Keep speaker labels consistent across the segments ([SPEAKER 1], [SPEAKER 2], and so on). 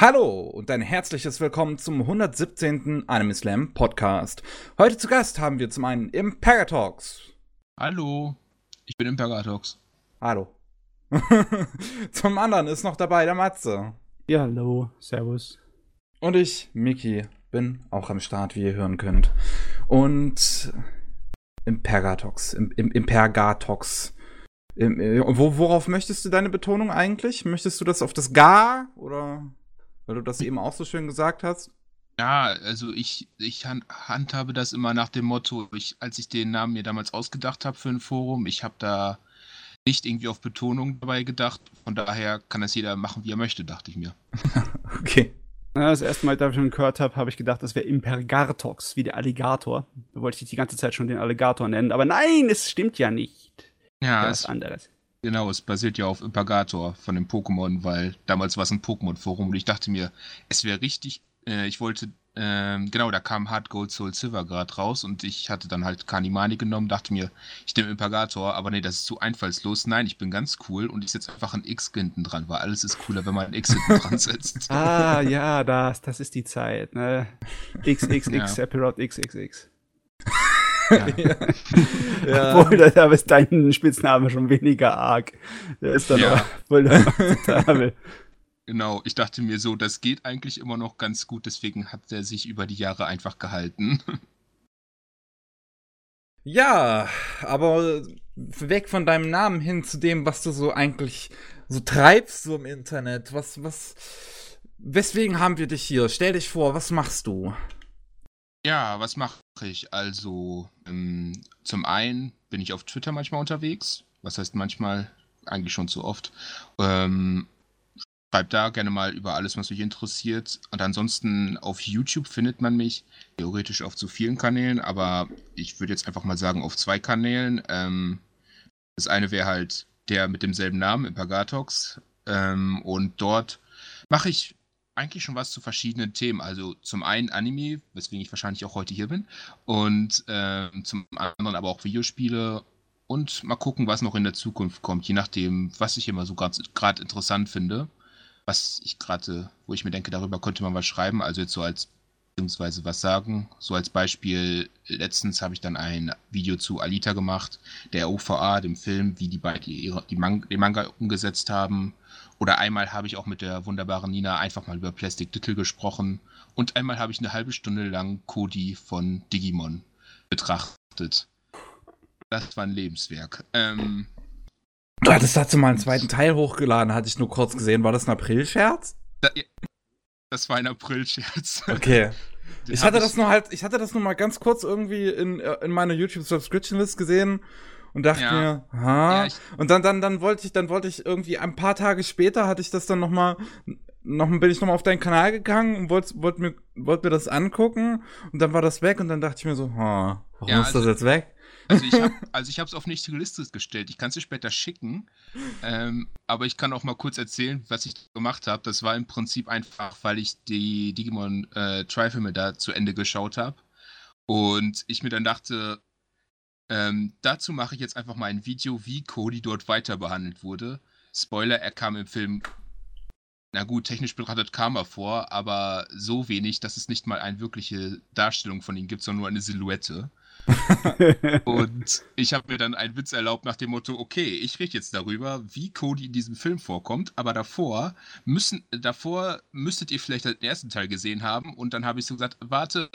[SPEAKER 1] Hallo und ein herzliches Willkommen zum 117. Anime Slam Podcast. Heute zu Gast haben wir zum einen Imperatox.
[SPEAKER 2] Hallo, ich bin Imperatox.
[SPEAKER 1] Hallo. zum anderen ist noch dabei der Matze.
[SPEAKER 3] Ja, hallo, servus.
[SPEAKER 1] Und ich, Miki, bin auch am Start, wie ihr hören könnt. Und Imperatox, Im, Im, Impergatox. Im, äh, wo, worauf möchtest du deine Betonung eigentlich? Möchtest du das auf das Gar oder weil du das eben auch so schön gesagt hast?
[SPEAKER 2] Ja, also ich, ich handhabe das immer nach dem Motto, ich, als ich den Namen mir damals ausgedacht habe für ein Forum, ich habe da nicht irgendwie auf Betonung dabei gedacht. Von daher kann das jeder machen, wie er möchte, dachte ich mir.
[SPEAKER 1] okay.
[SPEAKER 3] Das erste Mal, da ich schon gehört habe, habe ich gedacht, das wäre Impergartox, wie der Alligator. Da wollte ich die ganze Zeit schon den Alligator nennen. Aber nein, es stimmt ja nicht.
[SPEAKER 2] Ja, das ist anderes. Genau, es basiert ja auf Impagator von dem Pokémon, weil damals war es ein Pokémon-Forum und ich dachte mir, es wäre richtig, äh, ich wollte, äh, genau, da kam Hard Gold Soul Silver gerade raus und ich hatte dann halt Kanimani genommen, dachte mir, ich nehme Impagator, aber nee, das ist zu einfallslos. Nein, ich bin ganz cool und ich setze einfach ein X hinten dran, weil alles ist cooler, wenn man ein X hinten dran setzt.
[SPEAKER 3] ah, ja, das, das ist die Zeit, ne? XXX, ja. Sephiroth XXX. Ja. ja. Obwohl, da ist dein Spitzname schon weniger arg. Der ist dann ja. voll akzeptabel.
[SPEAKER 2] Genau, ich dachte mir so, das geht eigentlich immer noch ganz gut, deswegen hat er sich über die Jahre einfach gehalten.
[SPEAKER 1] Ja, aber weg von deinem Namen hin zu dem, was du so eigentlich so treibst so im Internet. Was, was, weswegen haben wir dich hier? Stell dich vor, was machst du?
[SPEAKER 2] Ja, was mache ich? Also, ähm, zum einen bin ich auf Twitter manchmal unterwegs. Was heißt manchmal? Eigentlich schon zu oft. Ähm, schreib da gerne mal über alles, was mich interessiert. Und ansonsten auf YouTube findet man mich theoretisch auf zu vielen Kanälen, aber ich würde jetzt einfach mal sagen auf zwei Kanälen. Ähm, das eine wäre halt der mit demselben Namen, Impagatox. Ähm, und dort mache ich eigentlich schon was zu verschiedenen Themen. Also zum einen Anime, weswegen ich wahrscheinlich auch heute hier bin, und äh, zum anderen aber auch Videospiele und mal gucken, was noch in der Zukunft kommt, je nachdem, was ich immer so gerade interessant finde, was ich gerade, wo ich mir denke, darüber könnte man was schreiben, also jetzt so als beziehungsweise was sagen. So als Beispiel, letztens habe ich dann ein Video zu Alita gemacht, der OVA, dem Film, wie die beiden ihre, die Man den Manga umgesetzt haben oder einmal habe ich auch mit der wunderbaren Nina einfach mal über Plastic Dittel gesprochen. Und einmal habe ich eine halbe Stunde lang Cody von Digimon betrachtet. Das war ein Lebenswerk. Ähm,
[SPEAKER 1] du hattest dazu mal einen zweiten Teil hochgeladen, hatte ich nur kurz gesehen. War das ein April-Scherz?
[SPEAKER 2] Da, das war ein April-Scherz.
[SPEAKER 1] Okay. ich hatte das nur halt, ich hatte das nur mal ganz kurz irgendwie in, in meiner YouTube Subscription List gesehen und dachte ja. mir, ha. Ja, und dann, dann, dann wollte ich, dann wollte ich irgendwie ein paar Tage später hatte ich das dann noch mal, noch bin ich noch mal auf deinen Kanal gegangen und wollte, wollte mir, wollte mir das angucken und dann war das weg und dann dachte ich mir so, ha, warum ja, ist also, das jetzt weg?
[SPEAKER 2] Also ich habe also es auf nicht gelistet gestellt. Ich kann es dir später schicken, ähm, aber ich kann auch mal kurz erzählen, was ich gemacht habe. Das war im Prinzip einfach, weil ich die Digimon äh, Tri-Filme da zu Ende geschaut habe und ich mir dann dachte, ähm, dazu mache ich jetzt einfach mal ein Video, wie Cody dort weiter behandelt wurde. Spoiler, er kam im Film, na gut, technisch betrachtet kam er vor, aber so wenig, dass es nicht mal eine wirkliche Darstellung von ihm gibt, sondern nur eine Silhouette. und ich habe mir dann einen Witz erlaubt nach dem Motto, okay, ich rede jetzt darüber, wie Cody in diesem Film vorkommt, aber davor müssen, davor müsstet ihr vielleicht den ersten Teil gesehen haben und dann habe ich so gesagt, warte,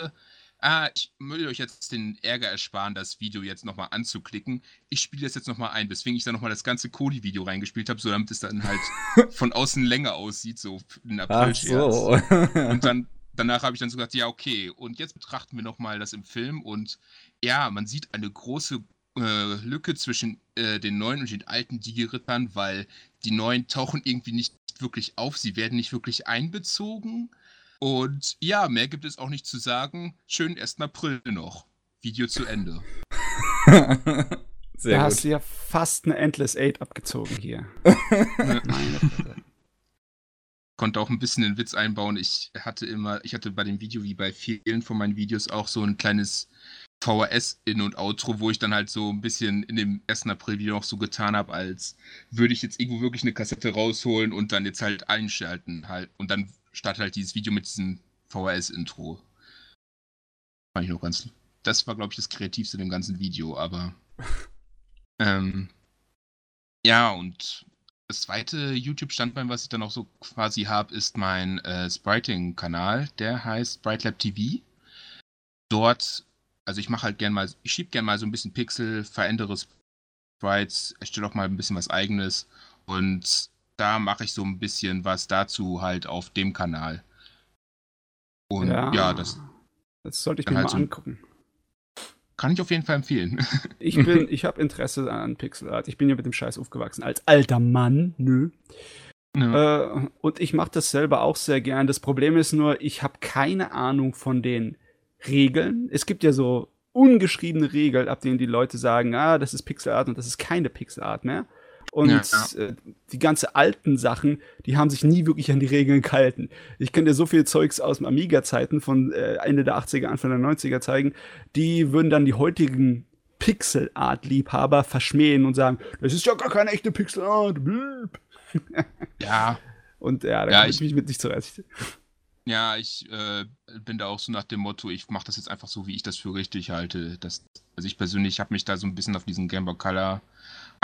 [SPEAKER 2] ah, ich will euch jetzt den Ärger ersparen, das Video jetzt nochmal anzuklicken. Ich spiele das jetzt nochmal ein, weswegen ich dann nochmal das ganze Cody-Video reingespielt habe, so damit es dann halt von außen länger aussieht, so in april so. Und dann danach habe ich dann so gesagt, ja, okay, und jetzt betrachten wir nochmal das im Film und ja, man sieht eine große äh, Lücke zwischen äh, den neuen und den alten Digi-Rittern, weil die neuen tauchen irgendwie nicht wirklich auf, sie werden nicht wirklich einbezogen. Und ja, mehr gibt es auch nicht zu sagen. Schönen 1. April noch. Video zu Ende.
[SPEAKER 3] Sehr da gut. hast du ja fast eine Endless Eight abgezogen hier.
[SPEAKER 2] Meine Konnte auch ein bisschen den Witz einbauen. Ich hatte immer, ich hatte bei dem Video wie bei vielen von meinen Videos auch so ein kleines VHS-In- und Outro, wo ich dann halt so ein bisschen in dem 1. April-Video noch so getan habe, als würde ich jetzt irgendwo wirklich eine Kassette rausholen und dann jetzt halt einschalten halt. Und dann startet halt dieses Video mit diesem VHS-Intro. Fand ich noch ganz. Das war, glaube ich, das Kreativste in dem ganzen Video, aber. ähm, ja, und das zweite YouTube-Standbein, was ich dann auch so quasi habe, ist mein äh, Spriting-Kanal. Der heißt Spritlab TV. Dort also ich mache halt gern mal, ich schiebe gern mal so ein bisschen Pixel, verändere Sprites, erstelle auch mal ein bisschen was eigenes und da mache ich so ein bisschen was dazu halt auf dem Kanal.
[SPEAKER 3] Und ja, ja das. Das sollte ich mir halt mal so, angucken.
[SPEAKER 2] Kann ich auf jeden Fall empfehlen.
[SPEAKER 3] ich bin, ich habe Interesse an Pixelart. Ich bin ja mit dem Scheiß aufgewachsen. Als alter Mann, nö. Ja. Äh, und ich mache das selber auch sehr gern. Das Problem ist nur, ich habe keine Ahnung von den Regeln. Es gibt ja so ungeschriebene Regeln, ab denen die Leute sagen, ah, das ist Pixelart und das ist keine Pixelart mehr. Und ja. Äh, die ganze alten Sachen, die haben sich nie wirklich an die Regeln gehalten. Ich kann dir so viel Zeugs aus dem Amiga-Zeiten von äh, Ende der 80er, Anfang der 90er zeigen, die würden dann die heutigen Pixelart-Liebhaber verschmähen und sagen, das ist ja gar keine echte Pixelart.
[SPEAKER 2] ja.
[SPEAKER 3] Und ja, da ja, ich, ich mich mit nicht zurecht.
[SPEAKER 2] Ja, ich äh, bin da auch so nach dem Motto, ich mache das jetzt einfach so, wie ich das für richtig halte. Das, also ich persönlich habe mich da so ein bisschen auf diesen Game Boy Color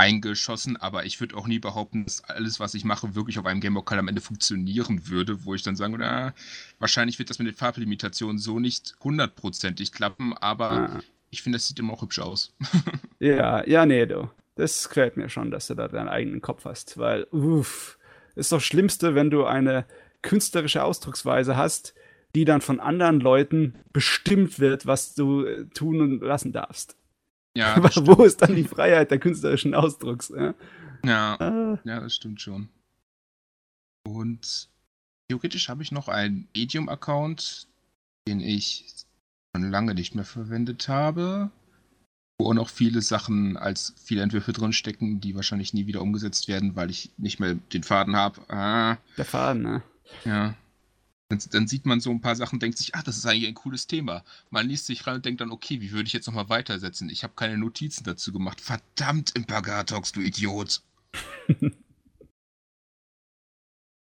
[SPEAKER 2] eingeschossen, aber ich würde auch nie behaupten, dass alles, was ich mache, wirklich auf einem Game Boy Color am Ende funktionieren würde, wo ich dann sage, na, wahrscheinlich wird das mit den Farblimitationen so nicht hundertprozentig klappen, aber ah. ich finde, das sieht immer auch hübsch aus.
[SPEAKER 3] ja, ja, nee, du. Das gefällt mir schon, dass du da deinen eigenen Kopf hast, weil, uff, ist doch das Schlimmste, wenn du eine künstlerische Ausdrucksweise hast, die dann von anderen Leuten bestimmt wird, was du äh, tun und lassen darfst. Ja. Aber wo ist dann die Freiheit der künstlerischen Ausdrucks? Ja,
[SPEAKER 2] ja, ah. ja das stimmt schon. Und theoretisch habe ich noch einen Medium-Account, den ich schon lange nicht mehr verwendet habe wo auch noch viele Sachen als viele Entwürfe drinstecken, die wahrscheinlich nie wieder umgesetzt werden, weil ich nicht mehr den Faden habe. Ah.
[SPEAKER 3] Der Faden, ne?
[SPEAKER 2] Ja. Dann, sieht man so ein paar Sachen, denkt sich, ach, das ist eigentlich ein cooles Thema. Man liest sich rein und denkt dann, okay, wie würde ich jetzt nochmal weitersetzen? Ich habe keine Notizen dazu gemacht. Verdammt, Impagatox, du Idiot.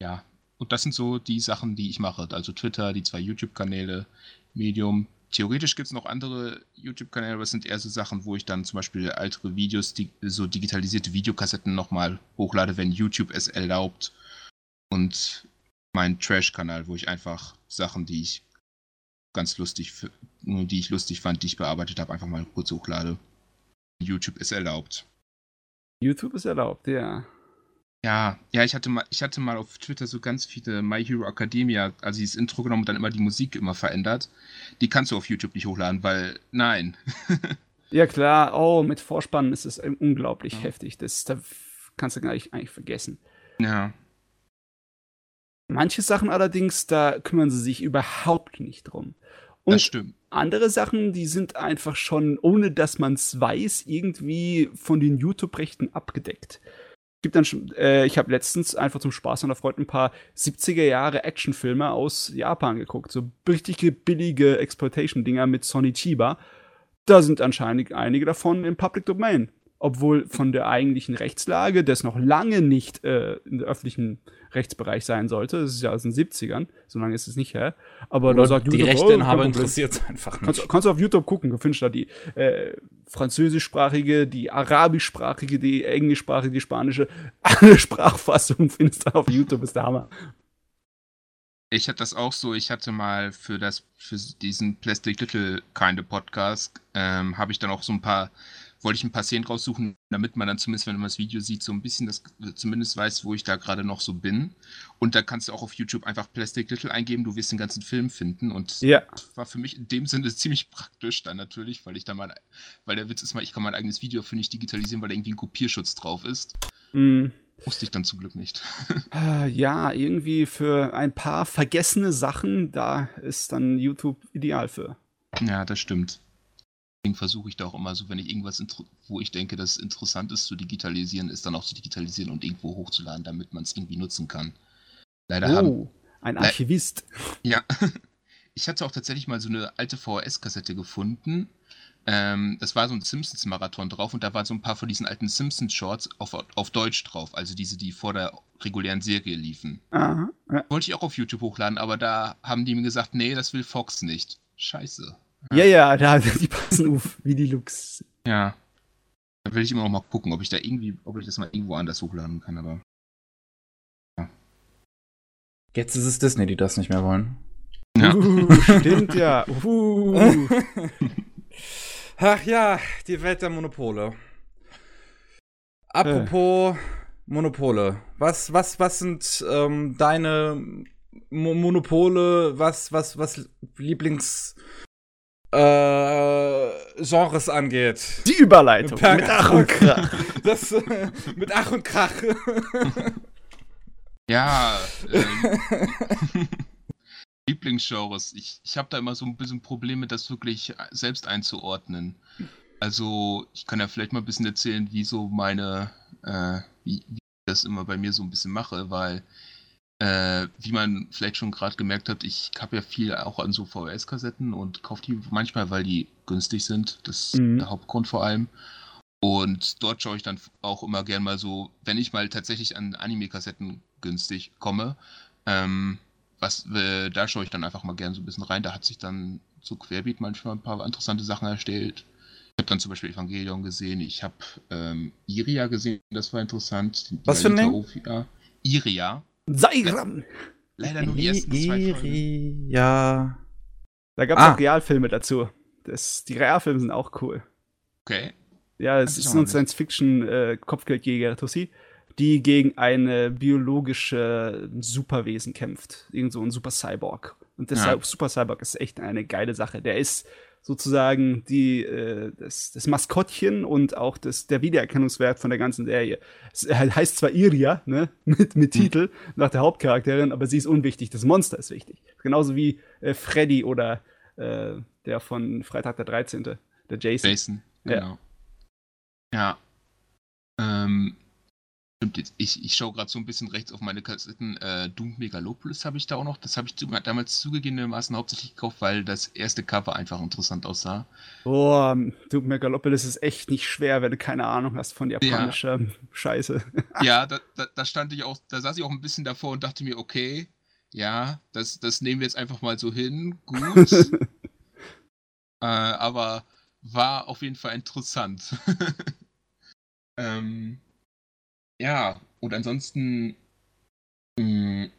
[SPEAKER 2] ja, und das sind so die Sachen, die ich mache. Also Twitter, die zwei YouTube-Kanäle, Medium. Theoretisch gibt es noch andere YouTube-Kanäle, aber es sind eher so Sachen, wo ich dann zum Beispiel ältere Videos, die, so digitalisierte Videokassetten nochmal hochlade, wenn YouTube es erlaubt. Und mein Trash-Kanal, wo ich einfach Sachen, die ich ganz lustig, die ich lustig fand, die ich bearbeitet habe, einfach mal kurz hochlade. YouTube ist erlaubt.
[SPEAKER 3] YouTube ist erlaubt, ja.
[SPEAKER 2] Ja, ja, ich hatte mal, ich hatte mal auf Twitter so ganz viele My Hero Academia, also dieses Intro genommen und dann immer die Musik immer verändert. Die kannst du auf YouTube nicht hochladen, weil nein.
[SPEAKER 3] ja klar, oh, mit Vorspannen ist es unglaublich ja. heftig. Das, das kannst du gar nicht eigentlich vergessen.
[SPEAKER 2] Ja.
[SPEAKER 3] Manche Sachen allerdings, da kümmern sie sich überhaupt nicht drum.
[SPEAKER 2] Und das stimmt.
[SPEAKER 3] andere Sachen, die sind einfach schon, ohne dass man es weiß, irgendwie von den YouTube-Rechten abgedeckt. Gibt dann schon, äh, ich habe letztens einfach zum Spaß meiner Freunde ein paar 70er Jahre Actionfilme aus Japan geguckt. So richtige billige Exploitation-Dinger mit Sonny Chiba. Da sind anscheinend einige davon im Public Domain obwohl von der eigentlichen Rechtslage das noch lange nicht äh, in der öffentlichen Rechtsbereich sein sollte. Das ist ja aus den 70ern, so lange ist es nicht her. Aber Oder da sagt
[SPEAKER 1] die YouTube, Rechteinhaber oh, interessiert es einfach
[SPEAKER 3] nicht. Kannst, kannst, du auf YouTube gucken, du findest da die äh, französischsprachige, die arabischsprachige, die englischsprachige, die spanische, alle Sprachfassungen findest du auf YouTube, ist der Hammer.
[SPEAKER 2] Ich hatte das auch so, ich hatte mal für das, für diesen Plastic Little Kind of Podcast, ähm, habe ich dann auch so ein paar wollte ich ein paar Szenen raussuchen, damit man dann zumindest, wenn man das Video sieht, so ein bisschen das zumindest weiß, wo ich da gerade noch so bin. Und da kannst du auch auf YouTube einfach Plastic Little eingeben, du wirst den ganzen Film finden. Und
[SPEAKER 3] ja.
[SPEAKER 2] das war für mich in dem Sinne ziemlich praktisch dann natürlich, weil ich da mal, weil der Witz ist mal, ich kann mein eigenes Video für nicht digitalisieren, weil da irgendwie ein Kopierschutz drauf ist.
[SPEAKER 3] Mhm.
[SPEAKER 2] Wusste ich dann zum Glück nicht.
[SPEAKER 3] Ah, ja, irgendwie für ein paar vergessene Sachen, da ist dann YouTube ideal für.
[SPEAKER 2] Ja, das stimmt. Deswegen versuche ich da auch immer so, wenn ich irgendwas, wo ich denke, dass es interessant ist zu digitalisieren, ist dann auch zu digitalisieren und irgendwo hochzuladen, damit man es irgendwie nutzen kann.
[SPEAKER 3] Leider oh, haben. Ein Archivist.
[SPEAKER 2] Ja. Ich hatte auch tatsächlich mal so eine alte VHS-Kassette gefunden Ähm, das war so ein Simpsons-Marathon drauf und da waren so ein paar von diesen alten Simpsons-Shorts auf, auf Deutsch drauf, also diese, die vor der regulären Serie liefen. Aha, ja. Wollte ich auch auf YouTube hochladen, aber da haben die mir gesagt, nee, das will Fox nicht. Scheiße.
[SPEAKER 3] Ja, ja, da die passen auf wie die Looks.
[SPEAKER 2] Ja. Da will ich immer noch mal gucken, ob ich da irgendwie, ob ich das mal irgendwo anders hochladen kann, aber.
[SPEAKER 1] Ja. Jetzt ist es Disney, die das nicht mehr wollen.
[SPEAKER 3] Ja. Uh, stimmt ja. Uh.
[SPEAKER 1] Ach ja, die Welt der Monopole. Apropos äh. Monopole. Was, was, was sind ähm, deine Mo Monopole, was, was, was Lieblings äh, Genres angeht.
[SPEAKER 3] Die Überleitung. Per mit Ach und Krach.
[SPEAKER 1] Das, äh, mit Ach und Krach.
[SPEAKER 2] ja. Ähm, Lieblingsgenres. Ich, ich habe da immer so ein bisschen Probleme, das wirklich selbst einzuordnen. Also, ich kann ja vielleicht mal ein bisschen erzählen, wie so meine, äh, wie, wie ich das immer bei mir so ein bisschen mache, weil äh, wie man vielleicht schon gerade gemerkt hat, ich habe ja viel auch an so VHS-Kassetten und kaufe die manchmal, weil die günstig sind. Das ist mhm. der Hauptgrund vor allem. Und dort schaue ich dann auch immer gern mal so, wenn ich mal tatsächlich an Anime-Kassetten günstig komme, ähm, was, äh, da schaue ich dann einfach mal gern so ein bisschen rein. Da hat sich dann so querbeet manchmal ein paar interessante Sachen erstellt. Ich habe dann zum Beispiel Evangelion gesehen, ich habe ähm, Iria gesehen, das war interessant.
[SPEAKER 1] Was für ein Name?
[SPEAKER 2] Iria.
[SPEAKER 3] Seiram!
[SPEAKER 2] Leider nur die ersten zwei Folgen.
[SPEAKER 3] Ja. Da gab es ah. auch Realfilme dazu. Das, die Realfilme sind auch cool.
[SPEAKER 2] Okay.
[SPEAKER 3] Ja, es ist so ein Science-Fiction-Kopfgeldjäger, äh, Tussi, die gegen eine biologische Superwesen kämpft. Irgend so ein Super Cyborg. Und deshalb, ja. Super Cyborg ist echt eine geile Sache. Der ist sozusagen die, äh, das, das Maskottchen und auch das, der Wiedererkennungswert von der ganzen Serie. Es heißt zwar Iria, ne, mit, mit hm. Titel, nach der Hauptcharakterin, aber sie ist unwichtig. Das Monster ist wichtig. Genauso wie äh, Freddy oder äh, der von Freitag der 13., der Jason.
[SPEAKER 2] Jason, genau. Ja. ja. Ähm, Stimmt, jetzt, ich, ich schaue gerade so ein bisschen rechts auf meine Kassetten. Äh, Doom Megalopolis habe ich da auch noch. Das habe ich zu, damals zugegebenermaßen hauptsächlich gekauft, weil das erste Cover einfach interessant aussah.
[SPEAKER 3] Boah, Doom Megalopolis ist echt nicht schwer, wenn du keine Ahnung hast von japanischer ja. Scheiße.
[SPEAKER 2] ja, da, da, da, stand ich auch, da saß ich auch ein bisschen davor und dachte mir, okay, ja, das, das nehmen wir jetzt einfach mal so hin. Gut. äh, aber war auf jeden Fall interessant. ähm, ja, und ansonsten. Mh, hm,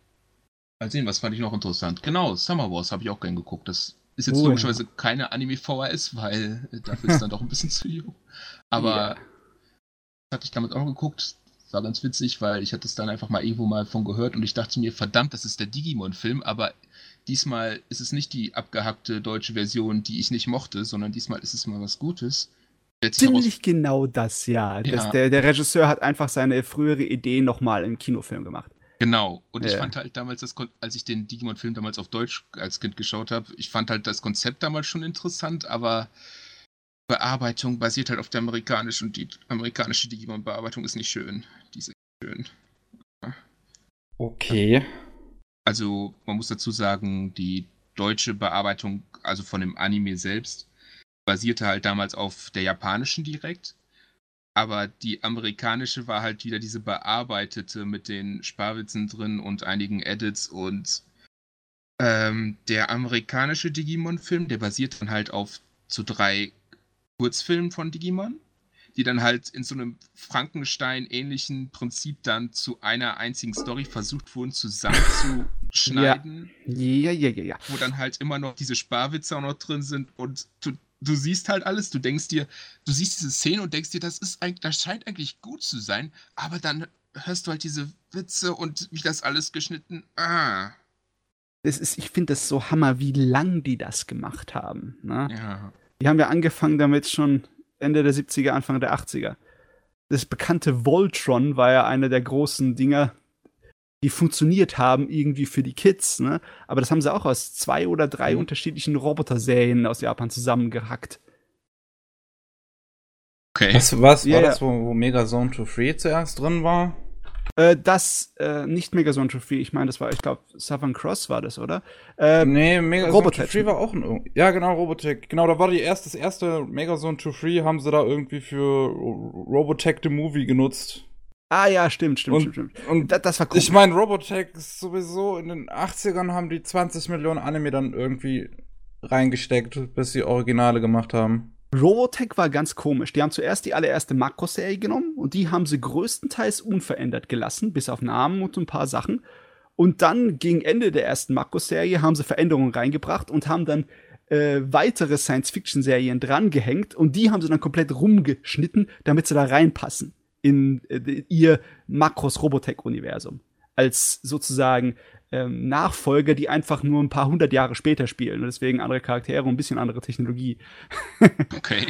[SPEAKER 2] mal sehen, was fand ich noch interessant? Genau, Summer Wars habe ich auch gern geguckt. Das ist jetzt oh, logischerweise ja. keine Anime-VHS, weil dafür ist dann doch ein bisschen zu jung. Aber yeah. hatte ich damals auch noch geguckt. War ganz witzig, weil ich hatte es dann einfach mal irgendwo mal von gehört und ich dachte mir, verdammt, das ist der Digimon-Film, aber diesmal ist es nicht die abgehackte deutsche Version, die ich nicht mochte, sondern diesmal ist es mal was Gutes.
[SPEAKER 3] Ziemlich genau das, ja. ja. Das, der, der, Regisseur hat einfach seine frühere Idee nochmal im Kinofilm gemacht.
[SPEAKER 2] Genau. Und ja. ich fand halt damals, das, als ich den Digimon-Film damals auf Deutsch als Kind geschaut habe, ich fand halt das Konzept damals schon interessant, aber Bearbeitung basiert halt auf der amerikanischen und die amerikanische Digimon-Bearbeitung ist nicht schön. Die ist nicht schön.
[SPEAKER 1] Okay.
[SPEAKER 2] Also, man muss dazu sagen, die deutsche Bearbeitung, also von dem Anime selbst, basierte halt damals auf der japanischen direkt. Aber die amerikanische war halt wieder diese bearbeitete mit den Sparwitzen drin und einigen Edits und ähm, der amerikanische Digimon-Film, der basiert dann halt auf zu drei Kurzfilmen von Digimon, die dann halt in so einem Frankenstein-ähnlichen Prinzip dann zu einer einzigen Story versucht wurden zusammenzuschneiden.
[SPEAKER 3] Ja. ja, ja, ja, ja.
[SPEAKER 2] Wo dann halt immer noch diese Sparwitze auch noch drin sind und du siehst halt alles, du denkst dir, du siehst diese Szene und denkst dir, das ist eigentlich, das scheint eigentlich gut zu sein, aber dann hörst du halt diese Witze und wie das alles geschnitten. Ah.
[SPEAKER 3] Das ist, ich finde das so hammer, wie lang die das gemacht haben. Ne?
[SPEAKER 2] Ja.
[SPEAKER 3] Die haben ja angefangen damit schon Ende der 70er, Anfang der 80er. Das bekannte Voltron war ja einer der großen Dinger, die funktioniert haben irgendwie für die Kids, ne? Aber das haben sie auch aus zwei oder drei mhm. unterschiedlichen Roboter-Serien aus Japan zusammengehackt.
[SPEAKER 1] Okay. Was, was yeah, war das, wo, wo Mega Zone to Free zuerst drin war?
[SPEAKER 3] Äh, das, äh, nicht Megazone Trophy, ich meine, das war, ich glaube, Southern Cross war das, oder?
[SPEAKER 1] Äh, nee, Megazone Trophy war auch ein, ja, genau, Robotech. Genau, da war die erste, das erste Megazone Trophy haben sie da irgendwie für Robotech the Movie genutzt.
[SPEAKER 3] Ah ja, stimmt, stimmt,
[SPEAKER 1] und,
[SPEAKER 3] stimmt,
[SPEAKER 1] stimmt. Und das, das war cool. Ich meine, Robotech ist sowieso in den 80ern haben die 20 Millionen Anime dann irgendwie reingesteckt, bis sie Originale gemacht haben.
[SPEAKER 3] Robotech war ganz komisch. Die haben zuerst die allererste Makro-Serie genommen und die haben sie größtenteils unverändert gelassen, bis auf Namen und ein paar Sachen. Und dann gegen Ende der ersten Makro-Serie haben sie Veränderungen reingebracht und haben dann äh, weitere Science-Fiction-Serien drangehängt und die haben sie dann komplett rumgeschnitten, damit sie da reinpassen in äh, ihr Makros-Robotech-Universum. Als sozusagen ähm, Nachfolger, die einfach nur ein paar hundert Jahre später spielen und deswegen andere Charaktere und ein bisschen andere Technologie.
[SPEAKER 2] Okay.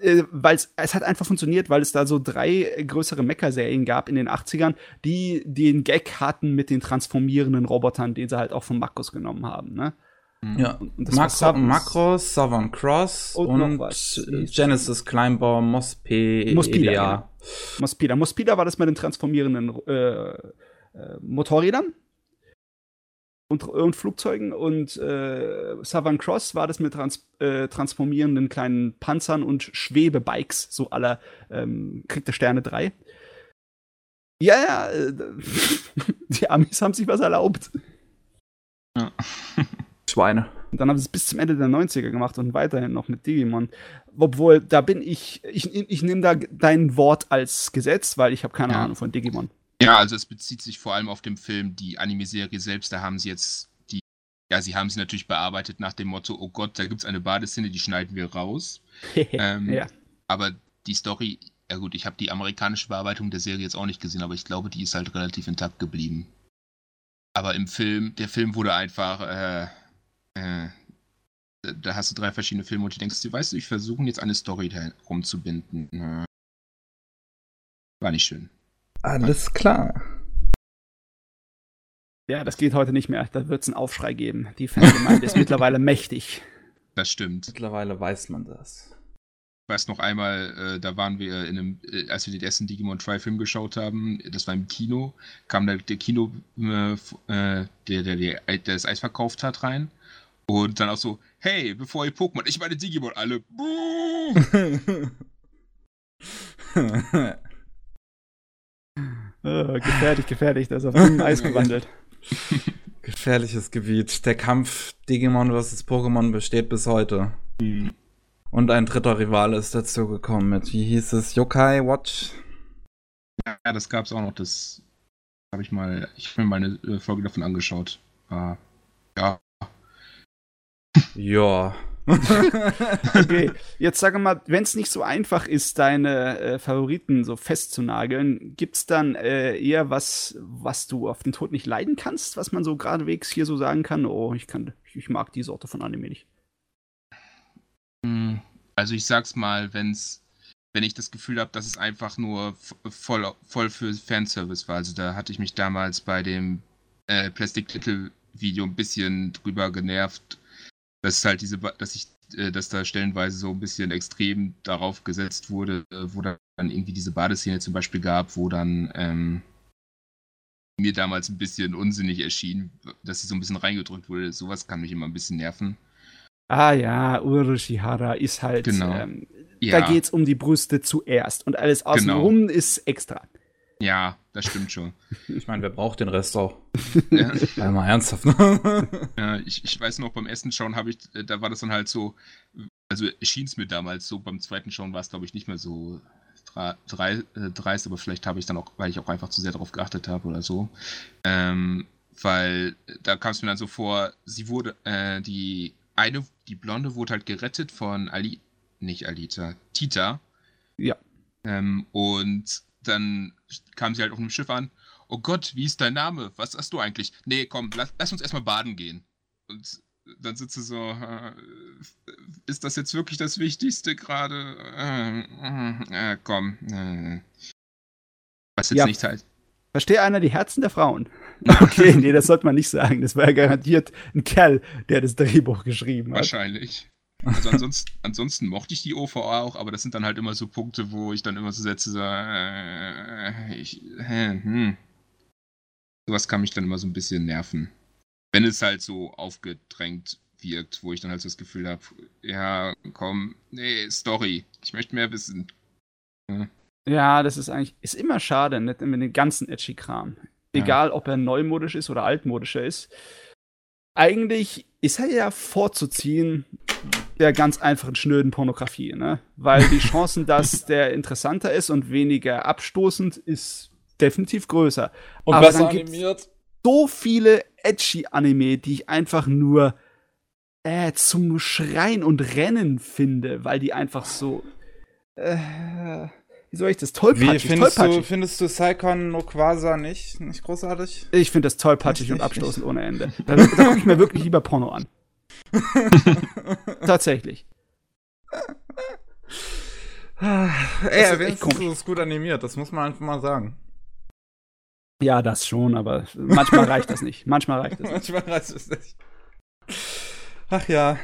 [SPEAKER 3] äh, weil es hat einfach funktioniert, weil es da so drei größere Mecha-Serien gab in den 80ern, die den Gag hatten mit den transformierenden Robotern, den sie halt auch von Makros genommen haben, ne?
[SPEAKER 1] Mhm. Ja, und Makro, Makros, Southern Cross und, und Genesis Climber, Mospeda.
[SPEAKER 3] Mospida, genau. Mospida. Mospida war das mit den transformierenden äh, äh, Motorrädern und, und Flugzeugen und äh, Southern Cross war das mit trans äh, transformierenden kleinen Panzern und Schwebebikes, so aller ähm, Krieg der Sterne 3. Ja, ja, äh, die Amis haben sich was erlaubt.
[SPEAKER 1] Ja. Schweine.
[SPEAKER 3] Und dann haben sie es bis zum Ende der 90er gemacht und weiterhin noch mit Digimon. Obwohl, da bin ich, ich, ich nehme da dein Wort als Gesetz, weil ich habe keine ja. Ahnung von Digimon.
[SPEAKER 2] Ja, also es bezieht sich vor allem auf den Film, die Anime-Serie selbst, da haben sie jetzt die, ja, sie haben sie natürlich bearbeitet nach dem Motto, oh Gott, da gibt es eine Badeszene, die schneiden wir raus. ähm, ja. Aber die Story, ja gut, ich habe die amerikanische Bearbeitung der Serie jetzt auch nicht gesehen, aber ich glaube, die ist halt relativ intakt geblieben. Aber im Film, der Film wurde einfach, äh, äh, da hast du drei verschiedene Filme und du denkst, du weißt, ich versuche jetzt eine Story rumzubinden. War nicht schön.
[SPEAKER 1] Alles klar.
[SPEAKER 3] Ja, das geht heute nicht mehr. Da wird es einen Aufschrei geben. Die Fangemeinde ist mittlerweile mächtig.
[SPEAKER 2] Das stimmt.
[SPEAKER 1] Mittlerweile weiß man das.
[SPEAKER 2] Ich weiß noch einmal, äh, da waren wir in einem, äh, als wir den ersten Digimon Tri-Film geschaut haben, das war im Kino, kam da der Kino, äh, der, der, der, der das Eis verkauft hat, rein. Und dann auch so, hey, bevor ihr Pokémon, ich meine Digimon, alle.
[SPEAKER 3] oh, gefährlich, gefährlich, das ist auf dem Eis gewandelt.
[SPEAKER 1] Gefährliches Gebiet. Der Kampf Digimon vs. Pokémon besteht bis heute. Mhm. Und ein dritter Rivale ist dazugekommen mit, wie hieß es, Yokai Watch?
[SPEAKER 2] Ja, das gab's auch noch. Das habe ich mal, ich habe mir mal eine äh, Folge davon angeschaut. Uh, ja,
[SPEAKER 1] ja.
[SPEAKER 3] okay, jetzt sag mal, wenn es nicht so einfach ist, deine äh, Favoriten so festzunageln, gibt's dann äh, eher was, was du auf den Tod nicht leiden kannst, was man so geradewegs hier so sagen kann? Oh, ich kann, ich mag die Sorte von Anime nicht.
[SPEAKER 2] Hm, also ich sag's mal, wenn's, wenn ich das Gefühl habe, dass es einfach nur voll, voll für Fanservice war. Also da hatte ich mich damals bei dem äh, Plastic Little Video ein bisschen drüber genervt dass halt diese, dass ich, äh, dass da stellenweise so ein bisschen extrem darauf gesetzt wurde, äh, wo dann irgendwie diese Badeszene zum Beispiel gab, wo dann ähm, mir damals ein bisschen unsinnig erschien, dass sie so ein bisschen reingedrückt wurde. Sowas kann mich immer ein bisschen nerven.
[SPEAKER 3] Ah ja, Urushihara ist halt. Genau. Ähm, ja. Da geht's um die Brüste zuerst und alles außenrum genau. ist extra.
[SPEAKER 2] Ja, das stimmt schon.
[SPEAKER 1] Ich meine, wer braucht den Rest auch? Ja. Einmal ernsthaft.
[SPEAKER 2] Ne? Ja, ich, ich weiß noch, beim ersten Schauen habe ich, äh, da war das dann halt so, also schien es mir damals so, beim zweiten Schauen war es, glaube ich, nicht mehr so drei, äh, dreist, aber vielleicht habe ich dann auch, weil ich auch einfach zu sehr darauf geachtet habe oder so. Ähm, weil da kam es mir dann so vor, sie wurde, äh, die eine, die Blonde wurde halt gerettet von Ali, nicht Alita, Tita.
[SPEAKER 3] Ja.
[SPEAKER 2] Ähm, und dann kam sie halt auf einem Schiff an. Oh Gott, wie ist dein Name? Was hast du eigentlich? Nee, komm, lass, lass uns erstmal baden gehen. Und dann sitzt sie so, äh, ist das jetzt wirklich das Wichtigste gerade? Äh, äh, komm. Äh. Was jetzt ja. nicht halt.
[SPEAKER 3] Verstehe einer die Herzen der Frauen? Okay, nee, das sollte man nicht sagen. Das war ja garantiert ein Kerl, der das Drehbuch geschrieben
[SPEAKER 2] hat. Wahrscheinlich. Also ansonsten, ansonsten mochte ich die OVA auch, aber das sind dann halt immer so Punkte, wo ich dann immer so setze, so, äh, ich, äh, hm. Sowas kann mich dann immer so ein bisschen nerven. Wenn es halt so aufgedrängt wirkt, wo ich dann halt so das Gefühl habe, ja, komm, nee, Story, ich möchte mehr wissen.
[SPEAKER 3] Ja. ja, das ist eigentlich, ist immer schade, nicht mit dem ganzen Edgy-Kram. Egal, ja. ob er neumodisch ist oder altmodischer ist. Eigentlich ist er ja vorzuziehen der ganz einfachen, schnöden Pornografie, ne? Weil die Chancen, dass der interessanter ist und weniger abstoßend, ist definitiv größer.
[SPEAKER 1] Und Aber besser animiert.
[SPEAKER 3] So viele edgy Anime, die ich einfach nur äh, zum Schreien und Rennen finde, weil die einfach so. Äh, wie soll ich das? Tollpatschig.
[SPEAKER 1] Wie findest, tollpatschig. Du, findest du Saikon no Quasar nicht, nicht großartig?
[SPEAKER 3] Ich finde das tollpatschig und abstoßend ohne Ende. Da, da gucke ich mir wirklich lieber Porno an. Tatsächlich.
[SPEAKER 1] Ey, wenigstens ist es gut animiert, das muss man einfach mal sagen.
[SPEAKER 3] Ja, das schon, aber manchmal reicht das nicht. Manchmal reicht es nicht.
[SPEAKER 1] manchmal reicht es nicht. Ach ja.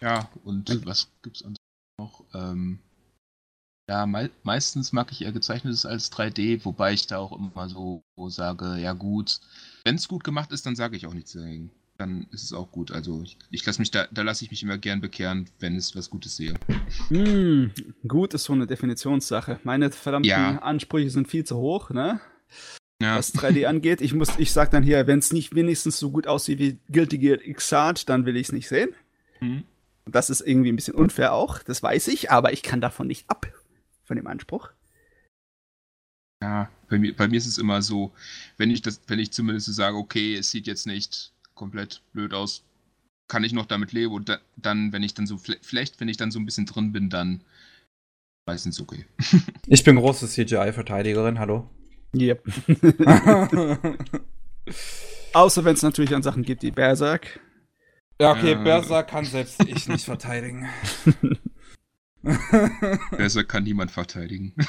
[SPEAKER 2] Ja, und was gibt's ansonsten noch? Ähm, ja, me meistens mag ich eher gezeichnetes als 3D, wobei ich da auch immer so, sage, ja gut, wenn es gut gemacht ist, dann sage ich auch nichts dagegen dann ist es auch gut. Also ich, ich lasse mich da, da lasse ich mich immer gern bekehren, wenn es was Gutes sehe.
[SPEAKER 3] Mm, gut ist so eine Definitionssache. Meine verdammten ja. Ansprüche sind viel zu hoch, ne? Ja. Was 3D angeht. Ich muss, ich sag dann hier, wenn es nicht wenigstens so gut aussieht wie Guilty Gear Xrd, dann will ich es nicht sehen. Mhm. Das ist irgendwie ein bisschen unfair auch, das weiß ich, aber ich kann davon nicht ab, von dem Anspruch.
[SPEAKER 2] Ja, bei mir, bei mir ist es immer so, wenn ich das, wenn ich zumindest sage, okay, es sieht jetzt nicht komplett blöd aus. Kann ich noch damit leben und da, dann, wenn ich dann so, vielleicht, wenn ich dann so ein bisschen drin bin, dann meistens okay.
[SPEAKER 1] ich bin große CGI-Verteidigerin, hallo.
[SPEAKER 3] Yep. Außer wenn es natürlich an Sachen gibt wie Berserk.
[SPEAKER 1] Ja, okay, äh, Berserk kann selbst ich nicht verteidigen.
[SPEAKER 2] Berserk kann niemand verteidigen.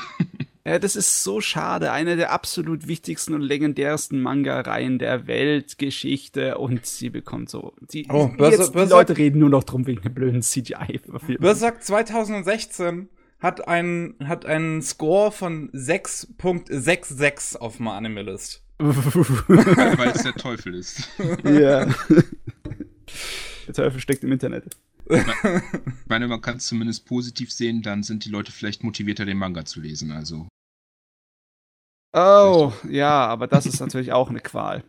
[SPEAKER 3] Ja, das ist so schade. Eine der absolut wichtigsten und legendärsten Manga-Reihen der Weltgeschichte und sie bekommt so. Die, oh, Berserk, die Leute reden nur noch drum wegen der blöden CGI-Verfilmung.
[SPEAKER 1] Berserk 2016 hat einen, hat einen Score von 6.66 auf dem Anime-List.
[SPEAKER 2] Weil es der Teufel ist.
[SPEAKER 3] Ja. Der Teufel steckt im Internet.
[SPEAKER 2] Ich meine, man kann es zumindest positiv sehen, dann sind die Leute vielleicht motivierter, den Manga zu lesen. Also.
[SPEAKER 3] Oh, ja, aber das ist natürlich auch eine Qual.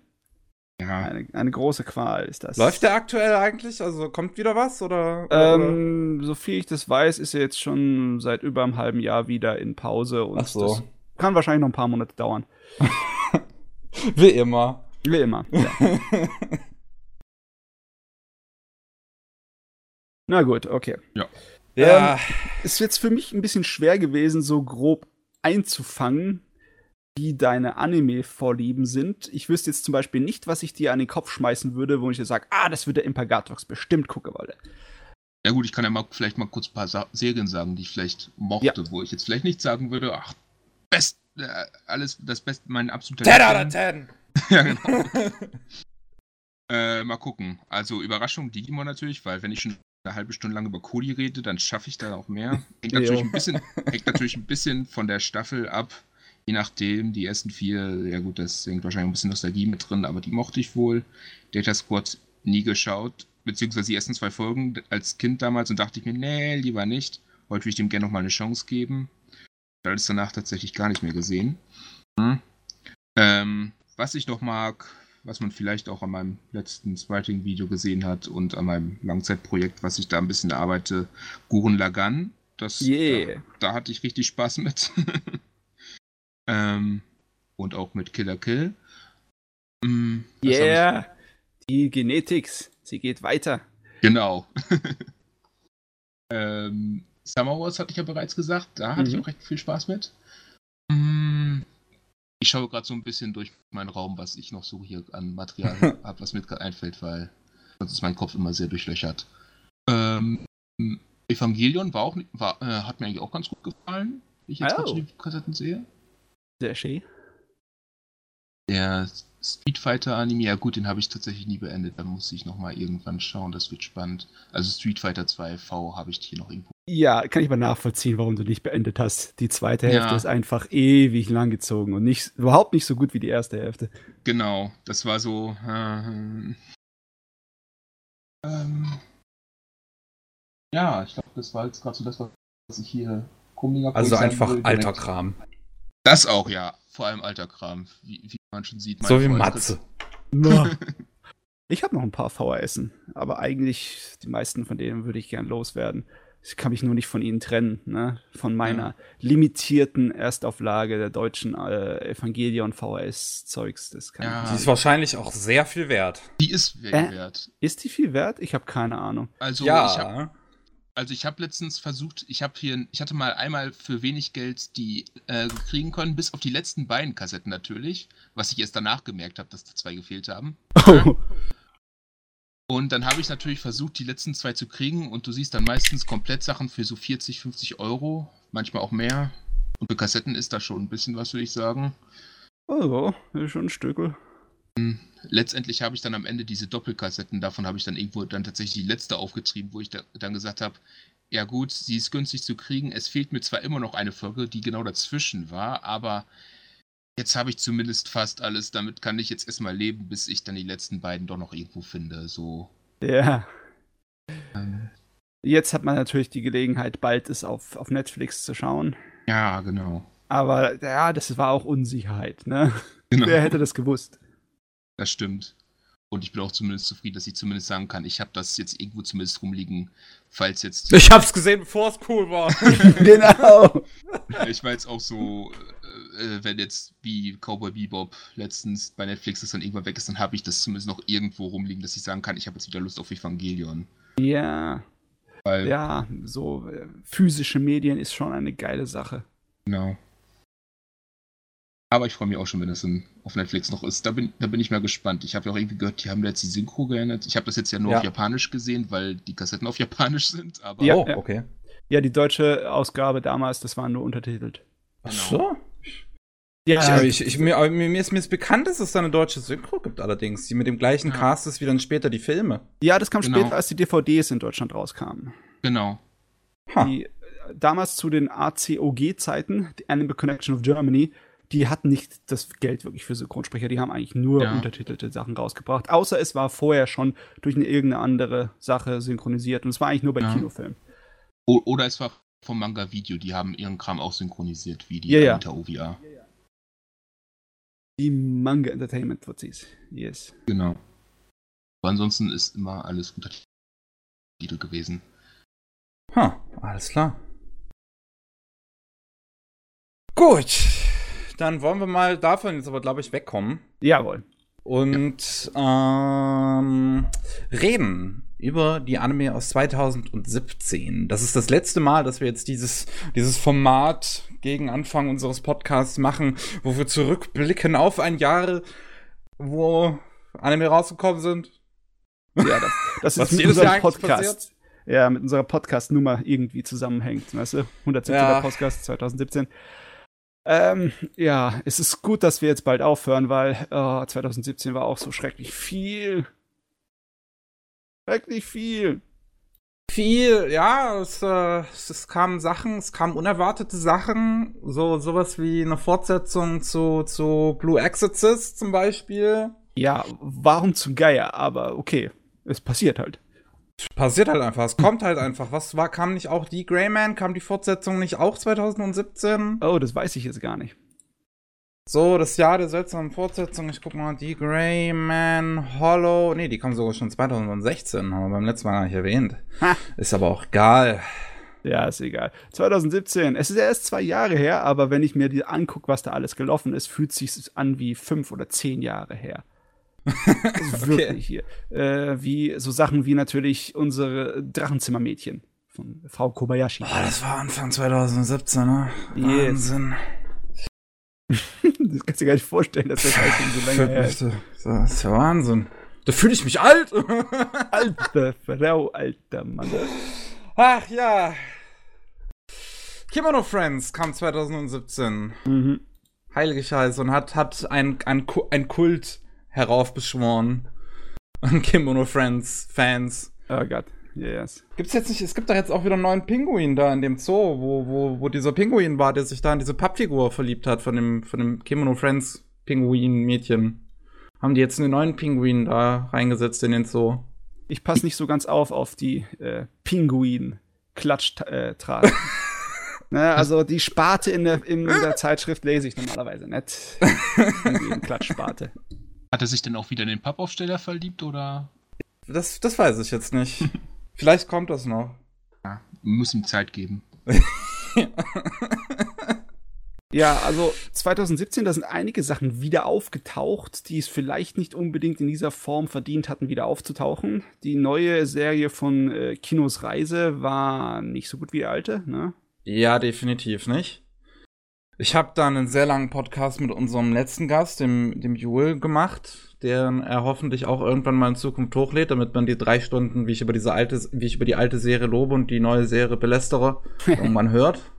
[SPEAKER 3] Ja. Eine, eine, große Qual ist das.
[SPEAKER 1] Läuft der aktuell eigentlich? Also kommt wieder was? Oder,
[SPEAKER 3] ähm, oder? So viel ich das weiß, ist er jetzt schon seit über einem halben Jahr wieder in Pause und
[SPEAKER 1] Ach so. das
[SPEAKER 3] kann wahrscheinlich noch ein paar Monate dauern.
[SPEAKER 1] Wie immer.
[SPEAKER 3] Wie immer, ja. Na gut, okay.
[SPEAKER 2] Ja.
[SPEAKER 3] Ja. Ähm, ist jetzt für mich ein bisschen schwer gewesen, so grob einzufangen, wie deine Anime-Vorlieben sind. Ich wüsste jetzt zum Beispiel nicht, was ich dir an den Kopf schmeißen würde, wo ich dir sage, ah, das würde Impagatrox bestimmt gucken wollen.
[SPEAKER 2] Ja gut, ich kann ja mal vielleicht mal kurz ein paar Sa Serien sagen, die ich vielleicht mochte, ja. wo ich jetzt vielleicht nicht sagen würde, ach, best, äh, alles, das Beste, mein absoluter
[SPEAKER 1] 10 out of 10! ja, genau.
[SPEAKER 2] äh, mal gucken. Also Überraschung, Digimon natürlich, weil wenn ich schon eine halbe Stunde lang über Cody rede, dann schaffe ich da auch mehr. Hängt natürlich, ein bisschen, hängt natürlich ein bisschen von der Staffel ab. Je nachdem, die ersten vier, ja gut, das hängt wahrscheinlich ein bisschen Nostalgie mit drin, aber die mochte ich wohl. Data Squad nie geschaut, beziehungsweise die ersten zwei Folgen als Kind damals und dachte ich mir, nee, lieber nicht. Heute würde ich dem gerne nochmal eine Chance geben. Alles danach tatsächlich gar nicht mehr gesehen. Hm. Ähm, was ich noch mag, was man vielleicht auch an meinem letzten Spriting-Video gesehen hat und an meinem Langzeitprojekt, was ich da ein bisschen arbeite, Guren Lagan. Das,
[SPEAKER 3] yeah.
[SPEAKER 2] da, da hatte ich richtig Spaß mit. ähm, und auch mit Killer Kill.
[SPEAKER 3] Mm, yeah, die Genetik, sie geht weiter.
[SPEAKER 2] Genau. ähm, Summer Wars hatte ich ja bereits gesagt, da hatte mhm. ich auch recht viel Spaß mit. Mm, ich schaue gerade so ein bisschen durch meinen Raum, was ich noch so hier an Material habe, was mir gerade einfällt, weil sonst ist mein Kopf immer sehr durchlöchert. Ähm, Evangelion war auch, war, äh, hat mir eigentlich auch ganz gut gefallen, wie ich jetzt oh. die Kassetten sehe.
[SPEAKER 3] Sehr schön.
[SPEAKER 2] Der Street Fighter Anime, ja gut, den habe ich tatsächlich nie beendet. Da muss ich nochmal irgendwann schauen, das wird spannend. Also Street Fighter 2 V habe ich hier noch irgendwo.
[SPEAKER 3] Ja, kann ich mal nachvollziehen, warum du nicht beendet hast. Die zweite Hälfte ja. ist einfach ewig lang gezogen und nicht, überhaupt nicht so gut wie die erste Hälfte.
[SPEAKER 2] Genau, das war so. Äh, ähm, ja, ich glaube, das war jetzt gerade so das, was ich hier
[SPEAKER 1] Also einfach alter Kram.
[SPEAKER 2] Das auch, ja. Vor allem alter Kram, wie, wie man schon sieht.
[SPEAKER 1] So wie Matze.
[SPEAKER 3] ich habe noch ein paar VHSen, aber eigentlich die meisten von denen würde ich gern loswerden. Ich kann mich nur nicht von ihnen trennen, ne? Von meiner ja. limitierten Erstauflage der deutschen äh, Evangelion VHS-Zeugs. Das
[SPEAKER 1] kann ja. Die ist wahrscheinlich auch sehr viel wert.
[SPEAKER 2] Die ist viel äh, wert.
[SPEAKER 3] Ist die viel wert? Ich habe keine Ahnung.
[SPEAKER 2] Also ja. ich habe also ich habe letztens versucht, ich habe hier, ich hatte mal einmal für wenig Geld die äh, kriegen können, bis auf die letzten beiden Kassetten natürlich, was ich erst danach gemerkt habe, dass da zwei gefehlt haben. Oh. Und dann habe ich natürlich versucht, die letzten zwei zu kriegen und du siehst dann meistens Komplettsachen für so 40, 50 Euro, manchmal auch mehr. Und für Kassetten ist da schon ein bisschen was, würde ich sagen.
[SPEAKER 3] Oh, schon ein Stückel.
[SPEAKER 2] Hm, letztendlich habe ich dann am Ende diese Doppelkassetten, davon habe ich dann irgendwo dann tatsächlich die letzte aufgetrieben, wo ich da, dann gesagt habe, ja gut, sie ist günstig zu kriegen, es fehlt mir zwar immer noch eine Folge, die genau dazwischen war, aber jetzt habe ich zumindest fast alles, damit kann ich jetzt erstmal leben, bis ich dann die letzten beiden doch noch irgendwo finde, so.
[SPEAKER 3] Ja. Ähm. Jetzt hat man natürlich die Gelegenheit, bald es auf, auf Netflix zu schauen.
[SPEAKER 2] Ja, genau.
[SPEAKER 3] Aber ja, das war auch Unsicherheit, ne? Genau. Wer hätte das gewusst?
[SPEAKER 2] Das stimmt. Und ich bin auch zumindest zufrieden, dass ich zumindest sagen kann, ich habe das jetzt irgendwo zumindest rumliegen, falls jetzt.
[SPEAKER 1] Ich hab's gesehen, bevor es cool war.
[SPEAKER 3] genau.
[SPEAKER 2] Ich war jetzt auch so, äh, äh, wenn jetzt wie Cowboy Bebop letztens bei Netflix das dann irgendwann weg ist, dann habe ich das zumindest noch irgendwo rumliegen, dass ich sagen kann, ich habe jetzt wieder Lust auf Evangelion.
[SPEAKER 3] Ja. Weil, ja, so äh, physische Medien ist schon eine geile Sache.
[SPEAKER 2] Genau. Aber ich freue mich auch schon, wenn das in, auf Netflix noch ist. Da bin, da bin ich mal gespannt. Ich habe ja auch irgendwie gehört, die haben jetzt die Synchro geändert. Ich habe das jetzt ja nur ja. auf Japanisch gesehen, weil die Kassetten auf Japanisch sind. Aber
[SPEAKER 3] ja, oh, okay. Ja, die deutsche Ausgabe damals, das war nur untertitelt.
[SPEAKER 1] Ach genau. so? Ja, ich, ich, mir, mir, ist, mir ist bekannt, dass es da eine deutsche Synchro gibt, allerdings, die mit dem gleichen ja. Cast ist wie dann später die Filme.
[SPEAKER 3] Ja, das kam genau. später, als die DVDs in Deutschland rauskamen.
[SPEAKER 2] Genau.
[SPEAKER 3] Die, damals zu den ACOG-Zeiten, die Animal Connection of Germany, die hatten nicht das Geld wirklich für Synchronsprecher, die haben eigentlich nur ja. untertitelte Sachen rausgebracht. Außer es war vorher schon durch eine irgendeine andere Sache synchronisiert und es war eigentlich nur bei ja. Kinofilmen.
[SPEAKER 2] Oder es war vom Manga-Video, die haben ihren Kram auch synchronisiert, wie die ja, ja. OVA.
[SPEAKER 3] Die Manga Entertainment Fuzis, yes.
[SPEAKER 2] Genau. Aber ansonsten ist immer alles Untertitel gewesen.
[SPEAKER 1] Ha, alles klar. Gut, dann wollen wir mal davon jetzt aber, glaube ich, wegkommen.
[SPEAKER 3] Jawohl.
[SPEAKER 1] Und ähm, reden über die Anime aus 2017. Das ist das letzte Mal, dass wir jetzt dieses, dieses Format gegen Anfang unseres Podcasts machen, wo wir zurückblicken auf ein Jahr, wo Anime rausgekommen sind.
[SPEAKER 3] Ja, das, das ist mit unserem Podcast. Ja, mit unserer Podcast-Nummer irgendwie zusammenhängt. Weißt du? 117. Ja. Podcast 2017. Ähm, ja, es ist gut, dass wir jetzt bald aufhören, weil oh, 2017 war auch so schrecklich viel. Schrecklich viel.
[SPEAKER 1] Viel, ja, es, äh, es kamen Sachen, es kamen unerwartete Sachen, so sowas wie eine Fortsetzung zu, zu Blue Exorcist zum Beispiel.
[SPEAKER 3] Ja, warum zum Geier, aber okay, es passiert halt.
[SPEAKER 1] Passiert halt einfach. Es kommt halt einfach. Was war, kam nicht auch die Greyman? Kam die Fortsetzung nicht auch 2017?
[SPEAKER 3] Oh, das weiß ich jetzt gar nicht.
[SPEAKER 1] So, das Jahr der seltsamen Fortsetzung. Ich guck mal, die Greyman Hollow. Nee, die kam sogar schon 2016. Haben wir beim letzten Mal gar nicht erwähnt. Ha. Ist aber auch egal.
[SPEAKER 3] Ja, ist egal. 2017. Es ist erst zwei Jahre her, aber wenn ich mir die angucke, was da alles gelaufen ist, fühlt sich an wie fünf oder zehn Jahre her. Also wirklich okay. hier. Äh, wie so Sachen wie natürlich unsere Drachenzimmermädchen von Frau Kobayashi.
[SPEAKER 1] Oh, das war Anfang 2017, ne? Yes. Wahnsinn.
[SPEAKER 3] das kannst du dir gar nicht vorstellen, dass das halt so lange her ist.
[SPEAKER 1] Das ist ja Wahnsinn. Da fühle ich mich alt.
[SPEAKER 3] Alter Frau, alter Mann.
[SPEAKER 1] Ach ja. Kimono Friends kam 2017. Mhm. Heilige Scheiße. Und hat, hat ein, ein, ein Kult heraufbeschworen. An Kimono Friends, Fans.
[SPEAKER 3] Oh Gott. Yes.
[SPEAKER 1] Gibt's jetzt nicht, es gibt doch jetzt auch wieder einen neuen Pinguin da in dem Zoo, wo, wo, wo dieser Pinguin war, der sich da in diese Pappfigur verliebt hat von dem, von dem Kimono Friends Pinguin-Mädchen. Haben die jetzt einen neuen Pinguin da reingesetzt in den Zoo?
[SPEAKER 3] Ich passe nicht so ganz auf auf die äh, Pinguin-Klatschtraten. Äh, ne, also die Sparte in der, in der Zeitschrift lese ich normalerweise nicht. Pinguin-Klatschsparte.
[SPEAKER 2] Hat er sich denn auch wieder in den Pappaufsteller verliebt oder?
[SPEAKER 1] Das, das weiß ich jetzt nicht. Vielleicht kommt das noch.
[SPEAKER 2] Ja, muss ihm Zeit geben.
[SPEAKER 3] ja, also 2017, da sind einige Sachen wieder aufgetaucht, die es vielleicht nicht unbedingt in dieser Form verdient hatten, wieder aufzutauchen. Die neue Serie von äh, Kinos Reise war nicht so gut wie die alte, ne?
[SPEAKER 1] Ja, definitiv nicht. Ich habe da einen sehr langen Podcast mit unserem letzten Gast, dem, dem Jule, gemacht, den er hoffentlich auch irgendwann mal in Zukunft hochlädt, damit man die drei Stunden, wie ich über diese alte, wie ich über die alte Serie lobe und die neue Serie belästere, irgendwann hört.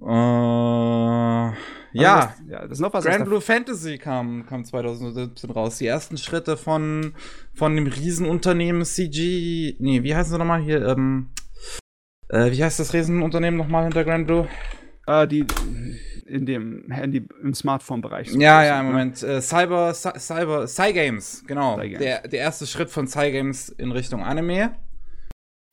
[SPEAKER 1] Äh, ja, das, ja, das ist noch was. Grand Blue Fantasy kam, kam 2017 raus. Die ersten Schritte von, von dem Riesenunternehmen CG. Nee, wie heißt es nochmal hier? Ähm, äh, wie heißt das Riesenunternehmen nochmal hinter Grand Blue?
[SPEAKER 3] Äh, die in dem Handy, im Smartphone-Bereich.
[SPEAKER 1] Ja, ja, im ne? Moment. Äh, Cyber, Cyber, Cygames, genau. Cygames. Der, der erste Schritt von Cygames in Richtung Anime.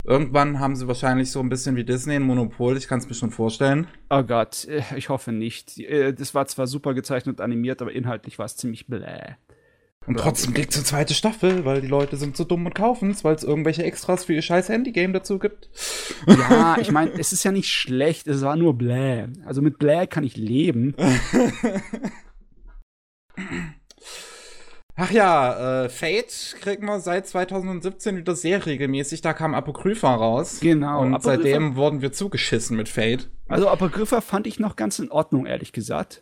[SPEAKER 1] Irgendwann haben sie wahrscheinlich so ein bisschen wie Disney ein Monopol, ich kann es mir schon vorstellen.
[SPEAKER 3] Oh Gott, äh, ich hoffe nicht. Äh, das war zwar super gezeichnet und animiert, aber inhaltlich war es ziemlich bläh.
[SPEAKER 1] Und trotzdem kriegt zur zweite Staffel, weil die Leute sind so dumm und kaufen es, weil es irgendwelche Extras für ihr scheiß Handy-Game dazu gibt.
[SPEAKER 3] Ja, ich meine, es ist ja nicht schlecht, es war nur bläh. Also mit bläh kann ich leben.
[SPEAKER 1] Ach ja, äh, Fate kriegen wir seit 2017 wieder sehr regelmäßig. Da kam Apokrypha raus.
[SPEAKER 3] Genau.
[SPEAKER 1] Und Apokrypha. seitdem wurden wir zugeschissen mit Fate.
[SPEAKER 3] Also Apokrypha fand ich noch ganz in Ordnung, ehrlich gesagt.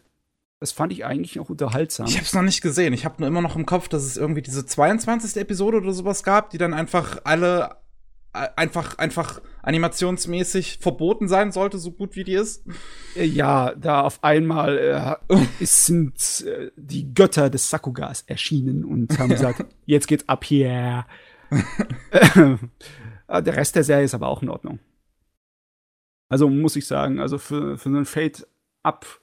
[SPEAKER 3] Das fand ich eigentlich auch unterhaltsam.
[SPEAKER 1] Ich habe es noch nicht gesehen. Ich habe nur immer noch im Kopf, dass es irgendwie diese 22. Episode oder sowas gab, die dann einfach alle äh, einfach einfach animationsmäßig verboten sein sollte, so gut wie die ist.
[SPEAKER 3] Äh, ja, da auf einmal äh, sind äh, die Götter des Sakugas erschienen und haben gesagt, jetzt geht's ab hier. Äh, der Rest der Serie ist aber auch in Ordnung. Also muss ich sagen, also für, für so ein Fate ab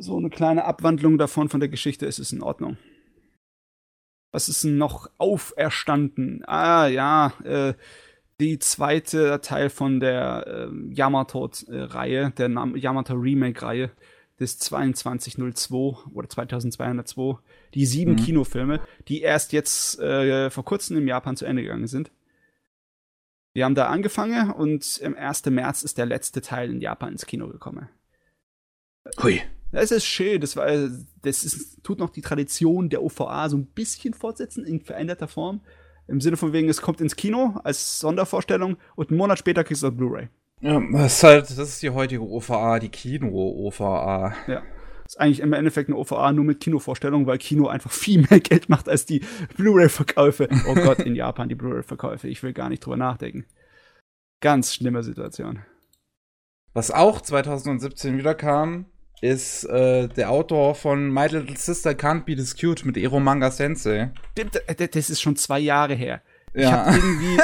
[SPEAKER 3] so eine kleine Abwandlung davon von der Geschichte ist es in Ordnung. Was ist denn noch auferstanden? Ah, ja, äh, die zweite Teil von der äh, Yamato-Reihe, der Yamato Remake-Reihe des 2202 oder 2202, die sieben mhm. Kinofilme, die erst jetzt äh, vor kurzem in Japan zu Ende gegangen sind. Wir haben da angefangen und im 1. März ist der letzte Teil in Japan ins Kino gekommen.
[SPEAKER 1] Hui.
[SPEAKER 3] Das ist schön, das, war, das ist, tut noch die Tradition der OVA so ein bisschen fortsetzen, in veränderter Form. Im Sinne von wegen, es kommt ins Kino als Sondervorstellung und einen Monat später kriegst du das Blu-ray.
[SPEAKER 1] Ja, das ist halt, das ist die heutige OVA, die Kino-OVA.
[SPEAKER 3] Ja. Das ist eigentlich im Endeffekt eine OVA nur mit Kinovorstellung, weil Kino einfach viel mehr Geld macht als die Blu-ray-Verkäufe. Oh Gott, in Japan die Blu-ray-Verkäufe. Ich will gar nicht drüber nachdenken. Ganz schlimme Situation.
[SPEAKER 1] Was auch 2017 wieder kam, ist äh, der Autor von My Little Sister Can't Be Discute mit Ero Manga Sensei.
[SPEAKER 3] Das ist schon zwei Jahre her. Ja. Ich hab irgendwie.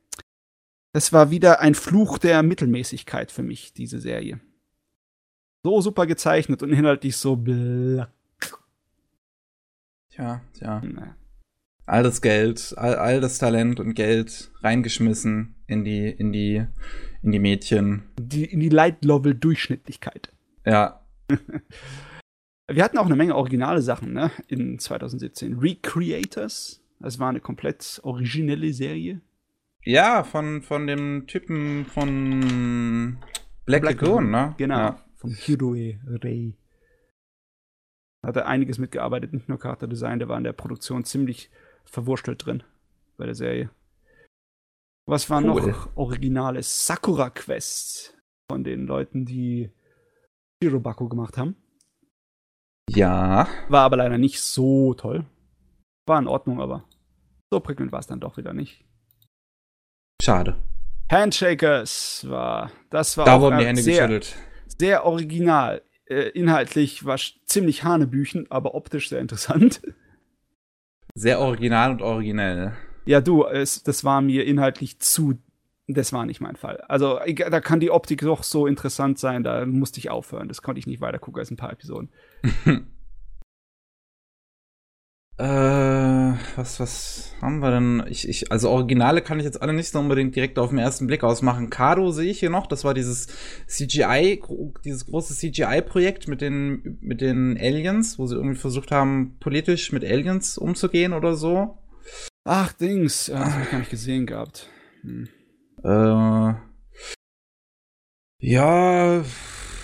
[SPEAKER 3] das war wieder ein Fluch der Mittelmäßigkeit für mich, diese Serie. So super gezeichnet und inhaltlich so black.
[SPEAKER 1] Tja, tja. Naja. All das Geld, all, all das Talent und Geld reingeschmissen in die, in die, in die Mädchen.
[SPEAKER 3] Die, in die Light Level Durchschnittlichkeit.
[SPEAKER 1] Ja.
[SPEAKER 3] Wir hatten auch eine Menge originale Sachen, ne? In 2017. Recreators. Das war eine komplett originelle Serie.
[SPEAKER 1] Ja, von, von dem Typen von Black, Black Lagoon, ne?
[SPEAKER 3] Genau.
[SPEAKER 1] Ja.
[SPEAKER 3] Vom Hiroe Rei. Hat er einiges mitgearbeitet, nicht nur Charakterdesign, der war in der Produktion ziemlich verwurstelt drin bei der Serie. Was war cool. noch originales? Sakura Quest von den Leuten, die Shirobako gemacht haben.
[SPEAKER 1] Ja.
[SPEAKER 3] War aber leider nicht so toll. War in Ordnung, aber so prickelnd war es dann doch wieder nicht.
[SPEAKER 1] Schade.
[SPEAKER 3] Handshakers war, das war
[SPEAKER 1] da wurden die Hände
[SPEAKER 3] sehr,
[SPEAKER 1] geschüttelt.
[SPEAKER 3] Sehr original. Äh, inhaltlich war ziemlich Hanebüchen, aber optisch sehr interessant.
[SPEAKER 1] Sehr original und originell.
[SPEAKER 3] Ja, du, es, das war mir inhaltlich zu. Das war nicht mein Fall. Also, da kann die Optik doch so interessant sein, da musste ich aufhören. Das konnte ich nicht weiter gucken als ein paar Episoden.
[SPEAKER 1] Äh, was, was haben wir denn? Ich, ich, also Originale kann ich jetzt alle nicht so unbedingt direkt auf den ersten Blick ausmachen. Kado sehe ich hier noch. Das war dieses CGI, dieses große CGI-Projekt mit den, mit den Aliens, wo sie irgendwie versucht haben, politisch mit Aliens umzugehen oder so.
[SPEAKER 3] Ach, Dings. Ja, das habe ich gar nicht gesehen gehabt. Hm.
[SPEAKER 1] Äh, ja.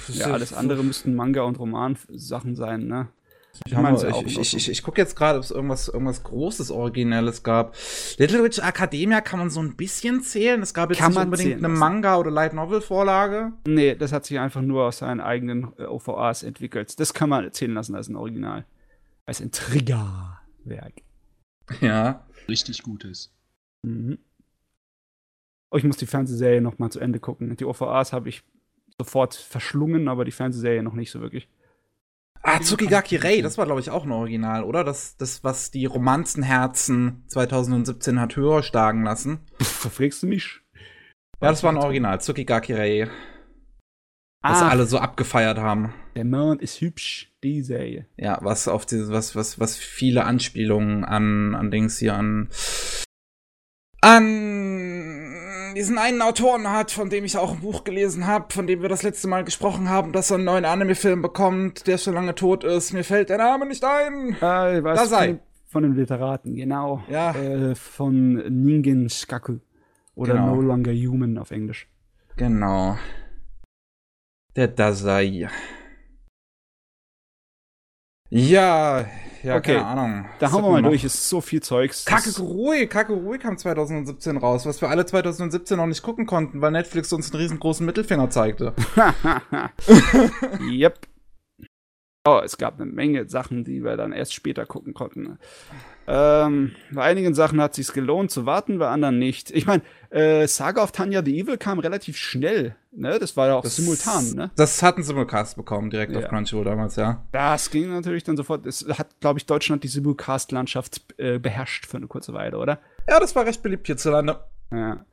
[SPEAKER 3] Ja, alles andere müssten Manga- und Roman-Sachen sein, ne?
[SPEAKER 1] Ich, ich, ich, ich, ich, ich gucke jetzt gerade, ob es irgendwas, irgendwas Großes, Originelles gab. Little Witch Academia kann man so ein bisschen zählen. Es gab jetzt kann nicht unbedingt eine Manga- oder Light-Novel-Vorlage.
[SPEAKER 3] Nee, das hat sich einfach nur aus seinen eigenen äh, OVAs entwickelt. Das kann man erzählen lassen als ein Original. Als ein Triggerwerk.
[SPEAKER 1] Ja.
[SPEAKER 2] Richtig gutes.
[SPEAKER 3] Mhm. Oh, ich muss die Fernsehserie noch mal zu Ende gucken. Die OVAs habe ich sofort verschlungen, aber die Fernsehserie noch nicht so wirklich.
[SPEAKER 1] Ah, Tsukigaki Rei, das war, glaube ich, auch ein Original, oder? Das, das was die Romanzenherzen 2017 hat höher schlagen lassen.
[SPEAKER 3] Verfragst du mich?
[SPEAKER 1] Ja, das war ein Original, Tsukigaki Rei. Was alle so abgefeiert haben.
[SPEAKER 3] Der Mond ist hübsch, die Serie.
[SPEAKER 1] Ja, was auf diese, was, was, was viele Anspielungen an, an Dings hier, an, an diesen einen Autoren hat, von dem ich auch ein Buch gelesen habe, von dem wir das letzte Mal gesprochen haben, dass er einen neuen Anime-Film bekommt, der schon lange tot ist. Mir fällt der Name nicht ein.
[SPEAKER 3] Äh, was da sei. Von, den Literaten, genau.
[SPEAKER 1] Ja.
[SPEAKER 3] Äh, von Ningen Shikaku. Oder genau. No Longer Human auf Englisch.
[SPEAKER 1] Genau. Der Dasai. Ja, ja, okay. keine Ahnung.
[SPEAKER 3] Da hauen wir mal durch, ist so viel Zeugs.
[SPEAKER 1] Kakerui, Kakerui kam 2017 raus, was wir alle 2017 noch nicht gucken konnten, weil Netflix uns einen riesengroßen Mittelfinger zeigte.
[SPEAKER 3] yep. Oh, es gab eine Menge Sachen, die wir dann erst später gucken konnten. Ähm, bei einigen Sachen hat es sich gelohnt zu warten, bei anderen nicht. Ich meine, äh, Saga of Tanya the Evil kam relativ schnell. Ne? Das war ja auch das, simultan. Ne?
[SPEAKER 1] Das hat einen Simulcast bekommen, direkt ja. auf Crunchyroll damals, ja.
[SPEAKER 3] Das ging natürlich dann sofort. Es hat, glaube ich, Deutschland die Simulcast-Landschaft äh, beherrscht für eine kurze Weile, oder?
[SPEAKER 1] Ja, das war recht beliebt hierzulande.
[SPEAKER 3] Ja.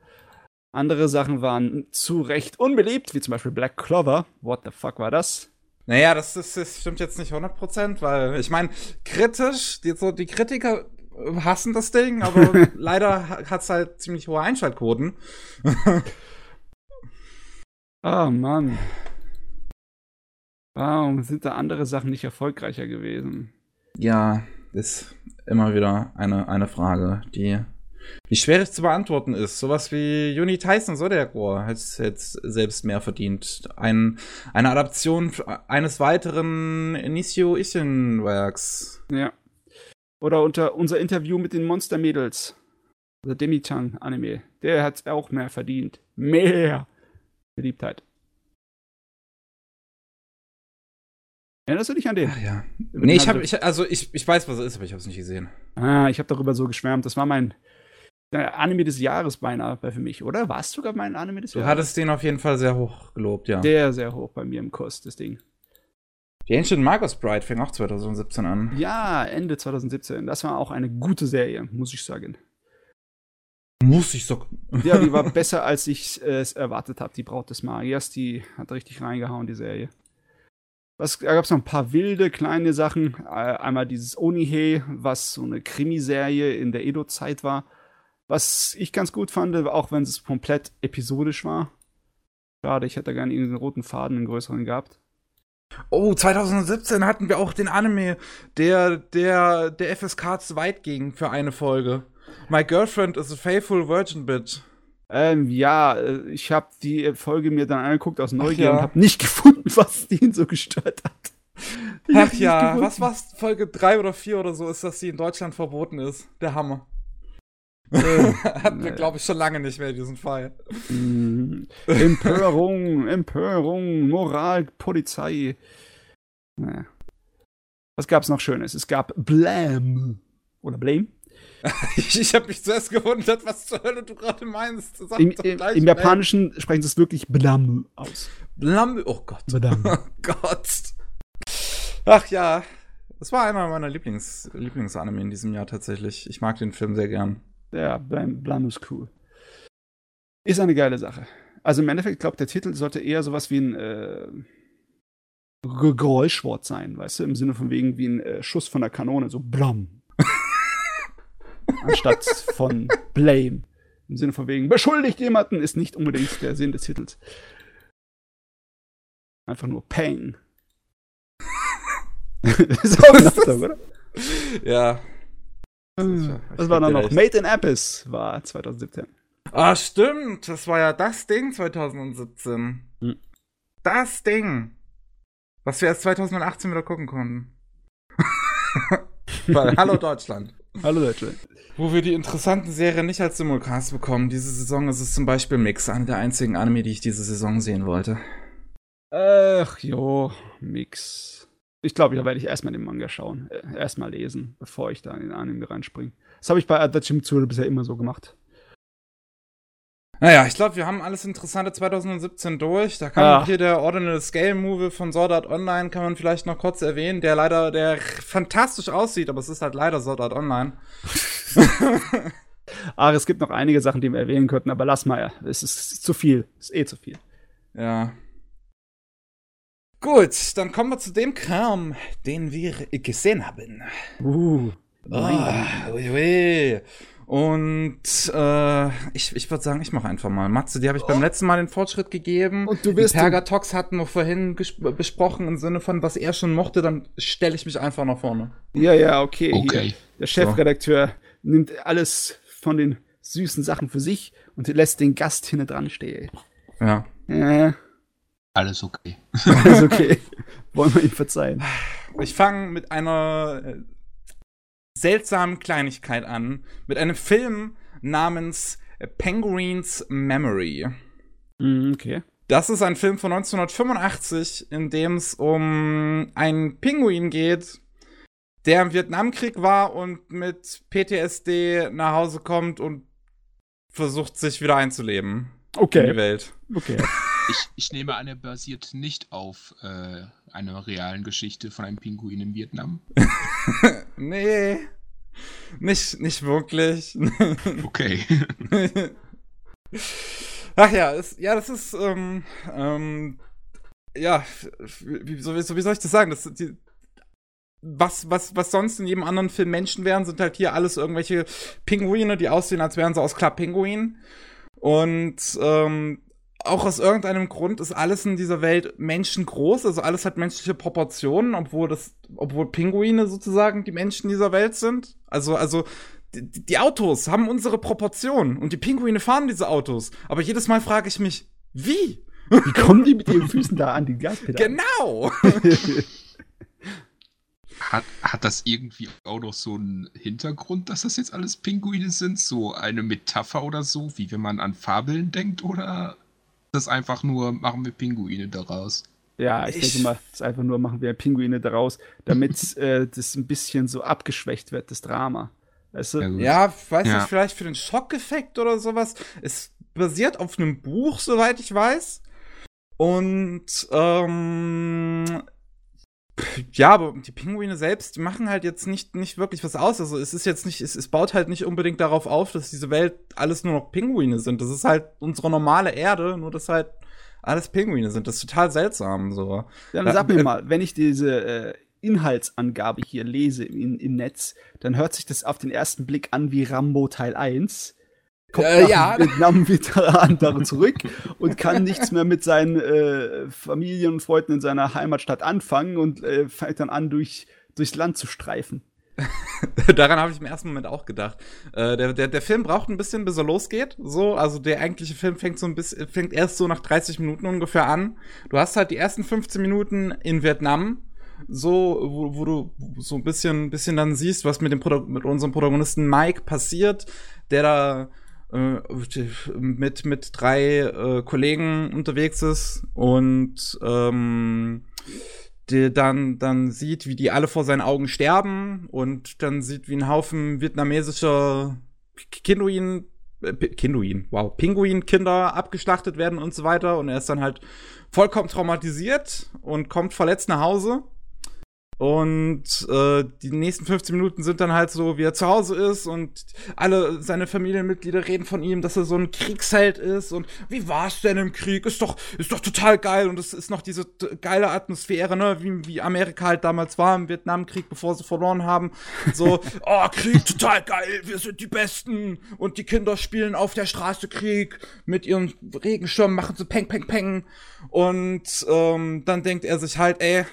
[SPEAKER 3] Andere Sachen waren zu Recht unbeliebt, wie zum Beispiel Black Clover. What the fuck war das?
[SPEAKER 1] Naja, das, das, das stimmt jetzt nicht 100%, weil ich meine, kritisch, die, so die Kritiker hassen das Ding, aber leider hat es halt ziemlich hohe Einschaltquoten.
[SPEAKER 3] oh Mann. Warum sind da andere Sachen nicht erfolgreicher gewesen?
[SPEAKER 1] Ja, ist immer wieder eine, eine Frage, die wie schwer zu beantworten ist. Sowas wie Uni Tyson War hat jetzt selbst mehr verdient. Ein, eine Adaption eines weiteren Inicio Ishin Werks.
[SPEAKER 3] Ja. Oder unter unser Interview mit den Monster-Mädels. Der Demi-Chan-Anime. Der hat auch mehr verdient. Mehr Beliebtheit. Erinnerst du dich an den?
[SPEAKER 1] Ach, ja. Nee, ich habe, ich, also ich, ich weiß, was es ist, aber ich habe es nicht gesehen.
[SPEAKER 3] Ah, ich habe darüber so geschwärmt. Das war mein Anime des Jahres beinahe für mich, oder? War es sogar mein Anime des Jahres?
[SPEAKER 1] Du hattest den auf jeden Fall sehr hoch gelobt, ja.
[SPEAKER 3] Sehr, sehr hoch bei mir im Kurs, das Ding.
[SPEAKER 1] Die Ancient Marcus Bride fing auch 2017 an.
[SPEAKER 3] Ja, Ende 2017. Das war auch eine gute Serie, muss ich sagen.
[SPEAKER 1] Muss ich sagen.
[SPEAKER 3] Ja, die war besser, als ich es erwartet habe. Die Braut des Magiers, die hat richtig reingehauen, die Serie. Was, da gab es noch ein paar wilde kleine Sachen. Äh, einmal dieses Onihe, was so eine Krimiserie in der Edo-Zeit war. Was ich ganz gut fand, auch wenn es komplett episodisch war. Schade, ich hätte gerne einen roten Faden, einen größeren gehabt.
[SPEAKER 1] Oh, 2017 hatten wir auch den Anime, der der der FSK zu weit ging für eine Folge. My Girlfriend is a Faithful Virgin Bitch.
[SPEAKER 3] Ähm, ja, äh, ich habe die Folge mir dann angeguckt aus Neugier ja. und habe nicht gefunden, was den so gestört hat.
[SPEAKER 1] Ich Ach ja, was war's? Folge 3 oder 4 oder so ist, dass sie in Deutschland verboten ist. Der Hammer. Äh, Hatten wir, glaube ich, schon lange nicht mehr diesen Fall.
[SPEAKER 3] Mhm. Empörung, Empörung, Moral, Polizei. Naja. Was gab's noch Schönes? Es gab Blam. Oder Blame.
[SPEAKER 1] ich ich habe mich zuerst gewundert, was zur Hölle du gerade meinst.
[SPEAKER 3] Im, im, Im, Japanischen sprechen sie es wirklich Blam aus.
[SPEAKER 1] Blam, oh Gott. Blam. Oh Gott. Ach ja, das war einer meiner Lieblings, Lieblingsanime in diesem Jahr tatsächlich. Ich mag den Film sehr gern.
[SPEAKER 3] Ja, Blam, Blam ist cool. Ist eine geile Sache. Also im Endeffekt, ich glaube, der Titel sollte eher sowas wie ein äh, Geräuschwort sein, weißt du, im Sinne von wegen wie ein äh, Schuss von der Kanone, so Blam. Anstatt von Blame. Im Sinne von wegen, beschuldigt jemanden, ist nicht unbedingt der Sinn des Titels. Einfach nur Pang.
[SPEAKER 1] ist auch ein oder? Ja.
[SPEAKER 3] Was war da noch? Made in Abyss war 2017.
[SPEAKER 1] Ah, stimmt. Das war ja das Ding 2017. Hm. Das Ding. Was wir erst 2018 wieder gucken konnten. Weil, hallo Deutschland.
[SPEAKER 3] Hallo Deutschland.
[SPEAKER 1] Wo wir die interessanten Serien nicht als Simulcast bekommen. Diese Saison ist es zum Beispiel Mix, eine der einzigen Anime, die ich diese Saison sehen wollte.
[SPEAKER 3] Ach jo, Mix. Ich glaube, da werde ich erstmal den Manga schauen. Äh, erstmal lesen, bevor ich da in den Anime reinspringe. Das habe ich bei Adachi Mitsuru bisher immer so gemacht.
[SPEAKER 1] Naja, ich glaube, wir haben alles Interessante 2017 durch. Da kann ja. hier der Ordinal Scale Movie von Sword Art Online, kann man vielleicht noch kurz erwähnen, der leider, der fantastisch aussieht, aber es ist halt leider Sword Art Online.
[SPEAKER 3] Ach, es gibt noch einige Sachen, die wir erwähnen könnten, aber lass mal, es ist zu viel. Es ist eh zu viel.
[SPEAKER 1] Ja. Gut, dann kommen wir zu dem Kram, den wir gesehen haben.
[SPEAKER 3] Uh.
[SPEAKER 1] Oh, ui, ui. Und äh, ich, ich würde sagen, ich mache einfach mal. Matze, die habe ich oh. beim letzten Mal den Fortschritt gegeben.
[SPEAKER 3] Und du bist.
[SPEAKER 1] Pergatox hatten wir vorhin besprochen im Sinne von, was er schon mochte, dann stelle ich mich einfach nach vorne.
[SPEAKER 3] Ja, ja, okay.
[SPEAKER 2] okay.
[SPEAKER 3] Hier. Der Chefredakteur so. nimmt alles von den süßen Sachen für sich und lässt den Gast hinten dran stehen.
[SPEAKER 1] Ja.
[SPEAKER 3] ja.
[SPEAKER 2] Alles okay.
[SPEAKER 3] Alles okay. Wollen wir ihm verzeihen.
[SPEAKER 1] Ich fange mit einer äh, seltsamen Kleinigkeit an, mit einem Film namens Penguins Memory.
[SPEAKER 3] Mm, okay.
[SPEAKER 1] Das ist ein Film von 1985, in dem es um einen Pinguin geht, der im Vietnamkrieg war und mit PTSD nach Hause kommt und versucht, sich wieder einzuleben.
[SPEAKER 3] Okay.
[SPEAKER 1] In die Welt.
[SPEAKER 3] Okay.
[SPEAKER 2] Ich, ich nehme an, er basiert nicht auf äh, einer realen Geschichte von einem Pinguin in Vietnam.
[SPEAKER 1] nee. Nicht, nicht wirklich.
[SPEAKER 2] okay.
[SPEAKER 1] Ach ja, es, ja, das ist, ähm, ähm, ja, wie, so, wie soll ich das sagen? Das, die, was, was, was sonst in jedem anderen Film Menschen wären, sind halt hier alles irgendwelche Pinguine, die aussehen, als wären sie aus Club Pinguin. Und ähm, auch aus irgendeinem Grund ist alles in dieser Welt menschengroß, also alles hat menschliche Proportionen, obwohl das, obwohl Pinguine sozusagen die Menschen dieser Welt sind. Also, also die, die Autos haben unsere Proportionen und die Pinguine fahren diese Autos. Aber jedes Mal frage ich mich, wie?
[SPEAKER 3] Wie kommen die mit ihren Füßen da an die Gaspedale?
[SPEAKER 1] Genau!
[SPEAKER 2] Hat, hat das irgendwie auch noch so einen Hintergrund, dass das jetzt alles Pinguine sind? So eine Metapher oder so, wie wenn man an Fabeln denkt? Oder das einfach nur, machen wir Pinguine daraus?
[SPEAKER 3] Ja, ich, ich denke mal, das ist einfach nur, machen wir Pinguine daraus, damit äh, das ein bisschen so abgeschwächt wird, das Drama.
[SPEAKER 1] Weißt du? Ja, weiß ja. nicht, vielleicht für den Schockeffekt oder sowas. Es basiert auf einem Buch, soweit ich weiß. Und ähm, ja, aber die Pinguine selbst, die machen halt jetzt nicht, nicht wirklich was aus. Also es ist jetzt nicht, es, es baut halt nicht unbedingt darauf auf, dass diese Welt alles nur noch Pinguine sind. Das ist halt unsere normale Erde, nur dass halt alles Pinguine sind. Das ist total seltsam. So.
[SPEAKER 3] Dann sag mir äh, mal, wenn ich diese äh, Inhaltsangabe hier lese in, im Netz, dann hört sich das auf den ersten Blick an wie Rambo Teil 1 kommt äh, ja. Vietnam-Veteran da zurück und kann nichts mehr mit seinen äh, Familien und Freunden in seiner Heimatstadt anfangen und äh, fängt dann an, durch, durchs Land zu streifen.
[SPEAKER 1] Daran habe ich im ersten Moment auch gedacht. Äh, der, der, der Film braucht ein bisschen, bis er losgeht. So, also der eigentliche Film fängt so ein bisschen, fängt erst so nach 30 Minuten ungefähr an. Du hast halt die ersten 15 Minuten in Vietnam, so, wo, wo du so ein bisschen, bisschen dann siehst, was mit dem Produ mit unserem Protagonisten Mike passiert, der da mit, mit drei äh, Kollegen unterwegs ist und ähm, der dann, dann sieht, wie die alle vor seinen Augen sterben und dann sieht, wie ein Haufen vietnamesischer Kinduin, äh, Kinduin, wow, Pinguin-Kinder abgeschlachtet werden und so weiter. Und er ist dann halt vollkommen traumatisiert und kommt verletzt nach Hause und äh, die nächsten 15 Minuten sind dann halt so, wie er zu Hause ist und alle seine Familienmitglieder reden von ihm, dass er so ein Kriegsheld ist und wie war's denn im Krieg? Ist doch, ist doch total geil und es ist noch diese geile Atmosphäre, ne, wie, wie Amerika halt damals war im Vietnamkrieg, bevor sie verloren haben. So, oh, Krieg, total geil, wir sind die Besten und die Kinder spielen auf der Straße Krieg mit ihren Regenschirmen, machen so Peng, Peng, Peng und ähm, dann denkt er sich halt, ey,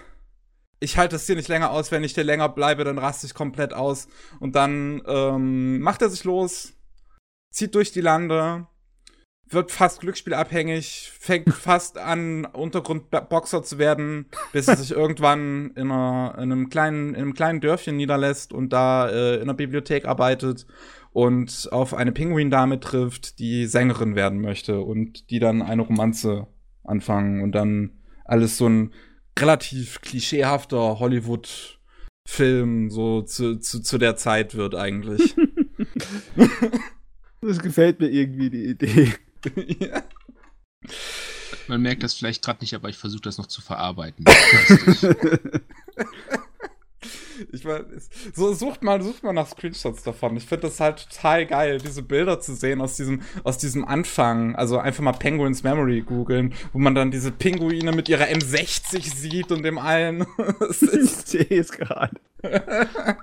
[SPEAKER 1] ich halte das hier nicht länger aus, wenn ich hier länger bleibe, dann raste ich komplett aus. Und dann ähm, macht er sich los, zieht durch die Lande, wird fast glücksspielabhängig, fängt fast an, Untergrundboxer zu werden, bis er sich irgendwann in, einer, in, einem kleinen, in einem kleinen Dörfchen niederlässt und da äh, in einer Bibliothek arbeitet und auf eine Pinguindame trifft, die Sängerin werden möchte und die dann eine Romanze anfangen und dann alles so ein relativ klischeehafter Hollywood-Film so zu, zu, zu der Zeit wird eigentlich.
[SPEAKER 3] das gefällt mir irgendwie, die Idee. ja.
[SPEAKER 2] Man merkt das vielleicht gerade nicht, aber ich versuche das noch zu verarbeiten.
[SPEAKER 1] Ich meine, so sucht mal, sucht mal nach Screenshots davon. Ich finde das halt total geil, diese Bilder zu sehen aus diesem, aus diesem Anfang. Also einfach mal Penguins Memory googeln, wo man dann diese Pinguine mit ihrer M60 sieht und dem allen.
[SPEAKER 3] ich sehe es gerade.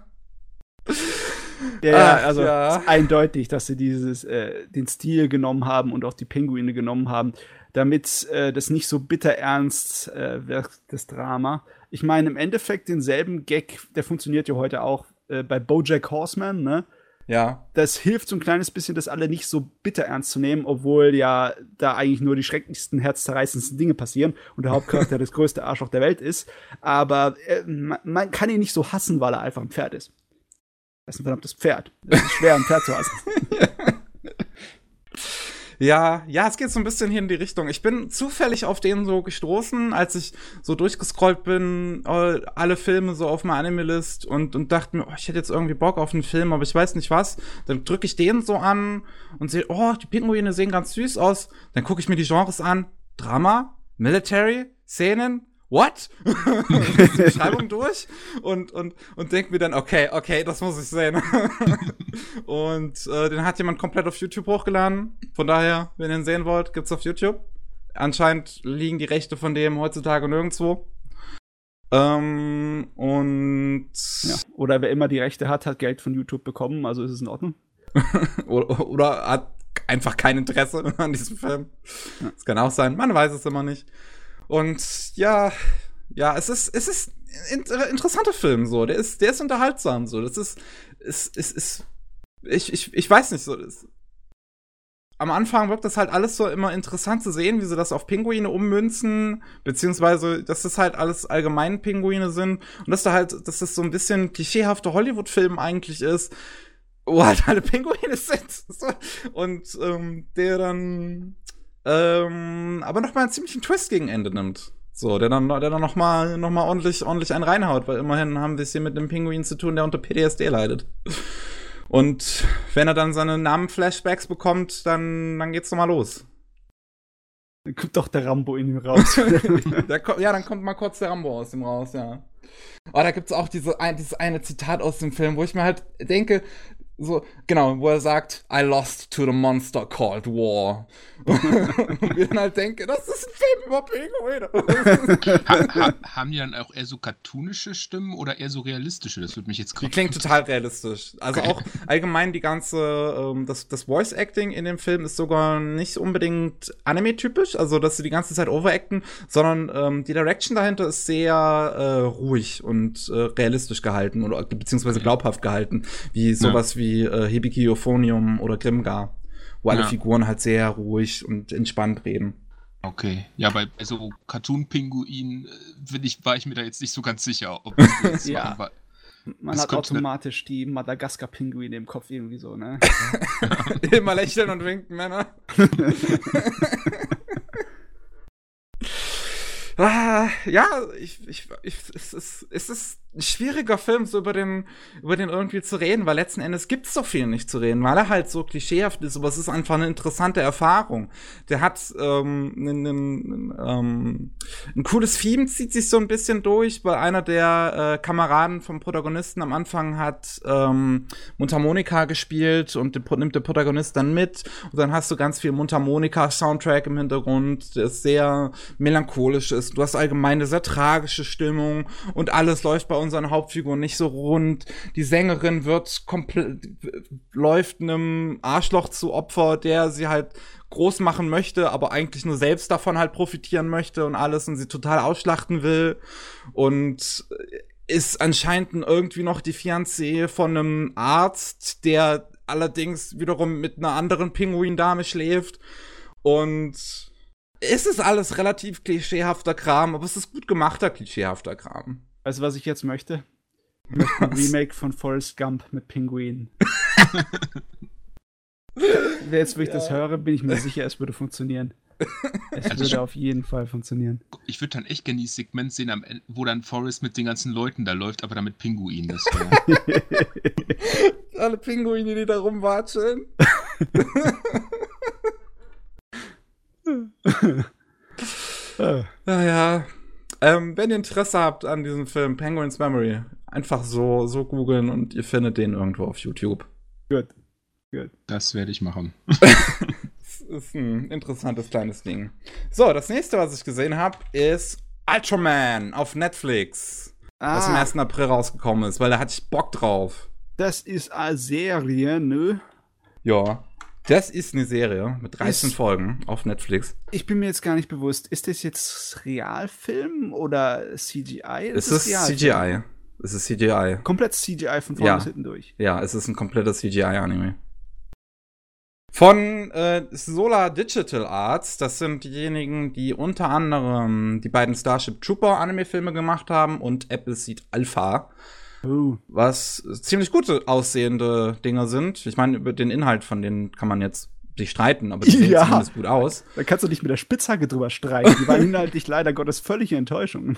[SPEAKER 3] Ja, Ach, also ja. ist eindeutig, dass sie dieses, äh, den Stil genommen haben und auch die Pinguine genommen haben, damit äh, das nicht so bitter ernst äh, wird, das Drama. Ich meine, im Endeffekt denselben Gag, der funktioniert ja heute auch äh, bei Bojack Horseman, ne?
[SPEAKER 1] Ja.
[SPEAKER 3] Das hilft so ein kleines bisschen, das alle nicht so bitter ernst zu nehmen, obwohl ja da eigentlich nur die schrecklichsten, herzzerreißendsten Dinge passieren und der Hauptcharakter das größte Arschloch der Welt ist. Aber äh, man, man, kann ihn nicht so hassen, weil er einfach ein Pferd ist. Das ist ein verdammtes Pferd. Es ist schwer, ein Pferd zu hassen.
[SPEAKER 1] Ja, ja, es geht so ein bisschen hier in die Richtung. Ich bin zufällig auf den so gestoßen, als ich so durchgescrollt bin, alle Filme so auf meiner Anime-List und, und dachte mir, oh, ich hätte jetzt irgendwie Bock auf einen Film, aber ich weiß nicht was. Dann drücke ich den so an und sehe, oh, die Pinguine sehen ganz süß aus. Dann gucke ich mir die Genres an. Drama, Military, Szenen, what? die Beschreibung durch und, und, und denk mir dann, okay, okay, das muss ich sehen. und äh, den hat jemand komplett auf YouTube hochgeladen. Von daher, wenn ihr ihn sehen wollt, gibt's auf YouTube. Anscheinend liegen die Rechte von dem heutzutage nirgendwo. Ähm, und
[SPEAKER 3] ja. Oder wer immer die Rechte hat, hat Geld von YouTube bekommen, also ist es in Ordnung.
[SPEAKER 1] oder, oder hat einfach kein Interesse an diesem Film. Das kann auch sein, man weiß es immer nicht. Und ja, ja, es ist, es ist ein interessanter Film, so. Der ist, der ist unterhaltsam, so. Das ist, ist, ist, ist ich, ich, ich weiß nicht, so. Das, am Anfang wirkt das halt alles so immer interessant zu sehen, wie sie das auf Pinguine ummünzen, beziehungsweise, dass das halt alles allgemein Pinguine sind und dass da halt, dass das so ein bisschen klischeehafter Hollywood-Film eigentlich ist, wo halt alle Pinguine sind. Und ähm, der dann ähm, aber noch mal einen ziemlichen Twist gegen Ende nimmt. So, der dann, der dann noch mal, noch mal ordentlich, ordentlich einen reinhaut, weil immerhin haben wir es hier mit einem Pinguin zu tun, der unter PTSD leidet. Und wenn er dann seine Namen-Flashbacks bekommt, dann, dann geht's noch mal los.
[SPEAKER 3] Dann kommt doch der Rambo in ihm raus.
[SPEAKER 1] ja, dann kommt mal kurz der Rambo aus ihm raus, ja. Oh, da gibt's auch diese, ein, dieses eine Zitat aus dem Film, wo ich mir halt denke, so, genau, wo er sagt, I lost to the monster called war. und wir dann halt denken, das ist ein Film über Pinguine.
[SPEAKER 2] ha, ha, haben die dann auch eher so cartoonische Stimmen oder eher so realistische? Das würde mich jetzt.
[SPEAKER 1] Die klingt total realistisch. Also auch allgemein die ganze, ähm, das, das Voice Acting in dem Film ist sogar nicht unbedingt anime-typisch, also dass sie die ganze Zeit overacten, sondern ähm, die Direction dahinter ist sehr äh, ruhig und äh, realistisch gehalten oder beziehungsweise glaubhaft gehalten, wie sowas ja. wie äh, Hibiki Euphonium oder Grimgar wo alle ja. Figuren halt sehr ruhig und entspannt reden.
[SPEAKER 2] Okay, ja, bei so Cartoon-Pinguinen äh, ich, war ich mir da jetzt nicht so ganz sicher, ob das
[SPEAKER 3] ja. war. Man das hat automatisch die Madagaskar-Pinguine im Kopf irgendwie so, ne?
[SPEAKER 1] Immer lächeln und winken, Männer. Ah, ja, ich, ich, ich, es, ist, es ist ein schwieriger Film, so über den, über den irgendwie zu reden, weil letzten Endes gibt's so viel nicht zu reden, weil er halt so klischeehaft ist, aber es ist einfach eine interessante Erfahrung. Der hat ähm, ein, ein, ähm, ein cooles Theme, zieht sich so ein bisschen durch, weil einer der äh, Kameraden vom Protagonisten am Anfang hat ähm, Mundharmonika gespielt und den, nimmt der Protagonist dann mit und dann hast du ganz viel Mundharmonika-Soundtrack im Hintergrund, der sehr melancholisch ist. Du hast allgemein eine sehr tragische Stimmung und alles läuft bei unseren Hauptfiguren nicht so rund. Die Sängerin wird komplett, läuft einem Arschloch zu Opfer, der sie halt groß machen möchte, aber eigentlich nur selbst davon halt profitieren möchte und alles und sie total ausschlachten will. Und ist anscheinend irgendwie noch die Fiancée von einem Arzt, der allerdings wiederum mit einer anderen Pinguindame schläft. Und es ist alles relativ klischeehafter Kram, aber es ist gut gemachter klischeehafter Kram.
[SPEAKER 3] Weißt du, was ich jetzt möchte? Ich möchte ein Remake von Forrest Gump mit Pinguinen. jetzt, wo ich ja. das höre, bin ich mir sicher, es würde funktionieren. Es also würde auf jeden Fall funktionieren.
[SPEAKER 2] Ich würde dann echt gerne dieses Segment sehen, wo dann Forrest mit den ganzen Leuten da läuft, aber dann mit Pinguinen.
[SPEAKER 1] Alle Pinguine, die da rumwatscheln. naja, ähm, wenn ihr Interesse habt an diesem Film Penguin's Memory, einfach so, so googeln und ihr findet den irgendwo auf YouTube.
[SPEAKER 2] Gut. Gut. Das werde ich machen.
[SPEAKER 1] das ist ein interessantes kleines Ding. So, das nächste, was ich gesehen habe, ist Ultraman auf Netflix. Ah. Was am 1. April rausgekommen ist, weil da hatte ich Bock drauf.
[SPEAKER 3] Das ist eine Serie, ne?
[SPEAKER 1] Ja. Das ist eine Serie mit 13 ist, Folgen auf Netflix.
[SPEAKER 3] Ich bin mir jetzt gar nicht bewusst, ist das jetzt Realfilm oder CGI?
[SPEAKER 1] Es ist, ist CGI. Es ist CGI.
[SPEAKER 3] Komplett CGI von vorne ja. bis hinten durch.
[SPEAKER 1] Ja, es ist ein kompletter CGI-Anime. Von äh, Solar Digital Arts, das sind diejenigen, die unter anderem die beiden Starship Trooper Anime-Filme gemacht haben und Appleseed Alpha. Uh. Was ziemlich gute aussehende Dinger sind. Ich meine, über den Inhalt von denen kann man jetzt sich streiten, aber die sehen ja. zumindest gut aus.
[SPEAKER 3] Da kannst du nicht mit der Spitzhacke drüber streiten. Die waren inhaltlich leider Gottes völlige Enttäuschung.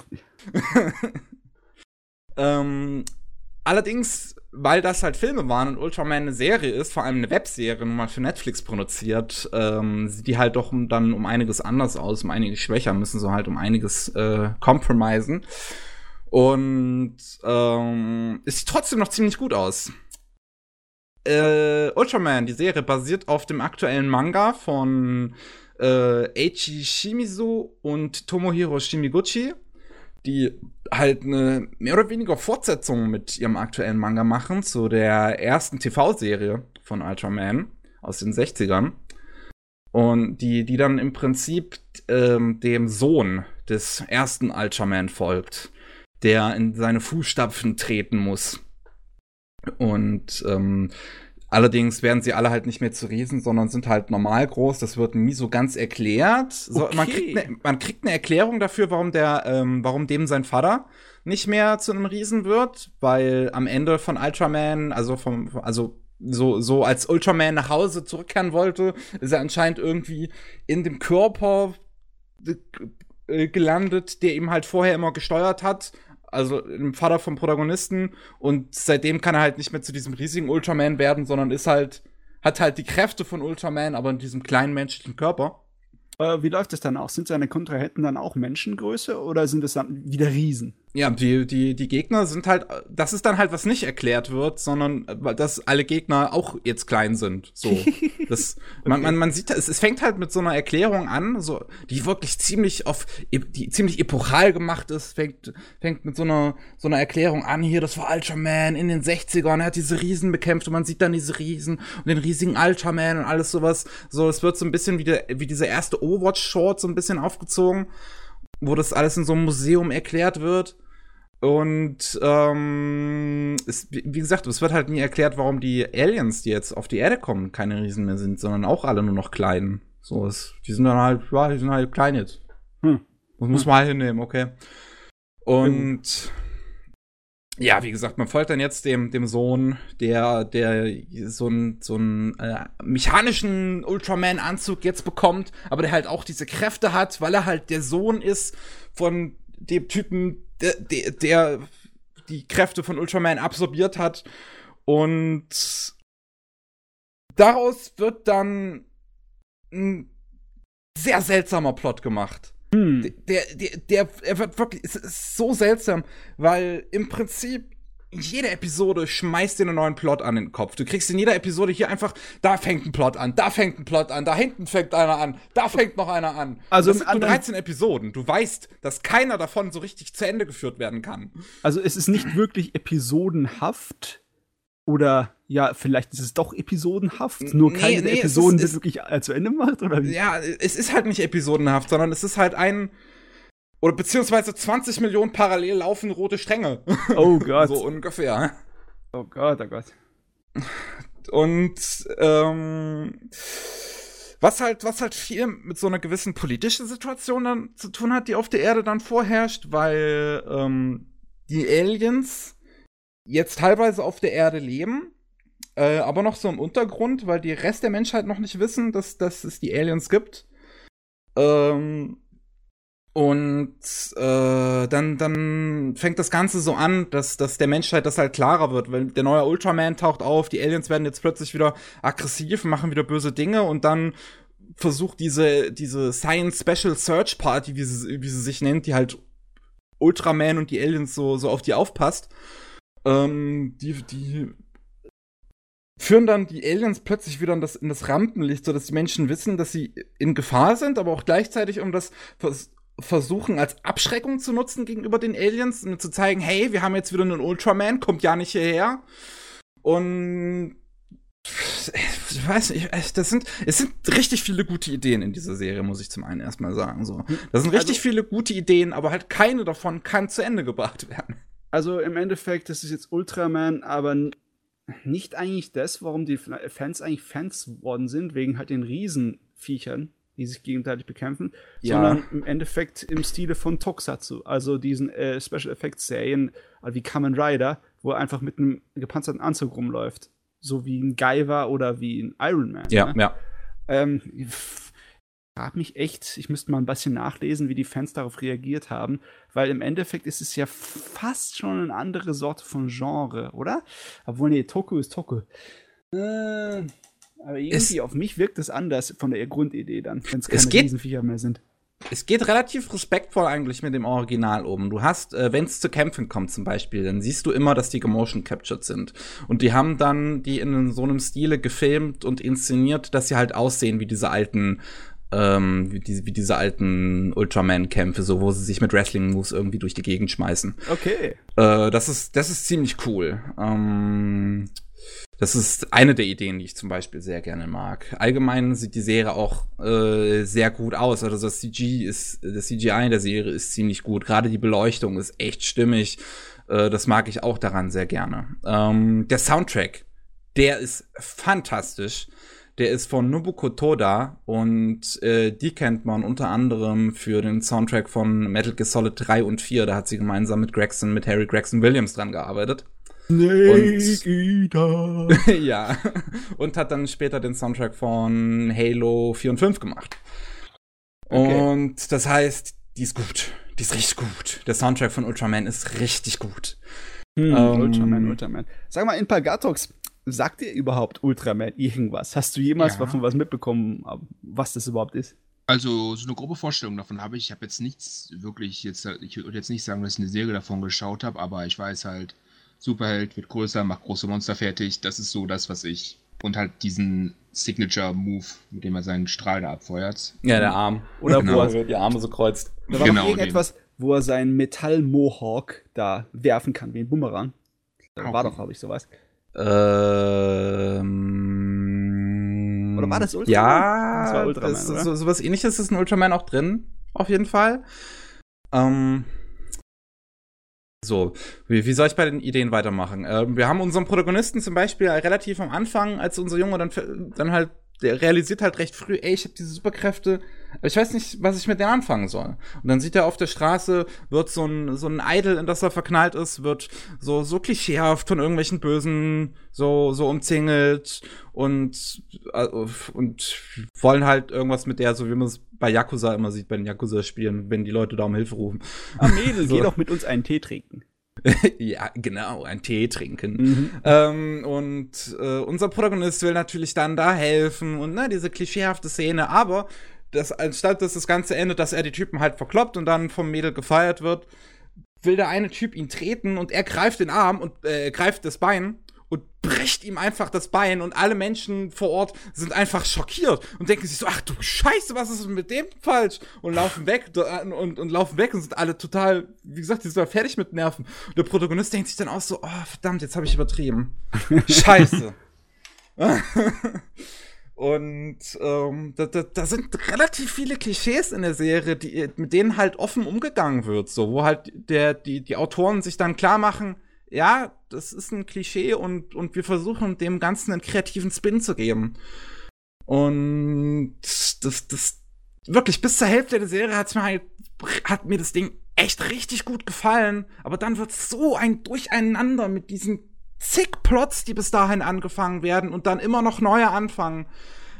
[SPEAKER 1] ähm, allerdings, weil das halt Filme waren und Ultraman eine Serie ist, vor allem eine Webserie, mal für Netflix produziert, ähm, sieht die halt doch dann um einiges anders aus, um einiges schwächer, müssen so halt um einiges äh, compromisen. Und ähm, es sieht trotzdem noch ziemlich gut aus. Äh, Ultraman, die Serie, basiert auf dem aktuellen Manga von äh, Eiichi Shimizu und Tomohiro Shimiguchi, die halt eine mehr oder weniger Fortsetzung mit ihrem aktuellen Manga machen zu der ersten TV-Serie von Ultraman aus den 60ern. Und die, die dann im Prinzip ähm, dem Sohn des ersten Ultraman folgt der in seine Fußstapfen treten muss. Und ähm, allerdings werden sie alle halt nicht mehr zu Riesen, sondern sind halt normal groß. Das wird nie so ganz erklärt. So, okay. man, kriegt ne, man kriegt eine Erklärung dafür, warum der, ähm, warum dem sein Vater nicht mehr zu einem Riesen wird, weil am Ende von Ultraman, also vom, also so, so als Ultraman nach Hause zurückkehren wollte, ist er anscheinend irgendwie in dem Körper äh, gelandet, der ihm halt vorher immer gesteuert hat also dem Vater vom Protagonisten und seitdem kann er halt nicht mehr zu diesem riesigen Ultraman werden, sondern ist halt, hat halt die Kräfte von Ultraman, aber in diesem kleinen menschlichen Körper.
[SPEAKER 3] Äh, wie läuft das dann auch? Sind seine Kontrahenten dann auch Menschengröße oder sind es dann wieder Riesen?
[SPEAKER 1] Ja, die, die, die Gegner sind halt, das ist dann halt, was nicht erklärt wird, sondern äh, dass alle Gegner auch jetzt klein sind. So. Das, man, man, man sieht, es, es fängt halt mit so einer Erklärung an, so, die wirklich ziemlich auf, die ziemlich epochal gemacht ist, fängt, fängt mit so einer, so einer Erklärung an, hier, das war Ultraman in den 60ern, er hat diese Riesen bekämpft und man sieht dann diese Riesen und den riesigen Ultraman und alles sowas. So, es wird so ein bisschen wie, der, wie dieser erste Overwatch-Short so ein bisschen aufgezogen wo das alles in so einem Museum erklärt wird. Und ähm, es, wie gesagt, es wird halt nie erklärt, warum die Aliens, die jetzt auf die Erde kommen, keine Riesen mehr sind, sondern auch alle nur noch klein. So ist, die sind dann halt, ja, die sind halt klein jetzt. Hm. Das muss man halt hinnehmen, okay. Und ja, wie gesagt, man folgt dann jetzt dem, dem Sohn, der, der so einen so einen, äh, mechanischen Ultraman-Anzug jetzt bekommt, aber der halt auch diese Kräfte hat, weil er halt der Sohn ist von dem Typen, der, der, der die Kräfte von Ultraman absorbiert hat. Und daraus wird dann ein sehr seltsamer Plot gemacht. Hm. Der, der, der, er wird wirklich, es ist so seltsam, weil im Prinzip jede Episode schmeißt dir einen neuen Plot an den Kopf. Du kriegst in jeder Episode hier einfach, da fängt ein Plot an, da fängt ein Plot an, da hinten fängt einer an, da fängt noch einer an. Also das sind nur 13 Episoden. Du weißt, dass keiner davon so richtig zu Ende geführt werden kann.
[SPEAKER 3] Also es ist nicht wirklich episodenhaft, oder ja, vielleicht ist es doch episodenhaft, nur keine nee, Episoden ist, wirklich äh, zu Ende macht, oder wie?
[SPEAKER 1] Ja, es ist halt nicht episodenhaft, sondern es ist halt ein oder beziehungsweise 20 Millionen parallel laufende rote Stränge.
[SPEAKER 3] Oh Gott.
[SPEAKER 1] so ungefähr.
[SPEAKER 3] Oh Gott, oh Gott.
[SPEAKER 1] Und ähm, was halt, was halt viel mit so einer gewissen politischen Situation dann zu tun hat, die auf der Erde dann vorherrscht, weil ähm, die Aliens jetzt teilweise auf der Erde leben, äh, aber noch so im Untergrund, weil die Rest der Menschheit noch nicht wissen, dass, dass es die Aliens gibt. Ähm, und äh, dann, dann fängt das Ganze so an, dass, dass der Menschheit das halt klarer wird, weil der neue Ultraman taucht auf, die Aliens werden jetzt plötzlich wieder aggressiv, machen wieder böse Dinge und dann versucht diese, diese Science Special Search Party, wie sie, wie sie sich nennt, die halt Ultraman und die Aliens so, so auf die aufpasst, ähm, die, die führen dann die Aliens plötzlich wieder in das, in das Rampenlicht, sodass die Menschen wissen, dass sie in Gefahr sind, aber auch gleichzeitig, um das versuchen, als Abschreckung zu nutzen gegenüber den Aliens und zu zeigen, hey, wir haben jetzt wieder einen Ultraman, kommt ja nicht hierher. Und ich weiß nicht, das sind, es sind richtig viele gute Ideen in dieser Serie, muss ich zum einen erstmal sagen. So. Das sind richtig also, viele gute Ideen, aber halt keine davon kann zu Ende gebracht werden.
[SPEAKER 3] Also im Endeffekt, das ist jetzt Ultraman, aber nicht eigentlich das, warum die Fans eigentlich Fans worden sind, wegen halt den Riesenviechern, die sich gegenseitig bekämpfen, ja. sondern im Endeffekt im Stile von Tokusatsu, also diesen äh, Special Effects Serien äh, wie Kamen Rider, wo er einfach mit einem gepanzerten Anzug rumläuft, so wie ein Guyver oder wie ein Iron Man.
[SPEAKER 1] Ja,
[SPEAKER 3] ne?
[SPEAKER 1] ja.
[SPEAKER 3] Ähm, frage mich echt, ich müsste mal ein bisschen nachlesen, wie die Fans darauf reagiert haben, weil im Endeffekt ist es ja fast schon eine andere Sorte von Genre, oder? Obwohl, nee, Toku ist Toku. Äh, aber irgendwie es, auf mich wirkt es anders von der Grundidee dann, wenn es keine
[SPEAKER 1] geht,
[SPEAKER 3] Riesenviecher mehr sind.
[SPEAKER 1] Es geht relativ respektvoll eigentlich mit dem Original oben. Du hast, äh, wenn es zu Kämpfen kommt zum Beispiel, dann siehst du immer, dass die gemotion captured sind. Und die haben dann die in so einem Stile gefilmt und inszeniert, dass sie halt aussehen wie diese alten ähm, wie, die, wie diese alten Ultraman-Kämpfe, so wo sie sich mit Wrestling-Moves irgendwie durch die Gegend schmeißen.
[SPEAKER 3] Okay.
[SPEAKER 1] Äh, das ist, das ist ziemlich cool. Ähm, das ist eine der Ideen, die ich zum Beispiel sehr gerne mag. Allgemein sieht die Serie auch äh, sehr gut aus. Also das CG ist, das CGI in der Serie ist ziemlich gut. Gerade die Beleuchtung ist echt stimmig. Äh, das mag ich auch daran sehr gerne. Ähm, der Soundtrack, der ist fantastisch. Der ist von Nobuko Toda und äh, die kennt man unter anderem für den Soundtrack von Metal Gear Solid 3 und 4. Da hat sie gemeinsam mit Gregson, mit Harry Gregson Williams dran gearbeitet.
[SPEAKER 3] Snake
[SPEAKER 1] und, ja. Und hat dann später den Soundtrack von Halo 4 und 5 gemacht. Okay. Und das heißt, die ist gut. Die ist richtig gut. Der Soundtrack von Ultraman ist richtig gut.
[SPEAKER 3] Hm, um, Ultraman, Ultraman. Sag mal, in Pagatox, sagt dir überhaupt Ultraman irgendwas? Hast du jemals ja. davon was mitbekommen, was das überhaupt ist?
[SPEAKER 2] Also, so eine grobe Vorstellung davon habe ich. Ich habe jetzt nichts wirklich, jetzt, ich würde jetzt nicht sagen, dass ich eine Serie davon geschaut habe, aber ich weiß halt, Superheld wird größer, macht große Monster fertig. Das ist so das, was ich. Und halt diesen Signature-Move, mit dem er seinen Strahl da abfeuert.
[SPEAKER 1] Ja, der Arm.
[SPEAKER 3] Oder genau. wo er die Arme so kreuzt. Da war genau, irgendetwas, wo er seinen Metall-Mohawk da werfen kann, wie ein Bumerang. Da okay. war doch, glaube ich, sowas.
[SPEAKER 1] Ähm,
[SPEAKER 3] oder war das
[SPEAKER 1] Ultraman? Ja, das war Ultraman, das, so, sowas ähnliches ist in Ultraman auch drin, auf jeden Fall. Ähm, so, wie, wie soll ich bei den Ideen weitermachen? Ähm, wir haben unseren Protagonisten zum Beispiel relativ am Anfang, als unser Junge dann, dann halt der realisiert halt recht früh, ey, ich habe diese Superkräfte, aber ich weiß nicht, was ich mit denen anfangen soll. Und dann sieht er auf der Straße, wird so ein, so ein Idol, in das er verknallt ist, wird so, so klischeehaft von irgendwelchen Bösen so, so umzingelt und, äh, und wollen halt irgendwas mit der, so wie man es bei Yakuza immer sieht, bei den Yakuza-Spielen, wenn die Leute da um Hilfe rufen.
[SPEAKER 3] Ah, Mädel, so. geh doch mit uns einen Tee trinken.
[SPEAKER 1] ja, genau, einen Tee trinken. Mhm. Ähm, und äh, unser Protagonist will natürlich dann da helfen und ne, diese klischeehafte Szene, aber das, anstatt dass das Ganze endet, dass er die Typen halt verkloppt und dann vom Mädel gefeiert wird, will der eine Typ ihn treten und er greift den Arm und äh, greift das Bein und bricht ihm einfach das Bein und alle Menschen vor Ort sind einfach schockiert und denken sich so, ach du Scheiße, was ist mit dem falsch? Und laufen weg und, und, und laufen weg und sind alle total, wie gesagt, die sind fertig mit Nerven. Und der Protagonist denkt sich dann auch so, oh verdammt, jetzt habe ich übertrieben. Scheiße. Und ähm, da, da, da sind relativ viele Klischees in der Serie, die, mit denen halt offen umgegangen wird, so, wo halt der, die, die Autoren sich dann klar machen, ja, das ist ein Klischee und, und wir versuchen dem Ganzen einen kreativen Spin zu geben. Und das, das, wirklich, bis zur Hälfte der Serie hat's mir halt, hat mir das Ding echt richtig gut gefallen. Aber dann wird so ein Durcheinander mit diesen zig Plots, die bis dahin angefangen werden und dann immer noch neue anfangen,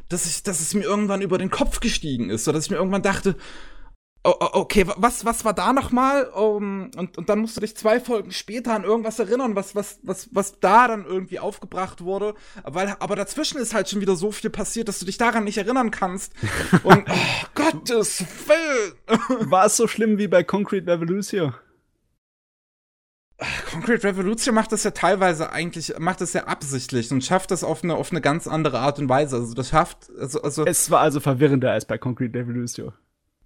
[SPEAKER 1] dass ich, dass es mir irgendwann über den Kopf gestiegen ist, so dass ich mir irgendwann dachte, Oh, oh, okay, was, was war da nochmal? Um, und, und dann musst du dich zwei Folgen später an irgendwas erinnern, was, was, was, was da dann irgendwie aufgebracht wurde. Weil, aber dazwischen ist halt schon wieder so viel passiert, dass du dich daran nicht erinnern kannst. Und oh, Gottes Willen!
[SPEAKER 3] War es so schlimm wie bei Concrete Revolution?
[SPEAKER 1] Concrete Revolution macht das ja teilweise eigentlich, macht das ja absichtlich und schafft das auf eine, auf eine ganz andere Art und Weise. Also das schafft, also, also.
[SPEAKER 3] Es war also verwirrender als bei Concrete Revolution.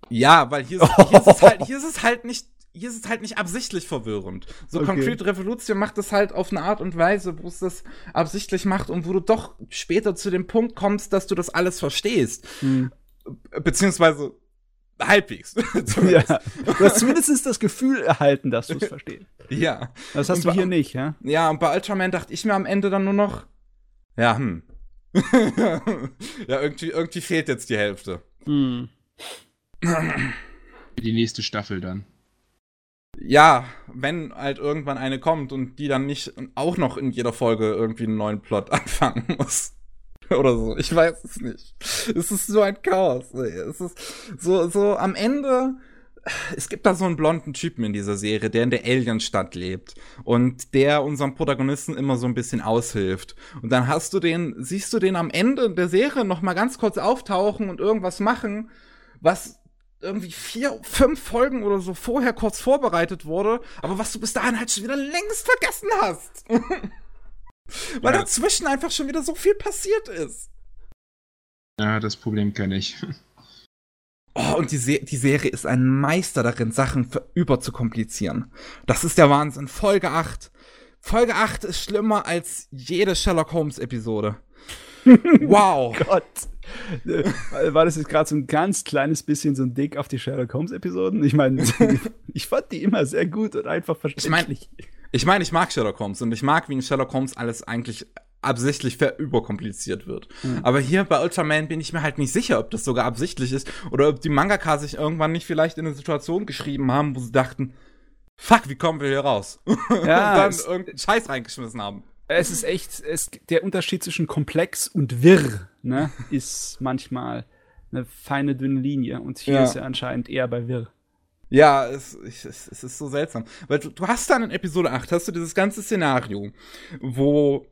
[SPEAKER 1] Ja, weil hier, ist, hier, ist es halt, hier ist es halt nicht hier ist es halt nicht absichtlich verwirrend. So okay. Concrete Revolution macht es halt auf eine Art und Weise, wo es das absichtlich macht und wo du doch später zu dem Punkt kommst, dass du das alles verstehst. Hm. Beziehungsweise halbwegs.
[SPEAKER 3] ja. Du hast zumindest das Gefühl erhalten, dass du es verstehst.
[SPEAKER 1] Ja.
[SPEAKER 3] Das hast und du hier nicht, ja?
[SPEAKER 1] Ja, und bei Ultraman dachte ich mir am Ende dann nur noch, ja, hm. ja, irgendwie, irgendwie fehlt jetzt die Hälfte. Hm.
[SPEAKER 2] Die nächste Staffel dann.
[SPEAKER 1] Ja, wenn halt irgendwann eine kommt und die dann nicht auch noch in jeder Folge irgendwie einen neuen Plot anfangen muss. Oder so. Ich weiß es nicht. Es ist so ein Chaos. Es ist so, so am Ende. Es gibt da so einen blonden Typen in dieser Serie, der in der Alienstadt lebt und der unserem Protagonisten immer so ein bisschen aushilft. Und dann hast du den, siehst du den am Ende der Serie noch mal ganz kurz auftauchen und irgendwas machen, was irgendwie vier, fünf Folgen oder so vorher kurz vorbereitet wurde, aber was du bis dahin halt schon wieder längst vergessen hast. Weil ja. dazwischen einfach schon wieder so viel passiert ist.
[SPEAKER 2] Ja, das Problem kenne ich.
[SPEAKER 1] Oh, und die, Se die Serie ist ein Meister darin, Sachen überzukomplizieren. Das ist der Wahnsinn. Folge 8. Folge 8 ist schlimmer als jede Sherlock Holmes Episode. wow.
[SPEAKER 3] Gott. Äh, war das jetzt gerade so ein ganz kleines bisschen so ein Dick auf die Sherlock Holmes Episoden? Ich meine, ich fand die immer sehr gut und einfach verständlich.
[SPEAKER 1] Ich meine, ich, mein, ich mag Sherlock Holmes und ich mag, wie in Sherlock Holmes alles eigentlich absichtlich überkompliziert wird. Mhm. Aber hier bei Ultraman bin ich mir halt nicht sicher, ob das sogar absichtlich ist oder ob die Mangaka sich irgendwann nicht vielleicht in eine Situation geschrieben haben, wo sie dachten, fuck, wie kommen wir hier raus? Ja, und dann irgendeinen Scheiß reingeschmissen haben
[SPEAKER 3] es ist echt, es, der Unterschied zwischen komplex und wirr, ne, ist manchmal eine feine, dünne Linie. Und hier ja. ist er anscheinend eher bei wirr.
[SPEAKER 1] Ja, es, es, es ist so seltsam. Weil du, du hast dann in Episode 8, hast du dieses ganze Szenario, wo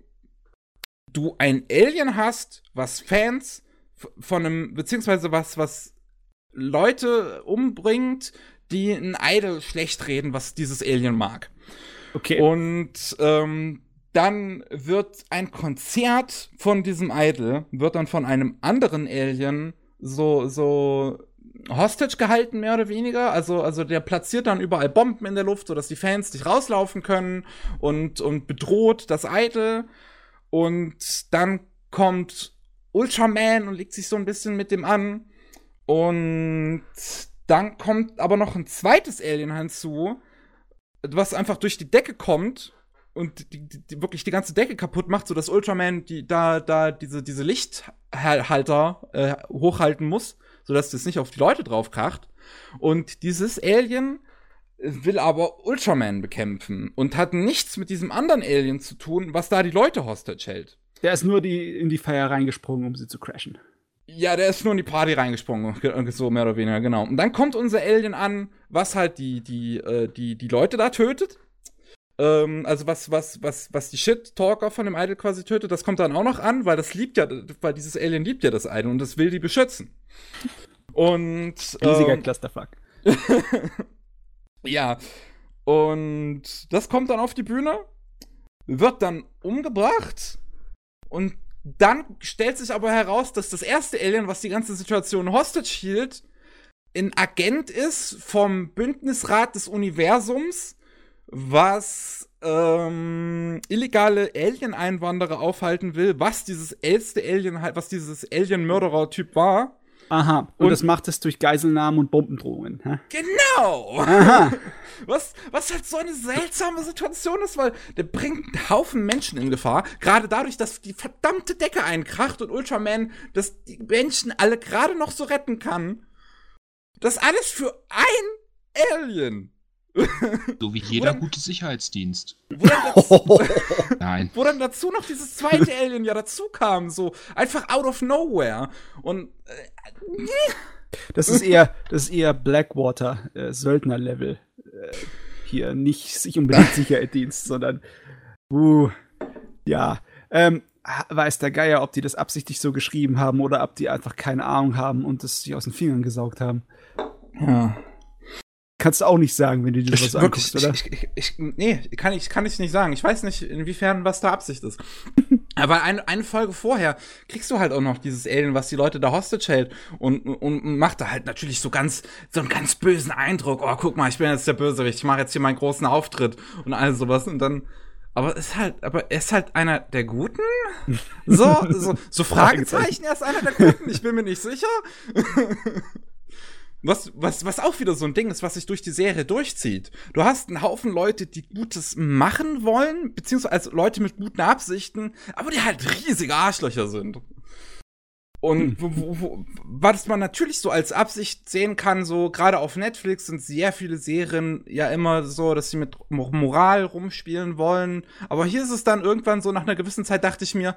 [SPEAKER 1] du ein Alien hast, was Fans von einem, beziehungsweise was, was Leute umbringt, die ein Idol schlecht reden, was dieses Alien mag. Okay. Und ähm, dann wird ein Konzert von diesem Idol, wird dann von einem anderen Alien so, so Hostage gehalten, mehr oder weniger. Also, also der platziert dann überall Bomben in der Luft, sodass die Fans nicht rauslaufen können und, und bedroht das Idol. Und dann kommt Ultraman und legt sich so ein bisschen mit dem an. Und dann kommt aber noch ein zweites Alien hinzu, was einfach durch die Decke kommt und die, die, die, wirklich die ganze Decke kaputt macht, so dass Ultraman die, da, da diese, diese Licht, Hochhalter äh, hochhalten muss, sodass das nicht auf die Leute draufkracht. Und dieses Alien will aber Ultraman bekämpfen und hat nichts mit diesem anderen Alien zu tun, was da die Leute hostage hält.
[SPEAKER 3] Der ist nur die, in die Feier reingesprungen, um sie zu crashen.
[SPEAKER 1] Ja, der ist nur in die Party reingesprungen, so mehr oder weniger, genau. Und dann kommt unser Alien an, was halt die, die, äh, die, die Leute da tötet. Ähm, also was, was, was, was die Shit-Talker von dem Idol quasi tötet, das kommt dann auch noch an, weil das liebt ja, weil dieses Alien liebt ja das Idol und das will die beschützen. Und.
[SPEAKER 3] Riesiger ähm, Clusterfuck.
[SPEAKER 1] ja. Und das kommt dann auf die Bühne, wird dann umgebracht und dann stellt sich aber heraus, dass das erste Alien, was die ganze Situation hostage hielt, ein Agent ist vom Bündnisrat des Universums, was ähm, illegale Alien-Einwanderer aufhalten will, was dieses erste Alien halt, was dieses Alien-Mörderer-Typ war.
[SPEAKER 3] Aha. Und, und das macht es durch Geiselnahmen und Bombendrohungen. Hä?
[SPEAKER 1] Genau. Aha. Was, was halt so eine seltsame Situation ist, weil der bringt einen Haufen Menschen in Gefahr. Gerade dadurch, dass die verdammte Decke einkracht und Ultraman dass die Menschen alle gerade noch so retten kann. Das alles für ein Alien.
[SPEAKER 2] So wie jeder dann, gute Sicherheitsdienst.
[SPEAKER 1] Wo dann, dazu, Nein. wo dann dazu noch dieses zweite Alien ja dazu kam, so einfach out of nowhere. Und äh,
[SPEAKER 3] das ist eher, das ist eher Blackwater äh, Söldner-Level. Äh, hier nicht sich unbedingt Sicherheitsdienst, sondern uh, ja. Ähm, weiß der Geier, ob die das absichtlich so geschrieben haben oder ob die einfach keine Ahnung haben und es sich aus den Fingern gesaugt haben. Ja. Kannst du auch nicht sagen, wenn du dir das anguckst, oder?
[SPEAKER 1] Ich, ich, nee, kann ich, kann ich nicht sagen. Ich weiß nicht, inwiefern was da Absicht ist. Aber eine, eine Folge vorher kriegst du halt auch noch dieses Alien, was die Leute da hostage hält und, und, und macht da halt natürlich so ganz, so einen ganz bösen Eindruck. Oh, guck mal, ich bin jetzt der Bösewicht, ich mache jetzt hier meinen großen Auftritt und all sowas und dann, aber ist halt, aber er ist halt einer der Guten? So, so, so Fragezeichen, er ist einer der Guten, ich bin mir nicht sicher. Was, was, was auch wieder so ein Ding ist, was sich durch die Serie durchzieht. Du hast einen Haufen Leute, die Gutes machen wollen, beziehungsweise Leute mit guten Absichten, aber die halt riesige Arschlöcher sind. Und wo, wo, wo, was man natürlich so als Absicht sehen kann, so gerade auf Netflix sind sehr viele Serien ja immer so, dass sie mit Moral rumspielen wollen. Aber hier ist es dann irgendwann so, nach einer gewissen Zeit dachte ich mir,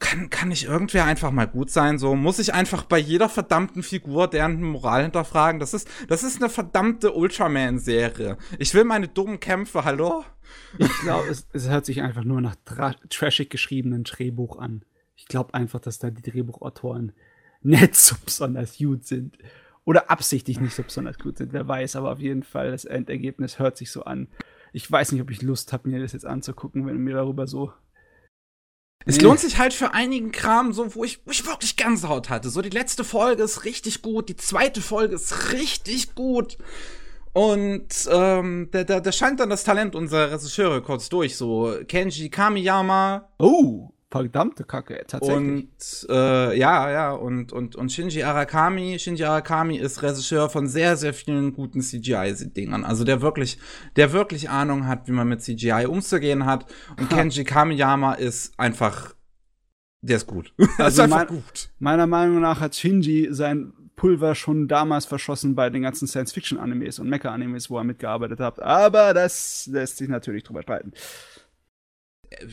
[SPEAKER 1] kann, kann nicht irgendwer einfach mal gut sein? So muss ich einfach bei jeder verdammten Figur deren Moral hinterfragen. Das ist, das ist eine verdammte Ultraman-Serie. Ich will meine dummen Kämpfe, hallo?
[SPEAKER 3] Ich glaube, es, es hört sich einfach nur nach trashig geschriebenen Drehbuch an. Ich glaube einfach, dass da die Drehbuchautoren nicht so besonders gut sind. Oder absichtlich nicht so besonders gut sind, wer weiß, aber auf jeden Fall, das Endergebnis hört sich so an. Ich weiß nicht, ob ich Lust habe, mir das jetzt anzugucken, wenn du mir darüber so
[SPEAKER 1] es nee. lohnt sich halt für einigen Kram, so wo ich, wo ich wirklich Gänsehaut hatte. So die letzte Folge ist richtig gut, die zweite Folge ist richtig gut. Und ähm, da, da, da scheint dann das Talent unserer Regisseure kurz durch. So Kenji Kamiyama.
[SPEAKER 3] Oh verdammte Kacke, tatsächlich.
[SPEAKER 1] Und äh, ja, ja, und, und, und Shinji Arakami, Shinji Arakami ist Regisseur von sehr, sehr vielen guten CGI-Dingern. Also der wirklich, der wirklich Ahnung hat, wie man mit CGI umzugehen hat. Und. Kenji Kamiyama ist einfach, der ist gut.
[SPEAKER 3] Also ist einfach mein, gut. Meiner Meinung nach hat Shinji sein Pulver schon damals verschossen bei den ganzen Science-Fiction-Animes und Mecha-Animes, wo er mitgearbeitet hat. Aber das lässt sich natürlich drüber streiten
[SPEAKER 1] äh,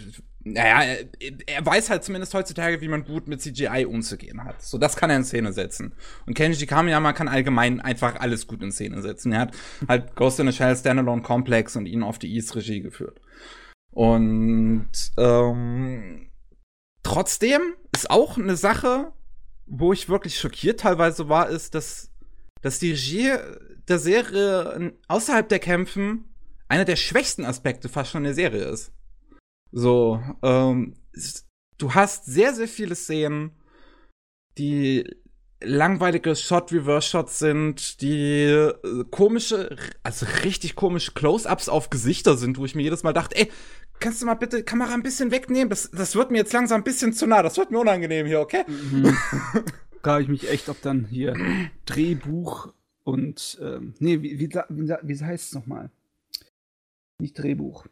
[SPEAKER 1] naja, er, er, weiß halt zumindest heutzutage, wie man gut mit CGI umzugehen hat. So, das kann er in Szene setzen. Und Kenji Kamiyama kann allgemein einfach alles gut in Szene setzen. Er hat halt Ghost in a Shell Standalone Complex und ihn auf die East Regie geführt. Und ähm, trotzdem ist auch eine Sache, wo ich wirklich schockiert teilweise war, ist, dass, dass die Regie der Serie außerhalb der Kämpfen einer der schwächsten Aspekte fast schon der Serie ist. So, ähm, du hast sehr, sehr viele Szenen, die langweilige Shot-Reverse-Shots sind, die äh, komische, also richtig komische Close-Ups auf Gesichter sind, wo ich mir jedes Mal dachte, ey, kannst du mal bitte Kamera ein bisschen wegnehmen? Das, das wird mir jetzt langsam ein bisschen zu nah, das wird mir unangenehm hier, okay? Mhm.
[SPEAKER 3] Frage ich mich echt, ob dann hier Drehbuch und, ähm, nee, wie, wie, wie, wie heißt es nochmal? Nicht Drehbuch.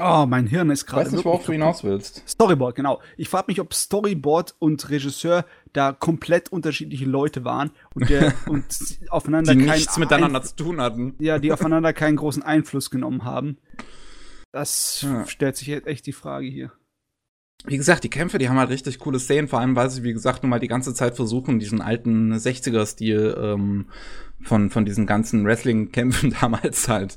[SPEAKER 3] Oh, mein Hirn ist gerade.
[SPEAKER 1] Weiß nicht, worauf du hinaus willst.
[SPEAKER 3] Storyboard, genau. Ich frage mich, ob Storyboard und Regisseur da komplett unterschiedliche Leute waren und, der, und aufeinander
[SPEAKER 1] die nichts miteinander zu tun hatten.
[SPEAKER 3] Ja, die aufeinander keinen großen Einfluss genommen haben. Das ja. stellt sich jetzt echt die Frage hier
[SPEAKER 1] wie gesagt, die Kämpfe, die haben halt richtig coole Szenen, vor allem weil sie, wie gesagt, nun mal die ganze Zeit versuchen, diesen alten 60er-Stil ähm, von, von diesen ganzen Wrestling-Kämpfen damals halt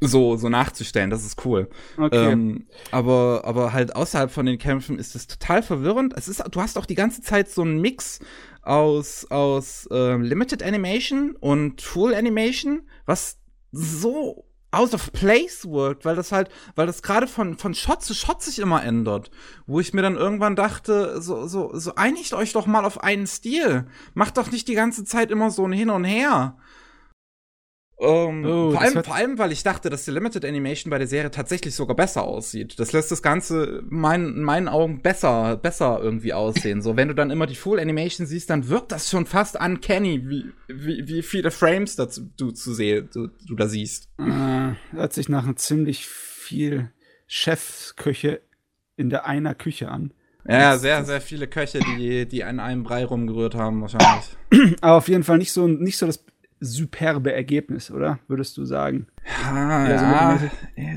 [SPEAKER 1] so, so nachzustellen. Das ist cool. Okay. Ähm, aber, aber halt außerhalb von den Kämpfen ist es total verwirrend. Es ist, du hast auch die ganze Zeit so einen Mix aus, aus äh, Limited Animation und Full Animation, was so out of place wirkt, weil das halt, weil das gerade von, von Shot zu Shot sich immer ändert. Wo ich mir dann irgendwann dachte, so, so, so einigt euch doch mal auf einen Stil. Macht doch nicht die ganze Zeit immer so ein Hin und Her. Ähm, oh, vor, allem, vor allem, weil ich dachte, dass die Limited Animation bei der Serie tatsächlich sogar besser aussieht. Das lässt das Ganze mein, in meinen Augen besser, besser irgendwie aussehen. So, wenn du dann immer die Full Animation siehst, dann wirkt das schon fast uncanny, wie, wie, wie viele Frames dazu, du, zu sehen, du, du da siehst.
[SPEAKER 3] Äh, hört sich nach einem ziemlich viel Chefköche in der einer Küche an.
[SPEAKER 1] Ja, sehr, sehr viele Köche, die, die an einem Brei rumgerührt haben, wahrscheinlich.
[SPEAKER 3] Aber auf jeden Fall nicht so, nicht so das superbe Ergebnis, oder? Würdest du sagen?
[SPEAKER 1] Ja, ja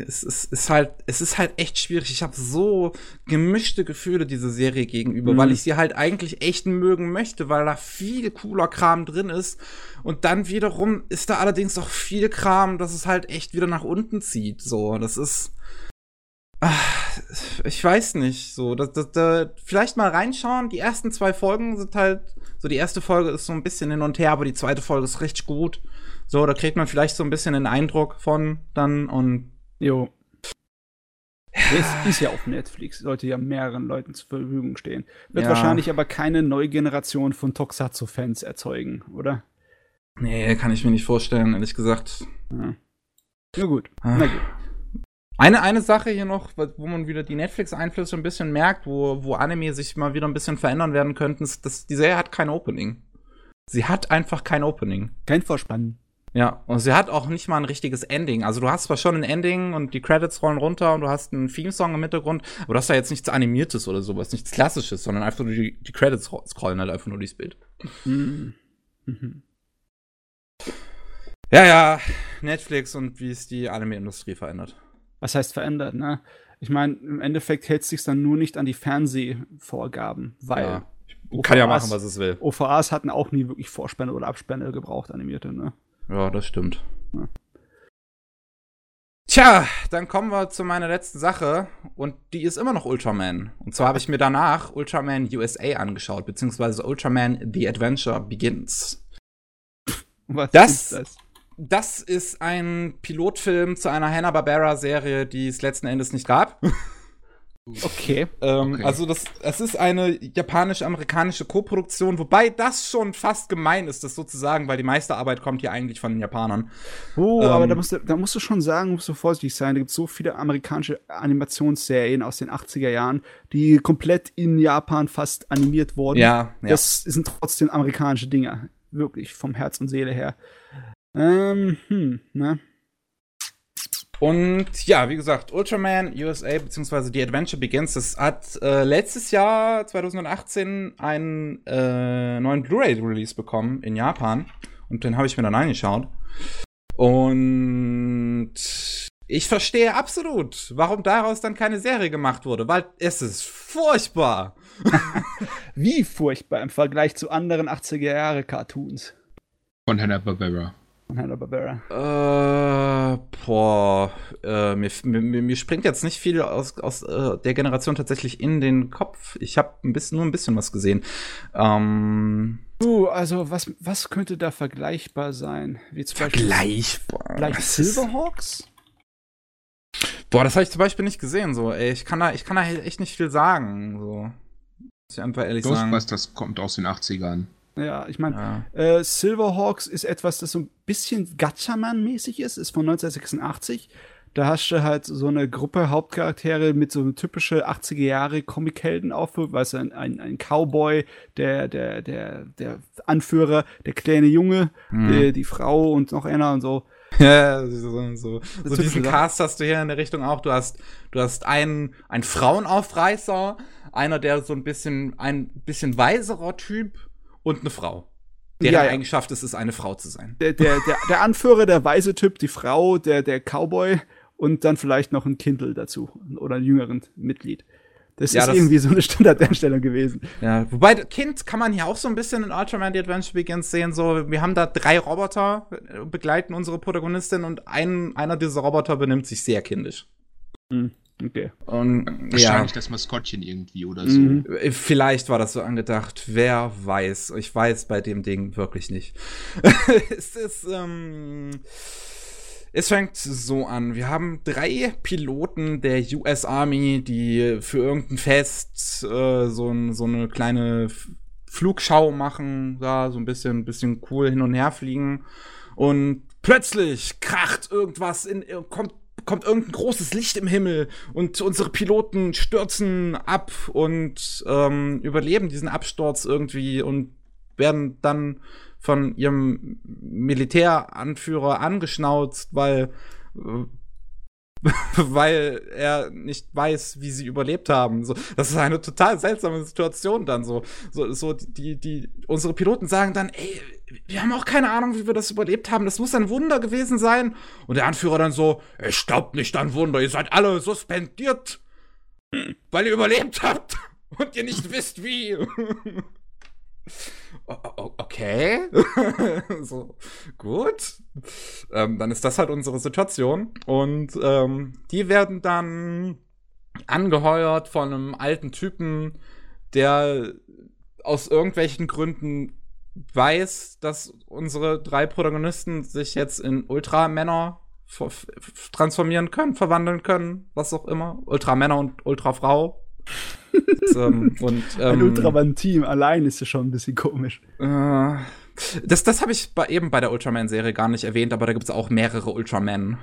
[SPEAKER 1] es, ist, ist halt, es ist halt echt schwierig. Ich habe so gemischte Gefühle dieser Serie gegenüber, mhm. weil ich sie halt eigentlich echt mögen möchte, weil da viel cooler Kram drin ist. Und dann wiederum ist da allerdings auch viel Kram, dass es halt echt wieder nach unten zieht. So, das ist. Ach, ich weiß nicht, so, das, das, das, vielleicht mal reinschauen. Die ersten zwei Folgen sind halt so, die erste Folge ist so ein bisschen hin und her, aber die zweite Folge ist richtig gut. So, da kriegt man vielleicht so ein bisschen den Eindruck von dann und.
[SPEAKER 3] Jo. Es ist ja auf Netflix, sollte ja mehreren Leuten zur Verfügung stehen. Wird ja. wahrscheinlich aber keine neue Generation von Toxatsu-Fans erzeugen, oder?
[SPEAKER 1] Nee, kann ich mir nicht vorstellen, ehrlich gesagt.
[SPEAKER 3] Ja. Na gut, ah. na gut.
[SPEAKER 1] Eine, eine Sache hier noch, wo man wieder die Netflix-Einflüsse ein bisschen merkt, wo, wo Anime sich mal wieder ein bisschen verändern werden könnten, ist, dass die Serie hat kein Opening. Sie hat einfach kein Opening.
[SPEAKER 3] Kein Vorspann.
[SPEAKER 1] Ja, und sie hat auch nicht mal ein richtiges Ending. Also du hast zwar schon ein Ending und die Credits rollen runter und du hast einen Theme-Song im Hintergrund, aber du hast da jetzt nichts Animiertes oder sowas, nichts Klassisches, sondern einfach nur die, die Credits scrollen halt einfach nur dieses Bild. Mhm. Mhm. Ja, ja, Netflix und wie es die Anime-Industrie verändert
[SPEAKER 3] was heißt verändert, ne? Ich meine, im Endeffekt hält sich dann nur nicht an die Fernsehvorgaben, weil ja.
[SPEAKER 1] OVAs, kann ja machen, was es will.
[SPEAKER 3] OVAs hatten auch nie wirklich Vorspänne oder Abspänne gebraucht, animierte, ne?
[SPEAKER 1] Ja, das stimmt. Ja. Tja, dann kommen wir zu meiner letzten Sache und die ist immer noch Ultraman. Und zwar habe ich mir danach Ultraman USA angeschaut, beziehungsweise Ultraman The Adventure Begins. Was das, ist das? Das ist ein Pilotfilm zu einer Hanna-Barbera-Serie, die es letzten Endes nicht gab.
[SPEAKER 3] Okay.
[SPEAKER 1] ähm, okay. Also das, das ist eine japanisch-amerikanische Koproduktion, wobei das schon fast gemein ist, das sozusagen, weil die meiste Arbeit kommt hier eigentlich von den Japanern.
[SPEAKER 3] Oh, ähm, aber da musst, du, da musst du schon sagen, musst du vorsichtig sein. Da gibt so viele amerikanische Animationsserien aus den 80er Jahren, die komplett in Japan fast animiert wurden.
[SPEAKER 1] Ja,
[SPEAKER 3] ja. Das sind trotzdem amerikanische Dinge. Wirklich vom Herz und Seele her. Ähm, hm, ne?
[SPEAKER 1] Und ja, wie gesagt, Ultraman USA bzw. The Adventure Begins, das hat äh, letztes Jahr, 2018, einen äh, neuen Blu-ray-Release bekommen in Japan. Und den habe ich mir dann angeschaut. Und ich verstehe absolut, warum daraus dann keine Serie gemacht wurde, weil es ist furchtbar.
[SPEAKER 3] Wie furchtbar im Vergleich zu anderen 80er-Jahre-Cartoons.
[SPEAKER 2] Von Hanna-Barbera
[SPEAKER 3] von Hanna-Barbera?
[SPEAKER 1] Äh, boah, äh, mir, mir, mir, springt jetzt nicht viel aus, aus äh, der Generation tatsächlich in den Kopf. Ich habe ein bisschen, nur ein bisschen was gesehen. Ähm,
[SPEAKER 3] uh, also was, was könnte da vergleichbar sein?
[SPEAKER 1] Wie zum vergleichbar?
[SPEAKER 3] Vielleicht Silverhawks?
[SPEAKER 1] Boah, das habe ich zum Beispiel nicht gesehen. So, ey, ich kann da, ich kann da echt nicht viel sagen. So, muss ich einfach ehrlich
[SPEAKER 2] Ghostbusters
[SPEAKER 1] sagen.
[SPEAKER 2] Ghostbusters kommt aus den 80ern.
[SPEAKER 3] Ja, ich meine, ja. äh, Silverhawks ist etwas, das so ein bisschen Gatchaman-mäßig ist, ist von 1986. Da hast du halt so eine Gruppe Hauptcharaktere mit so typische 80er Jahre Comichelden aufwirkt, weißt du, ein, ein, ein, Cowboy, der, der, der, der Anführer, der kleine Junge, mhm. die, die, Frau und noch einer und so.
[SPEAKER 1] Ja, so, so, so diesen Cast hast du hier in der Richtung auch. Du hast, du hast einen, einen Frauenaufreißer, einer, der so ein bisschen, ein bisschen weiserer Typ und eine Frau. Der ja, Eigenschaft ist es, eine Frau zu sein.
[SPEAKER 3] Der, der, der, der Anführer, der weise Typ, die Frau, der, der Cowboy und dann vielleicht noch ein Kindle dazu oder ein jüngeren Mitglied. Das ja, ist das irgendwie so eine Standarddarstellung gewesen.
[SPEAKER 1] Ja, wobei Kind kann man hier auch so ein bisschen in Ultraman The Adventure Begins sehen. So, wir haben da drei Roboter, äh, begleiten unsere Protagonistin und ein, einer dieser Roboter benimmt sich sehr kindisch.
[SPEAKER 3] Mhm. Okay.
[SPEAKER 2] Und, Wahrscheinlich ja. das Maskottchen irgendwie oder so. Mhm.
[SPEAKER 1] Vielleicht war das so angedacht. Wer weiß. Ich weiß bei dem Ding wirklich nicht. es ist, ähm, es fängt so an. Wir haben drei Piloten der US Army, die für irgendein Fest äh, so, ein, so eine kleine Flugschau machen, da so ein bisschen, bisschen cool hin und her fliegen. Und plötzlich kracht irgendwas in, kommt kommt irgendein großes Licht im Himmel und unsere Piloten stürzen ab und ähm, überleben diesen Absturz irgendwie und werden dann von ihrem Militäranführer angeschnauzt, weil weil er nicht weiß, wie sie überlebt haben. So, das ist eine total seltsame Situation dann so. So, so die, die, unsere Piloten sagen dann, ey, wir haben auch keine Ahnung, wie wir das überlebt haben. Das muss ein Wunder gewesen sein. Und der Anführer dann so, es staubt nicht an Wunder, ihr seid alle suspendiert, weil ihr überlebt habt und ihr nicht wisst wie. okay. so, gut. Ähm, dann ist das halt unsere Situation. Und ähm, die werden dann angeheuert von einem alten Typen, der aus irgendwelchen Gründen weiß, dass unsere drei Protagonisten sich jetzt in Ultramänner transformieren können, verwandeln können, was auch immer. Ultramänner und Ultrafrau
[SPEAKER 3] ähm, und, ähm, ein Ultraman-Team allein ist ja schon ein bisschen komisch.
[SPEAKER 1] Äh, das das habe ich bei, eben bei der Ultraman-Serie gar nicht erwähnt, aber da gibt es auch mehrere Ultraman.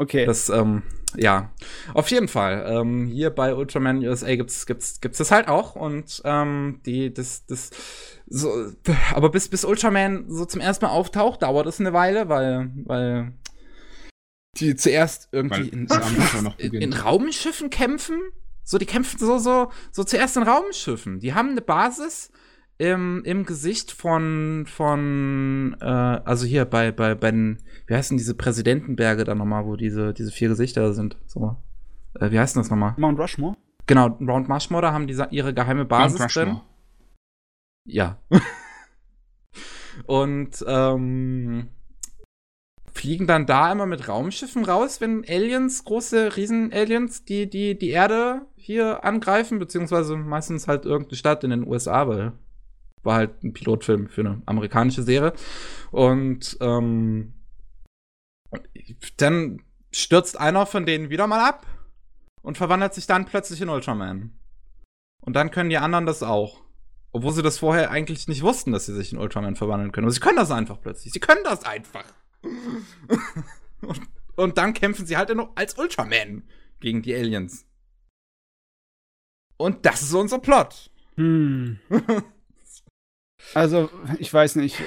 [SPEAKER 3] Okay.
[SPEAKER 1] Das, ähm, ja. Auf jeden Fall. Ähm, hier bei Ultraman USA gibt's, gibt's, gibt's das halt auch. Und ähm, die, das, das, so, aber bis, bis Ultraman so zum ersten Mal auftaucht, dauert es eine Weile, weil, weil die zuerst irgendwie in, in, in Raumschiffen kämpfen so, die kämpfen so, so, so zuerst in Raumschiffen. Die haben eine Basis im, im Gesicht von, von, äh, also hier bei, bei, bei den, wie heißen diese Präsidentenberge da nochmal, wo diese, diese vier Gesichter sind. So. Äh, wie heißt das nochmal?
[SPEAKER 3] Mount Rushmore?
[SPEAKER 1] Genau, Mount Rushmore, da haben die ihre geheime Basis drin. Ja. Und, ähm, fliegen dann da immer mit Raumschiffen raus, wenn Aliens, große Riesen-Aliens, die, die die Erde hier angreifen, beziehungsweise meistens halt irgendeine Stadt in den USA, weil war halt ein Pilotfilm für eine amerikanische Serie. Und ähm, dann stürzt einer von denen wieder mal ab und verwandelt sich dann plötzlich in Ultraman. Und dann können die anderen das auch. Obwohl sie das vorher eigentlich nicht wussten, dass sie sich in Ultraman verwandeln können. Aber sie können das einfach plötzlich. Sie können das einfach und, und, dann kämpfen sie halt noch als Ultraman gegen die Aliens. Und das ist unser Plot.
[SPEAKER 3] Hm. also, ich weiß nicht,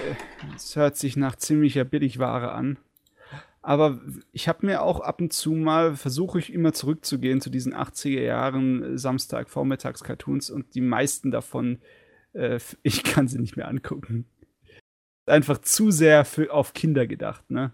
[SPEAKER 3] es hört sich nach ziemlicher Billigware an. Aber ich habe mir auch ab und zu mal, versuche ich immer zurückzugehen zu diesen 80er Jahren Samstag-Vormittags-Cartoons und die meisten davon, äh, ich kann sie nicht mehr angucken einfach zu sehr für, auf Kinder gedacht, ne?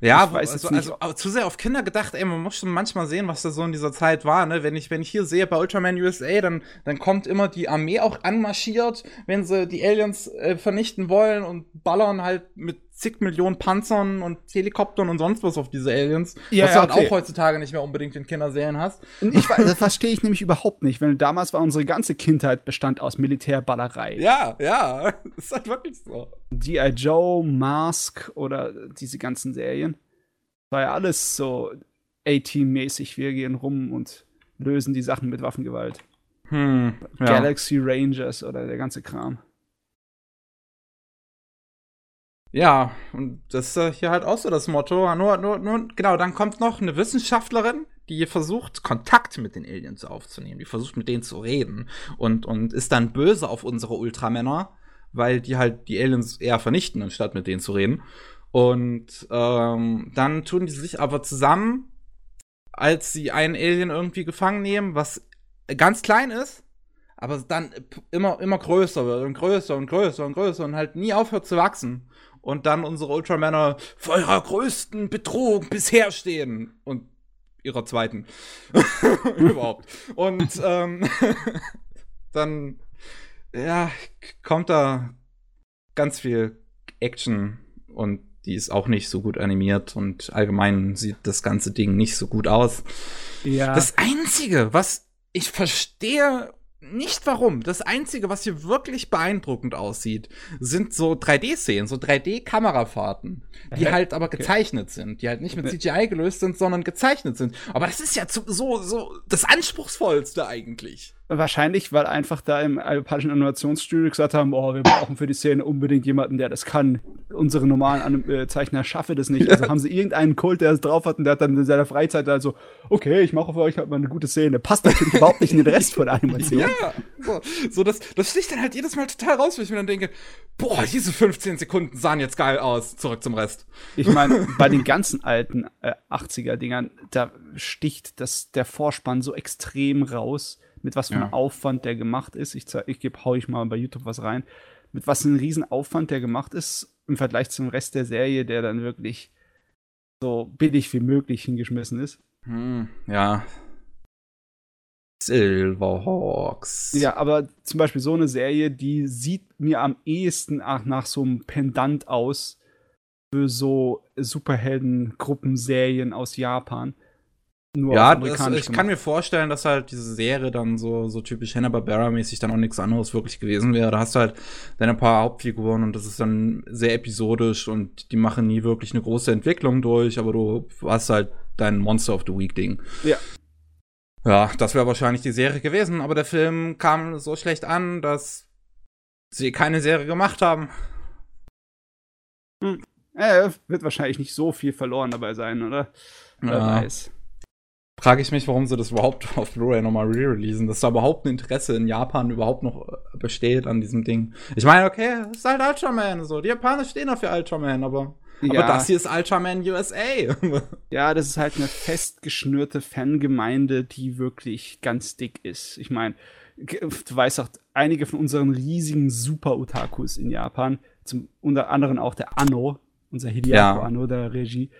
[SPEAKER 1] Ja, also, also, also, zu sehr auf Kinder gedacht, ey, man muss schon manchmal sehen, was da so in dieser Zeit war, ne? Wenn ich, wenn ich hier sehe bei Ultraman USA, dann, dann kommt immer die Armee auch anmarschiert, wenn sie die Aliens äh, vernichten wollen und ballern halt mit zig Millionen Panzern und Helikoptern und sonst was auf diese Aliens. Ja, was ja, du halt auch heutzutage nicht mehr unbedingt in Kinderserien hast.
[SPEAKER 3] Ich, das verstehe ich nämlich überhaupt nicht, weil damals war unsere ganze Kindheit bestand aus Militärballerei.
[SPEAKER 1] Ja, ja, das ist halt wirklich so.
[SPEAKER 3] G.I. Joe, Mask oder diese ganzen Serien. War ja alles so A-Team-mäßig. Wir gehen rum und lösen die Sachen mit Waffengewalt.
[SPEAKER 1] Hm,
[SPEAKER 3] ja. Galaxy Rangers oder der ganze Kram.
[SPEAKER 1] Ja, und das ist hier halt auch so das Motto. Nur, nur, nur, genau, dann kommt noch eine Wissenschaftlerin, die versucht, Kontakt mit den Aliens aufzunehmen. Die versucht, mit denen zu reden. Und, und ist dann böse auf unsere Ultramänner, weil die halt die Aliens eher vernichten, anstatt mit denen zu reden. Und ähm, dann tun die sich aber zusammen, als sie einen Alien irgendwie gefangen nehmen, was ganz klein ist, aber dann immer, immer größer wird und größer und größer und größer und halt nie aufhört zu wachsen. Und dann unsere Ultramänner vor ihrer größten Bedrohung bisher stehen. Und ihrer zweiten. Überhaupt. Und ähm, dann, ja, kommt da ganz viel Action und die ist auch nicht so gut animiert und allgemein sieht das ganze Ding nicht so gut aus. Ja. Das Einzige, was ich verstehe nicht warum. Das Einzige, was hier wirklich beeindruckend aussieht, sind so 3D-Szenen, so 3D-Kamerafahrten, die Hä? halt aber gezeichnet okay. sind, die halt nicht mit CGI gelöst sind, sondern gezeichnet sind. Aber das ist ja so, so das Anspruchsvollste eigentlich.
[SPEAKER 3] Wahrscheinlich, weil einfach da im japanischen Animationsstudio gesagt haben, oh, wir brauchen für die Szene unbedingt jemanden, der das kann. Unsere normalen äh, Zeichner schaffe das nicht. Also haben sie irgendeinen Kult, der es drauf hat und der hat dann in seiner Freizeit also, okay, ich mache für euch halt mal eine gute Szene. Passt natürlich überhaupt nicht in den Rest von der Animation.
[SPEAKER 1] Ja, so, so das, das sticht dann halt jedes Mal total raus, wenn ich mir dann denke, boah, diese 15 Sekunden sahen jetzt geil aus. Zurück zum Rest.
[SPEAKER 3] Ich meine, bei den ganzen alten äh, 80er-Dingern, da sticht das, der Vorspann so extrem raus mit was für einem ja. Aufwand der gemacht ist. Ich, ich gebe, hau ich mal bei YouTube was rein. Mit was für einem riesen Aufwand der gemacht ist im Vergleich zum Rest der Serie, der dann wirklich so billig wie möglich hingeschmissen ist.
[SPEAKER 1] Hm, ja. Silverhawks.
[SPEAKER 3] Ja, aber zum Beispiel so eine Serie, die sieht mir am ehesten nach so einem Pendant aus für so Superhelden-Gruppenserien aus Japan.
[SPEAKER 1] Nur ja, das, ich gemacht. kann mir vorstellen, dass halt diese Serie dann so, so typisch Hanna-Barbera-mäßig dann auch nichts anderes wirklich gewesen wäre. Da hast du halt deine paar Hauptfiguren und das ist dann sehr episodisch und die machen nie wirklich eine große Entwicklung durch, aber du hast halt dein Monster of the Week-Ding.
[SPEAKER 3] Ja.
[SPEAKER 1] Ja, das wäre wahrscheinlich die Serie gewesen, aber der Film kam so schlecht an, dass sie keine Serie gemacht haben.
[SPEAKER 3] Hm. Äh, wird wahrscheinlich nicht so viel verloren dabei sein, oder?
[SPEAKER 1] Wer ja. weiß frage ich mich, warum sie das überhaupt auf Blu-ray nochmal re-releasen, dass da überhaupt ein Interesse in Japan überhaupt noch äh, besteht an diesem Ding. Ich meine, okay, es ist halt Ultraman, so. Die Japaner stehen auf für Ultraman, aber, ja. aber das hier ist Ultraman USA.
[SPEAKER 3] ja, das ist halt eine festgeschnürte Fangemeinde, die wirklich ganz dick ist. Ich meine, du weißt auch, einige von unseren riesigen Super-Otakus in Japan, zum unter anderem auch der Anno, unser Hideako ja. Anno der Regie,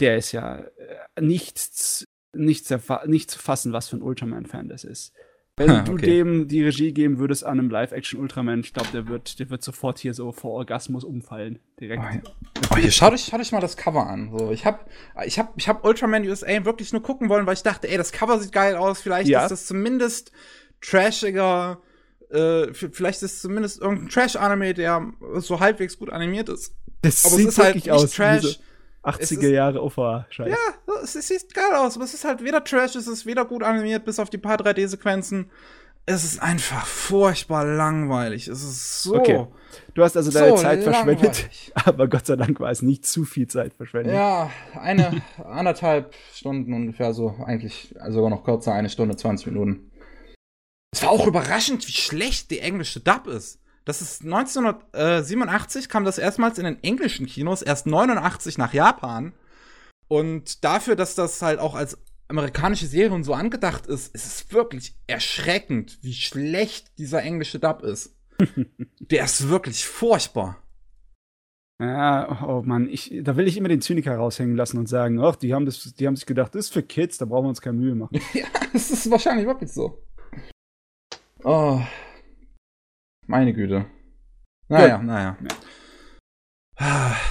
[SPEAKER 3] der ist ja äh, nichts nicht, nicht zu fassen, was für ein Ultraman-Fan das ist. Wenn ha, du dem die Regie geben würdest an einem Live-Action-Ultraman, ich glaube, der wird, der wird sofort hier so vor Orgasmus umfallen. Direkt. Oh,
[SPEAKER 1] oh hier, schau dich, schau dich mal das Cover an. So, ich habe ich hab, ich hab Ultraman USA wirklich nur gucken wollen, weil ich dachte, ey, das Cover sieht geil aus. Vielleicht ja. ist das zumindest trashiger. Äh, vielleicht ist es zumindest irgendein Trash-Anime, der so halbwegs gut animiert ist.
[SPEAKER 3] Das Aber sieht es ist halt nicht aus, Trash. 80er Jahre Ufer.
[SPEAKER 1] Scheiße. Ja, es, sieht geil aus, aber es ist halt weder Trash, es ist weder gut animiert, bis auf die paar 3D-Sequenzen. Es ist einfach furchtbar langweilig. Es ist so. Okay.
[SPEAKER 3] Du hast also deine so Zeit langweilig. verschwendet, aber Gott sei Dank war es nicht zu viel Zeit verschwendet.
[SPEAKER 1] Ja, eine, anderthalb Stunden ungefähr, so eigentlich sogar noch kürzer, eine Stunde, 20 Minuten. Es war auch überraschend, wie schlecht die englische Dub ist. Das ist 1987 kam das erstmals in den englischen Kinos, erst 89 nach Japan. Und dafür, dass das halt auch als amerikanische Serie und so angedacht ist, ist es wirklich erschreckend, wie schlecht dieser englische Dub ist. Der ist wirklich furchtbar.
[SPEAKER 3] Ja, oh Mann, ich, da will ich immer den Zyniker raushängen lassen und sagen, ach, die haben, das, die haben sich gedacht, das ist für Kids, da brauchen wir uns keine Mühe machen.
[SPEAKER 1] ja, das ist wahrscheinlich wirklich so. Oh, meine Güte. Naja, ja. naja. Ja.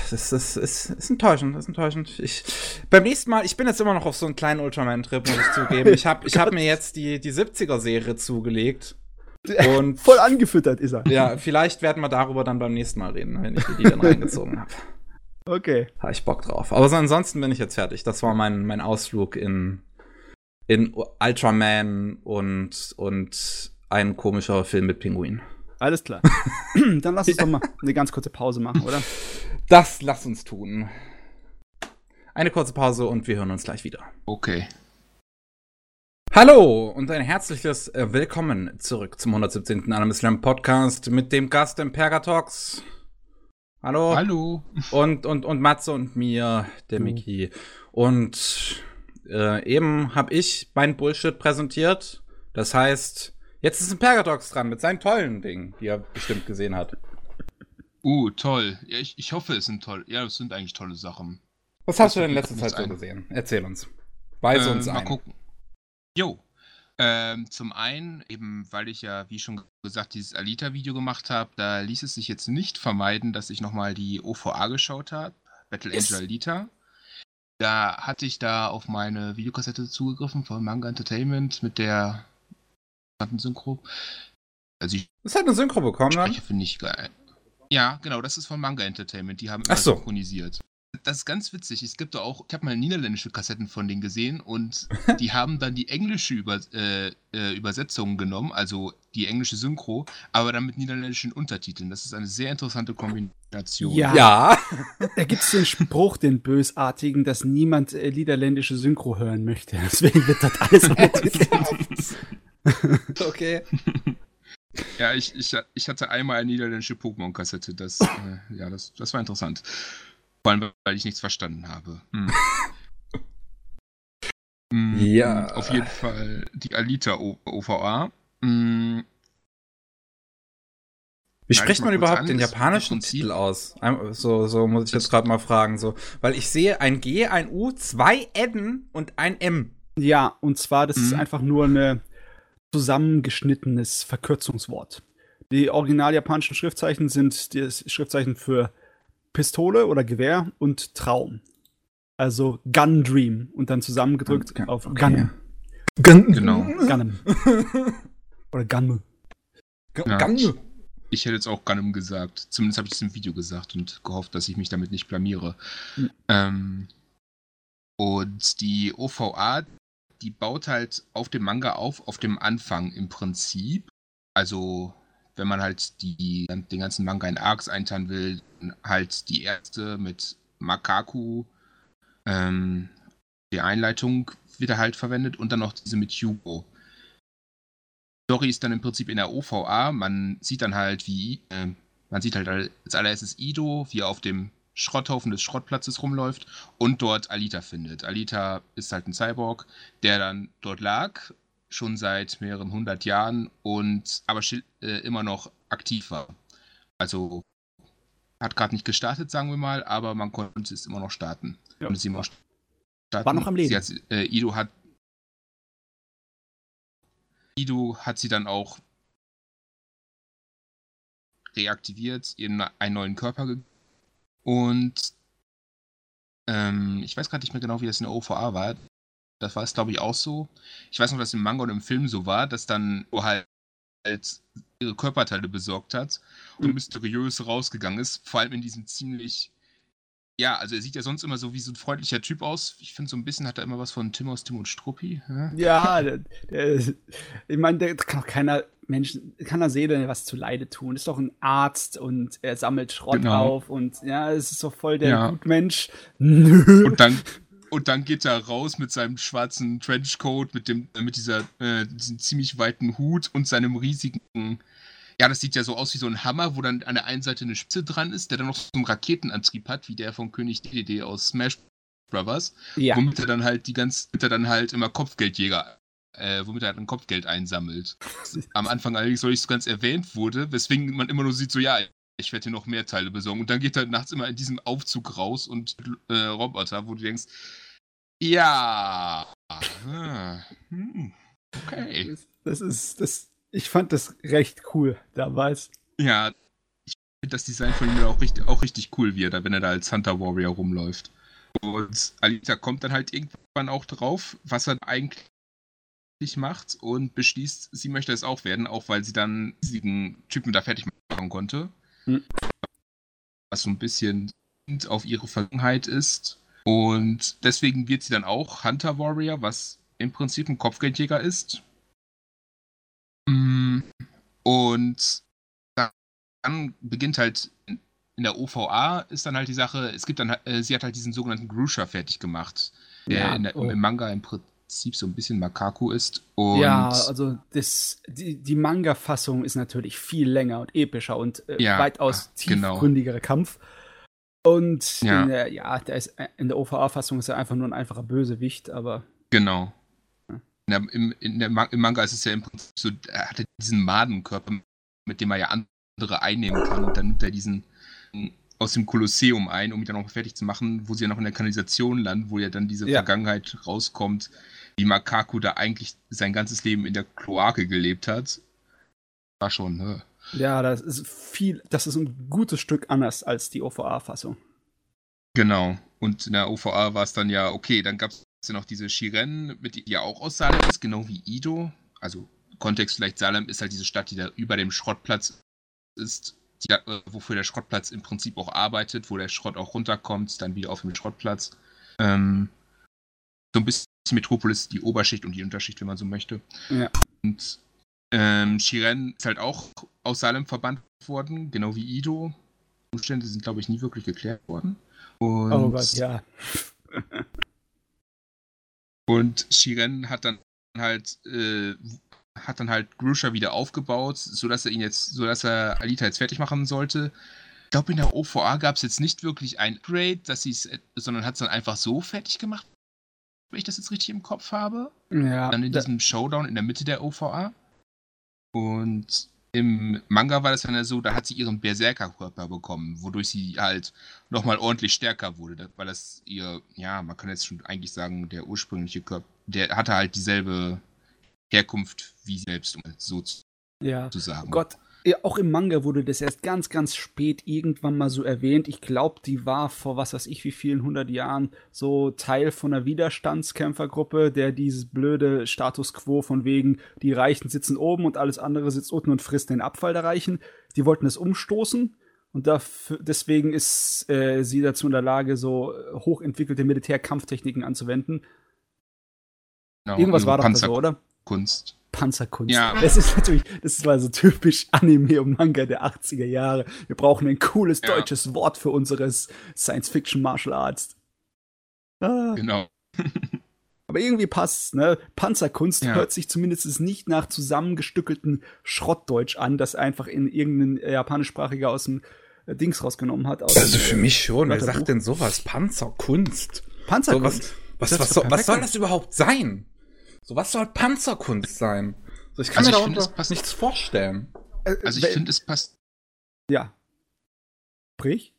[SPEAKER 1] Das, das ist, ist enttäuschend, das ist enttäuschend. Ich, beim nächsten Mal, ich bin jetzt immer noch auf so einen kleinen Ultraman-Trip, muss ich zugeben. Ich habe ich hab mir jetzt die, die 70er-Serie zugelegt.
[SPEAKER 3] Und Voll angefüttert ist er.
[SPEAKER 1] Ja, vielleicht werden wir darüber dann beim nächsten Mal reden, wenn ich die dann reingezogen habe.
[SPEAKER 3] Okay.
[SPEAKER 1] Habe ich Bock drauf. Aber so ansonsten bin ich jetzt fertig. Das war mein, mein Ausflug in, in Ultraman und, und ein komischer Film mit Pinguin.
[SPEAKER 3] Alles klar. Dann lass uns doch mal eine ganz kurze Pause machen, oder?
[SPEAKER 1] Das lass uns tun. Eine kurze Pause und wir hören uns gleich wieder.
[SPEAKER 2] Okay.
[SPEAKER 1] Hallo und ein herzliches äh, Willkommen zurück zum 117. Anime Slam Podcast mit dem Gast im Pergatox. Hallo.
[SPEAKER 2] Hallo.
[SPEAKER 1] Und, und, und Matze und mir, der Miki. Und äh, eben habe ich mein Bullshit präsentiert. Das heißt, jetzt ist ein Pergadox dran mit seinen tollen Dingen, die er bestimmt gesehen hat.
[SPEAKER 2] Uh, toll. Ja, ich, ich hoffe, es sind toll. Ja, es sind eigentlich tolle Sachen.
[SPEAKER 1] Was hast du denn in letzter Zeit so gesehen? Erzähl uns. Weise
[SPEAKER 2] ähm,
[SPEAKER 1] uns
[SPEAKER 2] mal
[SPEAKER 1] ein.
[SPEAKER 2] gucken. Jo. Ähm, zum einen, eben weil ich ja, wie schon gesagt, dieses Alita-Video gemacht habe, da ließ es sich jetzt nicht vermeiden, dass ich nochmal die OVA geschaut habe, Battle. Angel Alita. Da hatte ich da auf meine Videokassette zugegriffen von Manga Entertainment mit der Synchro. Also ich
[SPEAKER 1] Das hat eine Synchro bekommen dann?
[SPEAKER 2] finde ich geil. Ja, genau, das ist von Manga Entertainment, die haben
[SPEAKER 1] Ach so.
[SPEAKER 2] synchronisiert. Das ist ganz witzig. Es gibt da auch, ich habe mal niederländische Kassetten von denen gesehen und die haben dann die englische Über, äh, äh, Übersetzung genommen, also die englische Synchro, aber dann mit niederländischen Untertiteln. Das ist eine sehr interessante Kombination.
[SPEAKER 3] Ja.
[SPEAKER 1] Ja.
[SPEAKER 3] Da gibt es den Spruch, den bösartigen, dass niemand äh, niederländische Synchro hören möchte. Deswegen wird das alles untertitelt.
[SPEAKER 1] okay.
[SPEAKER 2] Ja, ich, ich, ich hatte einmal eine niederländische Pokémon-Kassette. Das, äh, ja, das, das war interessant. Vor allem, weil ich nichts verstanden habe. Hm. Mm,
[SPEAKER 1] Ja.
[SPEAKER 2] Auf jeden Fall die Alita O- OVA. Mm,
[SPEAKER 1] Wie
[SPEAKER 2] Schneid
[SPEAKER 1] spricht
[SPEAKER 2] ich
[SPEAKER 1] man überhaupt
[SPEAKER 2] an,
[SPEAKER 1] den
[SPEAKER 2] ist
[SPEAKER 1] japanischen Titel aus? So, so muss ich jetzt
[SPEAKER 2] Das-
[SPEAKER 1] gerade mal fragen. So. Weil ich sehe ein G, ein U, zwei N und ein M.
[SPEAKER 3] Ja, und zwar, das ist
[SPEAKER 2] Mhm.
[SPEAKER 3] einfach nur ein zusammengeschnittenes Verkürzungswort. Die original japanischen Schriftzeichen sind die Schriftzeichen für Pistole oder Gewehr und Traum. Also Gun Dream und dann zusammengedrückt
[SPEAKER 1] Gun-
[SPEAKER 3] auf
[SPEAKER 1] okay.
[SPEAKER 3] Gun.
[SPEAKER 2] Genau.
[SPEAKER 3] Gunnem. oder Gunme.
[SPEAKER 2] Ja,
[SPEAKER 1] Gang.
[SPEAKER 2] ich, ich hätte jetzt auch Gunnum gesagt. Zumindest habe ich das im Video gesagt und gehofft, dass ich mich damit nicht blamiere.
[SPEAKER 3] Mhm.
[SPEAKER 2] Ähm, und die OVA, die baut halt auf dem Manga auf, auf dem Anfang im Prinzip. Also, wenn man halt die, den ganzen Manga in Arcs einteilen will, halt die erste mit Makaku, ähm, die Einleitung wird er halt verwendet und dann noch diese mit Hugo. Story ist dann im Prinzip in der OVA. Man sieht dann halt, wie, äh, man sieht halt als allererstes Ido, wie er auf dem Schrotthaufen des Schrottplatzes rumläuft und dort Alita findet. Alita ist halt ein Cyborg, der dann dort lag, schon seit mehreren hundert Jahren und aber äh, immer noch aktiv war. Also hat gerade nicht gestartet, sagen wir mal, aber man konnte es immer noch starten.
[SPEAKER 3] Ja.
[SPEAKER 2] Konnte es immer noch starten.
[SPEAKER 3] War noch am Leben.
[SPEAKER 2] Sie hat, äh, Ido hat Ido hat sie dann auch reaktiviert, ihr ne- einen neuen Körper gegeben. Und ähm, ich weiß gerade nicht mehr genau, wie das in der OVA war. Das war es, glaube ich, auch so. Ich weiß noch, dass im Manga und im Film so war, dass dann Io halt ihre Körperteile besorgt hat und
[SPEAKER 3] Mhm.
[SPEAKER 2] mysteriös rausgegangen ist. Vor allem in diesem ziemlich. Ja, also er sieht ja sonst immer so wie so ein freundlicher Typ aus. Ich finde, so ein bisschen hat er immer was von Tim aus Tim und Struppi. Ja?
[SPEAKER 3] Ja, der, der, ich meine, der kann doch keiner Menschen, keiner Seele was zu Leide tun. Ist doch ein Arzt und er sammelt Schrott
[SPEAKER 2] Genau.
[SPEAKER 3] auf und ja, es ist doch voll der
[SPEAKER 2] Ja.
[SPEAKER 3] Gutmensch. Nö.
[SPEAKER 2] Und dann, und dann geht er raus mit seinem schwarzen Trenchcoat, mit dem, äh, mit dieser, äh, diesem ziemlich weiten Hut und seinem riesigen. Ja, das sieht ja so aus wie so ein Hammer, wo dann an der einen Seite eine Spitze dran ist, der dann noch so einen Raketenantrieb hat, wie der von König DDD aus Smash Brothers,
[SPEAKER 3] ja.
[SPEAKER 2] womit er dann halt die ganz, womit er dann halt immer Kopfgeldjäger, äh, womit er dann Kopfgeld einsammelt. Am Anfang allerdings noch nicht so ganz erwähnt wurde, weswegen man immer nur sieht, so ja, ich werde hier noch mehr Teile besorgen. Und dann geht er nachts immer in diesem Aufzug raus und äh, Roboter, wo du denkst, ja, ah, hm, okay.
[SPEAKER 3] Das ist, das, ich fand das recht cool damals.
[SPEAKER 2] Ja, ich finde das Design von ihm auch richtig, auch richtig cool, wie er da, wenn er da als Hunter Warrior rumläuft. Und Alita kommt dann halt irgendwann auch drauf, was er eigentlich macht und beschließt, sie möchte es auch werden, auch weil sie dann diesen Typen da fertig machen konnte.
[SPEAKER 3] Hm.
[SPEAKER 2] Was so ein bisschen auf ihre Vergangenheit ist. Und deswegen wird sie dann auch Hunter Warrior, was im Prinzip ein Kopfgeldjäger ist. Mm, Und dann beginnt halt in der OVA ist dann halt die Sache, es gibt dann, äh, sie hat halt diesen sogenannten Grusha fertig gemacht, der
[SPEAKER 3] Ja,
[SPEAKER 2] in der,
[SPEAKER 3] oh.
[SPEAKER 2] im Manga im, Pri- Prinzip so ein bisschen Makaku ist. Und
[SPEAKER 3] ja, also das, die, die Manga-Fassung ist natürlich viel länger und epischer und äh, ja, weitaus tiefgründigerer genau. Kampf. Und ja, in der, ja, der ist, äh, in der OVA-Fassung ist er einfach nur ein einfacher Bösewicht, aber.
[SPEAKER 2] Genau. Ja. In der, im, in der, Im Manga ist es ja im Prinzip so, er hatte diesen Madenkörper, mit dem er ja andere einnehmen kann. Und dann nimmt er diesen aus dem Kolosseum ein, um ihn dann auch fertig zu machen, wo sie ja noch in der Kanalisation landen, wo ja dann diese ja. Vergangenheit rauskommt, wie Makaku da eigentlich sein ganzes Leben in der Kloake gelebt hat. War schon, ne?
[SPEAKER 3] Ja, das ist viel, das ist ein gutes Stück anders als die OVA-Fassung.
[SPEAKER 2] Genau. Und in der OVA war es dann ja, okay, dann gab es ja noch diese Shiren, mit die ja auch aus Salem ist, genau wie Ido. Also Kontext vielleicht, Salem ist halt diese Stadt, die da über dem Schrottplatz ist, die, äh, wofür der Schrottplatz im Prinzip auch arbeitet, wo der Schrott auch runterkommt, dann wieder auf dem Schrottplatz. Ähm, so ein bisschen Metropolis, die Oberschicht und die Unterschicht, wenn man so möchte. Ja. Und ähm, Shiren ist halt auch aus Salem verbannt worden, genau wie Ido. Die Umstände sind, glaube ich, nie wirklich geklärt worden. Und, oh Gott, ja. und Shiren hat dann halt äh, hat dann halt Grusha wieder aufgebaut, sodass er ihn jetzt, sodass er Alita jetzt fertig machen sollte. Ich glaube, in der OVA gab es jetzt nicht wirklich ein Upgrade, dass sie es, sondern hat es dann einfach so fertig gemacht, wenn ich das jetzt richtig im Kopf habe. Ja. Dann in diesem Showdown in der Mitte der OVA. Und im Manga war das dann ja so, da hat sie ihren Berserker-Körper bekommen, wodurch sie halt nochmal ordentlich stärker wurde, weil das ihr, ja, man kann jetzt schon eigentlich sagen, der ursprüngliche Körper, der hatte halt dieselbe Herkunft wie selbst, um so zu,
[SPEAKER 3] ja. zu sagen. Gott, auch im Manga wurde das erst ganz, ganz spät irgendwann mal so erwähnt. Ich glaube, die war vor was weiß ich wie vielen hundert Jahren so Teil von einer Widerstandskämpfergruppe, der dieses blöde Status quo von wegen, die Reichen sitzen oben und alles andere sitzt unten und frisst den Abfall der Reichen. Die wollten es umstoßen. Und dafür, deswegen ist äh, sie dazu in der Lage, so hochentwickelte Militärkampftechniken anzuwenden. Genau, Irgendwas war doch so, oder?
[SPEAKER 2] Kunst.
[SPEAKER 3] Panzerkunst. Ja. Das ist natürlich, das war so typisch Anime und Manga der 80er Jahre. Wir brauchen ein cooles ja. deutsches Wort für unseres Science-Fiction Martial Arts.
[SPEAKER 2] Ah. Genau.
[SPEAKER 3] Aber irgendwie passt ne? Panzerkunst ja. hört sich zumindest nicht nach zusammengestückelten Schrottdeutsch an, das einfach in irgendein japanischsprachiger aus dem äh, Dings rausgenommen hat.
[SPEAKER 1] also für mich schon. Wer sagt denn sowas? Panzerkunst.
[SPEAKER 3] Panzerkunst.
[SPEAKER 1] So, was, was, was, soll, was soll das überhaupt sein? So, was soll Panzerkunst sein? So, ich kann also mir darunter nichts vorstellen.
[SPEAKER 2] Äh, also ich finde, es passt.
[SPEAKER 3] Ja. Sprich?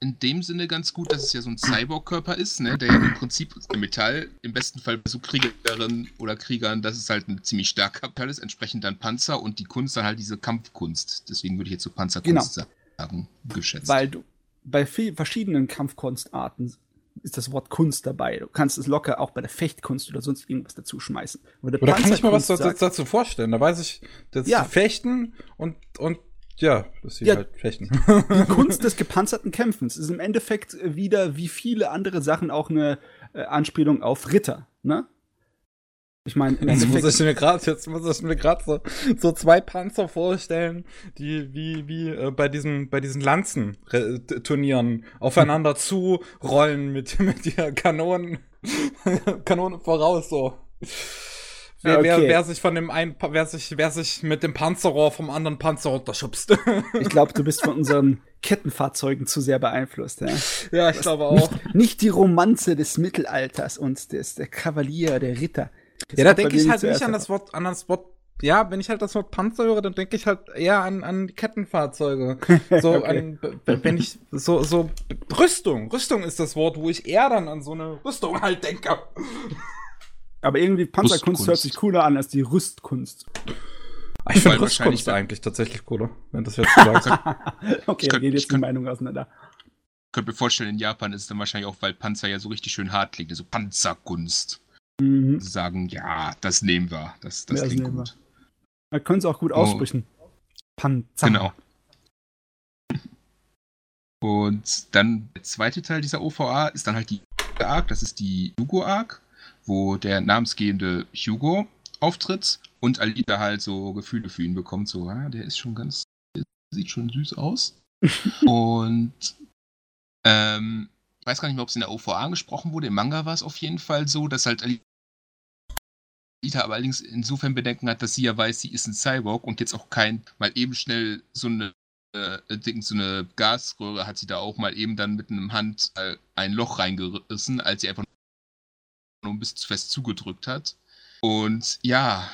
[SPEAKER 2] In dem Sinne ganz gut, dass es ja so ein Cyborg-Körper ist, ne, der ja im Prinzip Metall, im besten Fall bei so Kriegerinnen oder Kriegern, das ist halt ein ziemlich starker Kerl ist, entsprechend dann Panzer und die Kunst dann halt diese Kampfkunst. Deswegen würde ich jetzt so Panzerkunst genau. sagen, geschätzt.
[SPEAKER 3] Weil du bei verschiedenen Kampfkunstarten ist das Wort Kunst dabei. Du kannst es locker auch bei der Fechtkunst oder sonst irgendwas dazu schmeißen.
[SPEAKER 1] oder kann ich mir was sagt, dazu vorstellen? Da weiß ich, das ja. Fechten und, und ja, das ist ja, halt Fechten.
[SPEAKER 3] Die Kunst des gepanzerten Kämpfens ist im Endeffekt wieder wie viele andere Sachen auch eine äh, Anspielung auf Ritter, ne?
[SPEAKER 1] Ich meine, jetzt muss ich mir gerade jetzt muss ich mir gerade so, so zwei Panzer vorstellen, die wie wie äh, bei diesen bei diesen Lanzen Turnieren aufeinander zu rollen mit mit der Kanonen Kanonen voraus so. Wer, okay. wer, wer sich von dem einen, wer sich, wer sich mit dem Panzerrohr vom anderen Panzer runterschubst.
[SPEAKER 3] ich glaube, du bist von unseren Kettenfahrzeugen zu sehr beeinflusst. Ja,
[SPEAKER 1] ja ich glaube auch.
[SPEAKER 3] Nicht, nicht, die Romanze des Mittelalters und des der Kavalier, der Ritter.
[SPEAKER 1] Ja, da denke ich halt nicht an das Wort, an das Wort ja, wenn ich halt das Wort Panzer höre, dann denke ich halt eher an, an Kettenfahrzeuge. So, okay. an, wenn ich, so, so, Rüstung. Rüstung ist das Wort, wo ich eher dann an so eine Rüstung halt denke.
[SPEAKER 3] Aber irgendwie Panzerkunst Rüstkunst. hört sich cooler an als die Rüstkunst.
[SPEAKER 1] Ich finde Rüstkunst eigentlich tatsächlich cooler, wenn das jetzt so sagst.
[SPEAKER 3] okay, dann geht jetzt die Meinung auseinander.
[SPEAKER 2] Ich könnte mir vorstellen, in Japan ist es dann wahrscheinlich auch, weil Panzer ja so richtig schön hart klingt, so Panzerkunst. Mhm. Sagen, ja, das nehmen wir. Das, das ja, klingt das gut.
[SPEAKER 3] Wir. können es auch gut oh. aussprechen. Panzer.
[SPEAKER 2] Genau. Und dann der zweite Teil dieser OVA ist dann halt die Arc, das ist die Hugo Arc, wo der namensgebende Hugo auftritt und Alita halt so Gefühle für ihn bekommt, so, ah, der ist schon ganz, der sieht schon süß aus. und ähm, ich weiß gar nicht mehr, ob es in der OVA angesprochen wurde. Im Manga war es auf jeden Fall so, dass halt Alita aber allerdings insofern Bedenken hat, dass sie ja weiß, sie ist ein Cyborg und jetzt auch kein mal eben schnell so eine äh, so eine Gasröhre hat sie da auch mal eben dann mit einem Hand äh, ein Loch reingerissen, als sie einfach nur ein bisschen fest zugedrückt hat. Und ja,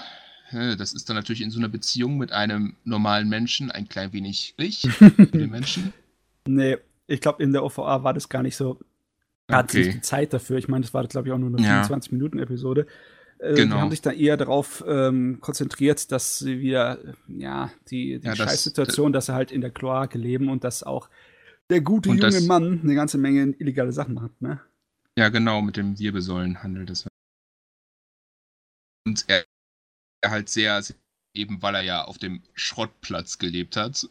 [SPEAKER 2] das ist dann natürlich in so einer Beziehung mit einem normalen Menschen ein klein wenig ich für den Menschen.
[SPEAKER 3] Nee, ich glaube, in der OVA war das gar nicht so. Hat okay. sich die Zeit dafür. Ich meine, das war, glaube ich, auch nur eine ja. 24-Minuten-Episode. Äh, genau. Die haben sich da eher darauf ähm, konzentriert, dass sie wieder, ja, die, die ja, Scheißsituation, das, dass sie halt in der Kloake leben und dass auch der gute junge das, Mann eine ganze Menge illegale Sachen macht, ne?
[SPEAKER 2] Ja, genau, mit dem Wirbelsäulenhandel. Das und er, er halt sehr, eben weil er ja auf dem Schrottplatz gelebt hat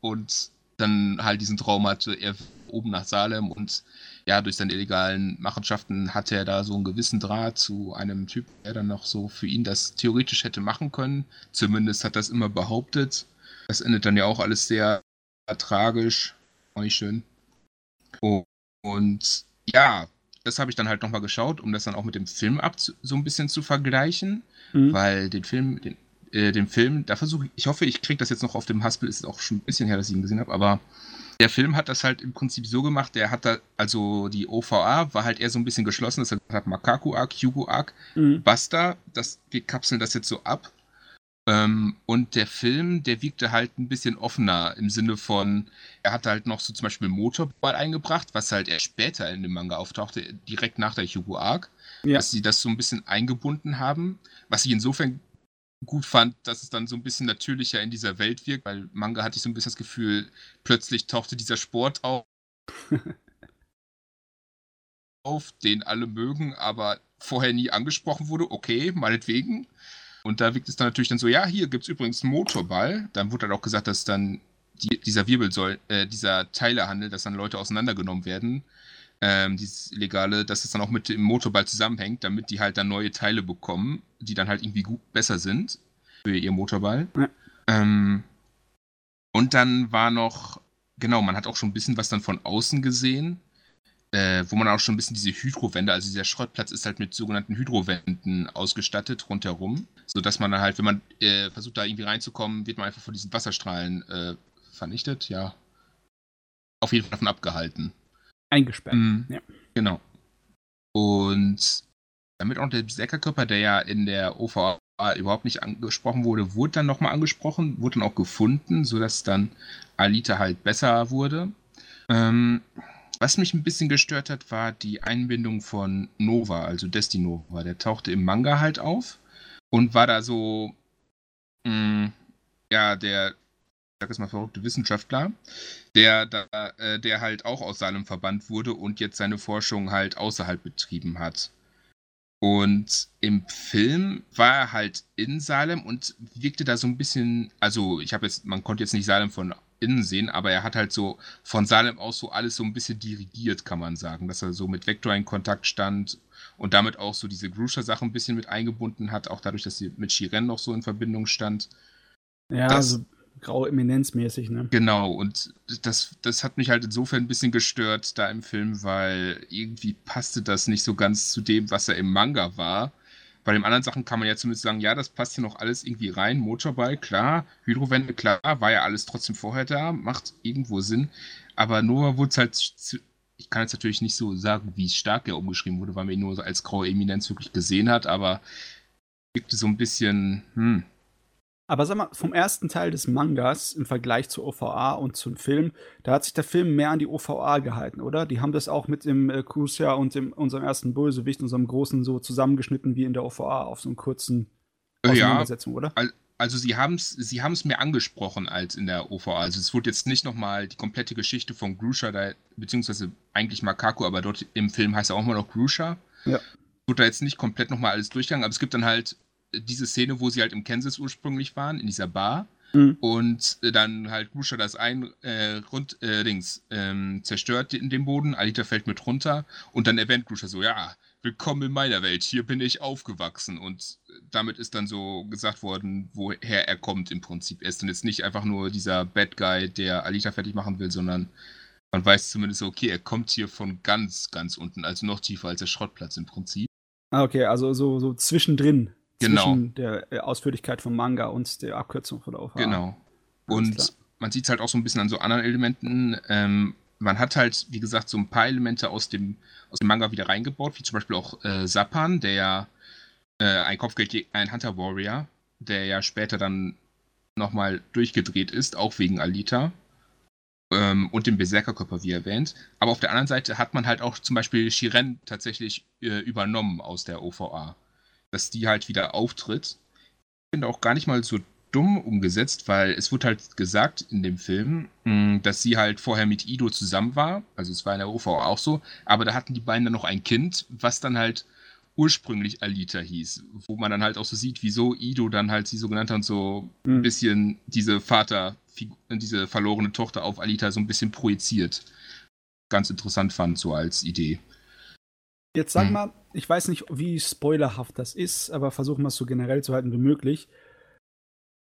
[SPEAKER 2] und dann halt diesen Traum hatte, er oben nach Salem und ja, durch seine illegalen Machenschaften hatte er da so einen gewissen Draht zu einem Typ, der dann noch so für ihn das theoretisch hätte machen können. Zumindest hat das immer behauptet. Das endet dann ja auch alles sehr tragisch. Auch nicht schön. Und ja, das habe ich dann halt nochmal geschaut, um das dann auch mit dem Film ab so ein bisschen zu vergleichen. Mhm. Weil den Film, den, äh, den Film, da versuche ich, ich hoffe, ich kriege das jetzt noch auf dem Haspel, ist auch schon ein bisschen her, dass ich ihn gesehen habe, aber der Film hat das halt im Prinzip so gemacht, der hat da, also die OVA war halt eher so ein bisschen geschlossen, das hat Makaku-Arc, Hugo-Arc, mhm. Basta, das, wir kapseln das jetzt so ab. Ähm, und der Film, der wirkte halt ein bisschen offener im Sinne von, er hatte halt noch so zum Beispiel Motorball eingebracht, was halt erst später in dem Manga auftauchte, direkt nach der Hugo Arc, ja. dass sie das so ein bisschen eingebunden haben, was ich insofern gut fand, dass es dann so ein bisschen natürlicher in dieser Welt wirkt, weil Manga hatte ich so ein bisschen das Gefühl, plötzlich tauchte dieser Sport auf, auf den alle mögen, aber vorher nie angesprochen wurde. Okay, meinetwegen. Und da wirkt es dann natürlich dann so, ja, hier gibt es übrigens einen Motorball. Dann wurde dann auch gesagt, dass dann die, dieser Wirbelsäul, äh, dieser Teilehandel, dass dann Leute auseinandergenommen werden ähm, dieses Illegale, dass es dann auch mit dem Motorball zusammenhängt, damit die halt dann neue Teile bekommen, die dann halt irgendwie gut besser sind für ihr Motorball. Ja. Ähm, und dann war noch, genau, man hat auch schon ein bisschen was dann von außen gesehen, äh, wo man auch schon ein bisschen diese Hydrowände, also dieser Schrottplatz ist halt mit sogenannten Hydrowänden ausgestattet rundherum, sodass man dann halt, wenn man äh, versucht da irgendwie reinzukommen, wird man einfach von diesen Wasserstrahlen äh, vernichtet, ja. Auf jeden Fall davon abgehalten.
[SPEAKER 3] Eingesperrt. Mhm. Ja.
[SPEAKER 2] Genau. Und damit auch der Berserkerkörper, der ja in der OVA überhaupt nicht angesprochen wurde, wurde dann nochmal angesprochen, wurde dann auch gefunden, sodass dann Alita halt besser wurde. Ähm, was mich ein bisschen gestört hat, war die Einbindung von Nova, also Destinova. Der tauchte im Manga halt auf und war da so, mh, mm, ja, der sag es mal, verrückte Wissenschaftler, der, da, äh, der halt auch aus seinem Verband wurde und jetzt seine Forschung halt außerhalb betrieben hat. Und im Film war er halt in Salem und wirkte da so ein bisschen, also ich habe jetzt, man konnte jetzt nicht Salem von innen sehen, aber er hat halt so von Salem aus so alles so ein bisschen dirigiert, kann man sagen, dass er so mit Vector in Kontakt stand und damit auch so diese Gruscher-Sache ein bisschen mit eingebunden hat, auch dadurch, dass sie mit Shiren noch so in Verbindung stand.
[SPEAKER 3] Ja, das, also graue Eminenz mäßig, ne?
[SPEAKER 2] Genau, und das, das hat mich halt insofern ein bisschen gestört da im Film, weil irgendwie passte das nicht so ganz zu dem, was er im Manga war. Bei den anderen Sachen kann man ja zumindest sagen, ja, das passt hier noch alles irgendwie rein. Motorball, klar. Hydrowände, klar. War ja alles trotzdem vorher da. Macht irgendwo Sinn. Aber Nova wurde halt. Ich kann jetzt natürlich nicht so sagen, wie stark er umgeschrieben wurde, weil man ihn nur als graue Eminenz wirklich gesehen hat, aber wirkte so ein bisschen, hm,
[SPEAKER 3] aber sag mal, vom ersten Teil des Mangas im Vergleich zur OVA und zum Film, da hat sich der Film mehr an die OVA gehalten, oder? Die haben das auch mit dem äh, Crucia und dem, unserem ersten Bösewicht, unserem großen, so zusammengeschnitten wie in der OVA auf so einen kurzen
[SPEAKER 2] Auseinandersetzung, ja, oder? Also sie haben es sie haben's mehr angesprochen als in der OVA. Also es wurde jetzt nicht nochmal die komplette Geschichte von Grusha, da, beziehungsweise eigentlich Makaku, aber dort im Film heißt er auch mal noch Grusha. Ja. Wurde da jetzt nicht komplett nochmal alles durchgegangen, aber es gibt dann halt diese Szene, wo sie halt im Kansas ursprünglich waren, in dieser Bar. Mhm. Und äh, dann halt Gusha das ein äh, rund äh, links ähm, zerstört in dem Boden, Alita fällt mit runter und dann erwähnt Gusha so, ja, willkommen in meiner Welt, hier bin ich aufgewachsen und damit ist dann so gesagt worden, woher er kommt im Prinzip. Er ist dann jetzt nicht einfach nur dieser Bad Guy, der Alita fertig machen will, sondern man weiß zumindest so, okay, er kommt hier von ganz, ganz unten, also noch tiefer als der Schrottplatz im Prinzip.
[SPEAKER 3] Ah, okay, also so, so zwischendrin.
[SPEAKER 2] Genau.
[SPEAKER 3] Zwischen der äh, Ausführlichkeit vom Manga und der Abkürzung von der OVA.
[SPEAKER 2] Genau. Und man sieht es halt auch so ein bisschen an so anderen Elementen. Ähm, man hat halt, wie gesagt, so ein paar Elemente aus dem, aus dem Manga wieder reingebaut, wie zum Beispiel auch äh, Sappan, der ja äh, ein Kopfgeld, ein Hunter Warrior, der ja später dann nochmal durchgedreht ist, auch wegen Alita. Ähm, und dem Berserkerkörper, wie erwähnt. Aber auf der anderen Seite hat man halt auch zum Beispiel Shiren tatsächlich äh, übernommen aus der OVA. Dass die halt wieder auftritt. Ich finde auch gar nicht mal so dumm umgesetzt, weil es wurde halt gesagt in dem Film, mh, dass sie halt vorher mit Ido zusammen war. Also es war in der OVA auch so. Aber da hatten die beiden dann noch ein Kind, was dann halt ursprünglich Alita hieß, wo man dann halt auch so sieht, wieso Ido dann halt sie so genannt hat und so mhm. ein bisschen diese Vater, diese verlorene Tochter auf Alita so ein bisschen projiziert. Ganz interessant fand, so als Idee.
[SPEAKER 3] Jetzt sag hm. mal, ich weiß nicht, wie spoilerhaft das ist, aber versuchen wir es so generell zu halten wie möglich.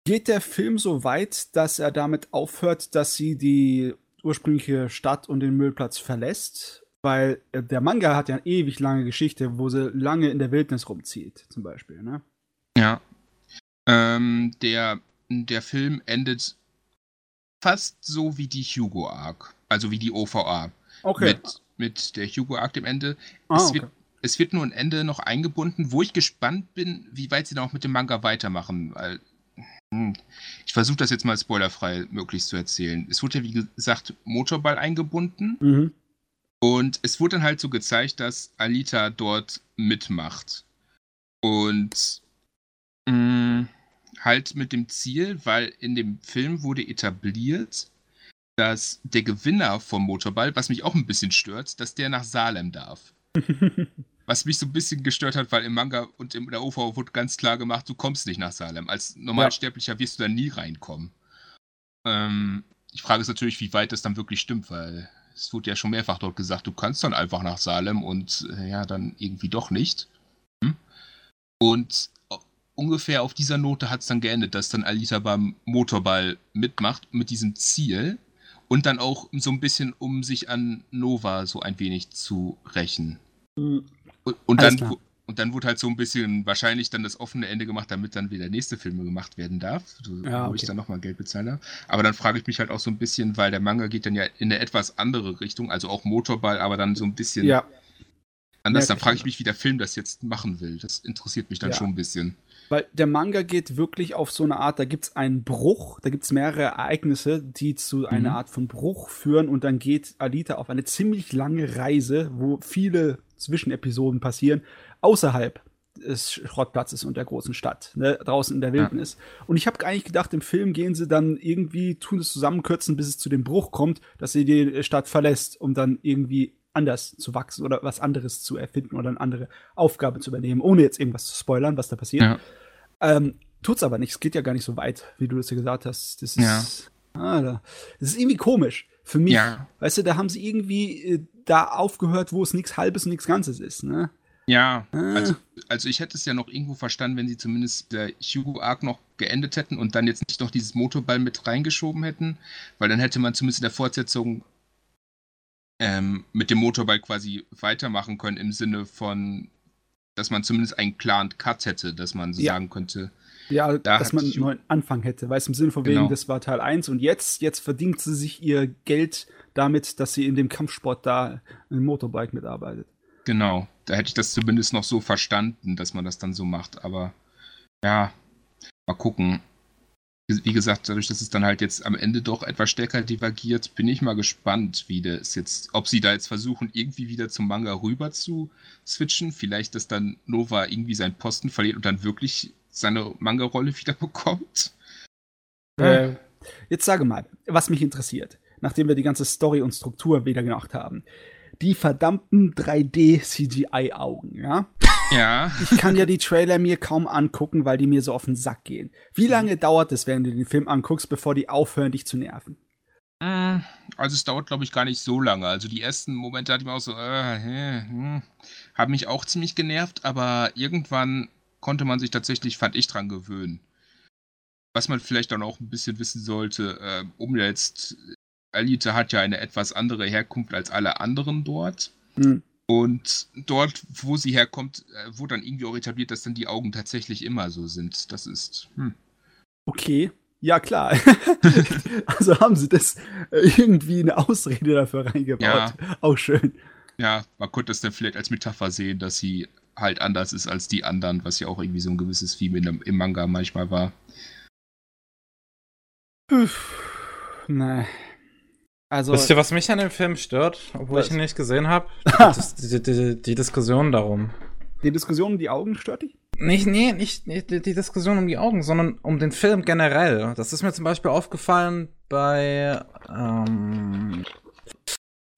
[SPEAKER 3] Geht der Film so weit, dass er damit aufhört, dass sie die ursprüngliche Stadt und den Müllplatz verlässt? Weil äh, der Manga hat ja eine ewig lange Geschichte, wo sie lange in der Wildnis rumzieht, zum Beispiel, ne?
[SPEAKER 2] Ja. Ähm, der, der Film endet fast so wie die Hugo Arc, also wie die OVA.
[SPEAKER 3] Okay.
[SPEAKER 2] Mit, mit der Hugo Arc dem Ende. Ah, es, okay. wird, es wird nur ein Ende noch eingebunden, wo ich gespannt bin, wie weit sie dann auch mit dem Manga weitermachen. Weil, hm, ich versuche das jetzt mal spoilerfrei möglichst zu erzählen. Es wurde ja, wie gesagt, Motorball eingebunden. Mhm. Und es wurde dann halt so gezeigt, dass Alita dort mitmacht. Und mh, mm, halt mit dem Ziel, weil in dem Film wurde etabliert, dass der Gewinner vom Motorball, was mich auch ein bisschen stört, dass der nach Salem darf. was mich so ein bisschen gestört hat, weil im Manga und in der OV wurde ganz klar gemacht, du kommst nicht nach Salem. Als Normalsterblicher ja. wirst du da nie reinkommen. Ähm, ich frage es natürlich, wie weit das dann wirklich stimmt, weil es wurde ja schon mehrfach dort gesagt, du kannst dann einfach nach Salem und äh, ja, dann irgendwie doch nicht. Hm? Und ungefähr auf dieser Note hat es dann geendet, dass dann Alita beim Motorball mitmacht mit diesem Ziel und dann auch so ein bisschen, um sich an Nova so ein wenig zu rächen. Mhm. Und, und dann, und dann wurde halt so ein bisschen wahrscheinlich dann das offene Ende gemacht, damit dann wieder nächste Filme gemacht werden darf, ja, wo okay. ich dann nochmal Geld bezahle. Aber dann frage ich mich halt auch so ein bisschen, weil der Manga geht dann ja in eine etwas andere Richtung, also auch Motorball, aber dann so ein bisschen
[SPEAKER 3] ja.
[SPEAKER 2] anders. Dann frage ich mich, wie der Film das jetzt machen will. Das interessiert mich dann ja. schon ein bisschen.
[SPEAKER 3] Weil der Manga geht wirklich auf so eine Art, da gibt es einen Bruch, da gibt es mehrere Ereignisse, die zu mhm. einer Art von Bruch führen und dann geht Alita auf eine ziemlich lange Reise, wo viele Zwischenepisoden passieren, außerhalb des Schrottplatzes und der großen Stadt, ne, draußen in der Wildnis. Ja. Und ich habe eigentlich gedacht, im Film gehen sie dann irgendwie, tun es zusammenkürzen, bis es zu dem Bruch kommt, dass sie die Stadt verlässt, um dann irgendwie anders zu wachsen oder was anderes zu erfinden oder eine andere Aufgabe zu übernehmen, ohne jetzt irgendwas zu spoilern, was da passiert. Ja. Ähm, tut's aber nicht. Es geht ja gar nicht so weit, wie du das ja gesagt hast. Das ist, ja. ah, da, das ist irgendwie komisch für mich. Ja. Weißt du, da haben sie irgendwie äh, da aufgehört, wo es nichts Halbes und nichts Ganzes ist. Ne?
[SPEAKER 2] Ja, ah. also, also ich hätte es ja noch irgendwo verstanden, wenn sie zumindest der Hugo Arc noch geendet hätten und dann jetzt nicht noch dieses Motorball mit reingeschoben hätten, weil dann hätte man zumindest in der Fortsetzung ähm, mit dem Motorball quasi weitermachen können im Sinne von, dass man zumindest einen klaren Cut hätte, dass man so ja. sagen könnte.
[SPEAKER 3] Ja, da dass man einen neuen Anfang hätte, weil es im Sinne von genau. wegen, das war Teil 1 und jetzt, jetzt verdient sie sich ihr Geld damit, dass sie in dem Kampfsport da im Motorbike mitarbeitet.
[SPEAKER 2] Genau, da hätte ich das zumindest noch so verstanden, dass man das dann so macht. Aber ja, mal gucken. Wie gesagt, dadurch, dass es dann halt jetzt am Ende doch etwas stärker divergiert, bin ich mal gespannt, wie das jetzt, ob sie da jetzt versuchen, irgendwie wieder zum Manga rüber zu switchen. Vielleicht, dass dann Nova irgendwie seinen Posten verliert und dann wirklich seine Manga-Rolle wieder bekommt.
[SPEAKER 3] Äh, jetzt sage mal, was mich interessiert, nachdem wir die ganze Story und Struktur wieder gemacht haben die verdammten 3D-CGI-Augen, ja?
[SPEAKER 2] Ja.
[SPEAKER 3] Ich kann ja die Trailer mir kaum angucken, weil die mir so auf den Sack gehen. Wie lange mhm. dauert es, während du den Film anguckst, bevor die aufhören, dich zu nerven?
[SPEAKER 2] Mm, also es dauert, glaube ich, gar nicht so lange. Also die ersten Momente hatte ich mir auch so, äh, äh, äh, haben mich auch ziemlich genervt, aber irgendwann konnte man sich tatsächlich, fand ich, dran gewöhnen. Was man vielleicht dann auch ein bisschen wissen sollte, äh, um jetzt Alita hat ja eine etwas andere Herkunft als alle anderen dort. Mhm. Und dort, wo sie herkommt, äh, wurde dann irgendwie auch etabliert, dass dann die Augen tatsächlich immer so sind. Das ist. Hm.
[SPEAKER 3] Okay, ja klar. also haben sie das äh, irgendwie eine Ausrede dafür reingebaut. Ja. Auch schön.
[SPEAKER 2] Ja, man konnte das dann vielleicht als Metapher sehen, dass sie halt anders ist als die anderen, was ja auch irgendwie so ein gewisses Theme in, im Manga manchmal war.
[SPEAKER 1] Nein. Also, Wisst ihr, was mich an dem Film stört, obwohl was? ich ihn nicht gesehen habe? Die, die, die, die, Diskussion darum.
[SPEAKER 3] Die Diskussion um die Augen stört dich?
[SPEAKER 1] Nicht, nee, nicht, nicht die Diskussion um die Augen, sondern um den Film generell. Das ist mir zum Beispiel aufgefallen bei ähm,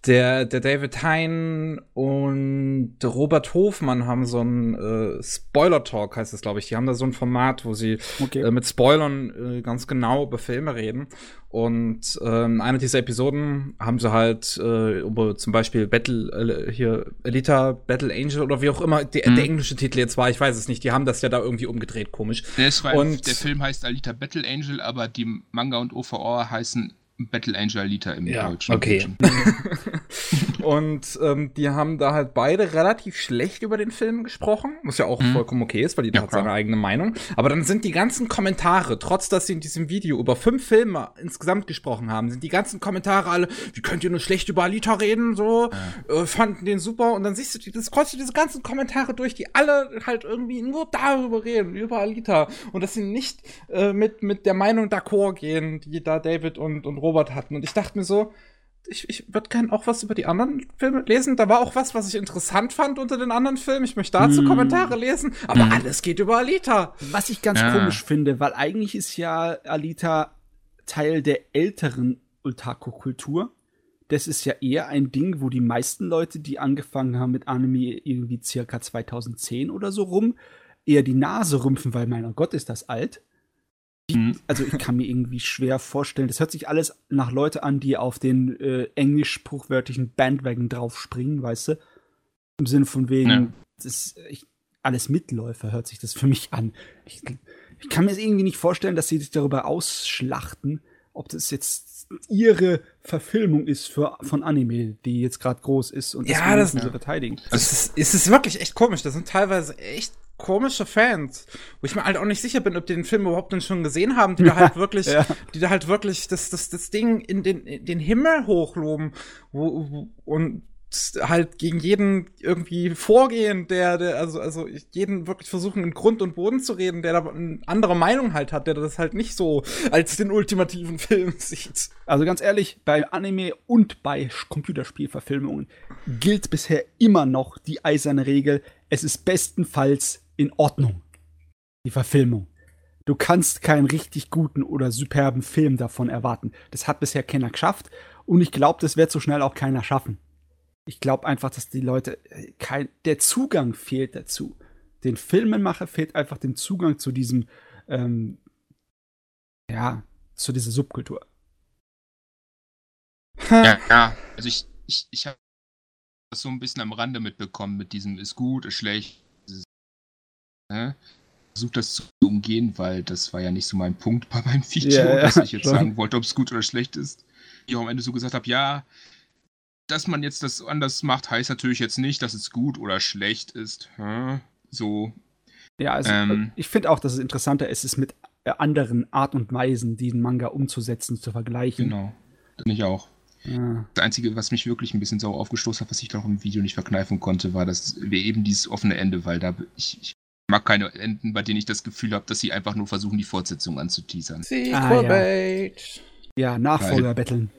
[SPEAKER 1] der, der David Hein und Robert Hofmann haben so ein äh, Spoiler-Talk, heißt das, glaube ich. Die haben da so ein Format, wo sie okay. äh, mit Spoilern äh, ganz genau über Filme reden. Und äh, in einer dieser Episoden haben sie halt äh, über zum Beispiel Battle, äh, hier, Elita, Battle Angel oder wie auch immer die, mhm. der englische Titel jetzt war, ich weiß es nicht. Die haben das ja da irgendwie umgedreht, komisch.
[SPEAKER 2] Der, ist und der Film heißt Alita Battle Angel, aber die Manga und OVR heißen Battle Angel Alita im ja, Deutschen.
[SPEAKER 1] Okay. und ähm, die haben da halt beide relativ schlecht über den Film gesprochen, was ja auch mhm. vollkommen okay ist, weil jeder ja, hat seine eigene Meinung. Aber dann sind die ganzen Kommentare, trotz dass sie in diesem Video über fünf Filme insgesamt gesprochen haben, sind die ganzen Kommentare alle, wie könnt ihr nur schlecht über Alita reden, so, ja. äh, fanden den super. Und dann siehst du, das kreuzst du diese ganzen Kommentare durch, die alle halt irgendwie nur darüber reden, über Alita. Und dass sie nicht äh, mit, mit der Meinung d'accord gehen, die da David und, und Robert hatten. Und ich dachte mir so, ich, ich würde gerne auch was über die anderen Filme lesen. Da war auch was, was ich interessant fand unter den anderen Filmen. Ich möchte dazu mm. Kommentare lesen. Aber mm. alles geht über Alita.
[SPEAKER 3] Was ich ganz ja. komisch finde, weil eigentlich ist ja Alita Teil der älteren Otaku-Kultur. Das ist ja eher ein Ding, wo die meisten Leute, die angefangen haben mit Anime irgendwie circa 2010 oder so rum, eher die Nase rümpfen, weil mein Gott, ist das alt. Mhm. Also ich kann mir irgendwie schwer vorstellen. Das hört sich alles nach Leute an, die auf den äh, englisch spruchwörtlichen Bandwagon draufspringen, weißt du? Im Sinne von wegen, ja. das ich, alles Mitläufer hört sich das für mich an. Ich, ich kann mir das irgendwie nicht vorstellen, dass sie sich darüber ausschlachten, ob das jetzt ihre Verfilmung ist für, von Anime, die jetzt gerade groß ist und
[SPEAKER 1] ja, das müssen sie verteidigen. Also es, ist, es ist wirklich echt komisch. Das sind teilweise echt komische Fans, wo ich mir halt auch nicht sicher bin, ob die den Film überhaupt denn schon gesehen haben, die da halt wirklich, ja. die da halt wirklich das, das, das Ding in den, in den Himmel hochloben wo, wo, und halt gegen jeden irgendwie vorgehen, der, der, also, also jeden wirklich versuchen, in Grund und Boden zu reden, der da eine andere Meinung halt hat, der das halt nicht so als den ultimativen Film sieht.
[SPEAKER 3] Also ganz ehrlich, bei Anime und bei Computerspielverfilmungen gilt bisher immer noch die eiserne Regel, es ist bestenfalls in Ordnung. Die Verfilmung. Du kannst keinen richtig guten oder superben Film davon erwarten. Das hat bisher keiner geschafft und ich glaube, das wird so schnell auch keiner schaffen. Ich glaube einfach, dass die Leute äh, kein der Zugang fehlt dazu. Den Filmemacher fehlt einfach den Zugang zu diesem ähm, ja, zu dieser Subkultur.
[SPEAKER 2] Ja, ja. Also ich, ich, ich habe das so ein bisschen am Rande mitbekommen mit diesem ist gut, ist schlecht, ne? versucht das zu umgehen, weil das war ja nicht so mein Punkt bei meinem Feature, yeah, dass ich jetzt schon. sagen wollte, ob es gut oder schlecht ist. Ich auch am Ende so gesagt habe, ja, dass man jetzt das anders macht, heißt natürlich jetzt nicht, dass es gut oder schlecht ist. Hm? So.
[SPEAKER 3] Ja, also ähm, ich finde auch, dass es interessanter ist, es mit äh, anderen Art und Weisen, diesen Manga umzusetzen, zu vergleichen.
[SPEAKER 2] Genau. Das finde ich auch. Ja. Das Einzige, was mich wirklich ein bisschen sauer aufgestoßen hat, was ich doch im Video nicht verkneifen konnte, war dass wir eben dieses offene Ende, weil da ich, ich mag keine Enden, bei denen ich das Gefühl habe, dass sie einfach nur versuchen, die Fortsetzung anzuteasern.
[SPEAKER 3] Ah, ja. ja, Nachfolger betteln.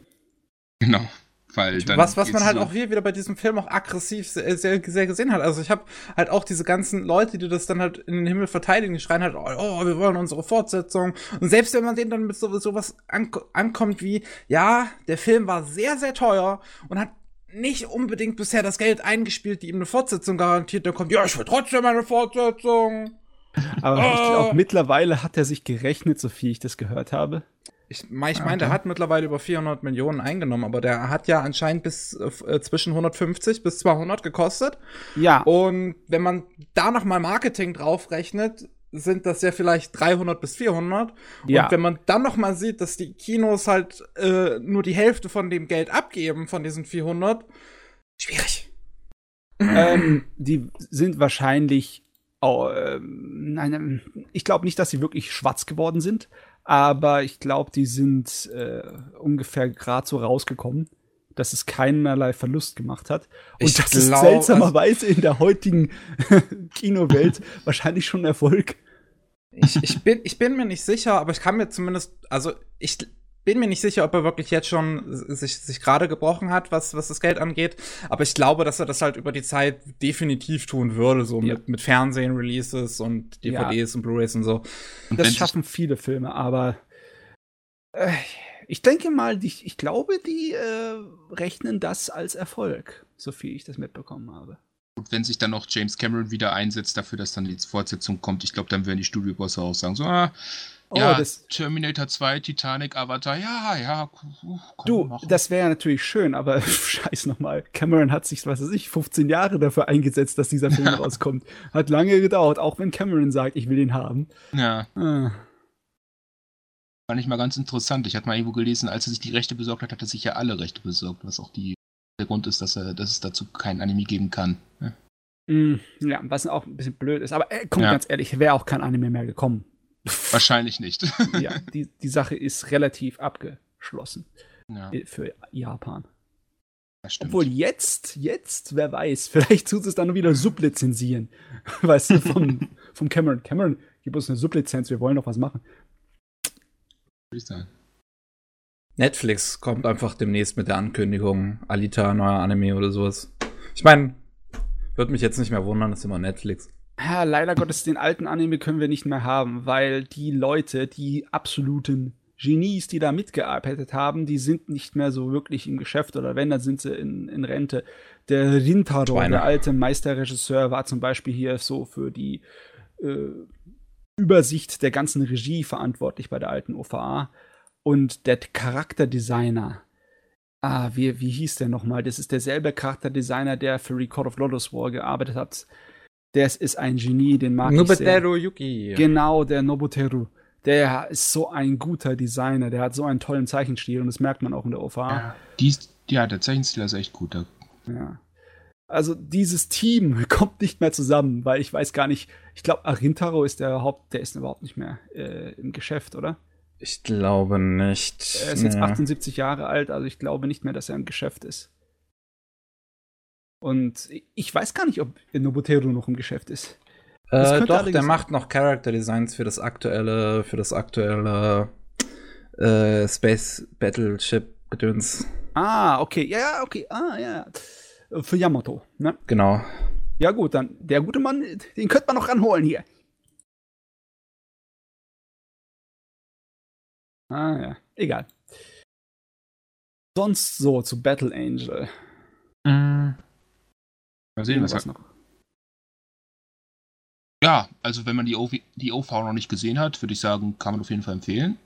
[SPEAKER 2] Genau. Weil dann
[SPEAKER 1] was, was man halt so auch hier wieder bei diesem Film auch aggressiv sehr, sehr, sehr gesehen hat. Also ich habe halt auch diese ganzen Leute, die das dann halt in den Himmel verteidigen, die schreien halt, oh, wir wollen unsere Fortsetzung. Und selbst wenn man denen dann mit so, sowas an, ankommt wie, ja, der Film war sehr, sehr teuer und hat nicht unbedingt bisher das Geld eingespielt, die ihm eine Fortsetzung garantiert, dann kommt, ja, ich will trotzdem eine Fortsetzung.
[SPEAKER 3] Aber oh. ich glaube, mittlerweile hat er sich gerechnet, so viel ich das gehört habe.
[SPEAKER 1] Ich, ich meine, okay. der hat mittlerweile über 400 Millionen eingenommen, aber der hat ja anscheinend bis äh, zwischen 150 bis 200 gekostet.
[SPEAKER 3] Ja.
[SPEAKER 1] Und wenn man da noch mal Marketing draufrechnet, sind das ja vielleicht 300 bis 400. Ja. Und wenn man dann noch mal sieht, dass die Kinos halt äh, nur die Hälfte von dem Geld abgeben, von diesen 400, schwierig.
[SPEAKER 3] ähm, die sind wahrscheinlich, oh, äh, nein, ich glaube nicht, dass sie wirklich schwarz geworden sind, aber ich glaube, die sind äh, ungefähr gerade so rausgekommen, dass es keinerlei Verlust gemacht hat. Und ich das glaub, ist seltsamerweise in der heutigen Kinowelt wahrscheinlich schon Erfolg.
[SPEAKER 1] Ich, ich, bin, ich bin mir nicht sicher, aber ich kann mir zumindest, also ich bin mir nicht sicher, ob er wirklich jetzt schon sich, sich gerade gebrochen hat, was, was das Geld angeht. Aber ich glaube, dass er das halt über die Zeit definitiv tun würde, so ja. mit, mit Fernsehen, Releases und DVDs ja. und Blu-rays und so.
[SPEAKER 3] Und das schaffen viele Filme, aber äh, ich denke mal, die, ich glaube, die äh, rechnen das als Erfolg, so viel ich das mitbekommen habe.
[SPEAKER 2] Und wenn sich dann noch James Cameron wieder einsetzt dafür, dass dann die Fortsetzung kommt, ich glaube, dann werden die Studiobosse auch sagen, so, ah, oh, ja, Terminator 2, Titanic, Avatar, ja, ja.
[SPEAKER 3] Komm, du, machen. das wäre natürlich schön, aber scheiß nochmal. Cameron hat sich, was weiß ich, 15 Jahre dafür eingesetzt, dass dieser Film rauskommt. Hat lange gedauert, auch wenn Cameron sagt, ich will ihn haben.
[SPEAKER 2] Ja. Ah. Fand ich mal ganz interessant. Ich hatte mal irgendwo gelesen, als er sich die Rechte besorgt hat, hat er sich ja alle Rechte besorgt, was auch die der Grund ist, dass, er, dass es dazu kein Anime geben kann. Ja,
[SPEAKER 3] mm, ja was auch ein bisschen blöd ist. Aber äh, komm, ja. ganz ehrlich, wäre auch kein Anime mehr gekommen.
[SPEAKER 2] Wahrscheinlich nicht.
[SPEAKER 3] ja, die, die Sache ist relativ abgeschlossen ja. Äh, für Japan. Obwohl jetzt, jetzt, wer weiß, vielleicht tut es dann wieder sublizenzieren. Weißt du, vom, vom Cameron. Cameron, gib uns eine Sublizenz, wir wollen doch was machen.
[SPEAKER 1] Würde ich sagen. Netflix kommt einfach demnächst mit der Ankündigung, Alita, neuer Anime oder sowas. Ich meine, würde mich jetzt nicht mehr wundern, das ist immer Netflix.
[SPEAKER 3] Ja, leider Gottes, den alten Anime können wir nicht mehr haben, weil die Leute, die absoluten Genies, die da mitgearbeitet haben, die sind nicht mehr so wirklich im Geschäft oder wenn, dann sind sie in, in Rente. Der Rintaro, Schweine. der alte Meisterregisseur, war zum Beispiel hier so für die äh, Übersicht der ganzen Regie verantwortlich bei der alten OVA. Und der Charakterdesigner, ah, wie, wie hieß der nochmal? Das ist derselbe Charakterdesigner, der für Record of Lotus War gearbeitet hat. Der ist ein Genie, den mag
[SPEAKER 1] Nobuteru
[SPEAKER 3] ich
[SPEAKER 1] sehr. Yuki.
[SPEAKER 3] Genau, der Nobuteru. Der ist so ein guter Designer, der hat so einen tollen Zeichenstil und das merkt man auch in der OVA.
[SPEAKER 2] Ja, dies, ja der Zeichenstil ist echt gut.
[SPEAKER 3] Ja. Also dieses Team kommt nicht mehr zusammen, weil ich weiß gar nicht, ich glaube, Arintaro ist der Haupt, der ist überhaupt nicht mehr äh, im Geschäft, oder?
[SPEAKER 1] Ich glaube nicht.
[SPEAKER 3] Er ist jetzt nee. 78 Jahre alt, also ich glaube nicht mehr, dass er im Geschäft ist. Und ich weiß gar nicht, ob Nobuteru noch im Geschäft ist.
[SPEAKER 1] Äh, doch, der sein. macht noch Character Designs für das aktuelle, für das aktuelle äh, Space Battleship Gedöns.
[SPEAKER 3] Ah, okay, ja, okay, ah, ja. Für Yamato, ne?
[SPEAKER 1] Genau.
[SPEAKER 3] Ja, gut, dann der gute Mann, den könnte man noch ranholen hier. Ah ja, egal. Sonst so zu Battle Angel.
[SPEAKER 2] Mm. Mal sehen, was, was noch. Ja, also wenn man die, OV, die OV noch nicht gesehen hat, würde ich sagen, kann man auf jeden Fall empfehlen.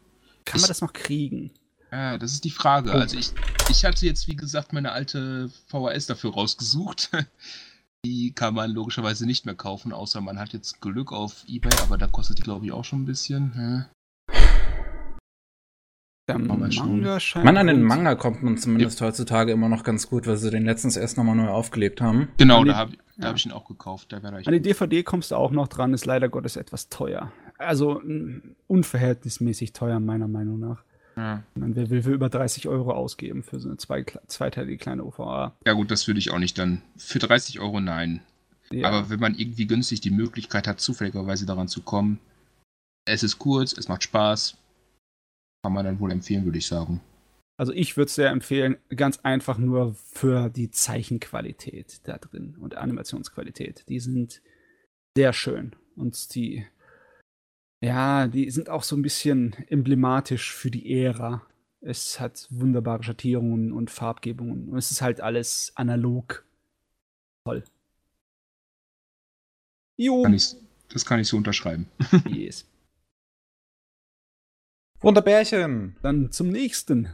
[SPEAKER 3] Kann man das noch kriegen?
[SPEAKER 2] Ja, das ist die Frage. Oh. Also ich, ich hatte jetzt, wie gesagt, meine alte VHS dafür rausgesucht. Die kann man logischerweise nicht mehr kaufen, außer man hat jetzt Glück auf Ebay, aber da kostet die, glaube ich, auch schon ein bisschen.
[SPEAKER 1] Der Manga scheint. Man, an den Manga kommt man zumindest ja. heutzutage immer noch ganz gut, weil sie den letztens erst nochmal neu aufgelegt haben.
[SPEAKER 2] Genau, da habe ja. hab ich ihn auch gekauft.
[SPEAKER 3] an die DVD kommst du auch noch dran, ist leider Gottes etwas teuer. Also unverhältnismäßig teuer, meiner Meinung nach. Ja. Wer will für über 30 Euro ausgeben für so eine zwei, zweiteilige kleine OVA?
[SPEAKER 2] Ja, gut, das würde ich auch nicht dann. Für 30 Euro nein. Ja. Aber wenn man irgendwie günstig die Möglichkeit hat, zufälligerweise daran zu kommen, es ist kurz, es macht Spaß, kann man dann wohl empfehlen, würde ich sagen.
[SPEAKER 3] Also ich würde es sehr empfehlen, ganz einfach nur für die Zeichenqualität da drin und Animationsqualität. Die sind sehr schön und die, ja, die sind auch so ein bisschen emblematisch für die Ära. Es hat wunderbare Schattierungen und Farbgebungen und es ist halt alles analog. Toll.
[SPEAKER 2] Jo. Kann ich, das kann ich so unterschreiben. yes.
[SPEAKER 1] Wunderbärchen.
[SPEAKER 3] Dann zum nächsten.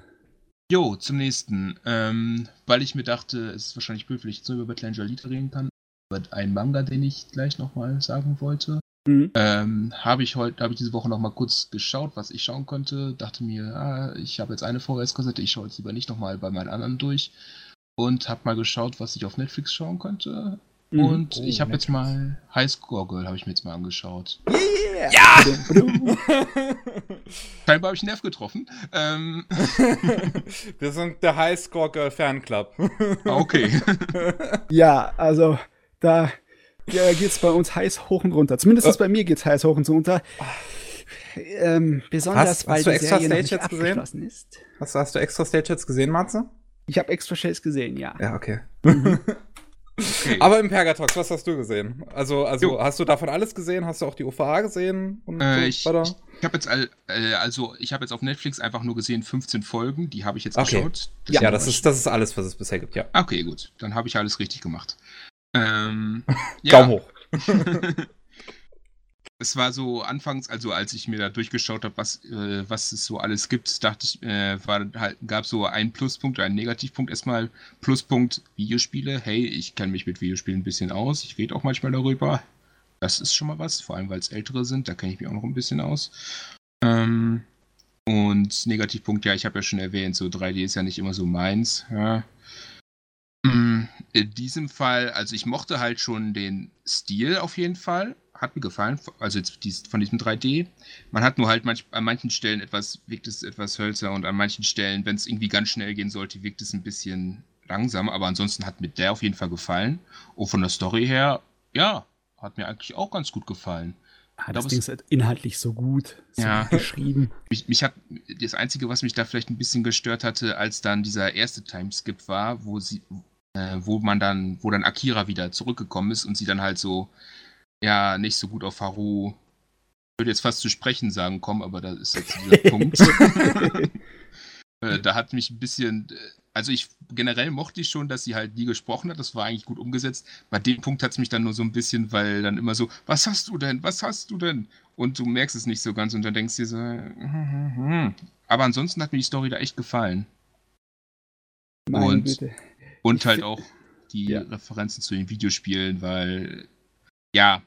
[SPEAKER 2] Jo, zum nächsten. Ähm, weil ich mir dachte, es ist wahrscheinlich blöd, wenn ich jetzt nur über Battle Angel reden kann. Über einen Manga, den ich gleich nochmal sagen wollte. Mhm. Ähm, habe ich heute, habe ich diese Woche nochmal kurz geschaut, was ich schauen konnte. Dachte mir, ah, ich habe jetzt eine VHS-Kassette, ich schaue jetzt lieber nicht nochmal bei meinen anderen durch. und habe mal geschaut, was ich auf Netflix schauen könnte. Mhm. Und oh, ich habe jetzt mal High Score Girl habe ich mir jetzt mal angeschaut.
[SPEAKER 1] Yeah! Ja!
[SPEAKER 2] Scheinbar habe ich einen Nerv getroffen. Ähm.
[SPEAKER 1] Wir sind der High Score Girl Fanclub.
[SPEAKER 2] Ah, okay.
[SPEAKER 3] ja, also da ja, geht es bei uns heiß hoch und runter. Zumindest äh. bei mir geht es heiß hoch und runter. Ähm, besonders
[SPEAKER 1] hast,
[SPEAKER 3] weil
[SPEAKER 1] hast du extra Stage jetzt gesehen? Ist. Hast, hast du extra Stage jetzt gesehen, Matze?
[SPEAKER 3] Ich habe extra Stage gesehen, ja.
[SPEAKER 1] Ja, okay. Mhm. Okay. Aber im Pergatox, was hast du gesehen? Also, also hast du davon alles gesehen? Hast du auch die OVA gesehen?
[SPEAKER 2] Äh, ich ich, ich habe jetzt all, äh, also ich habe jetzt auf Netflix einfach nur gesehen 15 Folgen, die habe ich jetzt okay. geschaut.
[SPEAKER 1] Das ja, das ist, das ist alles, was es bisher gibt, ja.
[SPEAKER 2] Okay, gut. Dann habe ich alles richtig gemacht. Ähm,
[SPEAKER 1] ja. Daumen hoch.
[SPEAKER 2] es war so anfangs, also als ich mir da durchgeschaut habe, was, äh, was es so alles gibt, dachte ich, äh, war halt, gab so einen Pluspunkt, einen Negativpunkt. Erstmal Pluspunkt Videospiele. Hey, ich kenne mich mit Videospielen ein bisschen aus. Ich rede auch manchmal darüber. Das ist schon mal was, vor allem weil es ältere sind, da kenne ich mich auch noch ein bisschen aus. Ähm, und Negativpunkt, ja, ich habe ja schon erwähnt, so 3D ist ja nicht immer so meins. Ja. In diesem Fall, also ich mochte halt schon den Stil auf jeden Fall hat mir gefallen, also jetzt dies, von diesem 3D. Man hat nur halt manch, an manchen Stellen etwas, wirkt es etwas hölzer und an manchen Stellen, wenn es irgendwie ganz schnell gehen sollte, wirkt es ein bisschen langsam, aber ansonsten hat mir der auf jeden Fall gefallen. Und von der Story her, ja, hat mir eigentlich auch ganz gut gefallen.
[SPEAKER 3] Ah, das Ding ist halt inhaltlich so gut so ja. geschrieben.
[SPEAKER 2] Mich, mich, hat das Einzige, was mich da vielleicht ein bisschen gestört hatte, als dann dieser erste Timeskip war, wo sie, äh, wo man dann, wo dann Akira wieder zurückgekommen ist und sie dann halt so ja nicht so gut auf Haru, ich würde jetzt fast zu sprechen sagen, kommen, aber da ist jetzt dieser Punkt. äh, da hat mich ein bisschen, äh, also ich generell mochte ich schon, dass sie halt nie gesprochen hat, das war eigentlich gut umgesetzt. Bei dem Punkt hat es mich dann nur so ein bisschen, weil dann immer so, was hast du denn, was hast du denn? Und du merkst es nicht so ganz und dann denkst du dir so, hm, hm, hm. aber ansonsten hat mir die Story da echt gefallen.
[SPEAKER 3] Meine und, Bitte.
[SPEAKER 2] Und halt auch die ja. Referenzen zu den Videospielen, weil ja,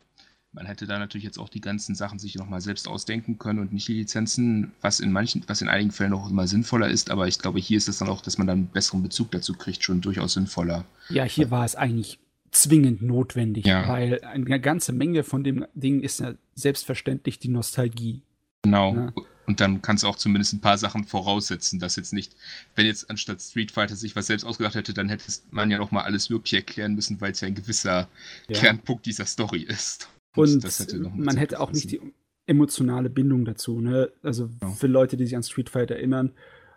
[SPEAKER 2] man hätte da natürlich jetzt auch die ganzen Sachen sich nochmal selbst ausdenken können und nicht die Lizenzen, was in manchen, was in einigen Fällen auch immer sinnvoller ist, aber ich glaube, hier ist es dann auch, dass man dann einen besseren Bezug dazu kriegt, schon durchaus sinnvoller.
[SPEAKER 3] Ja, hier war es eigentlich zwingend notwendig, ja. weil eine ganze Menge von dem Ding ist ja selbstverständlich die Nostalgie.
[SPEAKER 2] Genau. Ja. Und dann kannst du auch zumindest ein paar Sachen voraussetzen, dass jetzt nicht, wenn jetzt anstatt Street Fighter sich was selbst ausgedacht hätte, dann hätte man ja noch mal alles wirklich erklären müssen, weil es ja ein gewisser ja. Kernpunkt dieser Story ist.
[SPEAKER 3] Und, Und hätte man hätte auch nicht die emotionale Bindung dazu. Ne? Also ja. für Leute, die sich an Street Fighter erinnern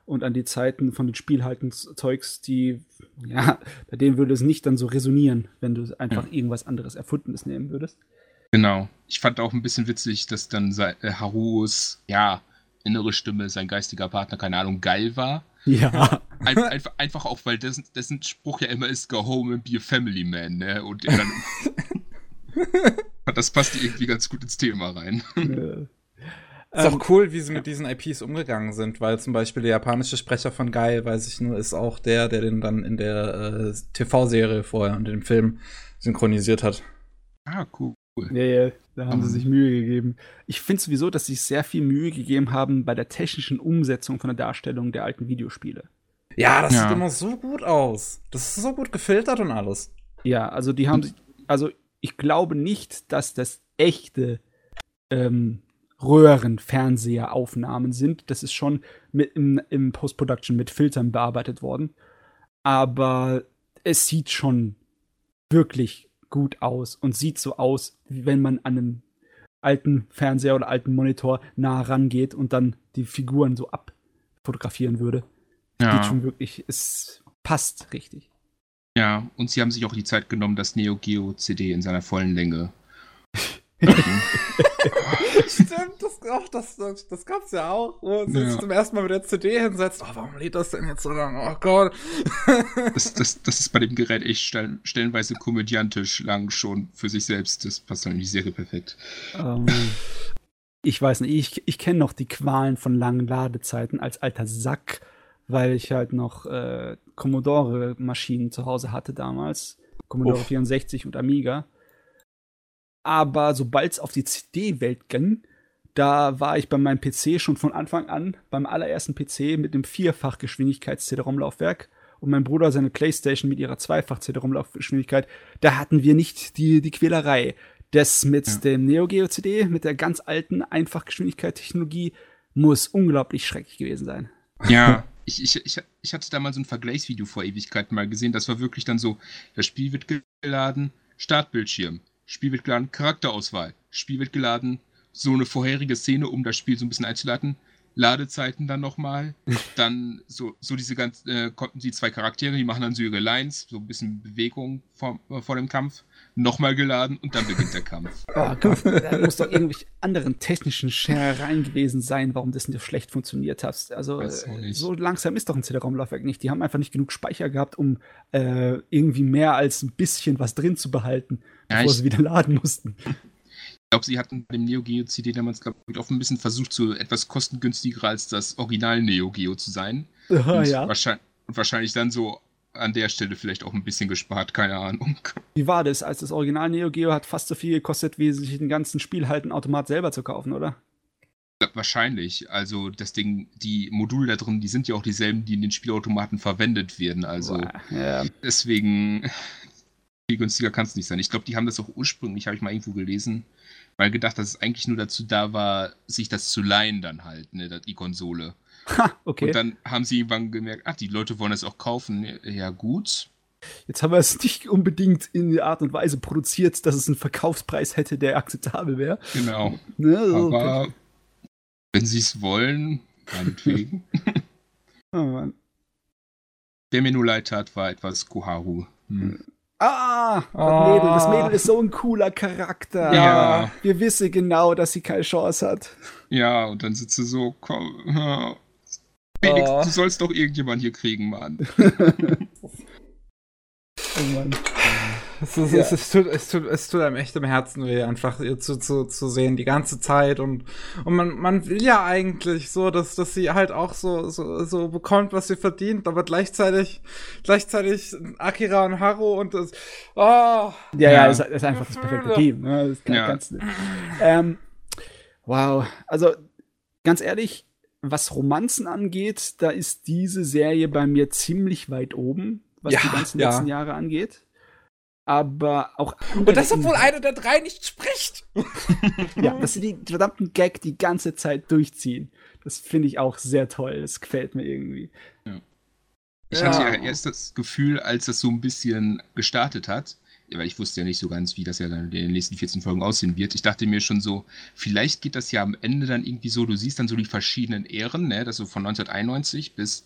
[SPEAKER 3] und an die Zeiten von den Spielhaltungszeugs, die, ja, bei denen würde es nicht dann so resonieren, wenn du einfach irgendwas anderes Erfundenes nehmen würdest.
[SPEAKER 2] Genau. Ich fand auch ein bisschen witzig, dass dann äh, Harus, ja, innere Stimme, sein geistiger Partner, keine Ahnung, geil war.
[SPEAKER 3] Ja.
[SPEAKER 2] Ein, einfach, einfach auch, weil dessen, dessen Spruch ja immer ist, go home and be a family man, ne? Und er dann. das passt irgendwie ganz gut ins Thema rein. Ja.
[SPEAKER 1] Ist auch ähm, cool, wie sie mit diesen IPs umgegangen sind, weil zum Beispiel der japanische Sprecher von Guy, weiß ich nur, ist auch der, der den dann in der äh, TV-Serie vorher und in dem Film synchronisiert hat.
[SPEAKER 2] Ah, cool.
[SPEAKER 3] Ja, ja, da haben um. sie sich Mühe gegeben. Ich finde sowieso, dass sie sich sehr viel Mühe gegeben haben bei der technischen Umsetzung von der Darstellung der alten Videospiele.
[SPEAKER 1] Ja, das ja. sieht immer so gut aus. Das ist so gut gefiltert und alles.
[SPEAKER 3] Ja, also die haben sich, also ich glaube nicht, dass das echte ähm, Röhrenfernseher-Aufnahmen sind. Das ist schon mit im, im Post-Production mit Filtern bearbeitet worden. Aber es sieht schon wirklich gut aus und sieht so aus, wie wenn man an einem alten Fernseher oder alten Monitor nah rangeht und dann die Figuren so abfotografieren würde. Ja. Geht schon wirklich, es passt richtig.
[SPEAKER 2] Ja, und sie haben sich auch die Zeit genommen, das Neo Geo CD in seiner vollen Länge
[SPEAKER 1] Stimmt, das, ach, das, das, das gab's ja auch, wo man ja. sich zum ersten Mal mit der CD hinsetzt. Oh, warum lädt das denn jetzt so lang? Oh Gott.
[SPEAKER 2] das, das, das ist bei dem Gerät echt stellen, stellenweise komödiantisch lang schon für sich selbst. Das passt dann in die Serie perfekt.
[SPEAKER 3] Um, ähm, ich weiß nicht, ich, ich kenne noch die Qualen von langen Ladezeiten als alter Sack, weil ich halt noch äh, Commodore-Maschinen zu Hause hatte damals. Commodore Uff. 64 und Amiga. Aber sobald es auf die CD-Welt ging, da war ich bei meinem PC schon von Anfang an beim allerersten PC mit einem Vierfach-Geschwindigkeits-CD-ROM-Laufwerk und mein Bruder seine Playstation mit ihrer Zweifach-CD-Rumlaufgeschwindigkeit, da hatten wir nicht die, die Quälerei. Das mit ja. dem Neo Geo CD, mit der ganz alten Einfachgeschwindigkeit-Technologie, muss unglaublich schrecklich gewesen sein.
[SPEAKER 2] Ja, ich, ich, ich, ich hatte da mal so ein Vergleichsvideo vor Ewigkeiten mal gesehen. Das war wirklich dann so: Das Spiel wird geladen, Startbildschirm. Spiel wird geladen, Charakterauswahl. Spiel wird geladen, so eine vorherige Szene, um das Spiel so ein bisschen einzuladen. Ladezeiten dann nochmal. Dann so, so diese ganz, äh, die zwei Charaktere, die machen dann so ihre Lines, so ein bisschen Bewegung vor, äh, vor dem Kampf. Nochmal geladen und dann beginnt der Kampf.
[SPEAKER 3] Oh Gott, da muss doch irgendwelche anderen technischen Scherereien gewesen sein, warum das nicht so schlecht funktioniert hat. Also so langsam ist doch ein CD-ROM-Laufwerk nicht. Die haben einfach nicht genug Speicher gehabt, um äh, irgendwie mehr als ein bisschen was drin zu behalten, ja, bevor sie wieder laden mussten
[SPEAKER 2] glaube, sie hatten bei dem Neo Geo CD damals, glaube ich, auch ein bisschen versucht, so etwas kostengünstiger als das Original Neo Geo zu sein.
[SPEAKER 3] Aha, und, ja.
[SPEAKER 2] wahrscheinlich, wahrscheinlich dann so an der Stelle vielleicht auch ein bisschen gespart, keine Ahnung.
[SPEAKER 3] Wie war das, als das Original Neo Geo hat fast so viel gekostet, wie sich den ganzen Spiel halt ein Automat selber zu kaufen, oder?
[SPEAKER 2] Wahrscheinlich. Also das Ding, die Module da drin, die sind ja auch dieselben, die in den Spielautomaten verwendet werden. Also ja. deswegen viel günstiger kann es nicht sein. Ich glaube, die haben das auch ursprünglich, habe ich mal irgendwo gelesen, weil gedacht, dass es eigentlich nur dazu da war, sich das zu leihen dann halt, ne, die Konsole.
[SPEAKER 3] Ha, okay.
[SPEAKER 2] Und dann haben sie irgendwann gemerkt, ach, die Leute wollen es auch kaufen. Ja, gut.
[SPEAKER 3] Jetzt haben wir es nicht unbedingt in der Art und Weise produziert, dass es einen Verkaufspreis hätte, der akzeptabel wäre.
[SPEAKER 2] Genau. Ne, also, Aber okay. wenn sie es wollen, meinetwegen. oh Mann. Der mir nur leid tat, war etwas Koharu. Hm.
[SPEAKER 3] Ah, das, oh. Mädel, das Mädel ist so ein cooler Charakter. Ja. Wir wissen genau, dass sie keine Chance hat.
[SPEAKER 2] Ja, und dann sitzt sie so, komm, Felix, oh. du sollst doch irgendjemand hier kriegen, Mann. oh
[SPEAKER 1] Mann. Es, ist, ja. es, es, tut, es, tut, es tut einem echt im Herzen weh, einfach ihr zu, zu, zu sehen, die ganze Zeit. Und, und man, man will ja eigentlich so, dass, dass sie halt auch so, so, so bekommt, was sie verdient, aber gleichzeitig, gleichzeitig Akira und Haru und das. Oh,
[SPEAKER 3] ja, ja, ja ist, ist einfach das perfekte Team. Ne? Das ja. ganz, ähm, wow. Also, ganz ehrlich, was Romanzen angeht, da ist diese Serie bei mir ziemlich weit oben, was ja, die ganzen letzten Jahre angeht aber auch.
[SPEAKER 1] Und das, obwohl einer der drei nicht spricht.
[SPEAKER 3] ja, dass sie die verdammten Gag die ganze Zeit durchziehen. Das finde ich auch sehr toll. Das gefällt mir irgendwie. Ja.
[SPEAKER 2] Ich ja. hatte ja erst das Gefühl, als das so ein bisschen gestartet hat, weil ich wusste ja nicht so ganz, wie das ja dann in den nächsten 14 Folgen aussehen wird. Ich dachte mir schon so, vielleicht geht das ja am Ende dann irgendwie so, du siehst dann so die verschiedenen Ehren, ne, dass du von 1991 bis,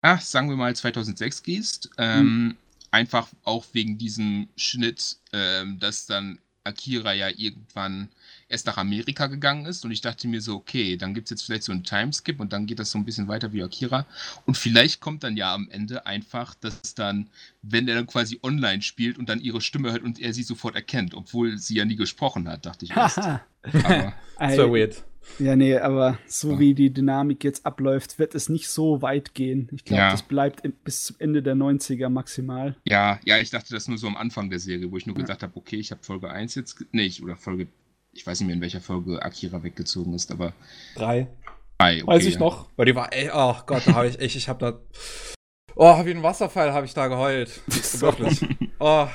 [SPEAKER 2] ach, sagen wir mal 2006 gehst. Ähm, hm Einfach auch wegen diesem Schnitt, ähm, dass dann Akira ja irgendwann erst nach Amerika gegangen ist und ich dachte mir so, okay, dann gibt es jetzt vielleicht so einen Timeskip und dann geht das so ein bisschen weiter wie Akira und vielleicht kommt dann ja am Ende einfach, dass dann, wenn er dann quasi online spielt und dann ihre Stimme hört und er sie sofort erkennt, obwohl sie ja nie gesprochen hat, dachte ich erst. Aber
[SPEAKER 3] war weird. Ja, nee, aber so ja. wie die Dynamik jetzt abläuft, wird es nicht so weit gehen. Ich glaube, ja. das bleibt bis zum Ende der 90er maximal.
[SPEAKER 2] Ja, ja, ich dachte das nur so am Anfang der Serie, wo ich nur ja. gesagt habe, okay, ich habe Folge 1 jetzt, nee, oder Folge, ich weiß nicht mehr, in welcher Folge Akira weggezogen ist, aber.
[SPEAKER 1] Drei. Drei, okay, Weiß ich noch. Weil die war, ey, oh Gott, da habe ich echt, ich habe da. Oh, wie ein Wasserfall habe ich da geheult. Wirklich. oh,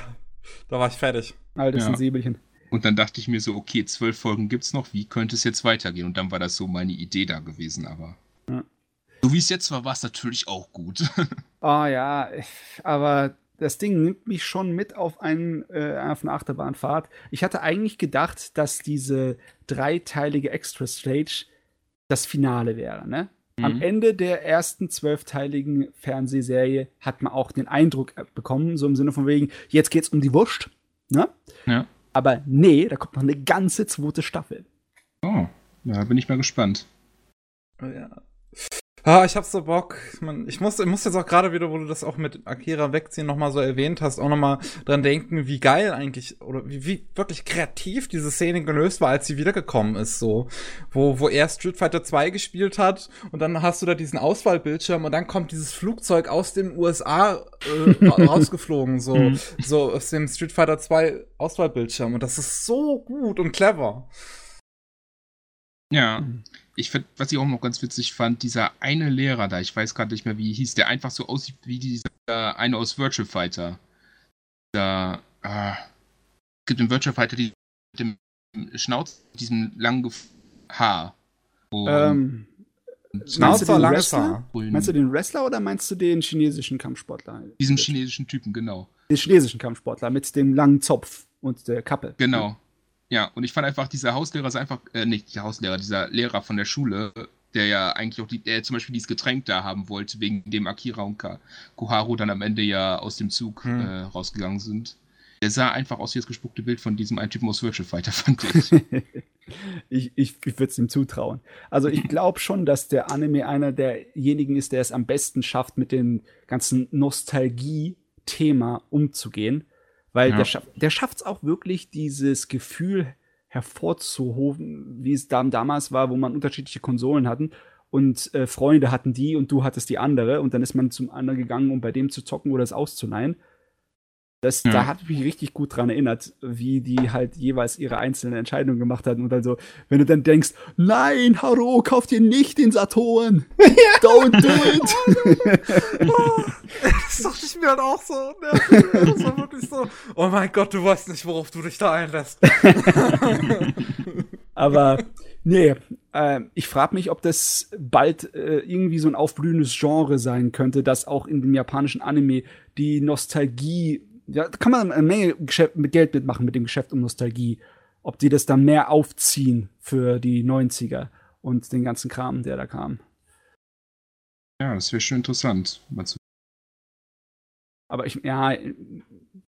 [SPEAKER 1] da war ich fertig.
[SPEAKER 3] Altes ja. Sensibelchen.
[SPEAKER 2] Und dann dachte ich mir so, okay, zwölf Folgen gibt's noch, wie könnte es jetzt weitergehen? Und dann war das so meine Idee da gewesen, aber. Ja. So wie es jetzt war, war es natürlich auch gut.
[SPEAKER 3] Oh ja, aber das Ding nimmt mich schon mit auf, einen, äh, auf eine Achterbahnfahrt. Ich hatte eigentlich gedacht, dass diese dreiteilige Extra Stage das Finale wäre, ne? Mhm. Am Ende der ersten zwölfteiligen Fernsehserie hat man auch den Eindruck bekommen, so im Sinne von wegen, jetzt geht's um die Wurst, ne?
[SPEAKER 2] Ja.
[SPEAKER 3] Aber nee, da kommt noch eine ganze zweite Staffel.
[SPEAKER 2] Oh, ja, bin ich mal gespannt.
[SPEAKER 1] Oh, ja. Ah, ich hab so Bock. Man, ich, muss, ich muss jetzt auch gerade wieder, wo du das auch mit Akira wegziehen nochmal so erwähnt hast, auch nochmal dran denken, wie geil eigentlich oder wie, wie wirklich kreativ diese Szene gelöst war, als sie wiedergekommen ist, so. Wo, wo er Street Fighter 2 gespielt hat und dann hast du da diesen Auswahlbildschirm und dann kommt dieses Flugzeug aus den USA äh, rausgeflogen, so, mhm. so aus dem Street Fighter 2 Auswahlbildschirm und das ist so gut und clever.
[SPEAKER 2] Ja. Ich find, was ich auch noch ganz witzig fand, dieser eine Lehrer da, ich weiß gerade nicht mehr, wie hieß, der einfach so aussieht wie dieser eine aus Virtual Fighter. Da, es gibt im Virtual Fighter die mit dem Schnauz, diesem langen Haar.
[SPEAKER 3] ähm, Schnauzer, langes Haar. Meinst du den Wrestler oder meinst du den chinesischen Kampfsportler?
[SPEAKER 2] Diesen chinesischen Typen, genau.
[SPEAKER 3] Den chinesischen Kampfsportler mit dem langen Zopf und der Kappe.
[SPEAKER 2] Genau. Ja, und ich fand einfach, dieser Hauslehrer ist einfach, äh, nicht der Hauslehrer, dieser Lehrer von der Schule, der ja eigentlich auch, die, der zum Beispiel dieses Getränk da haben wollte, wegen dem Akira und Koharu dann am Ende ja aus dem Zug hm. äh, rausgegangen sind. Der sah einfach aus wie das gespuckte Bild von diesem einen Typen aus Virtual Fighter, fand ich.
[SPEAKER 3] ich ich, ich würde es ihm zutrauen. Also ich glaube schon, dass der Anime einer derjenigen ist, der es am besten schafft, mit dem ganzen Nostalgie-Thema umzugehen. Weil ja. der, schafft es auch wirklich, dieses Gefühl hervorzuhoben, wie es dann damals war, wo man unterschiedliche Konsolen hatten und äh, Freunde hatten die und du hattest die andere und dann ist man zum anderen gegangen, um bei dem zu zocken oder es auszuleihen. Das, ja. Da hat mich richtig gut dran erinnert, wie die halt jeweils ihre einzelnen Entscheidungen gemacht hatten. Und dann so, wenn du dann denkst, nein, Haro, kauf dir nicht den Saturn. Don't do it.
[SPEAKER 1] oh, das dachte ich mir halt auch so. Ne? Das war wirklich so. Oh mein Gott, du weißt nicht, worauf du dich da einlässt.
[SPEAKER 3] Aber nee, äh, ich frage mich, ob das bald äh, irgendwie so ein aufblühendes Genre sein könnte, dass auch in dem japanischen Anime die Nostalgie ja, da kann man eine Menge Geschäft, mit Geld mitmachen mit dem Geschäft um Nostalgie. Ob die das dann mehr aufziehen für die 90er und den ganzen Kram, der da kam.
[SPEAKER 2] Ja, das wäre schon interessant.
[SPEAKER 3] Aber ich, ja,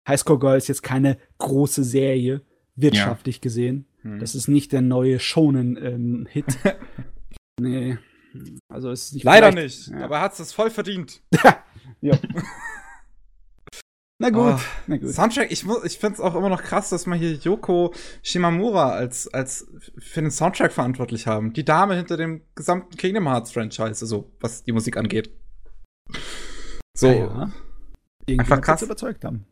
[SPEAKER 3] Highscore Girl ist jetzt keine große Serie, wirtschaftlich ja. gesehen. Hm. Das ist nicht der neue Shonen-Hit. Ähm, nee. Also es ist
[SPEAKER 1] nicht Leider nicht, ja. aber er hat es voll verdient. ja. Na gut, oh, na gut. Soundtrack, ich, ich finde es auch immer noch krass, dass man hier Yoko Shimamura als, als für den Soundtrack verantwortlich haben. Die Dame hinter dem gesamten Kingdom Hearts Franchise, also was die Musik angeht. So. Ja,
[SPEAKER 3] ja. Einfach krass. überzeugt haben.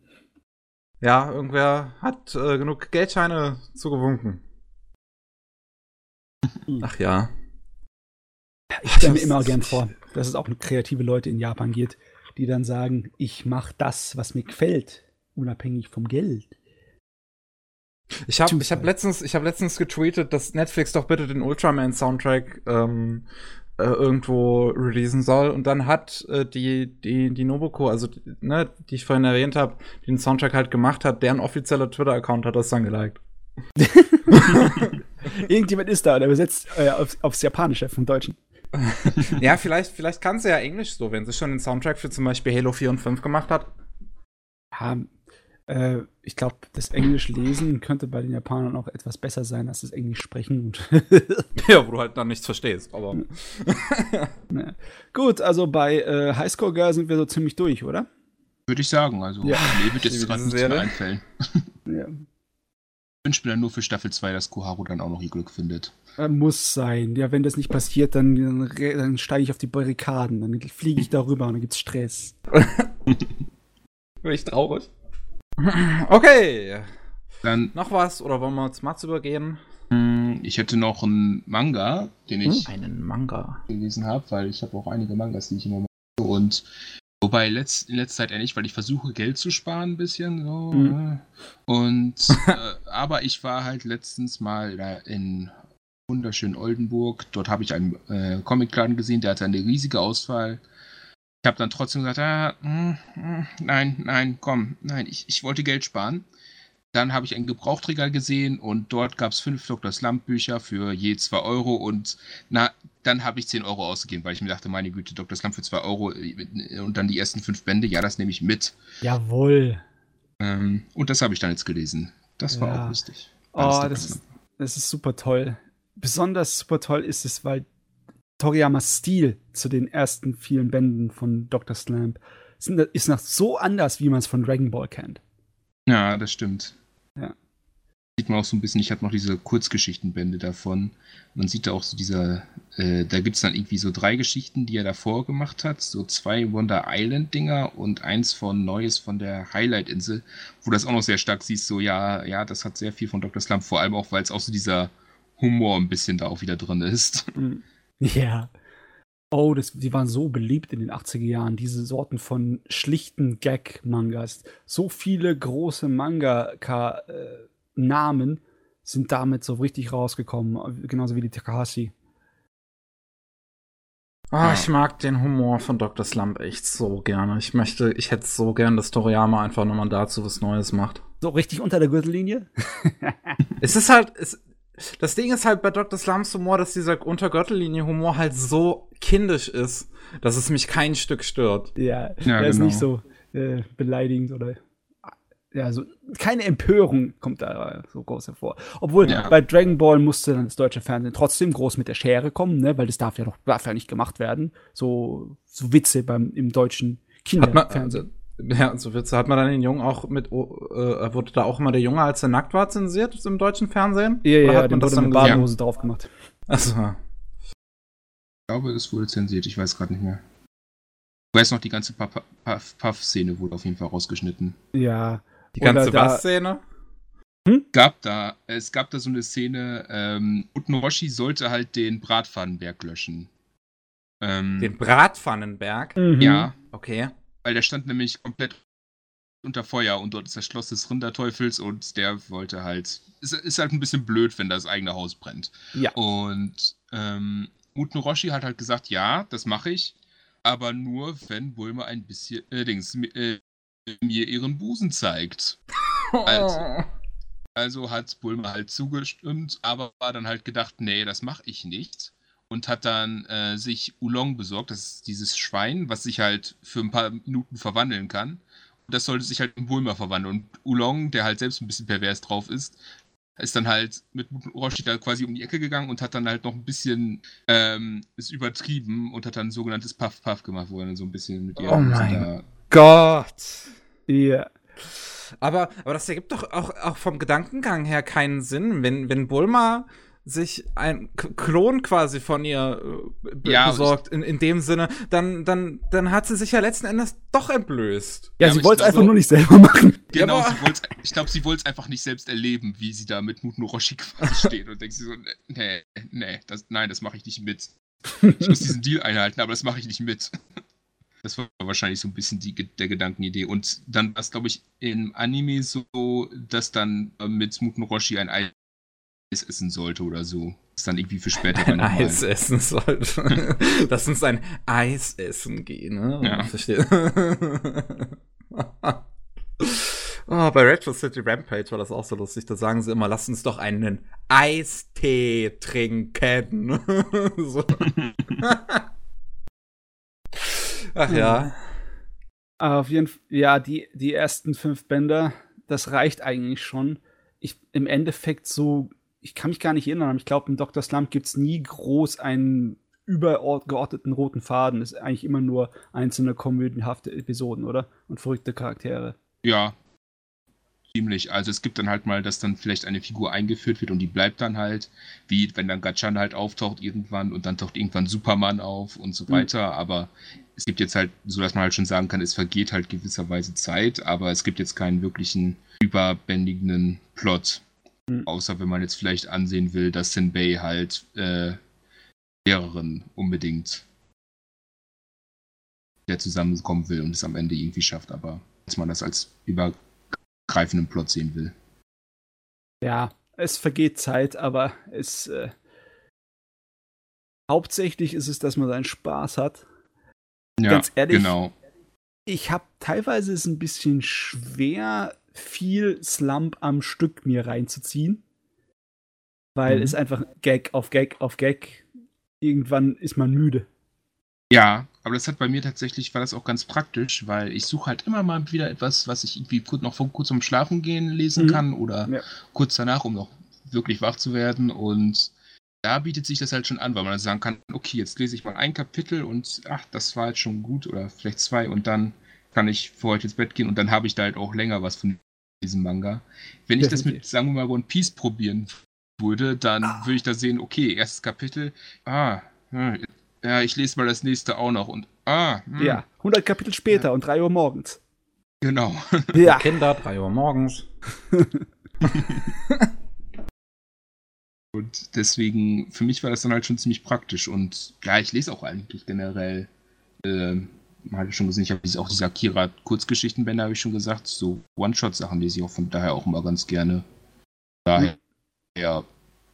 [SPEAKER 1] Ja, irgendwer hat äh, genug Geldscheine zugewunken. Ach ja.
[SPEAKER 3] Ich stelle mir immer gern vor, dass es auch kreative Leute in Japan gibt, die dann sagen, ich mache das, was mir gefällt, unabhängig vom Geld.
[SPEAKER 1] Ich habe ich hab letztens, hab letztens getweetet, dass Netflix doch bitte den Ultraman-Soundtrack ähm, äh, irgendwo releasen soll. Und dann hat äh, die, die, die Nobuko, also ne, die ich vorhin erwähnt habe, die den Soundtrack halt gemacht hat, deren offizieller Twitter-Account hat das dann geliked.
[SPEAKER 3] Irgendjemand ist da, der übersetzt äh, aufs, aufs Japanische vom Deutschen.
[SPEAKER 1] ja, vielleicht, vielleicht kann sie ja Englisch so, wenn sie schon den Soundtrack für zum Beispiel Halo 4 und 5 gemacht hat.
[SPEAKER 3] Ja, äh, ich glaube, das Englisch lesen könnte bei den Japanern auch etwas besser sein als das Englisch sprechen.
[SPEAKER 1] ja, wo du halt dann nichts verstehst, aber.
[SPEAKER 3] ja. Gut, also bei äh, Highscore Girl sind wir so ziemlich durch, oder?
[SPEAKER 2] Würde ich sagen. Also, ja. mir wird jetzt gerade nichts mehr einfällen. ja. Ich wünsche mir dann nur für Staffel 2, dass Koharu dann auch noch ihr Glück findet.
[SPEAKER 3] Äh, muss sein. Ja, wenn das nicht passiert, dann, dann, dann steige ich auf die Barrikaden. Dann fliege ich darüber und dann gibt's Stress.
[SPEAKER 1] Bin ich traurig. Okay. Dann noch was oder wollen wir zum Mats übergehen?
[SPEAKER 2] Hm, ich hätte noch einen Manga, den ich
[SPEAKER 3] hm? einen Manga
[SPEAKER 2] gelesen habe, weil ich habe auch einige Mangas, die ich immer mache. Und wobei letzt, in letzter Zeit nicht, weil ich versuche Geld zu sparen ein bisschen. So, mhm. Und äh, aber ich war halt letztens mal da in wunderschönen Oldenburg. Dort habe ich einen äh, Comicladen gesehen, der hatte eine riesige Auswahl. Ich habe dann trotzdem gesagt, ah, mm, mm, nein, nein, komm, nein, ich, ich wollte Geld sparen. Dann habe ich ein Gebrauchtregal gesehen und dort gab es fünf Dr. Slump Bücher für je zwei Euro und na, dann habe ich zehn Euro ausgegeben, weil ich mir dachte, meine Güte, Dr. Slump für zwei Euro äh, und dann die ersten fünf Bände, ja, das nehme ich mit.
[SPEAKER 3] Jawohl.
[SPEAKER 2] Ähm, und das habe ich dann jetzt gelesen. Das war ja. auch lustig.
[SPEAKER 3] Oh, das ist, das ist super toll besonders super toll ist es, weil Toriyamas Stil zu den ersten vielen Bänden von Dr. Slump ist noch so anders, wie man es von Dragon Ball kennt.
[SPEAKER 2] Ja, das stimmt.
[SPEAKER 3] Ja.
[SPEAKER 2] Sieht man auch so ein bisschen, ich habe noch diese Kurzgeschichtenbände davon. Man sieht da auch so dieser, äh, da gibt es dann irgendwie so drei Geschichten, die er davor gemacht hat. So zwei Wonder Island-Dinger und eins von Neues von der Highlight-Insel, wo das auch noch sehr stark siehst, so ja, ja, das hat sehr viel von Dr. Slump, vor allem auch, weil es auch so dieser Humor ein bisschen da auch wieder drin ist.
[SPEAKER 3] Mhm. Ja. Oh, das, die waren so beliebt in den 80er Jahren, diese Sorten von schlichten Gag-Mangas. So viele große Manga-Namen sind damit so richtig rausgekommen, genauso wie die Takahashi.
[SPEAKER 1] Ah, oh, ich mag den Humor von Dr. Slump echt so gerne. Ich möchte, ich hätte so gern, dass Toriyama einfach nochmal dazu was Neues macht.
[SPEAKER 3] So richtig unter der Gürtellinie?
[SPEAKER 1] es ist halt, es, das Ding ist halt bei Dr. Slums Humor, dass dieser Untergürtellinie-Humor halt so kindisch ist, dass es mich kein Stück stört.
[SPEAKER 3] Ja, ja er ist nicht genau. so äh, beleidigend oder ja, so keine Empörung kommt da so groß hervor. Obwohl ja. bei Dragon Ball musste dann das deutsche Fernsehen trotzdem groß mit der Schere kommen, ne, weil das darf ja noch darf ja nicht gemacht werden. So so Witze beim im deutschen Kinderfernsehen.
[SPEAKER 1] Ja, so Witze. Hat man dann den Jungen auch mit, oh, äh, wurde da auch immer der Junge, als er nackt war, zensiert im deutschen Fernsehen?
[SPEAKER 3] Ja, ja, hat man das dann mit Badehose drauf gemacht.
[SPEAKER 1] Achso.
[SPEAKER 2] Ich glaube, es wurde zensiert, ich weiß gerade nicht mehr. Ich weiß noch, die ganze Puff-Szene wurde auf jeden Fall rausgeschnitten.
[SPEAKER 3] Ja.
[SPEAKER 1] Die ganze Was-Szene?
[SPEAKER 2] Hm? Gab da, es gab da so eine Szene, ähm, Utnoroshi sollte halt den Bratpfannenberg löschen.
[SPEAKER 1] Ähm, den Bratpfannenberg?
[SPEAKER 2] Mhm. Ja.
[SPEAKER 1] Okay.
[SPEAKER 2] Weil der stand nämlich komplett unter Feuer und dort ist das Schloss des Rinderteufels und der wollte halt. Ist, ist halt ein bisschen blöd, wenn das eigene Haus brennt.
[SPEAKER 3] Ja.
[SPEAKER 2] Und ähm, Muten Roshi hat halt gesagt, ja, das mache ich, aber nur, wenn Bulma ein bisschen äh, Dings, äh, mir ihren Busen zeigt. Also, also hat Bulma halt zugestimmt, aber war dann halt gedacht, nee, das mache ich nicht und hat dann äh, sich Oolong besorgt. Das ist dieses Schwein, was sich halt für ein paar Minuten verwandeln kann. Und das sollte sich halt in Bulma verwandeln. Und Oolong, der halt selbst ein bisschen pervers drauf ist, ist dann halt mit Roshi da quasi um die Ecke gegangen und hat dann halt noch ein bisschen ähm, ist übertrieben und hat dann ein sogenanntes Puff Puff gemacht, wo er dann so ein bisschen mit
[SPEAKER 1] ihr. Oh mein Gott!
[SPEAKER 3] Ja. Yeah.
[SPEAKER 1] Aber, aber das ergibt doch auch, auch vom Gedankengang her keinen Sinn, wenn, wenn Bulma sich ein Klon quasi von ihr äh, ja, besorgt, in, in dem Sinne, dann, dann, dann hat sie sich ja letzten Endes doch entblößt.
[SPEAKER 3] Ja, ja sie wollte es einfach nur nicht selber machen.
[SPEAKER 2] Genau, ja, ich glaube, sie wollte es einfach nicht selbst erleben, wie sie da mit Muten Roshi quasi steht und denkt sie so, nee, nee, das, nein, das mache ich nicht mit. Ich muss diesen Deal einhalten, aber das mache ich nicht mit. Das war wahrscheinlich so ein bisschen die, der Gedankenidee. Und dann war es, glaube ich, im Anime so, dass dann äh, mit Muten Roshi ein Eis essen sollte oder so. Ist dann irgendwie für später.
[SPEAKER 1] Ein Eis essen sollte. Lass uns ein Eis essen gehen, ne?
[SPEAKER 2] Ja.
[SPEAKER 1] Verstehe. oh, bei Retro City Rampage war das auch so lustig. Da sagen sie immer, lass uns doch einen Eistee trinken. so. Ach ja.
[SPEAKER 3] Auf jeden Fall, ja, die, die ersten fünf Bänder, das reicht eigentlich schon. Ich, Im Endeffekt so ich kann mich gar nicht erinnern, aber ich glaube, im Dr. Slump gibt es nie groß einen übergeordneten roten Faden. Es ist eigentlich immer nur einzelne komödienhafte Episoden, oder? Und verrückte Charaktere.
[SPEAKER 2] Ja, ziemlich. Also es gibt dann halt mal, dass dann vielleicht eine Figur eingeführt wird und die bleibt dann halt, wie wenn dann Gatchan halt auftaucht irgendwann und dann taucht irgendwann Superman auf und so mhm. weiter. Aber es gibt jetzt halt, so dass man halt schon sagen kann, es vergeht halt gewisserweise Zeit, aber es gibt jetzt keinen wirklichen überbändigenden Plot. Mhm. Außer wenn man jetzt vielleicht ansehen will, dass Senbei halt äh, Lehrerin unbedingt der zusammenkommen will und es am Ende irgendwie schafft, aber dass man das als übergreifenden Plot sehen will.
[SPEAKER 3] Ja, es vergeht Zeit, aber es äh, hauptsächlich ist es, dass man seinen Spaß hat.
[SPEAKER 2] Ja, Ganz ehrlich, genau.
[SPEAKER 3] ich habe teilweise es ein bisschen schwer, viel Slump am Stück mir reinzuziehen. Weil mhm. es einfach Gag auf Gag auf Gag. Irgendwann ist man müde.
[SPEAKER 2] Ja, aber das hat bei mir tatsächlich, war das auch ganz praktisch, weil ich suche halt immer mal wieder etwas, was ich irgendwie kurz, noch vor kurz um Schlafen gehen lesen mhm. kann oder ja. kurz danach, um noch wirklich wach zu werden. Und da bietet sich das halt schon an, weil man dann sagen kann, okay, jetzt lese ich mal ein Kapitel und ach, das war jetzt schon gut oder vielleicht zwei und dann kann ich für heute ins Bett gehen und dann habe ich da halt auch länger was von diesem Manga. Wenn ich das mit, sagen wir mal, One Piece probieren würde, dann ah. würde ich da sehen, okay, erstes Kapitel, ah, hm, ja, ich lese mal das nächste auch noch und ah.
[SPEAKER 3] Hm. Ja, 100 Kapitel später ja. und 3 Uhr morgens.
[SPEAKER 2] Genau.
[SPEAKER 1] Ja. Kinder, 3 Uhr morgens.
[SPEAKER 2] Und deswegen, für mich war das dann halt schon ziemlich praktisch. Und ja, ich lese auch eigentlich generell, äh, man hat schon gesehen, ich habe auch diese Akira Kurzgeschichtenbände, habe ich schon gesagt. So One-Shot-Sachen lese ich auch von daher auch immer ganz gerne. Daher, ja,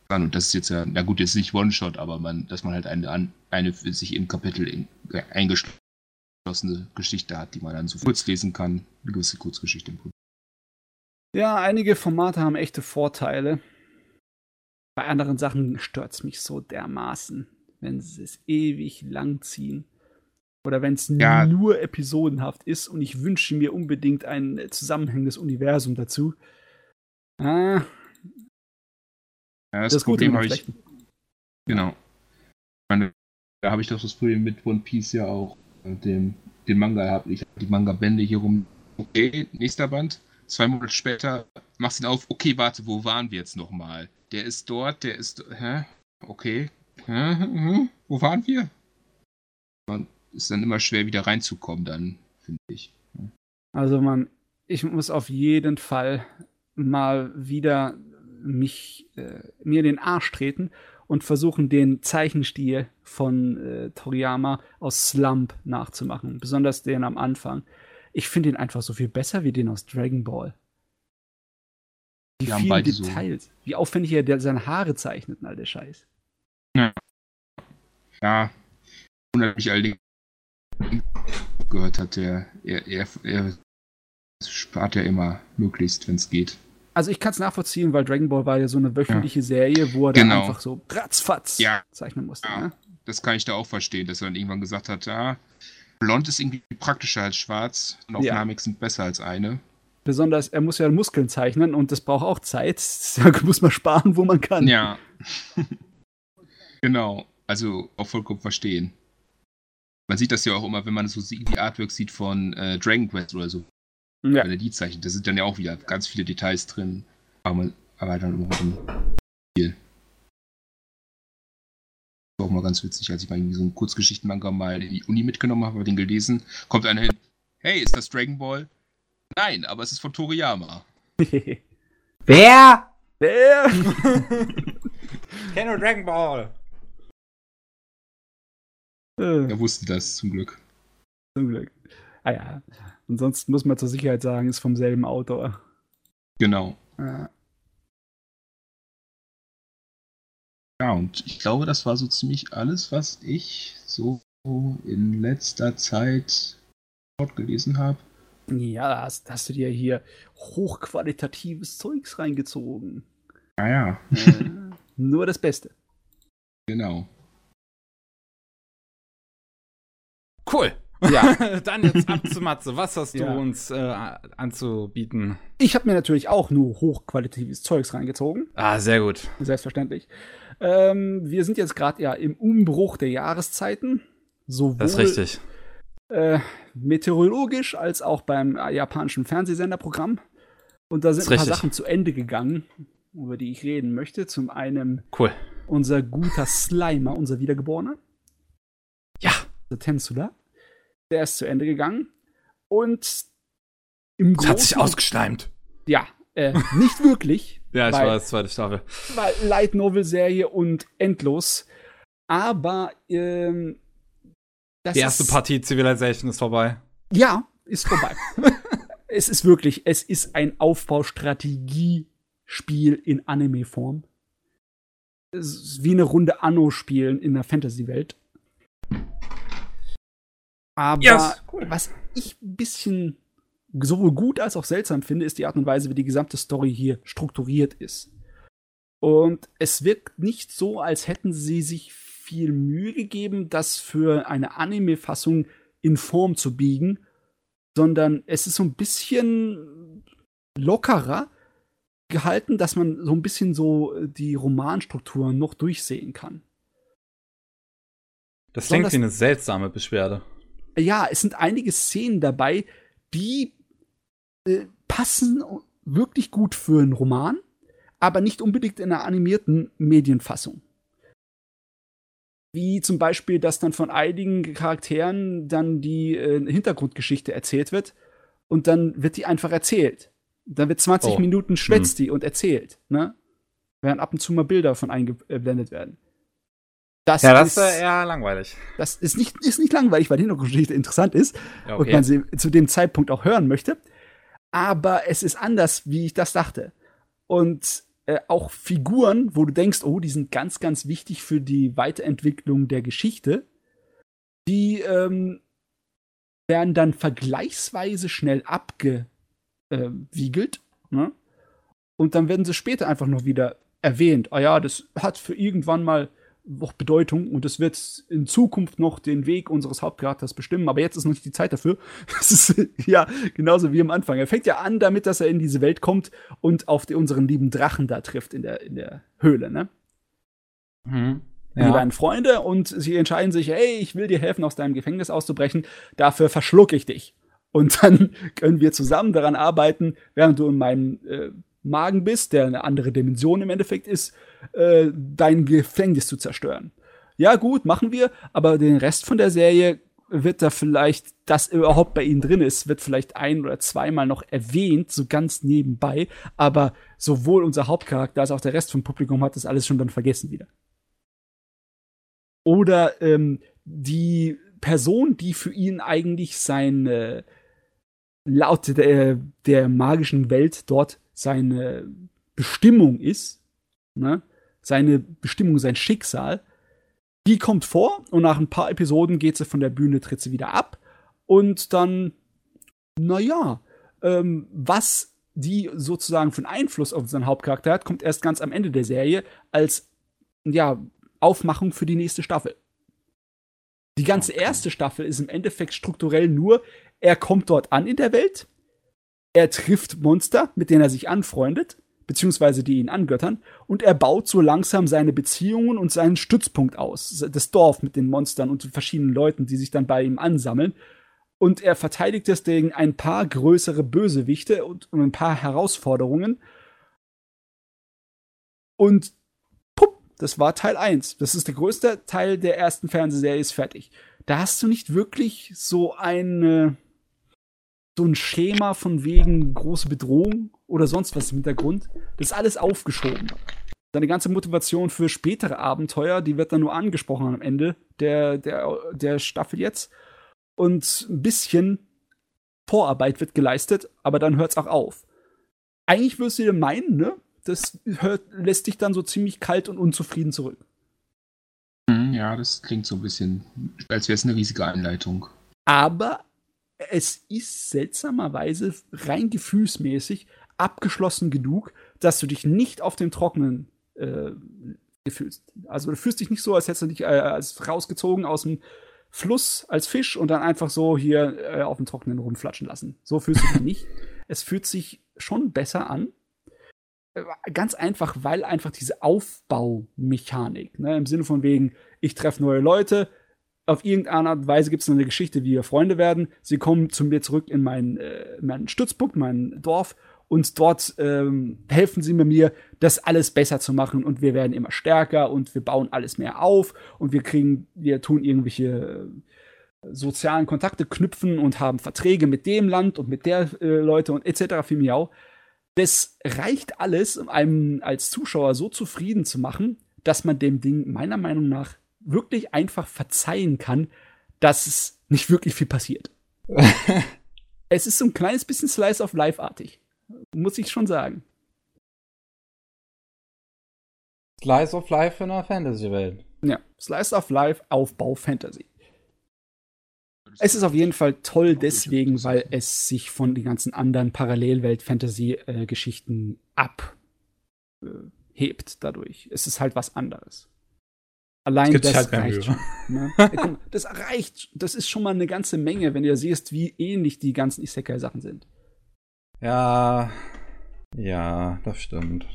[SPEAKER 2] und das ist jetzt ja, na gut, jetzt nicht One-Shot, aber man, dass man halt eine, eine für sich im Kapitel in, eingeschlossene Geschichte hat, die man dann so kurz lesen kann. Eine gewisse Kurzgeschichte im Prinzip.
[SPEAKER 3] Ja, einige Formate haben echte Vorteile. Bei anderen Sachen stört es mich so dermaßen, wenn sie es ewig lang ziehen. Oder wenn es ja. nur episodenhaft ist und ich wünsche mir unbedingt ein zusammenhängendes Universum dazu. Ah.
[SPEAKER 2] Ja, das, das Problem habe ich. Genau. Ich meine, da habe ich doch das Problem mit One Piece ja auch. Äh, dem, dem Manga habe ich die Manga-Bände hier rum. Okay, nächster Band. Zwei Monate später machst du ihn auf. Okay, warte, wo waren wir jetzt nochmal? der ist dort, der ist. Hä? Okay. Hä? Hm? Wo waren wir? Man ist dann immer schwer wieder reinzukommen, dann, finde ich.
[SPEAKER 3] Also man, ich muss auf jeden Fall mal wieder mich äh, mir den Arsch treten und versuchen, den Zeichenstil von äh, Toriyama aus Slump nachzumachen. Besonders den am Anfang. Ich finde ihn einfach so viel besser wie den aus Dragon Ball. Wie viele vielen Details. So. Wie aufwendig er der, seine Haare zeichnet und all der Scheiß.
[SPEAKER 2] Ja. Ja. Wundert mich all gehört hat, der er, er, er spart ja immer möglichst, wenn es geht.
[SPEAKER 3] Also ich kann es nachvollziehen, weil Dragon Ball war ja so eine wöchentliche ja. Serie, wo er genau. dann einfach so ratzfatz ja. zeichnen musste. Ja. Ne?
[SPEAKER 2] Das kann ich da auch verstehen, dass er dann irgendwann gesagt hat, ja, blond ist irgendwie praktischer als schwarz und Aufnahmen sind besser als eine.
[SPEAKER 3] Besonders, er muss ja Muskeln zeichnen und das braucht auch Zeit. Da muss man sparen, wo man kann.
[SPEAKER 2] Ja. genau. Also auch vollkommen verstehen. Man sieht das ja auch immer, wenn man so die Artwork sieht von äh, Dragon Quest oder so. Ja. Wenn er die zeichnet, da sind dann ja auch wieder ganz viele Details drin. Aber, man, aber dann immer viel. War auch mal ganz witzig, als ich mal irgendwie so einen Kurzgeschichten-Manga mal in die Uni mitgenommen habe, habe den gelesen, kommt einer hin, hey, ist das Dragon Ball? Nein, aber es ist von Toriyama.
[SPEAKER 3] Wer? Wer?
[SPEAKER 1] Kenno Dragon Ball.
[SPEAKER 2] Äh. Er wusste das zum Glück.
[SPEAKER 3] Zum Glück. Ah ja. Ansonsten muss man zur Sicherheit sagen, ist vom selben Autor.
[SPEAKER 2] Genau. Ja. Ja, und ich glaube, das war so ziemlich alles, was ich so in letzter Zeit gelesen habe.
[SPEAKER 3] Ja, hast, hast du dir hier hochqualitatives Zeugs reingezogen.
[SPEAKER 2] Ah ja.
[SPEAKER 3] Äh, nur das Beste.
[SPEAKER 2] Genau.
[SPEAKER 1] Cool. Ja. Dann jetzt ab zu Matze. Was hast du ja. uns äh, anzubieten?
[SPEAKER 3] Ich habe mir natürlich auch nur hochqualitatives Zeugs reingezogen.
[SPEAKER 1] Ah, sehr gut.
[SPEAKER 3] Selbstverständlich. Ähm, wir sind jetzt gerade ja im Umbruch der Jahreszeiten. Sowohl
[SPEAKER 1] das ist richtig
[SPEAKER 3] äh, meteorologisch als auch beim äh, japanischen Fernsehsenderprogramm. Und da sind ein paar Sachen zu Ende gegangen, über die ich reden möchte. Zum einen
[SPEAKER 1] cool.
[SPEAKER 3] unser guter Slimer, unser Wiedergeborener. Tensula. Der ist zu Ende gegangen. Und im
[SPEAKER 1] Großen, hat sich ausgeschleimt.
[SPEAKER 3] Ja, äh, nicht wirklich.
[SPEAKER 1] ja, ich weil, weiß, zweite Staffel.
[SPEAKER 3] Weil Light Novel Serie und endlos. Aber ähm,
[SPEAKER 1] das Die erste ist, Partie Civilization ist vorbei.
[SPEAKER 3] Ja, ist vorbei. es ist wirklich, es ist ein Aufbaustrategiespiel in Anime-Form. Wie eine Runde Anno spielen in der Fantasy-Welt. Aber yes, cool. was ich ein bisschen sowohl gut als auch seltsam finde, ist die Art und Weise, wie die gesamte Story hier strukturiert ist. Und es wirkt nicht so, als hätten sie sich viel Mühe gegeben, das für eine Anime-Fassung in Form zu biegen, sondern es ist so ein bisschen lockerer gehalten, dass man so ein bisschen so die Romanstrukturen noch durchsehen kann.
[SPEAKER 1] Das klingt wie eine seltsame Beschwerde.
[SPEAKER 3] Ja, es sind einige Szenen dabei, die äh, passen wirklich gut für einen Roman, aber nicht unbedingt in einer animierten Medienfassung wie zum Beispiel, dass dann von einigen Charakteren dann die äh, Hintergrundgeschichte erzählt wird und dann wird die einfach erzählt. Dann wird 20 oh. Minuten schwätzt hm. die und erzählt, ne? während ab und zu mal Bilder von eingeblendet werden.
[SPEAKER 1] Das ja, das ist äh, eher langweilig.
[SPEAKER 3] Das ist nicht, ist nicht langweilig, weil die Hintergrundgeschichte interessant ist okay. und man sie zu dem Zeitpunkt auch hören möchte. Aber es ist anders, wie ich das dachte. Und äh, auch Figuren, wo du denkst, oh, die sind ganz, ganz wichtig für die Weiterentwicklung der Geschichte, die ähm, werden dann vergleichsweise schnell abgewiegelt. Ne? Und dann werden sie später einfach noch wieder erwähnt. Ah ja, das hat für irgendwann mal noch Bedeutung und es wird in Zukunft noch den Weg unseres Hauptcharakters bestimmen, aber jetzt ist noch nicht die Zeit dafür. Das ist ja genauso wie am Anfang. Er fängt ja an damit, dass er in diese Welt kommt und auf die, unseren lieben Drachen da trifft in der, in der Höhle, ne? Mhm. Ja. Die beiden Freunde und sie entscheiden sich, hey, ich will dir helfen, aus deinem Gefängnis auszubrechen, dafür verschlucke ich dich. Und dann können wir zusammen daran arbeiten, während du in meinem äh, Magen bist, der eine andere Dimension im Endeffekt ist, äh, dein Gefängnis zu zerstören. Ja, gut, machen wir, aber den Rest von der Serie wird da vielleicht, das überhaupt bei ihnen drin ist, wird vielleicht ein oder zweimal noch erwähnt, so ganz nebenbei, aber sowohl unser Hauptcharakter als auch der Rest vom Publikum hat das alles schon dann vergessen wieder. Oder ähm, die Person, die für ihn eigentlich sein laut der, der magischen Welt dort seine Bestimmung ist, ne? seine Bestimmung, sein Schicksal, die kommt vor und nach ein paar Episoden geht sie von der Bühne, tritt sie wieder ab und dann, naja, ähm, was die sozusagen für einen Einfluss auf unseren Hauptcharakter hat, kommt erst ganz am Ende der Serie als, ja, Aufmachung für die nächste Staffel. Die ganze okay. erste Staffel ist im Endeffekt strukturell nur, er kommt dort an in der Welt, er trifft Monster, mit denen er sich anfreundet, beziehungsweise die ihn angöttern, und er baut so langsam seine Beziehungen und seinen Stützpunkt aus. Das Dorf mit den Monstern und verschiedenen Leuten, die sich dann bei ihm ansammeln. Und er verteidigt es gegen ein paar größere Bösewichte und, ein paar Herausforderungen. Und pupp, das war Teil 1. Das ist der größte Teil der ersten Fernsehserie, ist fertig. Da hast du nicht wirklich so eine so ein Schema von wegen große Bedrohung oder sonst was im Hintergrund. Das ist alles aufgeschoben. Deine ganze Motivation für spätere Abenteuer, die wird dann nur angesprochen am Ende der, der, der Staffel jetzt. Und ein bisschen Vorarbeit wird geleistet, aber dann hört es auch auf. Eigentlich würdest du dir meinen, ne? Das hört, lässt dich dann so ziemlich kalt und unzufrieden zurück.
[SPEAKER 2] Hm, ja, das klingt so ein bisschen, als wäre es eine riesige Einleitung.
[SPEAKER 3] Aber es ist seltsamerweise rein gefühlsmäßig abgeschlossen genug, dass du dich nicht auf dem Trockenen äh, fühlst. Also du fühlst dich nicht so, als hättest du dich äh, als rausgezogen aus dem Fluss als Fisch und dann einfach so hier äh, auf dem Trockenen rumflatschen lassen. So fühlst du dich nicht. Es fühlt sich schon besser an. Äh, ganz einfach, weil einfach diese Aufbaumechanik, ne, im Sinne von wegen, ich treffe neue Leute, auf irgendeine Art und Weise gibt es eine Geschichte, wie wir Freunde werden. Sie kommen zu mir zurück in meinen, äh, meinen Stützpunkt, mein Dorf, und dort ähm, helfen sie mir, das alles besser zu machen. Und wir werden immer stärker und wir bauen alles mehr auf und wir kriegen, wir tun irgendwelche äh, sozialen Kontakte knüpfen und haben Verträge mit dem Land und mit der äh, Leute und etc. für Miau. Das reicht alles, um einem als Zuschauer so zufrieden zu machen, dass man dem Ding meiner Meinung nach wirklich einfach verzeihen kann, dass es nicht wirklich viel passiert. es ist so ein kleines bisschen Slice of Life-artig. Muss ich schon sagen.
[SPEAKER 1] Slice of Life in einer Fantasy-Welt.
[SPEAKER 3] Ja, Slice of Life, Aufbau, Fantasy. Es ist auf jeden Fall toll deswegen, weil es sich von den ganzen anderen Parallelwelt-Fantasy-Geschichten abhebt dadurch. Es ist halt was anderes. Allein das, das halt reicht schon. Ne? das reicht. Das ist schon mal eine ganze Menge, wenn ihr siehst, wie ähnlich die ganzen Isekai-Sachen sind.
[SPEAKER 1] Ja, ja, das stimmt.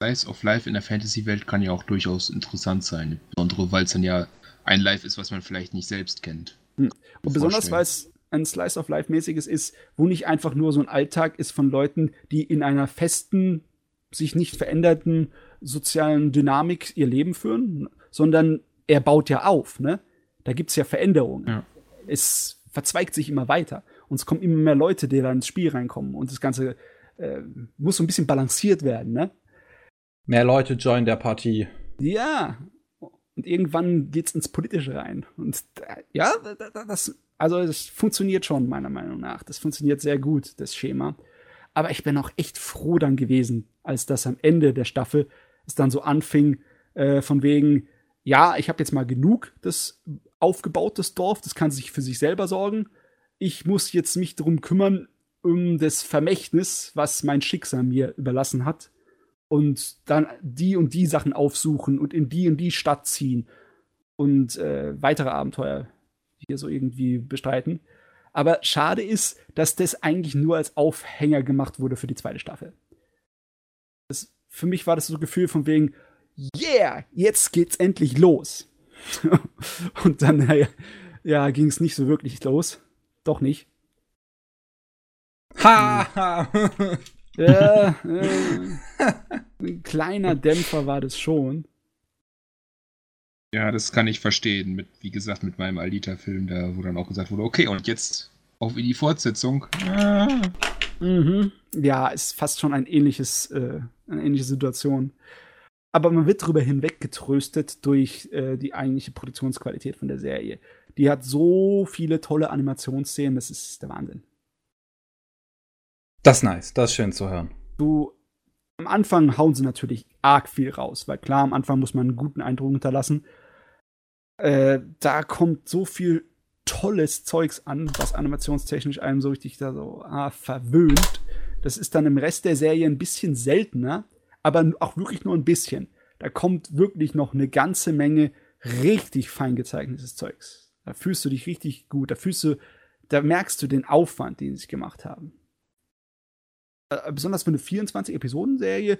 [SPEAKER 2] Slice of Life in der Fantasy-Welt kann ja auch durchaus interessant sein. Insbesondere, weil es dann ja ein Life ist, was man vielleicht nicht selbst kennt.
[SPEAKER 3] Hm. Und besonders, weil es ein Slice of Life-mäßiges ist, wo nicht einfach nur so ein Alltag ist von Leuten, die in einer festen, sich nicht veränderten sozialen Dynamik ihr Leben führen, sondern er baut ja auf, ne? Da gibt's ja Veränderungen. Ja. Es verzweigt sich immer weiter. Und es kommen immer mehr Leute, die da ins Spiel reinkommen. Und das Ganze äh, muss so ein bisschen balanciert werden, ne?
[SPEAKER 1] Mehr Leute joinen der Partie.
[SPEAKER 3] Ja. Und irgendwann geht's ins Politische rein. Und äh, ja, das, also das funktioniert schon, meiner Meinung nach. Das funktioniert sehr gut, das Schema. Aber ich bin auch echt froh dann gewesen, als das am Ende der Staffel es dann so anfing, äh, von wegen, ja, ich habe jetzt mal genug das aufgebautes Dorf, das kann sich für sich selber sorgen. Ich muss jetzt mich darum kümmern, um das Vermächtnis, was mein Schicksal mir überlassen hat. Und dann die und die Sachen aufsuchen und in die und die Stadt ziehen und äh, weitere Abenteuer hier so irgendwie bestreiten. Aber schade ist, dass das eigentlich nur als Aufhänger gemacht wurde für die zweite Staffel. Das, für mich war das so ein Gefühl von wegen, yeah, jetzt geht's endlich los. und dann, ja, ja ging es nicht so wirklich los. Doch nicht.
[SPEAKER 1] Ha!
[SPEAKER 3] ja, äh, ein kleiner Dämpfer war das schon.
[SPEAKER 2] Ja, das kann ich verstehen. Mit, wie gesagt, mit meinem Alita-Film, da wo dann auch gesagt wurde, okay, und jetzt auf in die Fortsetzung. Ah.
[SPEAKER 3] Mhm. Ja, ist fast schon ein ähnliches, äh, eine ähnliche Situation. Aber man wird darüber hinweggetröstet durch äh, die eigentliche Produktionsqualität von der Serie. Die hat so viele tolle Animationsszenen, das ist der Wahnsinn.
[SPEAKER 1] Das ist nice, das ist schön zu hören.
[SPEAKER 3] Du, am Anfang hauen sie natürlich arg viel raus, weil klar, am Anfang muss man einen guten Eindruck hinterlassen. Äh, da kommt so viel tolles Zeugs an, was animationstechnisch einem so richtig da so ah, verwöhnt. Das ist dann im Rest der Serie ein bisschen seltener, aber auch wirklich nur ein bisschen. Da kommt wirklich noch eine ganze Menge richtig fein gezeichnetes Zeugs. Da fühlst du dich richtig gut, da fühlst du, da merkst du den Aufwand, den sie gemacht haben. Äh, besonders für eine 24-Episoden-Serie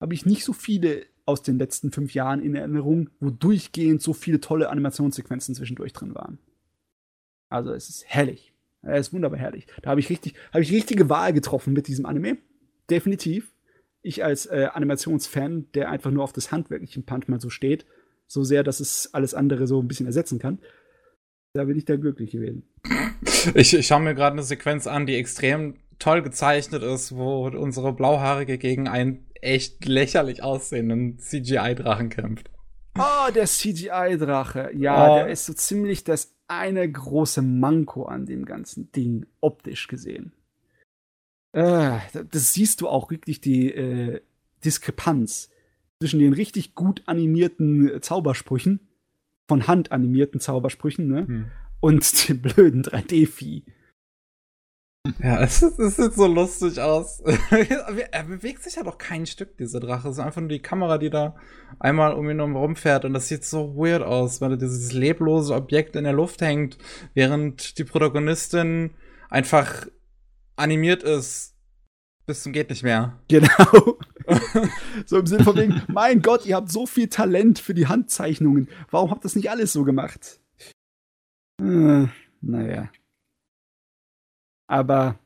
[SPEAKER 3] habe ich nicht so viele aus den letzten fünf Jahren in Erinnerung, wo durchgehend so viele tolle Animationssequenzen zwischendurch drin waren. Also es ist herrlich. Es ist wunderbar herrlich. Da habe ich richtig, habe ich richtige Wahl getroffen mit diesem Anime. Definitiv. Ich als äh, Animationsfan, der einfach nur auf das handwerkliche manchmal so steht, so sehr, dass es alles andere so ein bisschen ersetzen kann, da bin ich da glücklich gewesen.
[SPEAKER 1] Ich, ich schaue mir gerade eine Sequenz an, die extrem toll gezeichnet ist, wo unsere Blauhaarige gegen einen echt lächerlich aussehenden CGI-Drachen kämpft.
[SPEAKER 3] Oh, der CGI-Drache. Ja, oh. der ist so ziemlich das eine große Manko an dem ganzen Ding, optisch gesehen. Äh, das siehst du auch wirklich die äh, Diskrepanz zwischen den richtig gut animierten Zaubersprüchen, von Hand animierten Zaubersprüchen, ne? Hm. Und dem blöden 3D-Vieh.
[SPEAKER 1] Ja, es, es, sieht so lustig aus. er bewegt sich ja doch kein Stück, dieser Drache. Es ist einfach nur die Kamera, die da einmal um ihn herum fährt. Und das sieht so weird aus, weil dieses leblose Objekt in der Luft hängt, während die Protagonistin einfach animiert ist. Bis zum geht nicht mehr.
[SPEAKER 3] Genau. so im Sinne von wegen, mein Gott, ihr habt so viel Talent für die Handzeichnungen. Warum habt ihr das nicht alles so gemacht? Äh, naja. Aber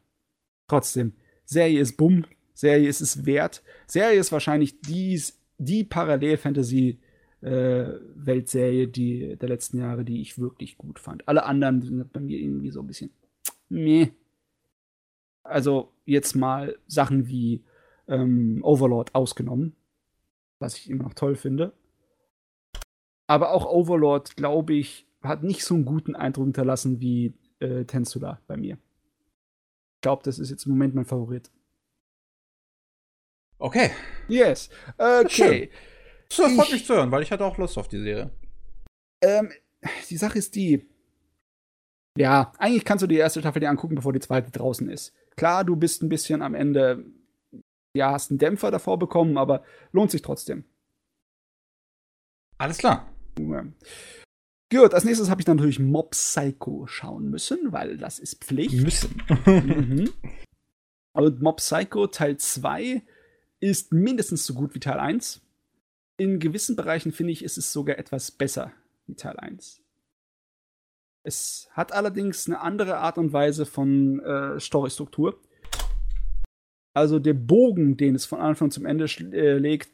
[SPEAKER 3] trotzdem, Serie ist bumm, Serie ist es wert. Serie ist wahrscheinlich dies, die Parallel-Fantasy-Weltserie äh, der letzten Jahre, die ich wirklich gut fand. Alle anderen sind bei mir irgendwie so ein bisschen meh. Also jetzt mal Sachen wie ähm, Overlord ausgenommen, was ich immer noch toll finde. Aber auch Overlord, glaube ich, hat nicht so einen guten Eindruck hinterlassen wie äh, Tensula bei mir glaube, das ist jetzt im Moment mein Favorit.
[SPEAKER 1] Okay.
[SPEAKER 3] Yes. Okay.
[SPEAKER 1] Das freut mich zu hören, weil ich hatte auch Lust auf die Serie.
[SPEAKER 3] Ähm, die Sache ist die. Ja, eigentlich kannst du die erste Staffel dir angucken, bevor die zweite draußen ist. Klar, du bist ein bisschen am Ende, ja, hast einen Dämpfer davor bekommen, aber lohnt sich trotzdem.
[SPEAKER 1] Alles klar.
[SPEAKER 3] Ja. Gut, als nächstes habe ich natürlich Mob Psycho schauen müssen, weil das ist Pflicht.
[SPEAKER 1] Müssen.
[SPEAKER 3] mhm. Und Mob Psycho Teil 2 ist mindestens so gut wie Teil 1. In gewissen Bereichen finde ich, ist es sogar etwas besser wie Teil 1. Es hat allerdings eine andere Art und Weise von äh, Storystruktur. Also der Bogen, den es von Anfang zum Ende äh, legt,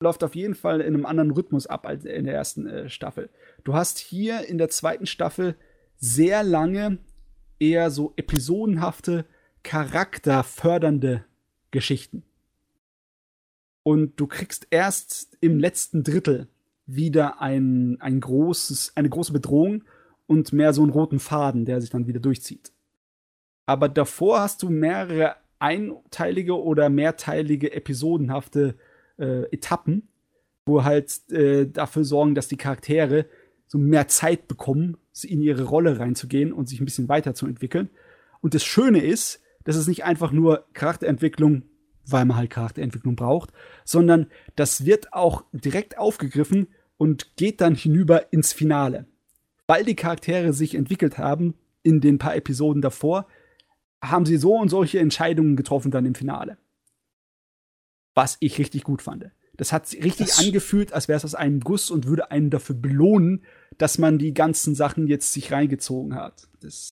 [SPEAKER 3] läuft auf jeden Fall in einem anderen Rhythmus ab als in der ersten äh, Staffel. Du hast hier in der zweiten Staffel sehr lange eher so episodenhafte, charakterfördernde Geschichten. Und du kriegst erst im letzten Drittel wieder ein, ein großes, eine große Bedrohung und mehr so einen roten Faden, der sich dann wieder durchzieht. Aber davor hast du mehrere einteilige oder mehrteilige episodenhafte äh, Etappen, wo halt äh, dafür sorgen, dass die Charaktere so mehr Zeit bekommen, in ihre Rolle reinzugehen und sich ein bisschen weiterzuentwickeln. Und das Schöne ist, dass es nicht einfach nur Charakterentwicklung, weil man halt Charakterentwicklung braucht, sondern das wird auch direkt aufgegriffen und geht dann hinüber ins Finale. Weil die Charaktere sich entwickelt haben in den paar Episoden davor, haben sie so und solche Entscheidungen getroffen dann im Finale. Was ich richtig gut fand. Das hat sich richtig das angefühlt, als wäre es aus einem Guss und würde einen dafür belohnen, dass man die ganzen Sachen jetzt sich reingezogen hat. Das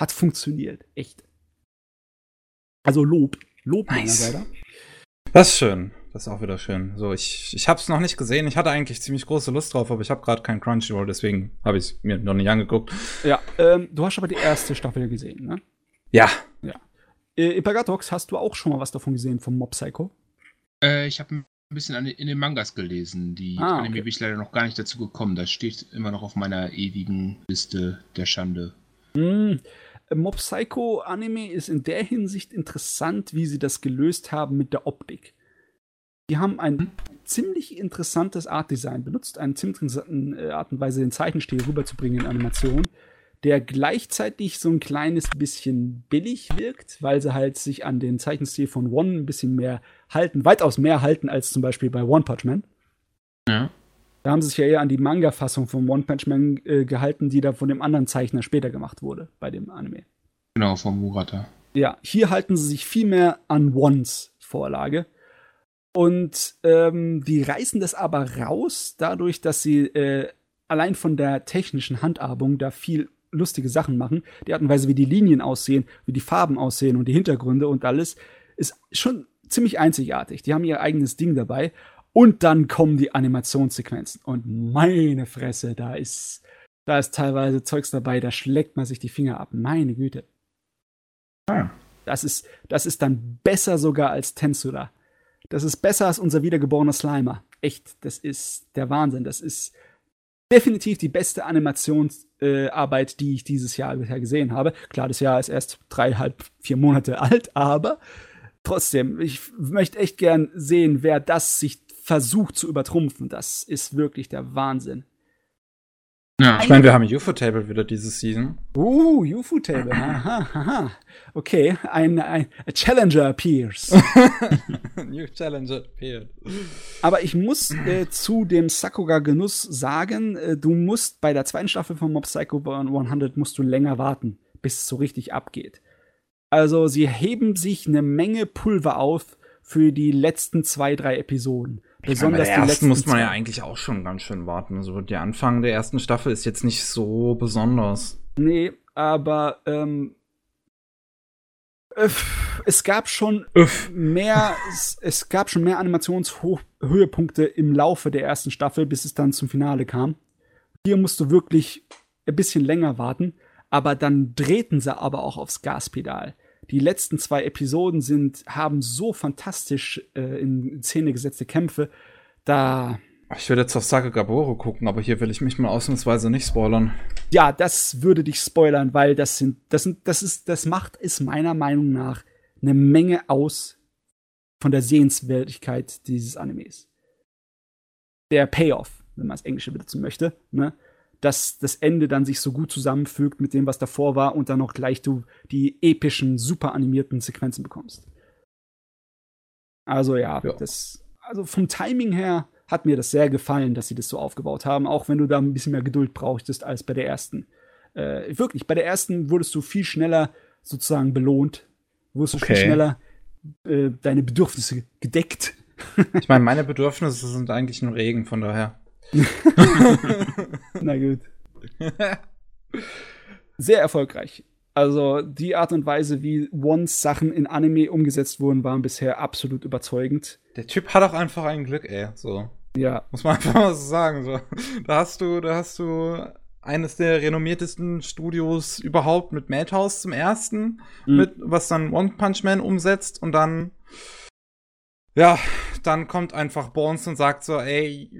[SPEAKER 3] hat funktioniert, echt. Also Lob, Lob
[SPEAKER 1] nice. meiner Seite. Das ist schön. Das ist auch wieder schön. So, ich, ich habe es noch nicht gesehen. Ich hatte eigentlich ziemlich große Lust drauf, aber ich habe gerade kein Crunchyroll, deswegen habe ich es mir noch nicht angeguckt.
[SPEAKER 3] Ja, ähm, du hast aber die erste Staffel gesehen, ne?
[SPEAKER 1] Ja.
[SPEAKER 3] Ja. Äh, Ipagatox, hast du auch schon mal was davon gesehen vom Mob Psycho?
[SPEAKER 2] Äh, ich habe ein bisschen in den Mangas gelesen. Die ah, Anime okay. bin ich leider noch gar nicht dazu gekommen. Das steht immer noch auf meiner ewigen Liste der Schande.
[SPEAKER 3] Mm, Mob Psycho Anime ist in der Hinsicht interessant, wie sie das gelöst haben mit der Optik. Die haben ein hm? ziemlich interessantes Artdesign benutzt, eine ziemlich interessante äh, Art und Weise, den Zeichenstil rüberzubringen in Animation, der gleichzeitig so ein kleines bisschen billig wirkt, weil sie halt sich an den Zeichenstil von One ein bisschen mehr halten, weitaus mehr halten als zum Beispiel bei One Punch Man.
[SPEAKER 2] Ja.
[SPEAKER 3] Da haben sie sich ja eher an die Manga-Fassung von One Punch Man äh, gehalten, die da von dem anderen Zeichner später gemacht wurde bei dem Anime.
[SPEAKER 2] Genau, von Murata.
[SPEAKER 3] Ja, hier halten sie sich viel mehr an Ones Vorlage und ähm, die reißen das aber raus, dadurch, dass sie äh, allein von der technischen Handhabung da viel lustige Sachen machen. Die Art und Weise, wie die Linien aussehen, wie die Farben aussehen und die Hintergründe und alles, ist schon ziemlich einzigartig. Die haben ihr eigenes Ding dabei. Und dann kommen die Animationssequenzen. Und meine Fresse, da ist, da ist teilweise Zeugs dabei, da schlägt man sich die Finger ab. Meine Güte.
[SPEAKER 2] Ah.
[SPEAKER 3] Das ist, das ist dann besser sogar als Tensura. Das ist besser als unser wiedergeborener Slimer. Echt, das ist der Wahnsinn. Das ist definitiv die beste Animationsarbeit, äh, die ich dieses Jahr bisher gesehen habe. Klar, das Jahr ist erst dreieinhalb, vier Monate alt, aber trotzdem, ich möchte echt gern sehen, wer das sich versucht zu übertrumpfen. Das ist wirklich der Wahnsinn.
[SPEAKER 1] Ja. Ich meine, wir haben UFO-Table wieder diese Season.
[SPEAKER 3] Uh, UFO-Table. Aha, aha. Okay, ein, ein Challenger appears.
[SPEAKER 1] New Challenger appeared.
[SPEAKER 3] Aber ich muss äh, zu dem Sakuga-Genuss sagen, äh, du musst bei der zweiten Staffel von Mob Psycho 100 musst du länger warten, bis es so richtig abgeht. Also, sie heben sich eine Menge Pulver auf für die letzten zwei, drei Episoden.
[SPEAKER 1] Besonders meine, bei der ersten muss man ja eigentlich auch schon ganz schön warten. Also der Anfang der ersten Staffel ist jetzt nicht so besonders.
[SPEAKER 3] Nee, aber ähm, es gab schon
[SPEAKER 1] Öff.
[SPEAKER 3] mehr, es, es, gab schon mehr Animationshöhepunkte im Laufe der ersten Staffel, bis es dann zum Finale kam. Hier musst du wirklich ein bisschen länger warten, aber dann drehten sie aber auch aufs Gaspedal die letzten zwei Episoden sind, haben so fantastisch äh, in Szene gesetzte Kämpfe. Da.
[SPEAKER 1] Ich würde jetzt auf Sake Gaboro gucken, aber hier will ich mich mal ausnahmsweise nicht spoilern.
[SPEAKER 3] Ja, das würde dich spoilern, weil das sind, das sind, das ist, das macht es meiner Meinung nach eine Menge aus von der Sehenswertigkeit dieses Animes. Der Payoff, wenn man das Englische benutzen möchte, ne? Dass das Ende dann sich so gut zusammenfügt mit dem, was davor war und dann noch gleich du die epischen, super animierten Sequenzen bekommst. Also ja, ja, das, also vom Timing her hat mir das sehr gefallen, dass sie das so aufgebaut haben, auch wenn du da ein bisschen mehr Geduld brauchtest als bei der ersten. Äh, wirklich, bei der ersten wurdest du viel schneller sozusagen belohnt, wurdest du okay. viel schneller äh, deine Bedürfnisse gedeckt.
[SPEAKER 1] ich meine, meine Bedürfnisse sind eigentlich nur Regen, von daher.
[SPEAKER 3] Na gut. Sehr erfolgreich. Also die Art und Weise, wie Ones Sachen in Anime umgesetzt wurden, waren bisher absolut überzeugend.
[SPEAKER 1] Der Typ hat auch einfach ein Glück, ey. So.
[SPEAKER 3] Ja.
[SPEAKER 1] Muss man einfach mal so sagen. So. Da hast du, da hast du eines der renommiertesten Studios überhaupt mit Madhouse zum ersten, mhm. mit, was dann One Punch Man umsetzt und dann, ja, dann kommt einfach Bones und sagt so, ey,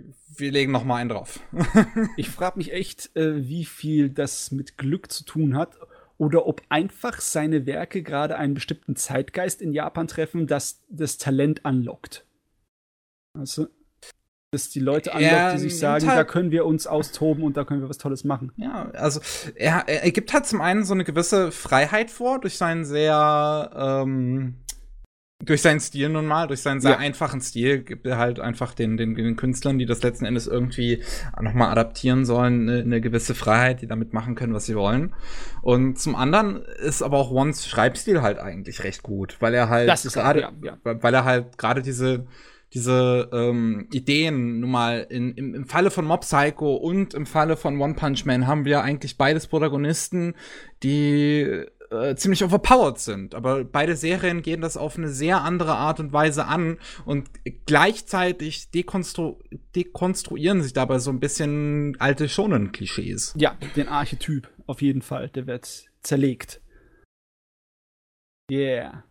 [SPEAKER 1] wir legen noch mal einen drauf.
[SPEAKER 3] ich frage mich echt, äh, wie viel das mit Glück zu tun hat oder ob einfach seine Werke gerade einen bestimmten Zeitgeist in Japan treffen, das das Talent anlockt. Also, dass die Leute anlockt, die sich sagen, halt, da können wir uns austoben und da können wir was Tolles machen.
[SPEAKER 1] Ja, also er, er gibt halt zum einen so eine gewisse Freiheit vor durch seinen sehr ähm, durch seinen Stil nun mal, durch seinen sehr ja. einfachen Stil gibt er halt einfach den, den, den Künstlern, die das letzten Endes irgendwie nochmal adaptieren sollen, eine, eine gewisse Freiheit, die damit machen können, was sie wollen. Und zum anderen ist aber auch Wons Schreibstil halt eigentlich recht gut, weil er halt gerade, ja, ja. weil er halt gerade diese diese ähm, Ideen nun mal in, im, im Falle von Mob Psycho und im Falle von One Punch Man haben wir eigentlich beides Protagonisten, die äh, ziemlich overpowered sind. Aber beide Serien gehen das auf eine sehr andere Art und Weise an und gleichzeitig dekonstru dekonstruieren sich dabei so ein bisschen alte Shonen-Klischees.
[SPEAKER 3] Ja, den Archetyp auf jeden Fall. Der wird zerlegt. Yeah.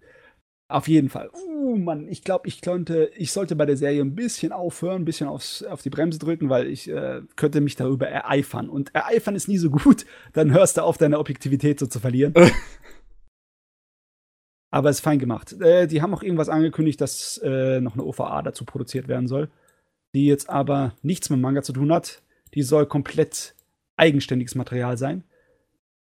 [SPEAKER 3] Auf jeden Fall. Uh, Mann, ich glaube, ich könnte, ich sollte bei der Serie ein bisschen aufhören, ein bisschen aufs, auf die Bremse drücken, weil ich äh, könnte mich darüber ereifern. Und ereifern ist nie so gut, dann hörst du auf, deine Objektivität so zu verlieren. Aber es ist fein gemacht. Äh, die haben auch irgendwas angekündigt, dass äh, noch eine OVA dazu produziert werden soll, die jetzt aber nichts mit Manga zu tun hat. Die soll komplett eigenständiges Material sein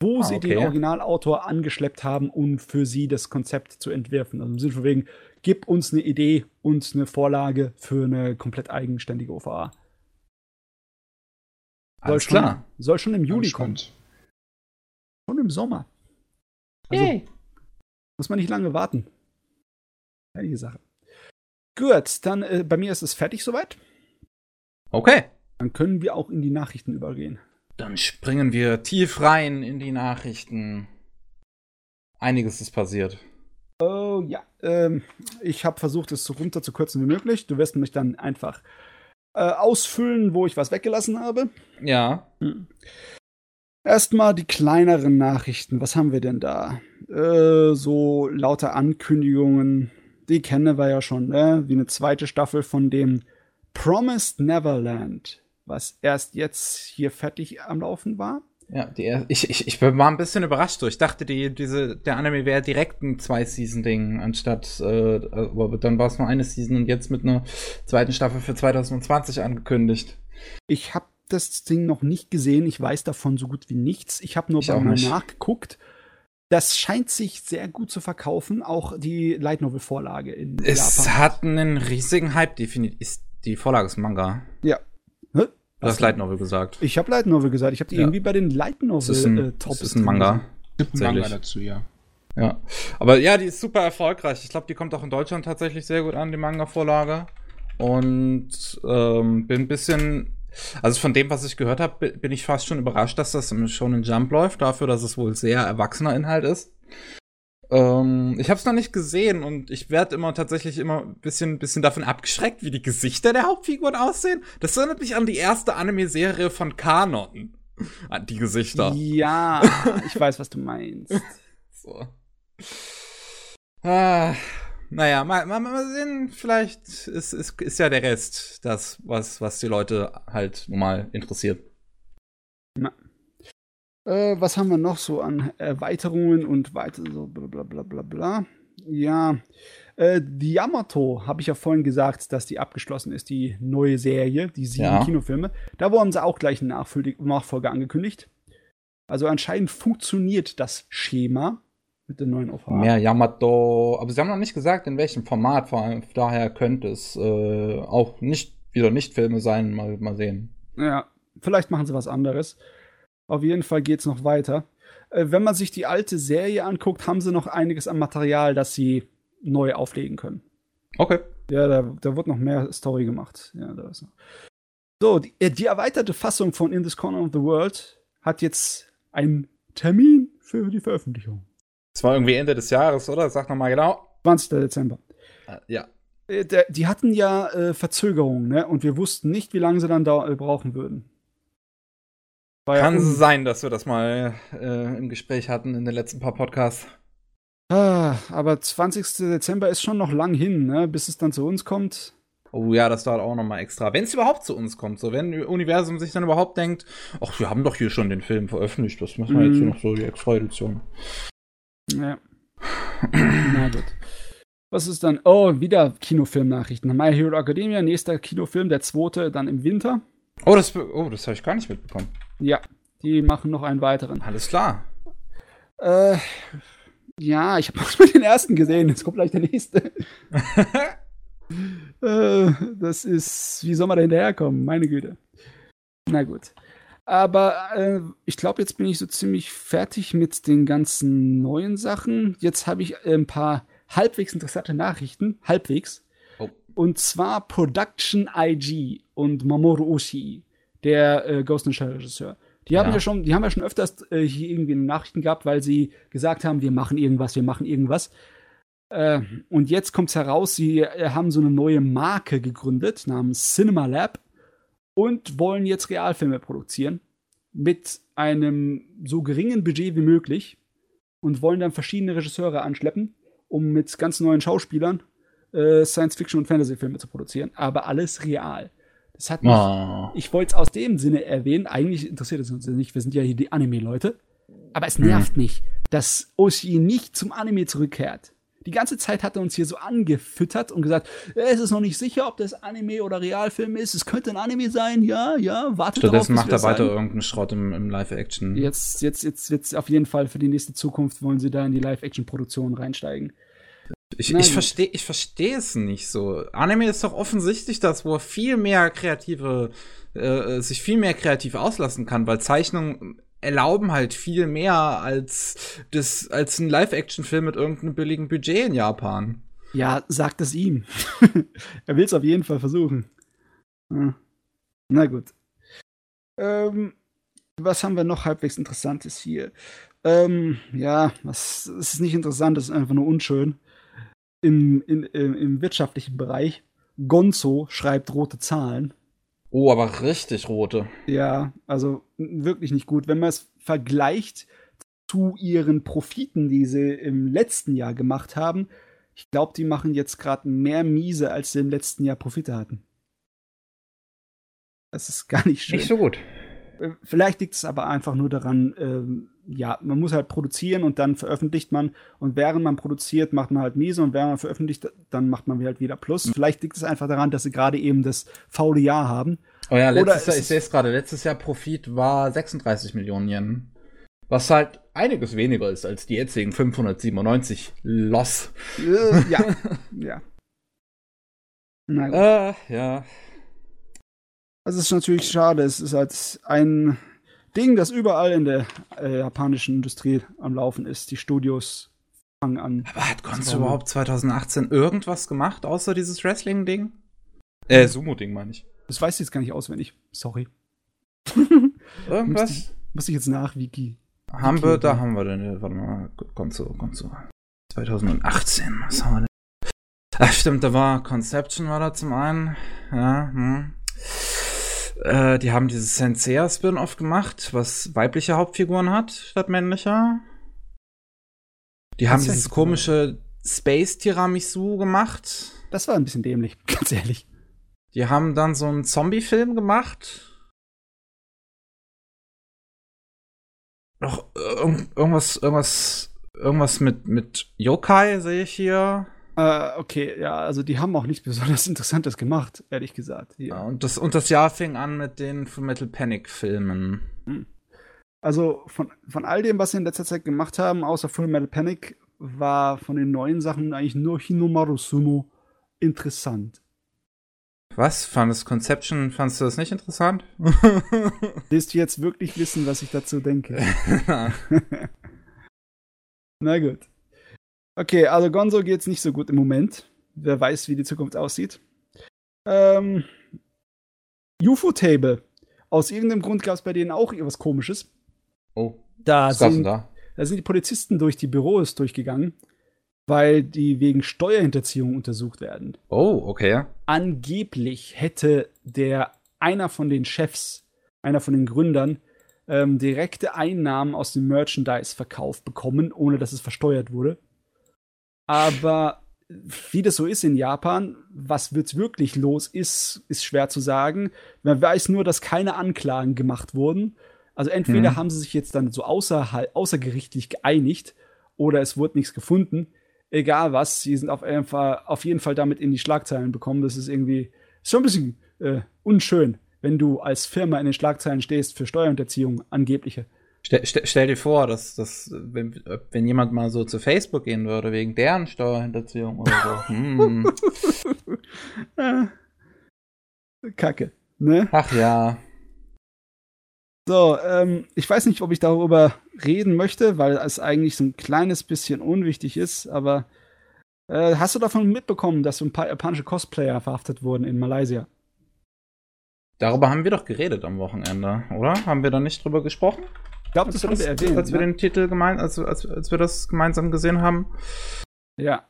[SPEAKER 3] wo ah, sie okay. den Originalautor angeschleppt haben, um für sie das Konzept zu entwerfen. Also im Sinne von wegen, gib uns eine Idee und eine Vorlage für eine komplett eigenständige OVA. Soll Alles schon, klar. Soll schon im Juli kommen. Schon im Sommer. Also, hey. Muss man nicht lange warten. Heilige Sache. Gut, dann äh, bei mir ist es fertig soweit.
[SPEAKER 1] Okay.
[SPEAKER 3] Dann können wir auch in die Nachrichten übergehen.
[SPEAKER 1] Dann springen wir tief rein in die Nachrichten. Einiges ist passiert.
[SPEAKER 3] Oh ja, ähm, ich habe versucht, es so runter zu kürzen wie möglich. Du wirst mich dann einfach äh, ausfüllen, wo ich was weggelassen habe.
[SPEAKER 1] Ja. Hm.
[SPEAKER 3] Erstmal die kleineren Nachrichten. Was haben wir denn da? Äh, so lauter Ankündigungen. Die kennen wir ja schon, ne? Wie eine zweite Staffel von dem Promised Neverland was erst jetzt hier fertig am Laufen war.
[SPEAKER 1] Ja, die, ich, ich, ich war ein bisschen überrascht. Ich dachte, die, diese, der Anime wäre direkt ein Zwei-Season-Ding, anstatt, äh, aber dann war es nur eine Season und jetzt mit einer zweiten Staffel für 2020 angekündigt.
[SPEAKER 3] Ich habe das Ding noch nicht gesehen. Ich weiß davon so gut wie nichts. Ich habe nur ich mal nachgeguckt. Das scheint sich sehr gut zu verkaufen, auch die Light Novel Vorlage in
[SPEAKER 1] es Japan. Es hat einen riesigen Hype definiert. Ist die Vorlage ist Manga.
[SPEAKER 3] Ja,
[SPEAKER 1] Du hast Light Novel gesagt.
[SPEAKER 3] Ich habe Light Novel gesagt. Ich habe die ja. irgendwie bei den Light Novel
[SPEAKER 1] das ist ein, äh, Top. Das ist ein Manga.
[SPEAKER 2] Gibt ein Manga dazu, ja.
[SPEAKER 1] Ja. Aber ja, die ist super erfolgreich. Ich glaube, die kommt auch in Deutschland tatsächlich sehr gut an, die Manga-Vorlage. Und ähm, bin ein bisschen. Also von dem, was ich gehört habe, bin ich fast schon überrascht, dass das schon in Jump läuft, dafür, dass es wohl sehr erwachsener Inhalt ist. Ähm, ich habe es noch nicht gesehen und ich werde immer tatsächlich immer ein bisschen, bisschen davon abgeschreckt, wie die Gesichter der Hauptfiguren aussehen. Das erinnert mich an die erste Anime-Serie von Kanon. An die Gesichter.
[SPEAKER 3] Ja, ich weiß, was du meinst. so.
[SPEAKER 1] Ah, naja, mal, mal, mal sehen, vielleicht ist, ist, ist ja der Rest das, was, was die Leute halt nun mal interessiert.
[SPEAKER 3] Na. Äh, was haben wir noch so an Erweiterungen und weiter so bla bla bla bla bla. Ja, äh, die Yamato habe ich ja vorhin gesagt, dass die abgeschlossen ist, die neue Serie, die sieben ja. Kinofilme. Da wurden sie auch gleich einen Nachfolger angekündigt. Also anscheinend funktioniert das Schema mit den neuen OVA.
[SPEAKER 1] Mehr Yamato, aber sie haben noch nicht gesagt, in welchem Format, vor allem daher könnte es äh, auch nicht wieder nicht Filme sein, mal, mal sehen.
[SPEAKER 3] Ja, vielleicht machen sie was anderes. Auf jeden Fall geht es noch weiter. Äh, wenn man sich die alte Serie anguckt, haben sie noch einiges an Material, das sie neu auflegen können.
[SPEAKER 1] Okay.
[SPEAKER 3] Ja, da, da wird noch mehr Story gemacht. Ja, da ist noch. So, die, äh, die erweiterte Fassung von In This Corner of the World hat jetzt einen Termin für die Veröffentlichung.
[SPEAKER 1] Das war irgendwie Ende des Jahres, oder? Sag nochmal genau.
[SPEAKER 3] 20. Dezember.
[SPEAKER 1] Ah, ja.
[SPEAKER 3] Äh, die hatten ja äh, Verzögerungen, ne? Und wir wussten nicht, wie lange sie dann da äh, brauchen würden.
[SPEAKER 1] Kann ja sein, dass wir das mal äh, im Gespräch hatten in den letzten paar Podcasts.
[SPEAKER 3] Ah, aber 20. Dezember ist schon noch lang hin, ne? bis es dann zu uns kommt.
[SPEAKER 1] Oh ja, das dauert auch noch mal extra. Wenn es überhaupt zu uns kommt, so wenn das Universum sich dann überhaupt denkt, ach, wir haben doch hier schon den Film veröffentlicht, was machen wir mm. jetzt hier mhm. noch so die extra Edition?
[SPEAKER 3] Ja. Na gut. Was ist dann? Oh, wieder Kinofilmnachrichten. My Hero Academia, nächster Kinofilm, der zweite, dann im Winter.
[SPEAKER 1] Oh, das, oh, das habe ich gar nicht mitbekommen.
[SPEAKER 3] Ja, die machen noch einen weiteren.
[SPEAKER 1] Alles klar.
[SPEAKER 3] Äh, ja, ich habe auch mal den ersten gesehen. Jetzt kommt gleich der nächste. äh, das ist, wie soll man da hinterherkommen? Meine Güte. Na gut. Aber äh, ich glaube, jetzt bin ich so ziemlich fertig mit den ganzen neuen Sachen. Jetzt habe ich ein paar halbwegs interessante Nachrichten. Halbwegs. Oh. Und zwar Production IG und Mamoru Oshii, der äh, Ghost in the Shell Regisseur. Die haben ja. ja schon, die haben ja schon öfters äh, hier irgendwie Nachrichten gehabt, weil sie gesagt haben, wir machen irgendwas, wir machen irgendwas. Äh, und jetzt kommt es heraus, sie äh, haben so eine neue Marke gegründet namens Cinema Lab und wollen jetzt Realfilme produzieren mit einem so geringen Budget wie möglich und wollen dann verschiedene Regisseure anschleppen, um mit ganz neuen Schauspielern äh, Science-Fiction- und Fantasy-Filme zu produzieren, aber alles real. Das hat mich, oh. ich wollte es aus dem Sinne erwähnen, eigentlich interessiert es uns nicht, wir sind ja hier die Anime-Leute, aber es nervt hm. mich, dass Oshi nicht zum Anime zurückkehrt die ganze Zeit hat er uns hier so angefüttert und gesagt, es ist noch nicht sicher, ob das Anime oder Realfilm ist. Es könnte ein Anime sein, ja, ja, wartet
[SPEAKER 1] Stattdessen darauf, macht er weiter irgendeinen Schrott im, im Live-Action.
[SPEAKER 3] Jetzt, jetzt, jetzt, jetzt auf jeden Fall für die nächste Zukunft wollen sie da in die Live-Action-Produktion reinsteigen.
[SPEAKER 1] Ich, ich verstehe ich versteh es nicht so. Anime ist doch offensichtlich das, wo er viel mehr kreative, äh, sich viel mehr kreativ auslassen kann, weil Zeichnung erlauben halt viel mehr als, das, als ein Live-Action-Film mit irgendeinem billigen Budget in Japan.
[SPEAKER 3] Ja, sagt es ihm. er will es auf jeden Fall versuchen. Ja. Na gut. Ähm, was haben wir noch halbwegs Interessantes hier? Ähm, ja, was ist nicht interessant, das ist einfach nur unschön. Im, in, im, wirtschaftlichen Bereich. Gonzo schreibt rote Zahlen.
[SPEAKER 1] Oh, aber richtig rote.
[SPEAKER 3] Ja, also wirklich nicht gut. Wenn man es vergleicht zu ihren Profiten, die sie im letzten Jahr gemacht haben, ich glaube, die machen jetzt gerade mehr Miese, als sie im letzten Jahr Profite hatten. Das ist gar nicht schön.
[SPEAKER 1] Nicht so gut.
[SPEAKER 3] Äh, vielleicht liegt es aber einfach nur daran, ähm, ja, man muss halt produzieren und dann veröffentlicht man. Und während man produziert, macht man halt miese und während man veröffentlicht, dann macht man halt wieder Plus. Mhm. Vielleicht liegt es einfach daran, dass sie gerade eben das faule Jahr haben.
[SPEAKER 1] Oh ja, letztes Jahr, ich sehe es gerade, letztes Jahr Profit war 36 Millionen Yen. Was halt einiges weniger ist als die jetzigen 597 Loss.
[SPEAKER 3] Äh, ja, ja.
[SPEAKER 1] Na gut. Äh, ja.
[SPEAKER 3] Das ist natürlich schade. Es ist halt ein Ding, das überall in der äh, japanischen Industrie am Laufen ist. Die Studios fangen an.
[SPEAKER 1] Aber hat Gonzo überhaupt 2018 irgendwas gemacht, außer dieses Wrestling-Ding? Äh, Sumo-Ding meine ich.
[SPEAKER 3] Das weiß ich jetzt gar nicht auswendig. Sorry.
[SPEAKER 1] Irgendwas?
[SPEAKER 3] muss, ich, muss ich jetzt nach, Wiki.
[SPEAKER 1] Haben wir, da haben wir denn, warte mal, Gonzo, Gonzo. 2018, was haben wir denn? Ach stimmt, da war Conception war da zum einen. Ja, hm. Äh, die haben dieses Senseiya Spin-off gemacht, was weibliche Hauptfiguren hat statt männlicher. Die haben dieses komische Space Tiramisu gemacht.
[SPEAKER 3] Das war ein bisschen dämlich, ganz ehrlich.
[SPEAKER 1] Die haben dann so einen Zombie-Film gemacht. Noch irgendwas, irgendwas, irgendwas mit, mit Yokai sehe ich hier.
[SPEAKER 3] Äh, okay, ja, also die haben auch nichts besonders Interessantes gemacht, ehrlich gesagt.
[SPEAKER 1] Ja, und, das, und das Jahr fing an mit den Metal Panic-Filmen. Hm.
[SPEAKER 3] Also von, von all dem, was sie in letzter Zeit gemacht haben, außer Full Metal Panic, war von den neuen Sachen eigentlich nur Hinomaru Sumo interessant.
[SPEAKER 1] Was? Fandest Conception, fandest du das nicht interessant?
[SPEAKER 3] Willst du jetzt wirklich wissen, was ich dazu denke? Na gut. Okay, also Gonzo geht's nicht so gut im Moment. Wer weiß, wie die Zukunft aussieht. Ähm, UFO-Table. Aus irgendeinem Grund gab es bei denen auch irgendwas komisches.
[SPEAKER 1] Oh.
[SPEAKER 3] Da sind, da? da sind die Polizisten durch die Büros durchgegangen, weil die wegen Steuerhinterziehung untersucht werden.
[SPEAKER 1] Oh, okay.
[SPEAKER 3] Angeblich hätte der einer von den Chefs, einer von den Gründern, ähm, direkte Einnahmen aus dem Merchandise-Verkauf bekommen, ohne dass es versteuert wurde. Aber wie das so ist in Japan, was wird wirklich los ist, ist schwer zu sagen. Man weiß nur, dass keine Anklagen gemacht wurden. Also entweder mhm. haben sie sich jetzt dann so außer, außergerichtlich geeinigt oder es wurde nichts gefunden. Egal was, sie sind auf jeden Fall, auf jeden Fall damit in die Schlagzeilen bekommen. Das ist irgendwie schon ein bisschen äh, unschön, wenn du als Firma in den Schlagzeilen stehst für Steuerhinterziehung, angebliche.
[SPEAKER 1] Stell, stell, stell, dir vor, dass, dass wenn, wenn jemand mal so zu Facebook gehen würde, wegen deren Steuerhinterziehung oder so. hm.
[SPEAKER 3] Kacke, ne?
[SPEAKER 1] Ach ja.
[SPEAKER 3] So, ähm, ich weiß nicht, ob ich darüber reden möchte, weil es eigentlich so ein kleines bisschen unwichtig ist, aber äh, hast du davon mitbekommen, dass so ein paar japanische Cosplayer verhaftet wurden in Malaysia?
[SPEAKER 1] Darüber haben wir doch geredet am Wochenende, oder? Haben wir da nicht drüber gesprochen?
[SPEAKER 3] Glaube, das haben wir erwähnt.
[SPEAKER 1] Als wir ne? den Titel gemeint, als, als, als wir das gemeinsam gesehen haben.
[SPEAKER 3] Ja.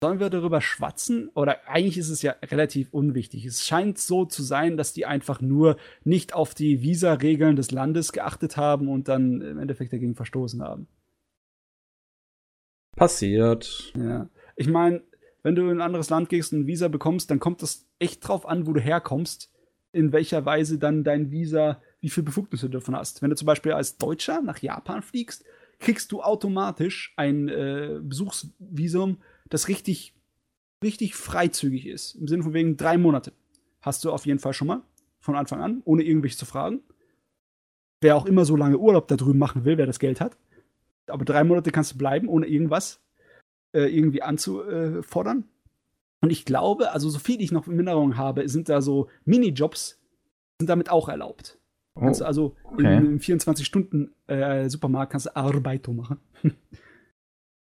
[SPEAKER 3] Sollen wir darüber schwatzen? Oder eigentlich ist es ja relativ unwichtig. Es scheint so zu sein, dass die einfach nur nicht auf die Visa-Regeln des Landes geachtet haben und dann im Endeffekt dagegen verstoßen haben.
[SPEAKER 1] Passiert.
[SPEAKER 3] Ja. Ich meine, wenn du in ein anderes Land gehst und ein Visa bekommst, dann kommt das echt drauf an, wo du herkommst, in welcher Weise dann dein Visa wie viel Befugnisse du davon hast. Wenn du zum Beispiel als Deutscher nach Japan fliegst, kriegst du automatisch ein äh, Besuchsvisum, das richtig, richtig freizügig ist. Im Sinne von wegen drei Monate. Hast du auf jeden Fall schon mal von Anfang an, ohne irgendwelche zu fragen. Wer auch immer so lange Urlaub da drüben machen will, wer das Geld hat. Aber drei Monate kannst du bleiben, ohne irgendwas äh, irgendwie anzufordern. Und ich glaube, also so viel ich noch in Erinnerung habe, sind da so Minijobs, sind damit auch erlaubt. Oh, kannst du also okay. in einem 24-Stunden-Supermarkt äh, kannst du Arbeito machen.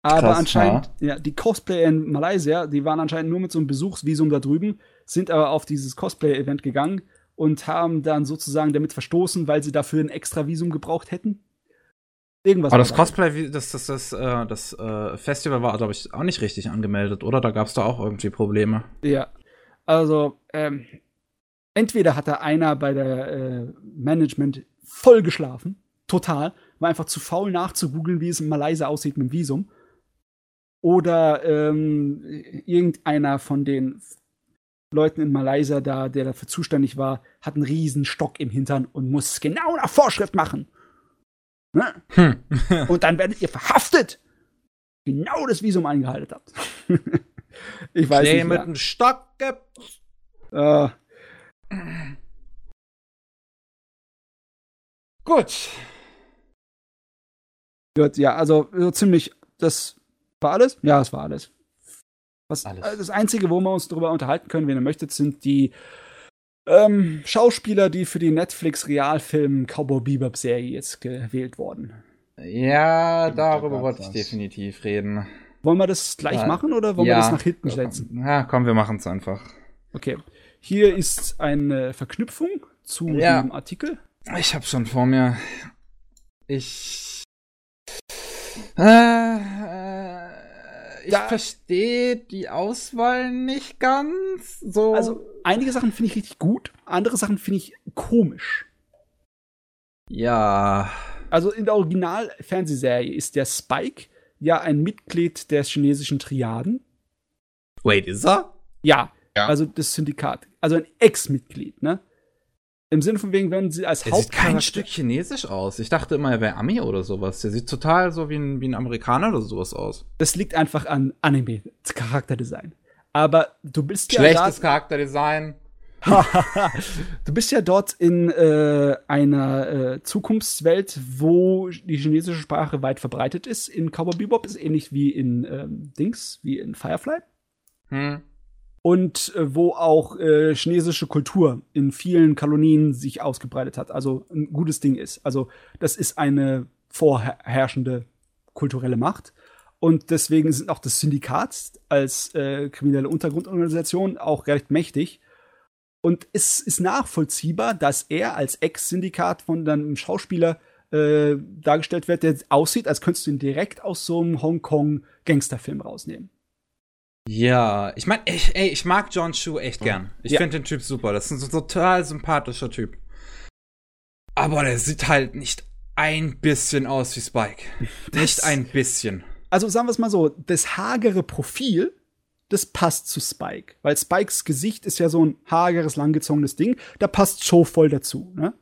[SPEAKER 3] Aber Krass, anscheinend, ja. ja, die Cosplayer in Malaysia, die waren anscheinend nur mit so einem Besuchsvisum da drüben, sind aber auf dieses Cosplay-Event gegangen und haben dann sozusagen damit verstoßen, weil sie dafür ein extra Visum gebraucht hätten.
[SPEAKER 1] Irgendwas. Aber das Cosplay, das, das, das, äh, das äh, Festival war, glaube ich, auch nicht richtig angemeldet, oder? Da gab es da auch irgendwie Probleme.
[SPEAKER 3] Ja. Also, ähm, entweder hat da einer bei der äh, Management voll geschlafen, total, war einfach zu faul nachzugoogeln, wie es in Malaysia aussieht mit dem Visum. Oder ähm, irgendeiner von den Leuten in Malaysia da, der dafür zuständig war, hat einen riesen Stock im Hintern und muss genau nach Vorschrift machen. Ne? Hm. und dann werdet ihr verhaftet. Genau das Visum eingehalten habt.
[SPEAKER 1] ich weiß Schnee nicht. mit dem Stock. Äh,
[SPEAKER 3] Gut. Gut, ja, also so ziemlich, das war alles? Ja, das war alles. Was, alles. Äh, das Einzige, wo wir uns darüber unterhalten können, wenn ihr möchtet, sind die ähm, Schauspieler, die für die Netflix-Realfilm Cowboy Bebop-Serie jetzt gewählt wurden.
[SPEAKER 1] Ja, darüber wollte ich definitiv reden.
[SPEAKER 3] Wollen wir das gleich ja. machen oder wollen ja. wir das nach hinten setzen?
[SPEAKER 1] Ja, komm, wir machen es einfach.
[SPEAKER 3] Okay. Hier ist eine Verknüpfung zu ja. dem Artikel.
[SPEAKER 1] Ich habe schon vor mir. Ich. Äh, äh, ich verstehe die Auswahl nicht ganz. So.
[SPEAKER 3] Also, einige Sachen finde ich richtig gut, andere Sachen finde ich komisch.
[SPEAKER 1] Ja.
[SPEAKER 3] Also, in der Original-Fernsehserie ist der Spike ja ein Mitglied der chinesischen Triaden.
[SPEAKER 1] Wait, ist er?
[SPEAKER 3] Ja, ja. Also das Syndikat. Also ein Ex-Mitglied, ne? Im Sinne von wegen, wenn sie als
[SPEAKER 1] Hauptcharakter. Sieht kein Stück chinesisch aus. Ich dachte immer, er wäre Ami oder sowas. Der sieht total so wie ein, wie ein Amerikaner oder sowas aus.
[SPEAKER 3] Das liegt einfach an Anime, Charakterdesign. Aber du bist
[SPEAKER 1] ja. Schlechtes Charakterdesign.
[SPEAKER 3] du bist ja dort in äh, einer äh, Zukunftswelt, wo die chinesische Sprache weit verbreitet ist. In Cowboy Bebop ist ähnlich wie in ähm, Dings, wie in Firefly. Hm und äh, wo auch äh, chinesische Kultur in vielen Kolonien sich ausgebreitet hat. Also ein gutes Ding ist. Also das ist eine vorherrschende kulturelle Macht. Und deswegen sind auch das Syndikat als äh, kriminelle Untergrundorganisation auch recht mächtig. Und es ist nachvollziehbar, dass er als Ex-Syndikat von einem Schauspieler äh, dargestellt wird, der aussieht, als könntest du ihn direkt aus so einem Hongkong-Gangsterfilm rausnehmen.
[SPEAKER 1] Ja, ich meine, ich, ey, ich mag John Chu echt gern. Ich ja. finde den Typ super. Das ist ein total sympathischer Typ. Aber der sieht halt nicht ein bisschen aus wie Spike. Das, nicht ein bisschen.
[SPEAKER 3] Also sagen wir es mal so, das hagere Profil, das passt zu Spike. Weil Spikes Gesicht ist ja so ein hageres, langgezogenes Ding. Da passt Joe voll dazu. Ne?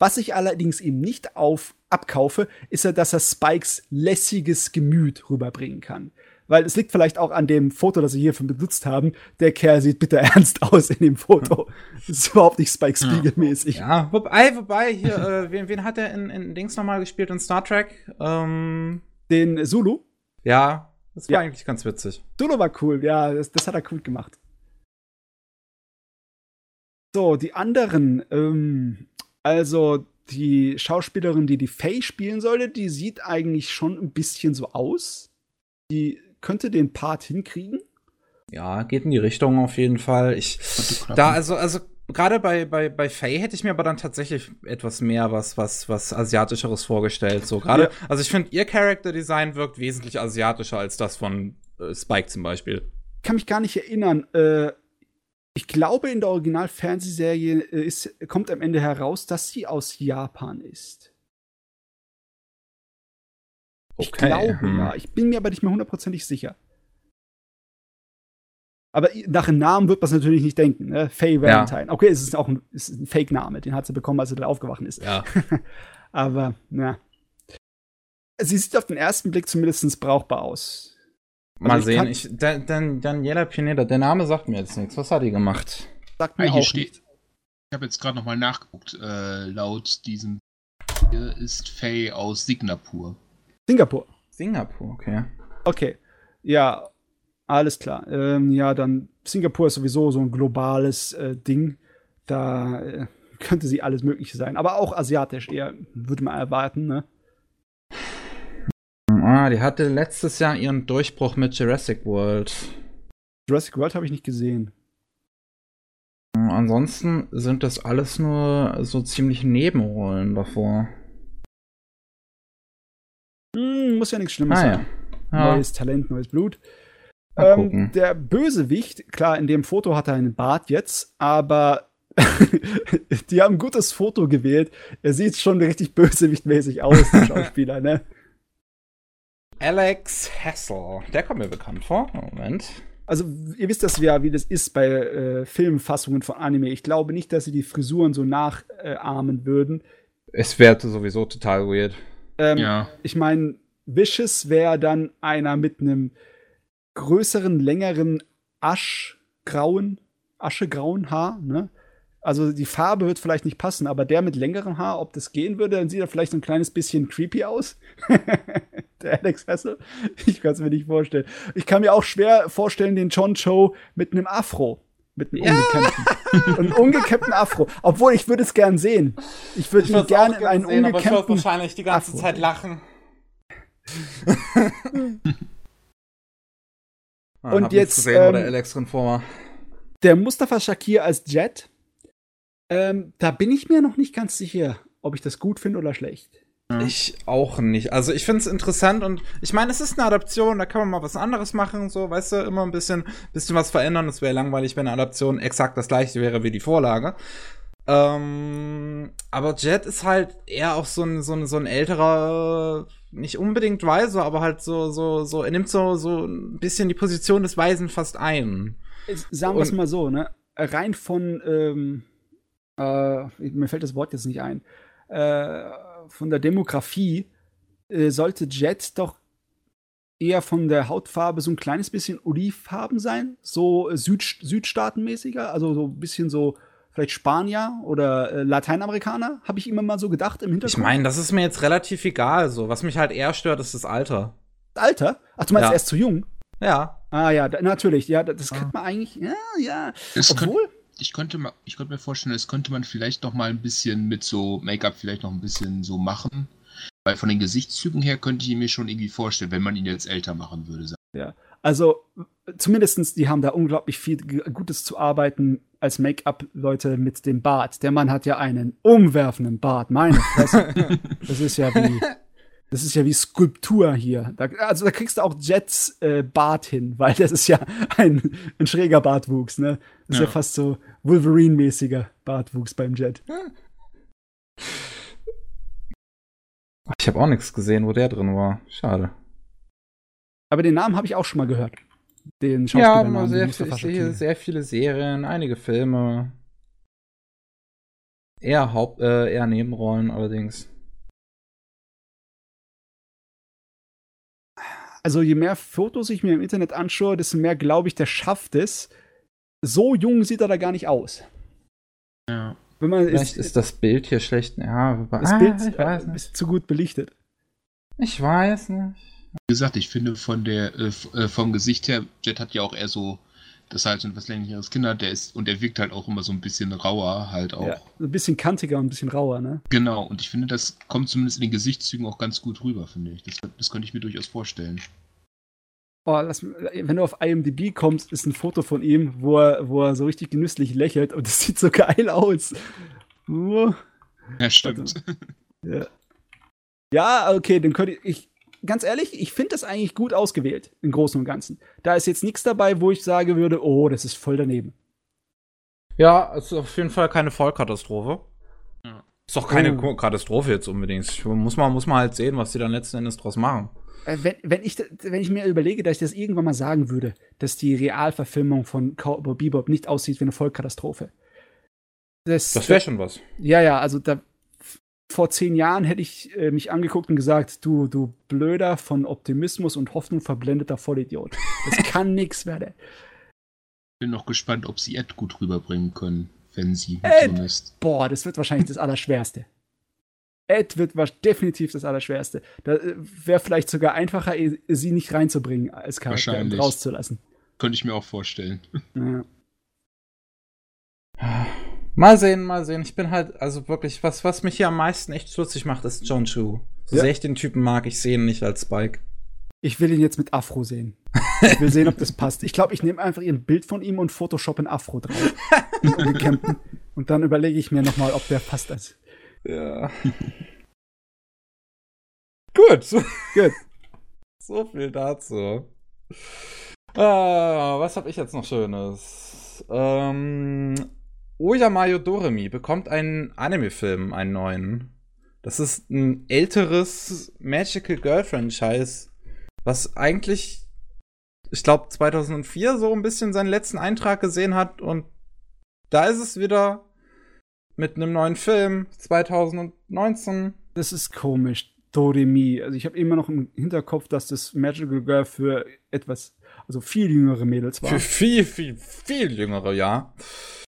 [SPEAKER 3] Was ich allerdings eben nicht auf abkaufe, ist ja, dass er Spikes lässiges Gemüt rüberbringen kann. Weil es liegt vielleicht auch an dem Foto, das sie hierfür benutzt haben. Der Kerl sieht bitter ernst aus in dem Foto. Das ist überhaupt nicht Spike Spiegel-mäßig.
[SPEAKER 1] Ja, wobei, wobei, hier, äh, wen, wen hat er in, in Dings nochmal gespielt in Star Trek? Ähm,
[SPEAKER 3] Den Zulu?
[SPEAKER 1] Ja, das war ja. eigentlich ganz witzig.
[SPEAKER 3] Zulu war cool, ja, das, das hat er cool gemacht. So, die anderen, ähm, also die Schauspielerin, die die Faye spielen sollte, die sieht eigentlich schon ein bisschen so aus. Die könnte den Part hinkriegen.
[SPEAKER 1] Ja, geht in die Richtung auf jeden Fall. Ich da also also gerade bei bei bei Faye hätte ich mir aber dann tatsächlich etwas mehr was was was asiatischeres vorgestellt. So gerade, ja. also ich finde ihr Character Design wirkt wesentlich asiatischer als das von äh, Spike zum Beispiel.
[SPEAKER 3] Kann mich gar nicht erinnern. Äh, ich glaube, in der Original-Fernsehserie äh, kommt am Ende heraus, dass sie aus Japan ist. Okay. Ich glaube, hm. ja. Ich bin mir aber nicht mehr hundertprozentig sicher. Aber nach dem Namen wird man es natürlich nicht denken. Ne? Faye Valentine. Ja. Okay, es ist auch ein, ein Fake-Name. Den hat sie bekommen, als sie da aufgewacht ist.
[SPEAKER 1] Ja.
[SPEAKER 3] aber, na. Sie sieht auf den ersten Blick zumindest brauchbar aus.
[SPEAKER 1] Mal also sehen. Ich, Dan, Dan, Daniela Pineda, der Name sagt mir jetzt nichts. Was hat die gemacht?
[SPEAKER 2] Sagt mir ah, auch steht. Nicht. Ich habe jetzt gerade noch mal nachgeguckt. Äh, laut diesem hier ist Faye aus Singapur.
[SPEAKER 3] Singapur.
[SPEAKER 1] Singapur, okay.
[SPEAKER 3] Okay. Ja, alles klar. Ähm, ja, dann Singapur ist sowieso so ein globales äh, Ding. Da äh, könnte sie alles Mögliche sein. Aber auch asiatisch eher, würde man erwarten, ne?
[SPEAKER 1] Ah, die hatte letztes Jahr ihren Durchbruch mit Jurassic World.
[SPEAKER 3] Jurassic World habe ich nicht gesehen.
[SPEAKER 1] Ansonsten sind das alles nur so ziemlich Nebenrollen davor.
[SPEAKER 3] Hm, muss ja nichts Schlimmes ah, sein. Ja. Neues Talent, neues Blut. Ähm, der Bösewicht, klar, in dem Foto hat er einen Bart jetzt, aber die haben ein gutes Foto gewählt. Er sieht schon richtig bösewichtmäßig aus, der Schauspieler, ne?
[SPEAKER 1] Alex Hassel. Der kommt mir bekannt vor. Moment.
[SPEAKER 3] Also, ihr wisst das ja, wie das ist bei äh, Filmfassungen von Anime. Ich glaube nicht, dass sie die Frisuren so nachahmen würden.
[SPEAKER 1] Es wäre sowieso total weird.
[SPEAKER 3] Ähm, ja. Ich meine, Vicious wäre dann einer mit einem größeren, längeren Aschgrauen, aschegrauen Haar, ne? Also die Farbe wird vielleicht nicht passen, aber der mit längerem Haar, ob das gehen würde, dann sieht er vielleicht ein kleines bisschen creepy aus. der Alex Hessel. Ich kann es mir nicht vorstellen. Ich kann mir auch schwer vorstellen, den John Cho mit einem Afro. Mit einem ja. ungekämmten. einem ungekämmten Afro. Obwohl, ich würde es gern sehen. Ich würde ihn gerne in einen sehen, ungekämmten aber ich
[SPEAKER 1] wahrscheinlich die ganze Afro. Zeit lachen.
[SPEAKER 3] ah, Und jetzt.
[SPEAKER 1] Gesehen, ähm, der Alex.
[SPEAKER 3] Der Mustafa Shakir als Jet ähm, da bin ich mir noch nicht ganz sicher, ob ich das gut finde oder schlecht.
[SPEAKER 1] Ich auch nicht. Also ich finde es interessant und ich meine, es ist eine Adaption, da kann man mal was anderes machen, so, weißt du, immer ein bisschen, bisschen was verändern. Es wäre langweilig, wenn eine Adaption exakt das gleiche wäre wie die Vorlage. Ähm, aber Jet ist halt eher auch so ein, so ein, so ein älterer, nicht unbedingt Weiser, aber halt so, so, so, er nimmt so, so ein bisschen die Position des Weisen fast ein.
[SPEAKER 3] Sagen wir es mal so, ne? Rein von, ähm, äh, mir fällt das Wort jetzt nicht ein, äh, von der Demografie äh, sollte Jet doch eher von der Hautfarbe so ein kleines bisschen olivfarben sein, so Süd Südstaatenmäßiger, also so ein bisschen so vielleicht Spanier oder äh, Lateinamerikaner, habe ich immer mal so gedacht im Hintergrund.
[SPEAKER 1] Ich meine, das ist mir jetzt relativ egal. So, was mich halt eher stört, ist das Alter.
[SPEAKER 3] Alter? Ach, du meinst, ja. er ist zu jung?
[SPEAKER 1] Ja.
[SPEAKER 3] Ah ja, da, natürlich. Ja, das ah. könnte man eigentlich. Ja, ja.
[SPEAKER 2] Das Obwohl ich könnte, mal, ich könnte mir vorstellen, das könnte man vielleicht noch mal ein bisschen mit so Make-up vielleicht noch ein bisschen so machen. Weil von den Gesichtszügen her könnte ich mir schon irgendwie vorstellen, wenn man ihn jetzt älter machen würde.
[SPEAKER 3] Ja, also zumindestens die haben da unglaublich viel Gutes zu arbeiten als Make-up-Leute mit dem Bart. Der Mann hat ja einen umwerfenden Bart, meine Fresse. das ist ja wie das ist ja wie Skulptur hier. Da, also da kriegst du auch Jets äh, Bart hin, weil das ist ja ein, ein schräger Bartwuchs, ne? Das ist ja, ja fast so Wolverine-mäßiger Bartwuchs beim Jet.
[SPEAKER 1] Ich habe auch nichts gesehen, wo der drin war. Schade.
[SPEAKER 3] Aber den Namen habe ich auch schon mal gehört.
[SPEAKER 1] Den Schauspieler. Ja, sehr, viel, ich sehe sehr viele Serien, einige Filme. Eher Haupt, äh, eher Nebenrollen allerdings.
[SPEAKER 3] Also je mehr Fotos ich mir im Internet anschaue, desto mehr glaube ich, der schafft es. So jung sieht er da gar nicht aus.
[SPEAKER 1] Ja. Wenn man Vielleicht ist, ist das Bild hier schlecht. Ja,
[SPEAKER 3] das ah, Bild ich weiß ist zu gut belichtet.
[SPEAKER 1] Ich weiß nicht.
[SPEAKER 2] Wie gesagt, ich finde von der äh, äh, vom Gesicht her, Jet hat ja auch eher so das halt so ein etwas länglicheres Kind hat, der ist und der wirkt halt auch immer so ein bisschen rauer halt auch. Ja,
[SPEAKER 3] ein bisschen kantiger und ein bisschen rauer, ne?
[SPEAKER 2] Genau, und ich finde, das kommt zumindest in den Gesichtszügen auch ganz gut rüber, finde ich. Das, das könnte ich mir durchaus vorstellen.
[SPEAKER 3] Oh, lass, wenn du auf IMDb kommst, ist ein Foto von ihm, wo er, wo er so richtig genüsslich lächelt und das sieht so geil aus.
[SPEAKER 2] Uh. Ja, stimmt. Also,
[SPEAKER 3] ja. ja, okay, dann könnte ich, ganz ehrlich, ich finde das eigentlich gut ausgewählt, im Großen und Ganzen. Da ist jetzt nichts dabei, wo ich sagen würde, oh, das ist voll daneben.
[SPEAKER 1] Ja, es ist auf jeden Fall keine Vollkatastrophe. Ja. Ist doch keine oh. Katastrophe jetzt unbedingt. Muss man, muss man halt sehen, was die dann letzten Endes draus machen.
[SPEAKER 3] Äh, wenn, wenn, ich, wenn ich mir überlege, dass ich das irgendwann mal sagen würde, dass die Realverfilmung von Cowboy Bebop nicht aussieht wie eine Vollkatastrophe.
[SPEAKER 1] Das, das wäre schon was.
[SPEAKER 3] Ja, ja, also da, vor zehn Jahren hätte ich äh, mich angeguckt und gesagt, du, du blöder, von Optimismus und Hoffnung verblendeter Vollidiot. Das kann nix werden.
[SPEAKER 2] Bin noch gespannt, ob sie Ed gut rüberbringen können, wenn sie
[SPEAKER 3] Ed, ist. Boah, das wird wahrscheinlich das Allerschwerste. Ed wird definitiv das Allerschwerste. Da äh, wäre vielleicht sogar einfacher, sie nicht reinzubringen als Charakter und rauszulassen.
[SPEAKER 2] Könnte ich mir auch vorstellen. Ja.
[SPEAKER 1] Mal sehen, mal sehen. Ich bin halt, also wirklich, was, was mich hier am meisten echt stutzig macht, ist John Chu. So ja. sehr ich den Typen mag, ich sehe ihn nicht als Spike.
[SPEAKER 3] Ich will ihn jetzt mit Afro sehen. Ich will sehen, ob das passt. Ich glaube, ich nehme einfach ein Bild von ihm und Photoshop in Afro drauf. und, dann überlege ich mir nochmal, ob der passt. Als.
[SPEAKER 1] Ja. Gut. Gut. So viel dazu. Ah, was habe ich jetzt noch Schönes? Ähm, Oyamayo Doremi bekommt einen Anime-Film, einen neuen. Das ist ein älteres Magical Girl Franchise, was eigentlich, ich glaube, 2004 so ein bisschen seinen letzten Eintrag gesehen hat und da ist es wieder mit einem neuen Film 2019.
[SPEAKER 3] Das ist komisch. Doremi. Also ich habe immer noch im Hinterkopf, dass das Magical Girl für etwas also viel jüngere Mädels
[SPEAKER 1] waren. Für viel, viel, viel jüngere, ja.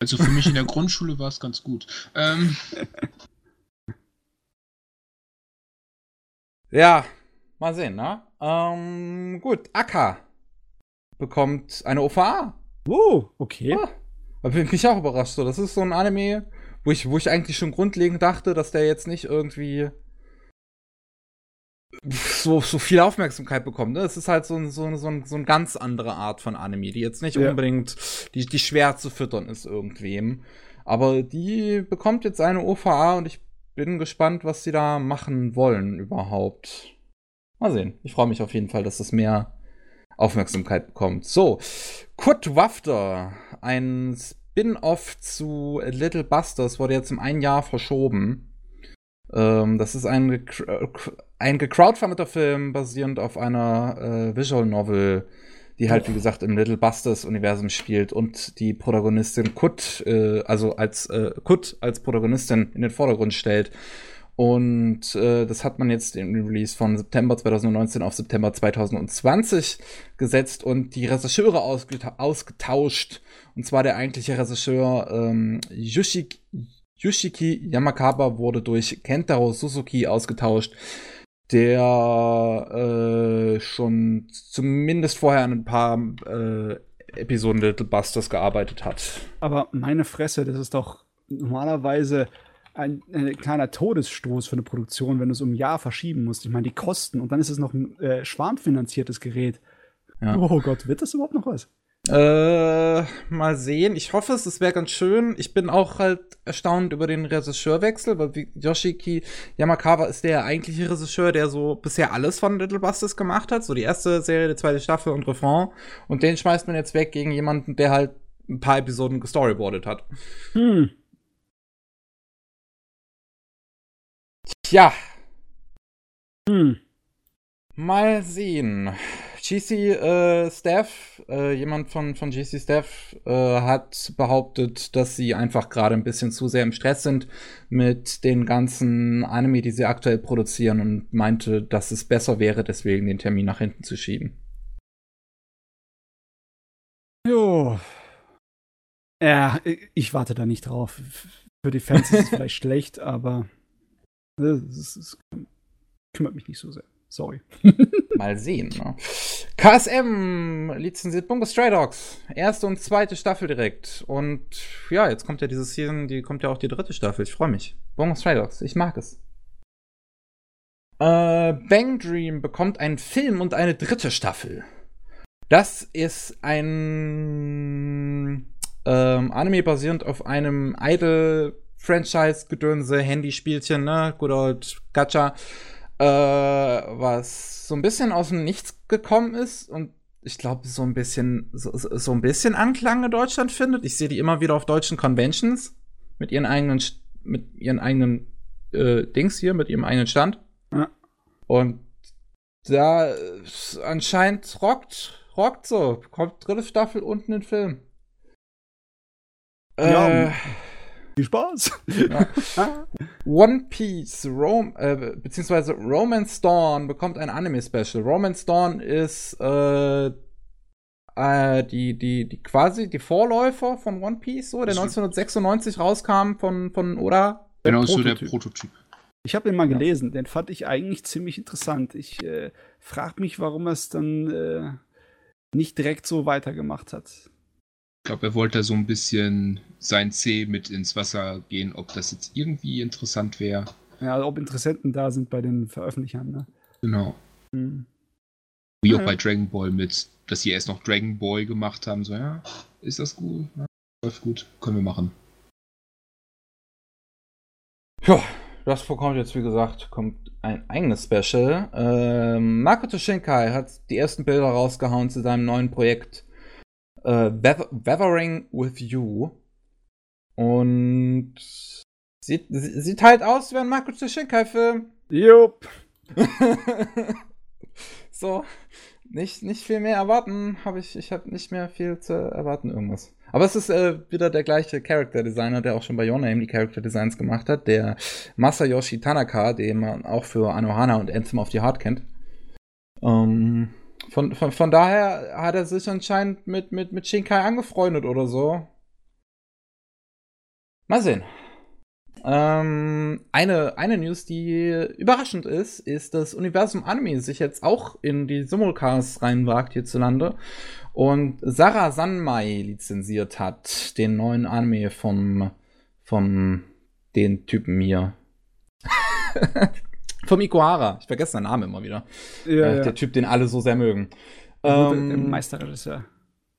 [SPEAKER 2] Also für mich in der Grundschule war es ganz gut. Ähm.
[SPEAKER 1] ja, mal sehen, ne? Ähm, gut, Akka bekommt eine OVA.
[SPEAKER 3] Oh, okay.
[SPEAKER 1] Ah, da bin ich auch überrascht. So, das ist so ein Anime, wo ich, wo ich eigentlich schon grundlegend dachte, dass der jetzt nicht irgendwie so, so viel Aufmerksamkeit bekommt. Ne? Es ist halt so, so, so, so eine ganz andere Art von Anime, die jetzt nicht ja. unbedingt, die, die schwer zu füttern ist irgendwem. Aber die bekommt jetzt eine OVA und ich bin gespannt, was sie da machen wollen überhaupt. Mal sehen. Ich freue mich auf jeden Fall, dass das mehr Aufmerksamkeit bekommt. So, Kurt Wafter, ein Spin-off zu Little Busters, wurde jetzt um ein Jahr verschoben. Ähm, das ist ein ein gecrowdfundeter Film basierend auf einer äh, Visual Novel, die halt, wie gesagt, im Little Busters-Universum spielt und die Protagonistin Kut, äh, also als äh, Kut als Protagonistin in den Vordergrund stellt. Und äh, das hat man jetzt im Release von September 2019 auf September 2020 gesetzt und die Regisseure ausgeta ausgetauscht. Und zwar der eigentliche Regisseur ähm, Yushiki, Yushiki Yamakawa wurde durch Kentaro Suzuki ausgetauscht der äh, schon zumindest vorher an ein paar äh, Episoden Little Busters gearbeitet hat.
[SPEAKER 3] Aber meine Fresse, das ist doch normalerweise ein, ein, kleiner Todesstoß für eine Produktion, wenn du es um ein Jahr verschieben musst. Ich meine, die Kosten und dann ist es noch ein äh, schwarmfinanziertes Gerät. Ja. Oh Gott, wird das überhaupt noch was?
[SPEAKER 1] Äh, mal sehen. Ich hoffe es, es wäre ganz schön. Ich bin auch halt erstaunt über den Regisseurwechsel, weil Yoshiki Yamakawa ist der eigentliche Regisseur, der so bisher alles von Little Busters gemacht hat. So die erste Serie, die zweite Staffel und Refrain. Und den schmeißt man jetzt weg gegen jemanden, der halt ein paar Episoden gestoryboardet hat. Hm. Tja. Hm. Mal sehen. GC äh, Staff, äh, jemand von, von GC Staff äh, hat behauptet, dass sie einfach gerade ein bisschen zu sehr im Stress sind mit den ganzen Anime, die sie aktuell produzieren und meinte, dass es besser wäre, deswegen den Termin nach hinten zu schieben.
[SPEAKER 3] Jo. Ja, ich warte da nicht drauf. Für die Fans ist es vielleicht schlecht, aber es kümmert mich nicht so sehr. Sorry.
[SPEAKER 1] Mal sehen. Ne? KSM lizenziert Bungo Stray Dogs. Erste und zweite Staffel direkt. Und ja, jetzt kommt ja diese Season, die kommt ja auch die dritte Staffel. Ich freue mich. Bungo Stray Dogs, ich mag es. Äh, Bang Dream bekommt einen Film und eine dritte Staffel. Das ist ein ähm, Anime basierend auf einem Idol-Franchise-Gedönse, Handyspielchen, ne? Good old Gacha äh, was so ein bisschen aus dem Nichts gekommen ist und ich glaube, so ein bisschen, so, so ein bisschen Anklang in Deutschland findet. Ich sehe die immer wieder auf deutschen Conventions mit ihren eigenen, mit ihren eigenen äh, Dings hier, mit ihrem eigenen Stand. Ja. Und da äh, anscheinend rockt, rockt so. Kommt dritte Staffel unten in den Film.
[SPEAKER 3] Ja, äh, viel Spaß.
[SPEAKER 1] Ja. One Piece, Rom äh, beziehungsweise Romance Dawn bekommt ein Anime-Special. Romance Dawn ist äh, äh, die, die, die quasi die Vorläufer von One Piece, so, der 1996 rauskam von, von Oda.
[SPEAKER 2] Genau, so der Prototyp.
[SPEAKER 3] Ich habe ihn mal gelesen, den fand ich eigentlich ziemlich interessant. Ich äh, frage mich, warum er es dann äh, nicht direkt so weitergemacht hat.
[SPEAKER 2] Ich glaube, er wollte so ein bisschen sein C mit ins Wasser gehen, ob das jetzt irgendwie interessant wäre.
[SPEAKER 3] Ja, ob Interessenten da sind bei den Veröffentlichern, ne?
[SPEAKER 2] Genau. Hm. Wie auch bei Dragon Ball mit, dass sie erst noch Dragon Ball gemacht haben. So, ja, ist das gut? Ja, läuft gut, können wir machen.
[SPEAKER 1] Ja, das vorkommt jetzt, wie gesagt, kommt ein eigenes Special. Ähm, Makoto Shinkai hat die ersten Bilder rausgehauen zu seinem neuen Projekt äh, Weathering with You. Und sieht, sieht halt aus wie ein Marco Shinkai-Film.
[SPEAKER 3] Jupp.
[SPEAKER 1] so, nicht, nicht viel mehr erwarten, habe ich, ich habe nicht mehr viel zu erwarten, irgendwas. Aber es ist äh, wieder der gleiche Character Designer, der auch schon bei Your Name die Character Designs gemacht hat, der Masayoshi Tanaka, den man auch für Anohana und Anthem of the Heart kennt. Ähm, von, von, von daher hat er sich anscheinend mit, mit, mit Shinkai angefreundet oder so. Mal sehen. Ähm, eine, eine News, die überraschend ist, ist, dass Universum Anime sich jetzt auch in die Simulcasts reinwagt hierzulande und Sarah Sanmai lizenziert hat, den neuen Anime vom, vom den Typen hier. Vom Ikuhara. Ich vergesse seinen Namen immer wieder. Ja, äh, ja. Der Typ, den alle so sehr mögen.
[SPEAKER 3] Ähm, Meisterregisseur.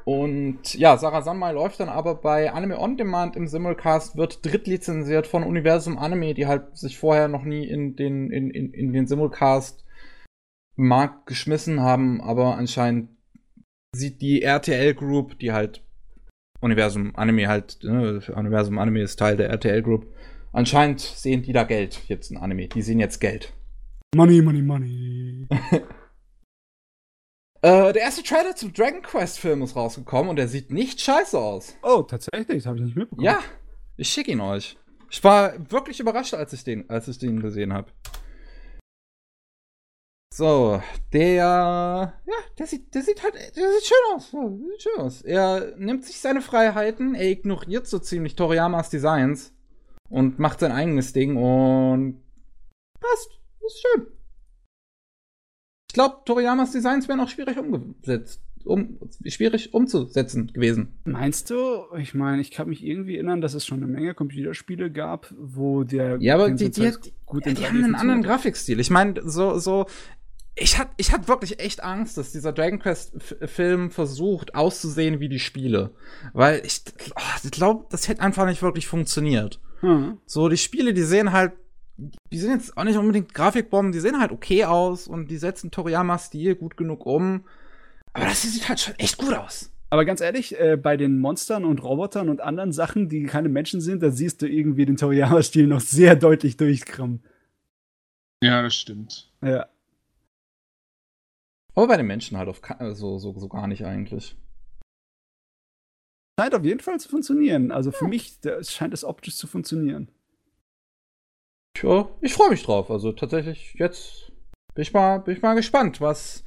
[SPEAKER 1] Und ja, Sarah Sanmai läuft dann aber bei Anime On Demand im Simulcast, wird drittlizenziert von Universum Anime, die halt sich vorher noch nie in den, in, in, in den Simulcast Markt geschmissen haben, aber anscheinend sieht die RTL Group, die halt Universum Anime halt, ne, Universum Anime ist Teil der RTL Group, Anscheinend sehen die da Geld jetzt in Anime. Die sehen jetzt Geld.
[SPEAKER 3] Money, money, money.
[SPEAKER 1] äh, der erste Trailer zum Dragon Quest Film ist rausgekommen und der sieht nicht scheiße aus.
[SPEAKER 3] Oh, tatsächlich? Das habe ich nicht mitbekommen.
[SPEAKER 1] Ja, ich schicke ihn euch. Ich war wirklich überrascht, als ich den, als ich den gesehen habe. So, der, ja, der sieht, der sieht halt, der sieht schön aus. Der sieht schön aus. Er nimmt sich seine Freiheiten, er ignoriert so ziemlich Toriyamas Designs und macht sein eigenes Ding und passt. Ist schön. Ich glaube, Toriyamas Designs wären auch schwierig umgesetzt. Um, schwierig umzusetzen gewesen.
[SPEAKER 3] Meinst du? Ich meine, ich kann mich irgendwie erinnern, dass es schon eine Menge Computerspiele gab, wo der.
[SPEAKER 1] Ja, aber die, die, die, gut ja, die haben einen anderen Grafikstil. Ich meine, so, so. Ich hatte ich hat wirklich echt Angst, dass dieser Dragon Quest-Film versucht auszusehen wie die Spiele. Weil ich, oh, ich glaube, das hätte einfach nicht wirklich funktioniert. Hm. So, die Spiele, die sehen halt, die sind jetzt auch nicht unbedingt Grafikbomben, die sehen halt okay aus und die setzen Toriyama-Stil gut genug um. Aber das sieht halt schon echt gut aus.
[SPEAKER 3] Aber ganz ehrlich, äh, bei den Monstern und Robotern und anderen Sachen, die keine Menschen sind, da siehst du irgendwie den Toriyama-Stil noch sehr deutlich durchkrammen.
[SPEAKER 2] Ja, das stimmt.
[SPEAKER 3] Ja.
[SPEAKER 1] Aber bei den Menschen halt auf so, so, so gar nicht eigentlich.
[SPEAKER 3] Scheint auf jeden Fall zu funktionieren. Also für ja. mich scheint es optisch zu funktionieren.
[SPEAKER 1] Ja, ich freue mich drauf. Also tatsächlich, jetzt bin ich, mal, bin ich mal gespannt, was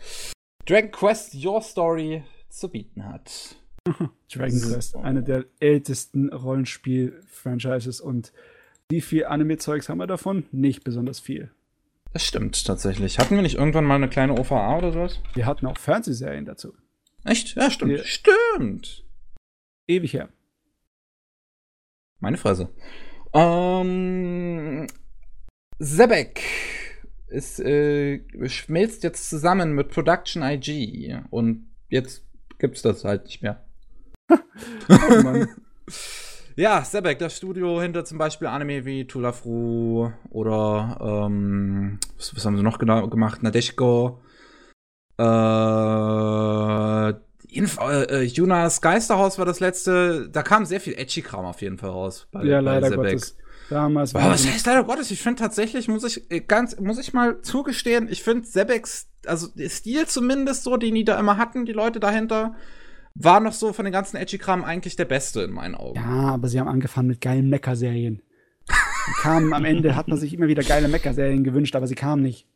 [SPEAKER 1] Dragon Quest Your Story zu bieten hat.
[SPEAKER 3] Dragon Quest, eine der ältesten Rollenspiel-Franchises und wie viel Anime-Zeugs haben wir davon? Nicht besonders viel.
[SPEAKER 1] Das stimmt tatsächlich. Hatten wir nicht irgendwann mal eine kleine OVA oder sowas?
[SPEAKER 3] Wir hatten auch Fernsehserien dazu.
[SPEAKER 1] Echt? Ja, stimmt. Wir stimmt.
[SPEAKER 3] Ewig her.
[SPEAKER 1] Meine Fresse. Ähm, Sebek ist, äh, schmilzt jetzt zusammen mit Production IG und jetzt gibt's das halt nicht mehr. oh. Ja, Sebek, das Studio hinter zum Beispiel Anime wie Tulafru oder ähm, was, was, haben sie noch genau gemacht? Nadeshiko. Äh, Inf äh, Junas Geisterhaus war das letzte. Da kam sehr viel Edgy-Kram auf jeden Fall raus.
[SPEAKER 3] Bei, ja, leider Sebek. Gottes.
[SPEAKER 1] Damals war was heißt leider Gottes? Ich finde tatsächlich, muss ich äh, ganz, muss ich mal zugestehen, ich finde Sebeks, also der Stil zumindest so, den die da immer hatten, die Leute dahinter, war noch so von den ganzen Edgy-Kram eigentlich der beste in meinen Augen.
[SPEAKER 3] Ja, aber sie haben angefangen mit geilen Mecha-Serien. kamen am Ende, hat man sich immer wieder geile Mecha-Serien gewünscht, aber sie kamen nicht.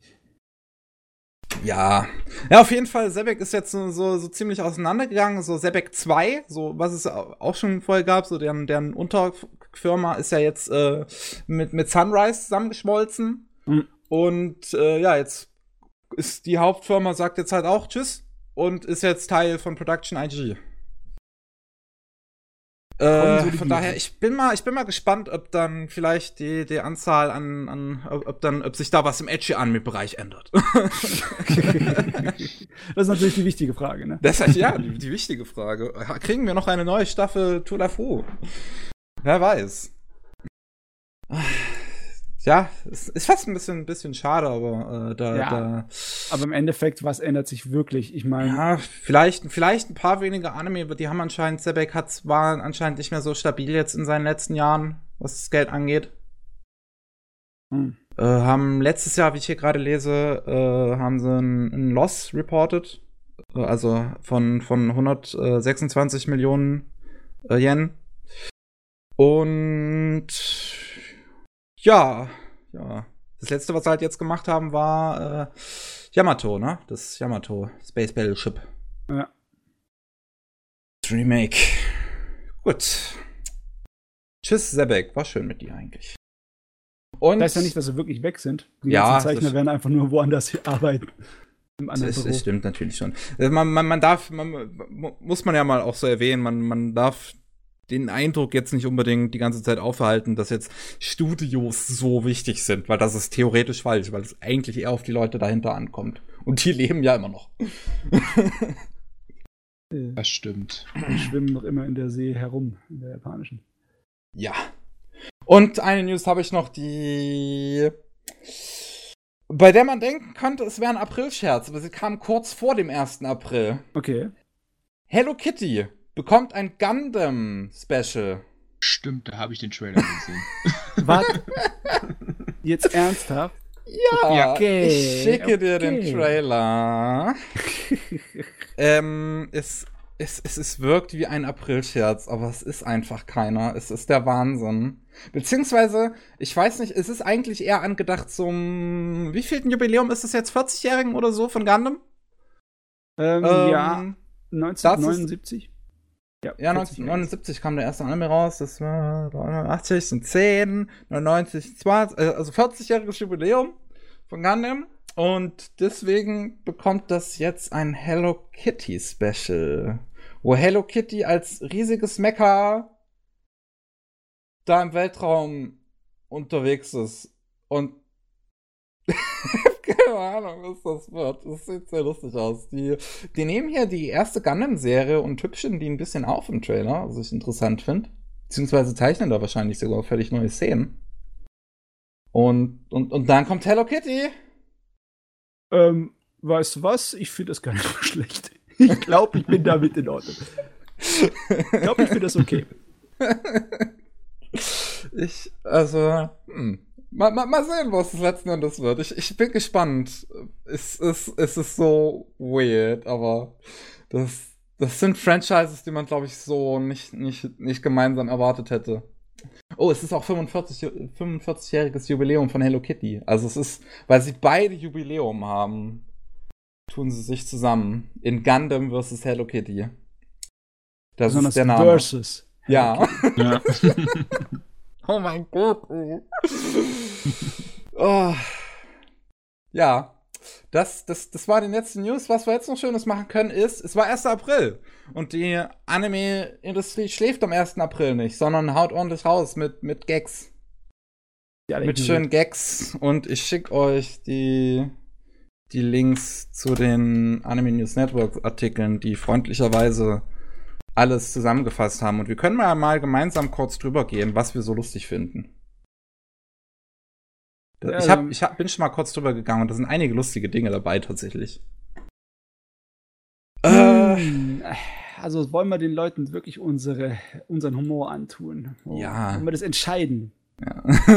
[SPEAKER 1] Ja. Ja, auf jeden Fall, Sebek ist jetzt so, so, so ziemlich auseinandergegangen. So Sebek 2, so was es auch schon vorher gab, so deren, deren Unterfirma ist ja jetzt äh, mit, mit Sunrise zusammengeschmolzen. Mhm. Und äh, ja, jetzt ist die Hauptfirma, sagt jetzt halt auch Tschüss und ist jetzt Teil von Production IG. Äh, von daher, ich bin mal, ich bin mal gespannt, ob dann vielleicht die, die Anzahl an, an ob dann, ob sich da was im Edgy Anime-Bereich ändert.
[SPEAKER 3] das ist natürlich die wichtige Frage, ne?
[SPEAKER 1] Das ist ja die, die wichtige Frage. Kriegen wir noch eine neue Staffel Tour Fou? Wer weiß ja, es ist fast ein bisschen, ein bisschen schade, aber äh, da, ja, da.
[SPEAKER 3] Aber im Endeffekt, was ändert sich wirklich? Ich meine.
[SPEAKER 1] Ja, vielleicht, vielleicht ein paar weniger Anime, aber die haben anscheinend, Sebek hat, war anscheinend nicht mehr so stabil jetzt in seinen letzten Jahren, was das Geld angeht. Hm. Äh, haben letztes Jahr, wie ich hier gerade lese, äh, haben sie einen Loss reported. Äh, also von, von 126 Millionen äh, Yen. Und ja, ja. Das letzte, was sie halt jetzt gemacht haben, war äh, Yamato, ne? Das Yamato Space Battleship. Ja. Das Remake. Gut. Tschüss, Sebek. War schön mit dir eigentlich.
[SPEAKER 3] Und das heißt ja nicht, dass sie wirklich weg sind. Die ja, ganzen Zeichner werden einfach nur woanders arbeiten.
[SPEAKER 1] Das, das, stimmt natürlich schon. Also man, man, man darf, man, muss man ja mal auch so erwähnen, man, man darf den Eindruck jetzt nicht unbedingt die ganze Zeit aufhalten, dass jetzt Studios so wichtig sind, weil das ist theoretisch falsch, weil es eigentlich eher auf die Leute dahinter ankommt. Und die leben ja immer noch.
[SPEAKER 2] das stimmt.
[SPEAKER 3] Die schwimmen noch immer in der See herum, in der japanischen.
[SPEAKER 1] Ja. Und eine News habe ich noch, die bei der man denken könnte, es wäre ein April-Scherz, aber sie kam kurz vor dem 1. April.
[SPEAKER 3] Okay.
[SPEAKER 1] Hello Kitty bekommt ein Gundam-Special.
[SPEAKER 2] Stimmt, da habe ich den Trailer gesehen.
[SPEAKER 3] Was? Jetzt ernsthaft?
[SPEAKER 1] Ja, okay. ich schicke okay. dir den Trailer. ähm, es, es, es, es wirkt wie ein Aprilscherz, aber es ist einfach keiner. Es ist der Wahnsinn. Beziehungsweise, ich weiß nicht, es ist eigentlich eher angedacht zum. Wie vielten Jubiläum ist es jetzt? 40-Jährigen oder so von Gundam?
[SPEAKER 3] Ähm, ähm, ja, 1979.
[SPEAKER 1] Ja, ja 1979 kam der erste Anime raus, das war 89 sind 10, 99 20, also 40-jähriges Jubiläum von Gundam. Und deswegen bekommt das jetzt ein Hello Kitty Special, wo Hello Kitty als riesiges Mecha da im Weltraum unterwegs ist. Und keine Ahnung, was das wird. Das sieht sehr lustig aus. Die, die nehmen hier die erste Gundam-Serie und hübschen die ein bisschen auf im Trailer, was ich interessant finde. Beziehungsweise zeichnen da wahrscheinlich sogar völlig neue Szenen. Und, und, und dann kommt Hello Kitty.
[SPEAKER 3] Ähm, weißt du was? Ich finde das gar nicht so schlecht. Ich glaube, ich bin damit in Ordnung. Ich glaube, ich finde das okay.
[SPEAKER 1] Ich, also, hm. Mal, mal, mal sehen, was das letzten Endes wird. Ich, ich bin gespannt. Es, es, es ist so weird, aber das, das sind Franchises, die man, glaube ich, so nicht, nicht, nicht gemeinsam erwartet hätte. Oh, es ist auch 45, 45-jähriges Jubiläum von Hello Kitty. Also es ist, weil sie beide Jubiläum haben, tun sie sich zusammen. In Gundam vs. Hello Kitty.
[SPEAKER 3] Das Besonders ist der Name. Versus.
[SPEAKER 1] Ja. ja. oh mein Gott. oh. Ja. Das, das, das war die letzte News. Was wir jetzt noch Schönes machen können, ist, es war 1. April. Und die Anime-Industrie schläft am 1. April nicht, sondern haut ordentlich raus mit, mit Gags. Ja, mit schönen Gags. Und ich schicke euch die, die Links zu den Anime News Network Artikeln, die freundlicherweise alles zusammengefasst haben. Und wir können mal, mal gemeinsam kurz drüber gehen, was wir so lustig finden. Ja, ich, hab, ich hab, bin schon mal kurz drüber gegangen und da sind einige lustige Dinge dabei tatsächlich.
[SPEAKER 3] Hm, äh, also wollen wir den Leuten wirklich unsere, unseren Humor antun?
[SPEAKER 1] Ja.
[SPEAKER 3] Wollen wir das entscheiden?
[SPEAKER 1] Ja.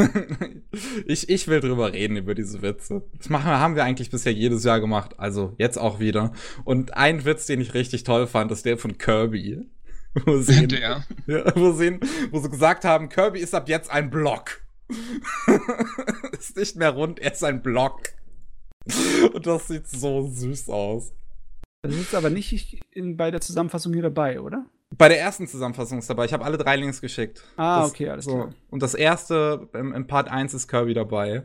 [SPEAKER 1] ich, ich will drüber reden, über diese Witze. Das machen, haben wir eigentlich bisher jedes Jahr gemacht. Also jetzt auch wieder. Und ein Witz, den ich richtig toll fand, ist der von Kirby. Wo sie, der. Ja, wo, sie, wo sie gesagt haben, Kirby ist ab jetzt ein Block. ist nicht mehr rund, er ist ein Block. Und das sieht so süß aus.
[SPEAKER 3] Das ist aber nicht in, bei der Zusammenfassung hier dabei, oder?
[SPEAKER 1] Bei der ersten Zusammenfassung ist dabei. Ich habe alle drei Links geschickt.
[SPEAKER 3] Ah, das, okay, alles so. klar.
[SPEAKER 1] Und das erste im, im, Part 1 ist Kirby dabei.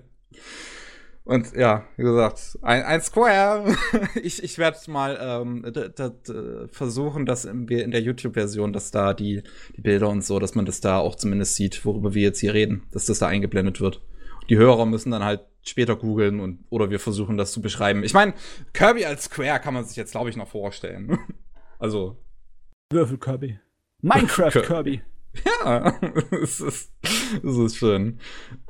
[SPEAKER 1] Und ja, wie gesagt, ein, ein Square. ich ich werde mal ähm, versuchen, dass wir in der YouTube-Version, dass da die, die Bilder und so, dass man das da auch zumindest sieht, worüber wir jetzt hier reden, dass das da eingeblendet wird. Die Hörer müssen dann halt später googeln und oder wir versuchen das zu beschreiben. Ich meine, Kirby als Square kann man sich jetzt, glaube ich, noch vorstellen. also.
[SPEAKER 3] Würfel Kirby. Minecraft Kirby.
[SPEAKER 1] Ja, es ist, es ist schön.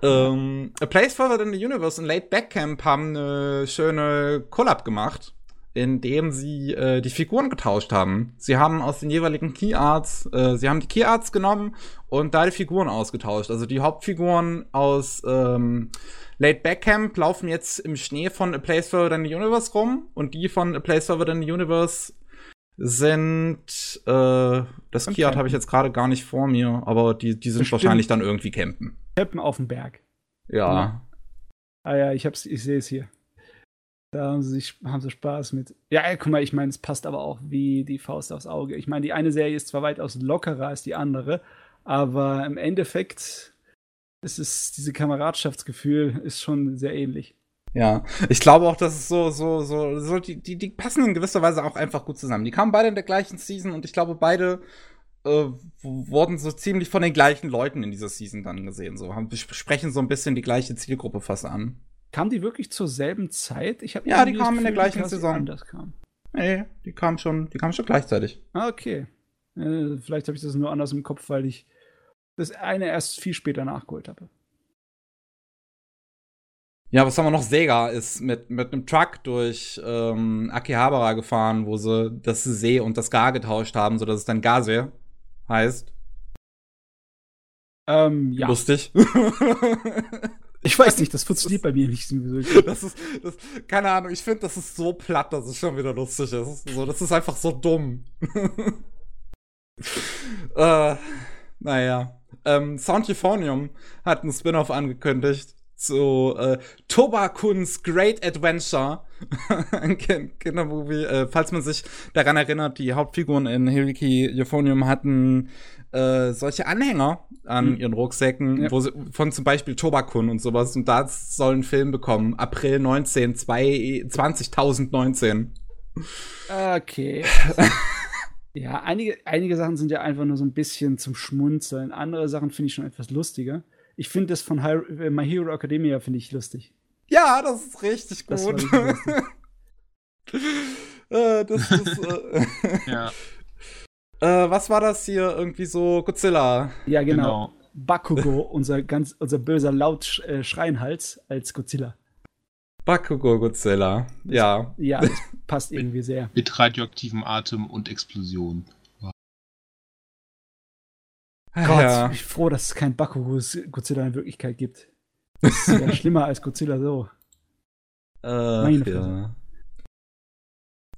[SPEAKER 1] Ähm, A Place Further in the Universe und Late Backcamp haben eine schöne Collab gemacht, in dem sie äh, die Figuren getauscht haben. Sie haben aus den jeweiligen Key Arts, äh, sie haben die Key Arts genommen und da die Figuren ausgetauscht. Also die Hauptfiguren aus ähm, Late Backcamp laufen jetzt im Schnee von A Place Further in the Universe rum und die von A Place Further in the Universe sind, äh, das Kiat habe ich jetzt gerade gar nicht vor mir, aber die, die sind Bestimmt. wahrscheinlich dann irgendwie campen.
[SPEAKER 3] Campen auf dem Berg.
[SPEAKER 1] Ja.
[SPEAKER 3] Ah ja, ich hab's, ich sehe es hier. Da haben sie, sich, haben sie Spaß mit. Ja, guck mal, ich meine, es passt aber auch wie die Faust aufs Auge. Ich meine, die eine Serie ist zwar weitaus lockerer als die andere, aber im Endeffekt ist es, diese Kameradschaftsgefühl ist schon sehr ähnlich.
[SPEAKER 1] Ja, ich glaube auch, dass es so, so, so, so die, die, die passen in gewisser Weise auch einfach gut zusammen. Die kamen beide in der gleichen Season und ich glaube, beide äh, wurden so ziemlich von den gleichen Leuten in dieser Season dann gesehen. So, haben, sprechen so ein bisschen die gleiche Zielgruppe fast an.
[SPEAKER 3] Kamen die wirklich zur selben Zeit? Ich
[SPEAKER 1] ja, die kamen in der gleichen Saison. Anders kam. Nee, die kamen schon, die kamen schon gleichzeitig.
[SPEAKER 3] Ah, okay. Äh, vielleicht habe ich das nur anders im Kopf, weil ich das eine erst viel später nachgeholt habe.
[SPEAKER 1] Ja, was haben wir noch? Sega ist mit, mit einem Truck durch ähm, Akihabara gefahren, wo sie das See und das Gar getauscht haben, sodass es dann Gase heißt.
[SPEAKER 3] Ähm, ja.
[SPEAKER 1] Lustig.
[SPEAKER 3] ich weiß nicht, das funktioniert bei mir nicht.
[SPEAKER 1] Das ist, das, keine Ahnung, ich finde, das ist so platt, dass es schon wieder lustig ist. So, das ist einfach so dumm. äh, naja. Ähm, Sound Euphonium hat einen Spin-off angekündigt zu äh, Tobakuns Great Adventure, ein Kindermovie. Äh, falls man sich daran erinnert, die Hauptfiguren in Hiriki Euphonium hatten äh, solche Anhänger an mhm. ihren Rucksäcken, ja. wo sie, von zum Beispiel Tobakun und sowas. Und da soll ein Film bekommen. April 19, 2019.
[SPEAKER 3] Okay. ja, einige, einige Sachen sind ja einfach nur so ein bisschen zum Schmunzeln. Andere Sachen finde ich schon etwas lustiger. Ich finde das von Hi äh, My Hero Academia finde ich lustig.
[SPEAKER 1] Ja, das ist richtig gut. Das, äh, das ist, äh, ja. Äh, was war das hier? Irgendwie so Godzilla.
[SPEAKER 3] Ja, genau. genau. Bakugo, unser ganz, unser böser Laut äh, Schreienhals als Godzilla.
[SPEAKER 1] Bakugo Godzilla, ja.
[SPEAKER 3] Ja, das passt irgendwie sehr.
[SPEAKER 2] Mit radioaktivem Atem und Explosion.
[SPEAKER 3] Gott, ja. ich bin froh, dass es kein Bakugo Godzilla in Wirklichkeit gibt. Das ist ja schlimmer als Godzilla so.
[SPEAKER 1] Äh, Meine ja.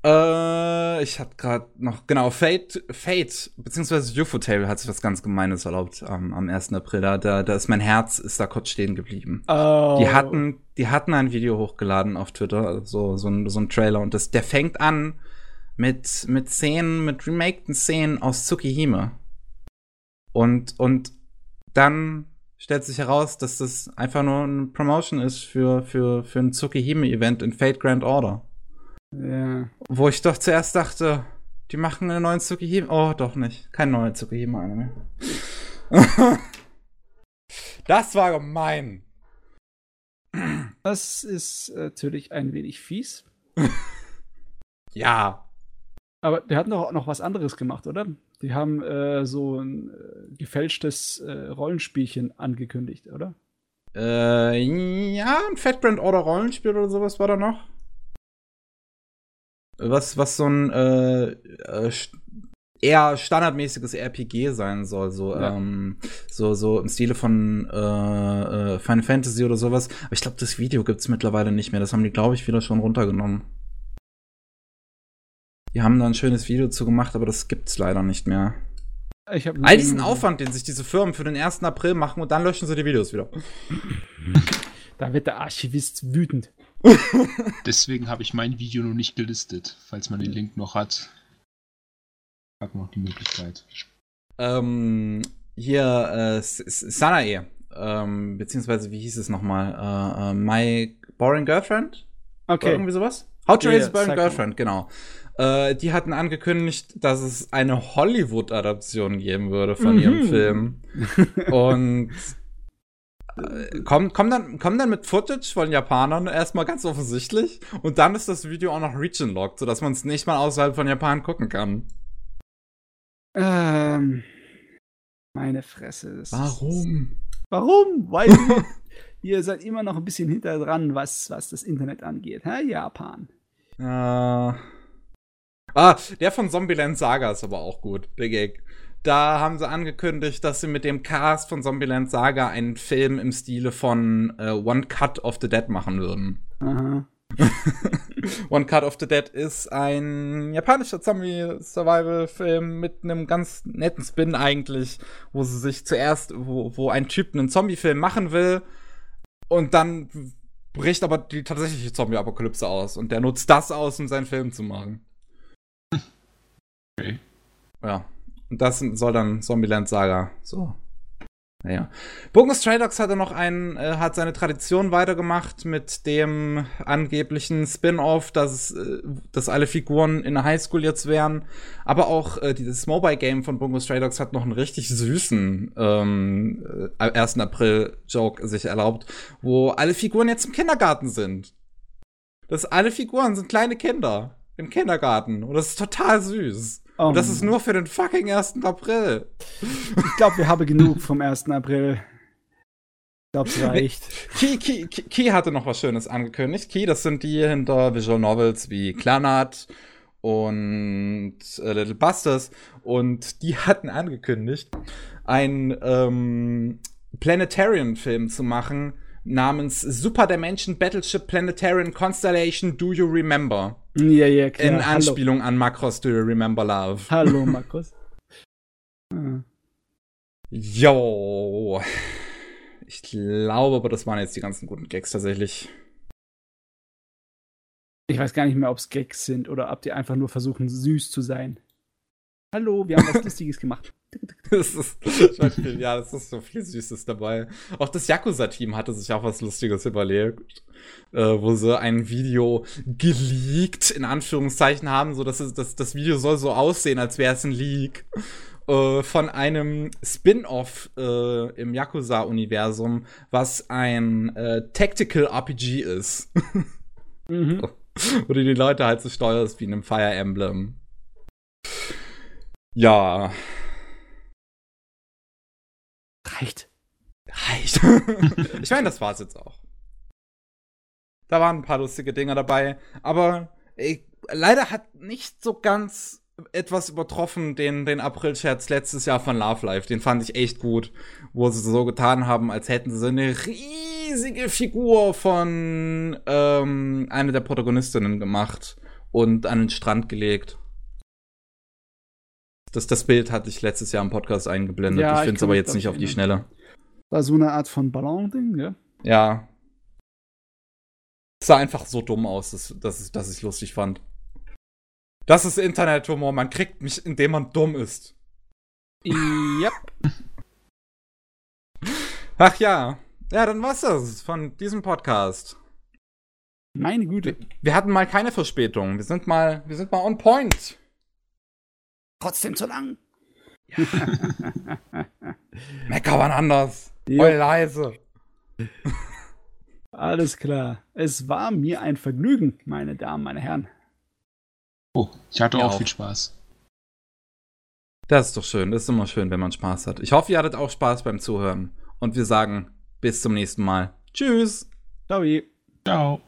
[SPEAKER 1] Äh, ich hatte gerade noch, genau, Fate, Fate, beziehungsweise UFO Table hat sich was ganz Gemeines erlaubt ähm, am 1. April. Da, da, da ist mein Herz, ist da kurz stehen geblieben. Oh. Die hatten, die hatten ein Video hochgeladen auf Twitter, so, so, ein, so ein Trailer, und das, der fängt an mit, mit Szenen, mit remakten Szenen aus Tsukihime. Und, und dann stellt sich heraus, dass das einfach nur eine Promotion ist für, für, für ein Tsukihime-Event in Fate Grand Order. Ja. Wo ich doch zuerst dachte, die machen einen neuen Tsukihime. Oh, doch nicht. Kein neuer Tsukihime-Anime mehr. das war gemein.
[SPEAKER 3] Das ist natürlich ein wenig fies.
[SPEAKER 1] ja.
[SPEAKER 3] Aber der hat noch, noch was anderes gemacht, oder? Die haben äh, so ein äh, gefälschtes äh, Rollenspielchen angekündigt, oder?
[SPEAKER 1] Äh, ja, ein Fatbrand Order Rollenspiel oder sowas war da noch was, was so ein äh, äh, eher standardmäßiges RPG sein soll, so, ja. ähm, so, so im Stile von äh, äh, Final Fantasy oder sowas. Aber ich glaube, das Video gibt's mittlerweile nicht mehr. Das haben die, glaube ich, wieder schon runtergenommen. Die haben da ein schönes Video zu gemacht, aber das gibt's leider nicht mehr. Ich hab All diesen Aufwand, den sich diese Firmen für den 1. April machen und dann löschen sie die Videos wieder.
[SPEAKER 3] Da wird der Archivist wütend.
[SPEAKER 2] Deswegen habe ich mein Video noch nicht gelistet, falls man den Link noch hat. Hat man noch die Möglichkeit.
[SPEAKER 1] Ähm, hier, äh, Sanae, ähm, beziehungsweise wie hieß es nochmal? Äh, äh, My Boring Girlfriend? Okay. Oder irgendwie sowas? How to Raise a Boring Girlfriend, genau. Äh, die hatten angekündigt, dass es eine Hollywood-Adaption geben würde von mhm. ihrem Film. Und kommen, kommen, dann, kommen dann mit Footage von Japanern erstmal ganz offensichtlich und dann ist das Video auch noch region-locked, sodass man es nicht mal außerhalb von Japan gucken kann.
[SPEAKER 3] Ähm, meine Fresse.
[SPEAKER 1] Warum?
[SPEAKER 3] Warum? Weil ihr seid immer noch ein bisschen hinter dran, was, was das Internet angeht. Hä? Japan.
[SPEAKER 1] Äh. Ah, der von Zombieland Saga ist aber auch gut, der Gag. Da haben sie angekündigt, dass sie mit dem Cast von Zombieland Saga einen Film im Stile von äh, One Cut of the Dead machen würden. Aha. One Cut of the Dead ist ein japanischer Zombie-Survival-Film mit einem ganz netten Spin eigentlich, wo sie sich zuerst, wo, wo ein Typ einen Zombie-Film machen will und dann bricht aber die tatsächliche Zombie-Apokalypse aus und der nutzt das aus, um seinen Film zu machen. Okay. Ja. Und das soll dann Zombieland Saga. So. Naja. Bogen Stray Dogs hatte noch einen, äh, hat seine Tradition weitergemacht mit dem angeblichen Spin-off, dass, äh, dass alle Figuren in der Highschool jetzt wären. Aber auch äh, dieses Mobile-Game von Bungo Stray Dogs hat noch einen richtig süßen ähm, äh, 1. April-Joke sich erlaubt, wo alle Figuren jetzt im Kindergarten sind. Das alle Figuren sind kleine Kinder im Kindergarten. Und das ist total süß. Und das ist nur für den fucking 1. April.
[SPEAKER 3] Ich glaube, wir haben genug vom 1. April. Ich glaube, es reicht.
[SPEAKER 1] Key, Key, Key hatte noch was Schönes angekündigt. Key, das sind die hinter Visual Novels wie Clanat und äh, Little Busters. Und die hatten angekündigt, einen ähm, Planetarian-Film zu machen namens Super Dimension Battleship Planetarian Constellation Do You Remember?
[SPEAKER 3] Ja, ja,
[SPEAKER 1] klar. In Anspielung Hallo. an Macross Do You Remember Love.
[SPEAKER 3] Hallo, Macross.
[SPEAKER 1] Jo. Ich glaube aber, das waren jetzt die ganzen guten Gags tatsächlich.
[SPEAKER 3] Ich weiß gar nicht mehr, ob es Gags sind oder ob die einfach nur versuchen, süß zu sein. Hallo, wir haben was Lustiges gemacht.
[SPEAKER 1] das ist, ja, das ist so viel Süßes dabei. Auch das Yakuza-Team hatte sich auch was Lustiges überlegt, äh, wo sie ein Video geleakt, in Anführungszeichen haben, so dass es, das, das Video soll so aussehen, als wäre es ein Leak äh, von einem Spin-off äh, im Yakuza-Universum, was ein äh, Tactical RPG ist. mhm. Wo du die Leute halt so steuerst wie in einem Fire Emblem. Ja.
[SPEAKER 3] Reicht.
[SPEAKER 1] Reicht. ich meine, das war's jetzt auch. Da waren ein paar lustige Dinger dabei, aber ey, leider hat nicht so ganz etwas übertroffen den, den April-Scherz letztes Jahr von Love Life. Den fand ich echt gut, wo sie so getan haben, als hätten sie eine riesige Figur von ähm, einer der Protagonistinnen gemacht und an den Strand gelegt. Das, das Bild hatte ich letztes Jahr im Podcast eingeblendet. Ja, ich finde es aber jetzt nicht auf die Schnelle.
[SPEAKER 3] War so eine Art von Ballon-Ding, ja?
[SPEAKER 1] Ja. Es sah einfach so dumm aus, dass, dass, dass ich lustig fand. Das ist Internethumor. Man kriegt mich, indem man dumm ist.
[SPEAKER 3] Yep.
[SPEAKER 1] Ach ja. Ja, dann war's das von diesem Podcast.
[SPEAKER 3] Meine Güte.
[SPEAKER 1] Wir hatten mal keine Verspätung. Wir sind mal, wir sind mal on point.
[SPEAKER 3] Trotzdem zu lang.
[SPEAKER 1] Ja. Mecker waren anders. Voll leise.
[SPEAKER 3] Alles klar. Es war mir ein Vergnügen, meine Damen, meine Herren.
[SPEAKER 2] Oh, ich hatte auch, auch viel Spaß.
[SPEAKER 1] Das ist doch schön. Das ist immer schön, wenn man Spaß hat. Ich hoffe, ihr hattet auch Spaß beim Zuhören. Und wir sagen bis zum nächsten Mal. Tschüss.
[SPEAKER 3] Ciao.
[SPEAKER 2] Ciao.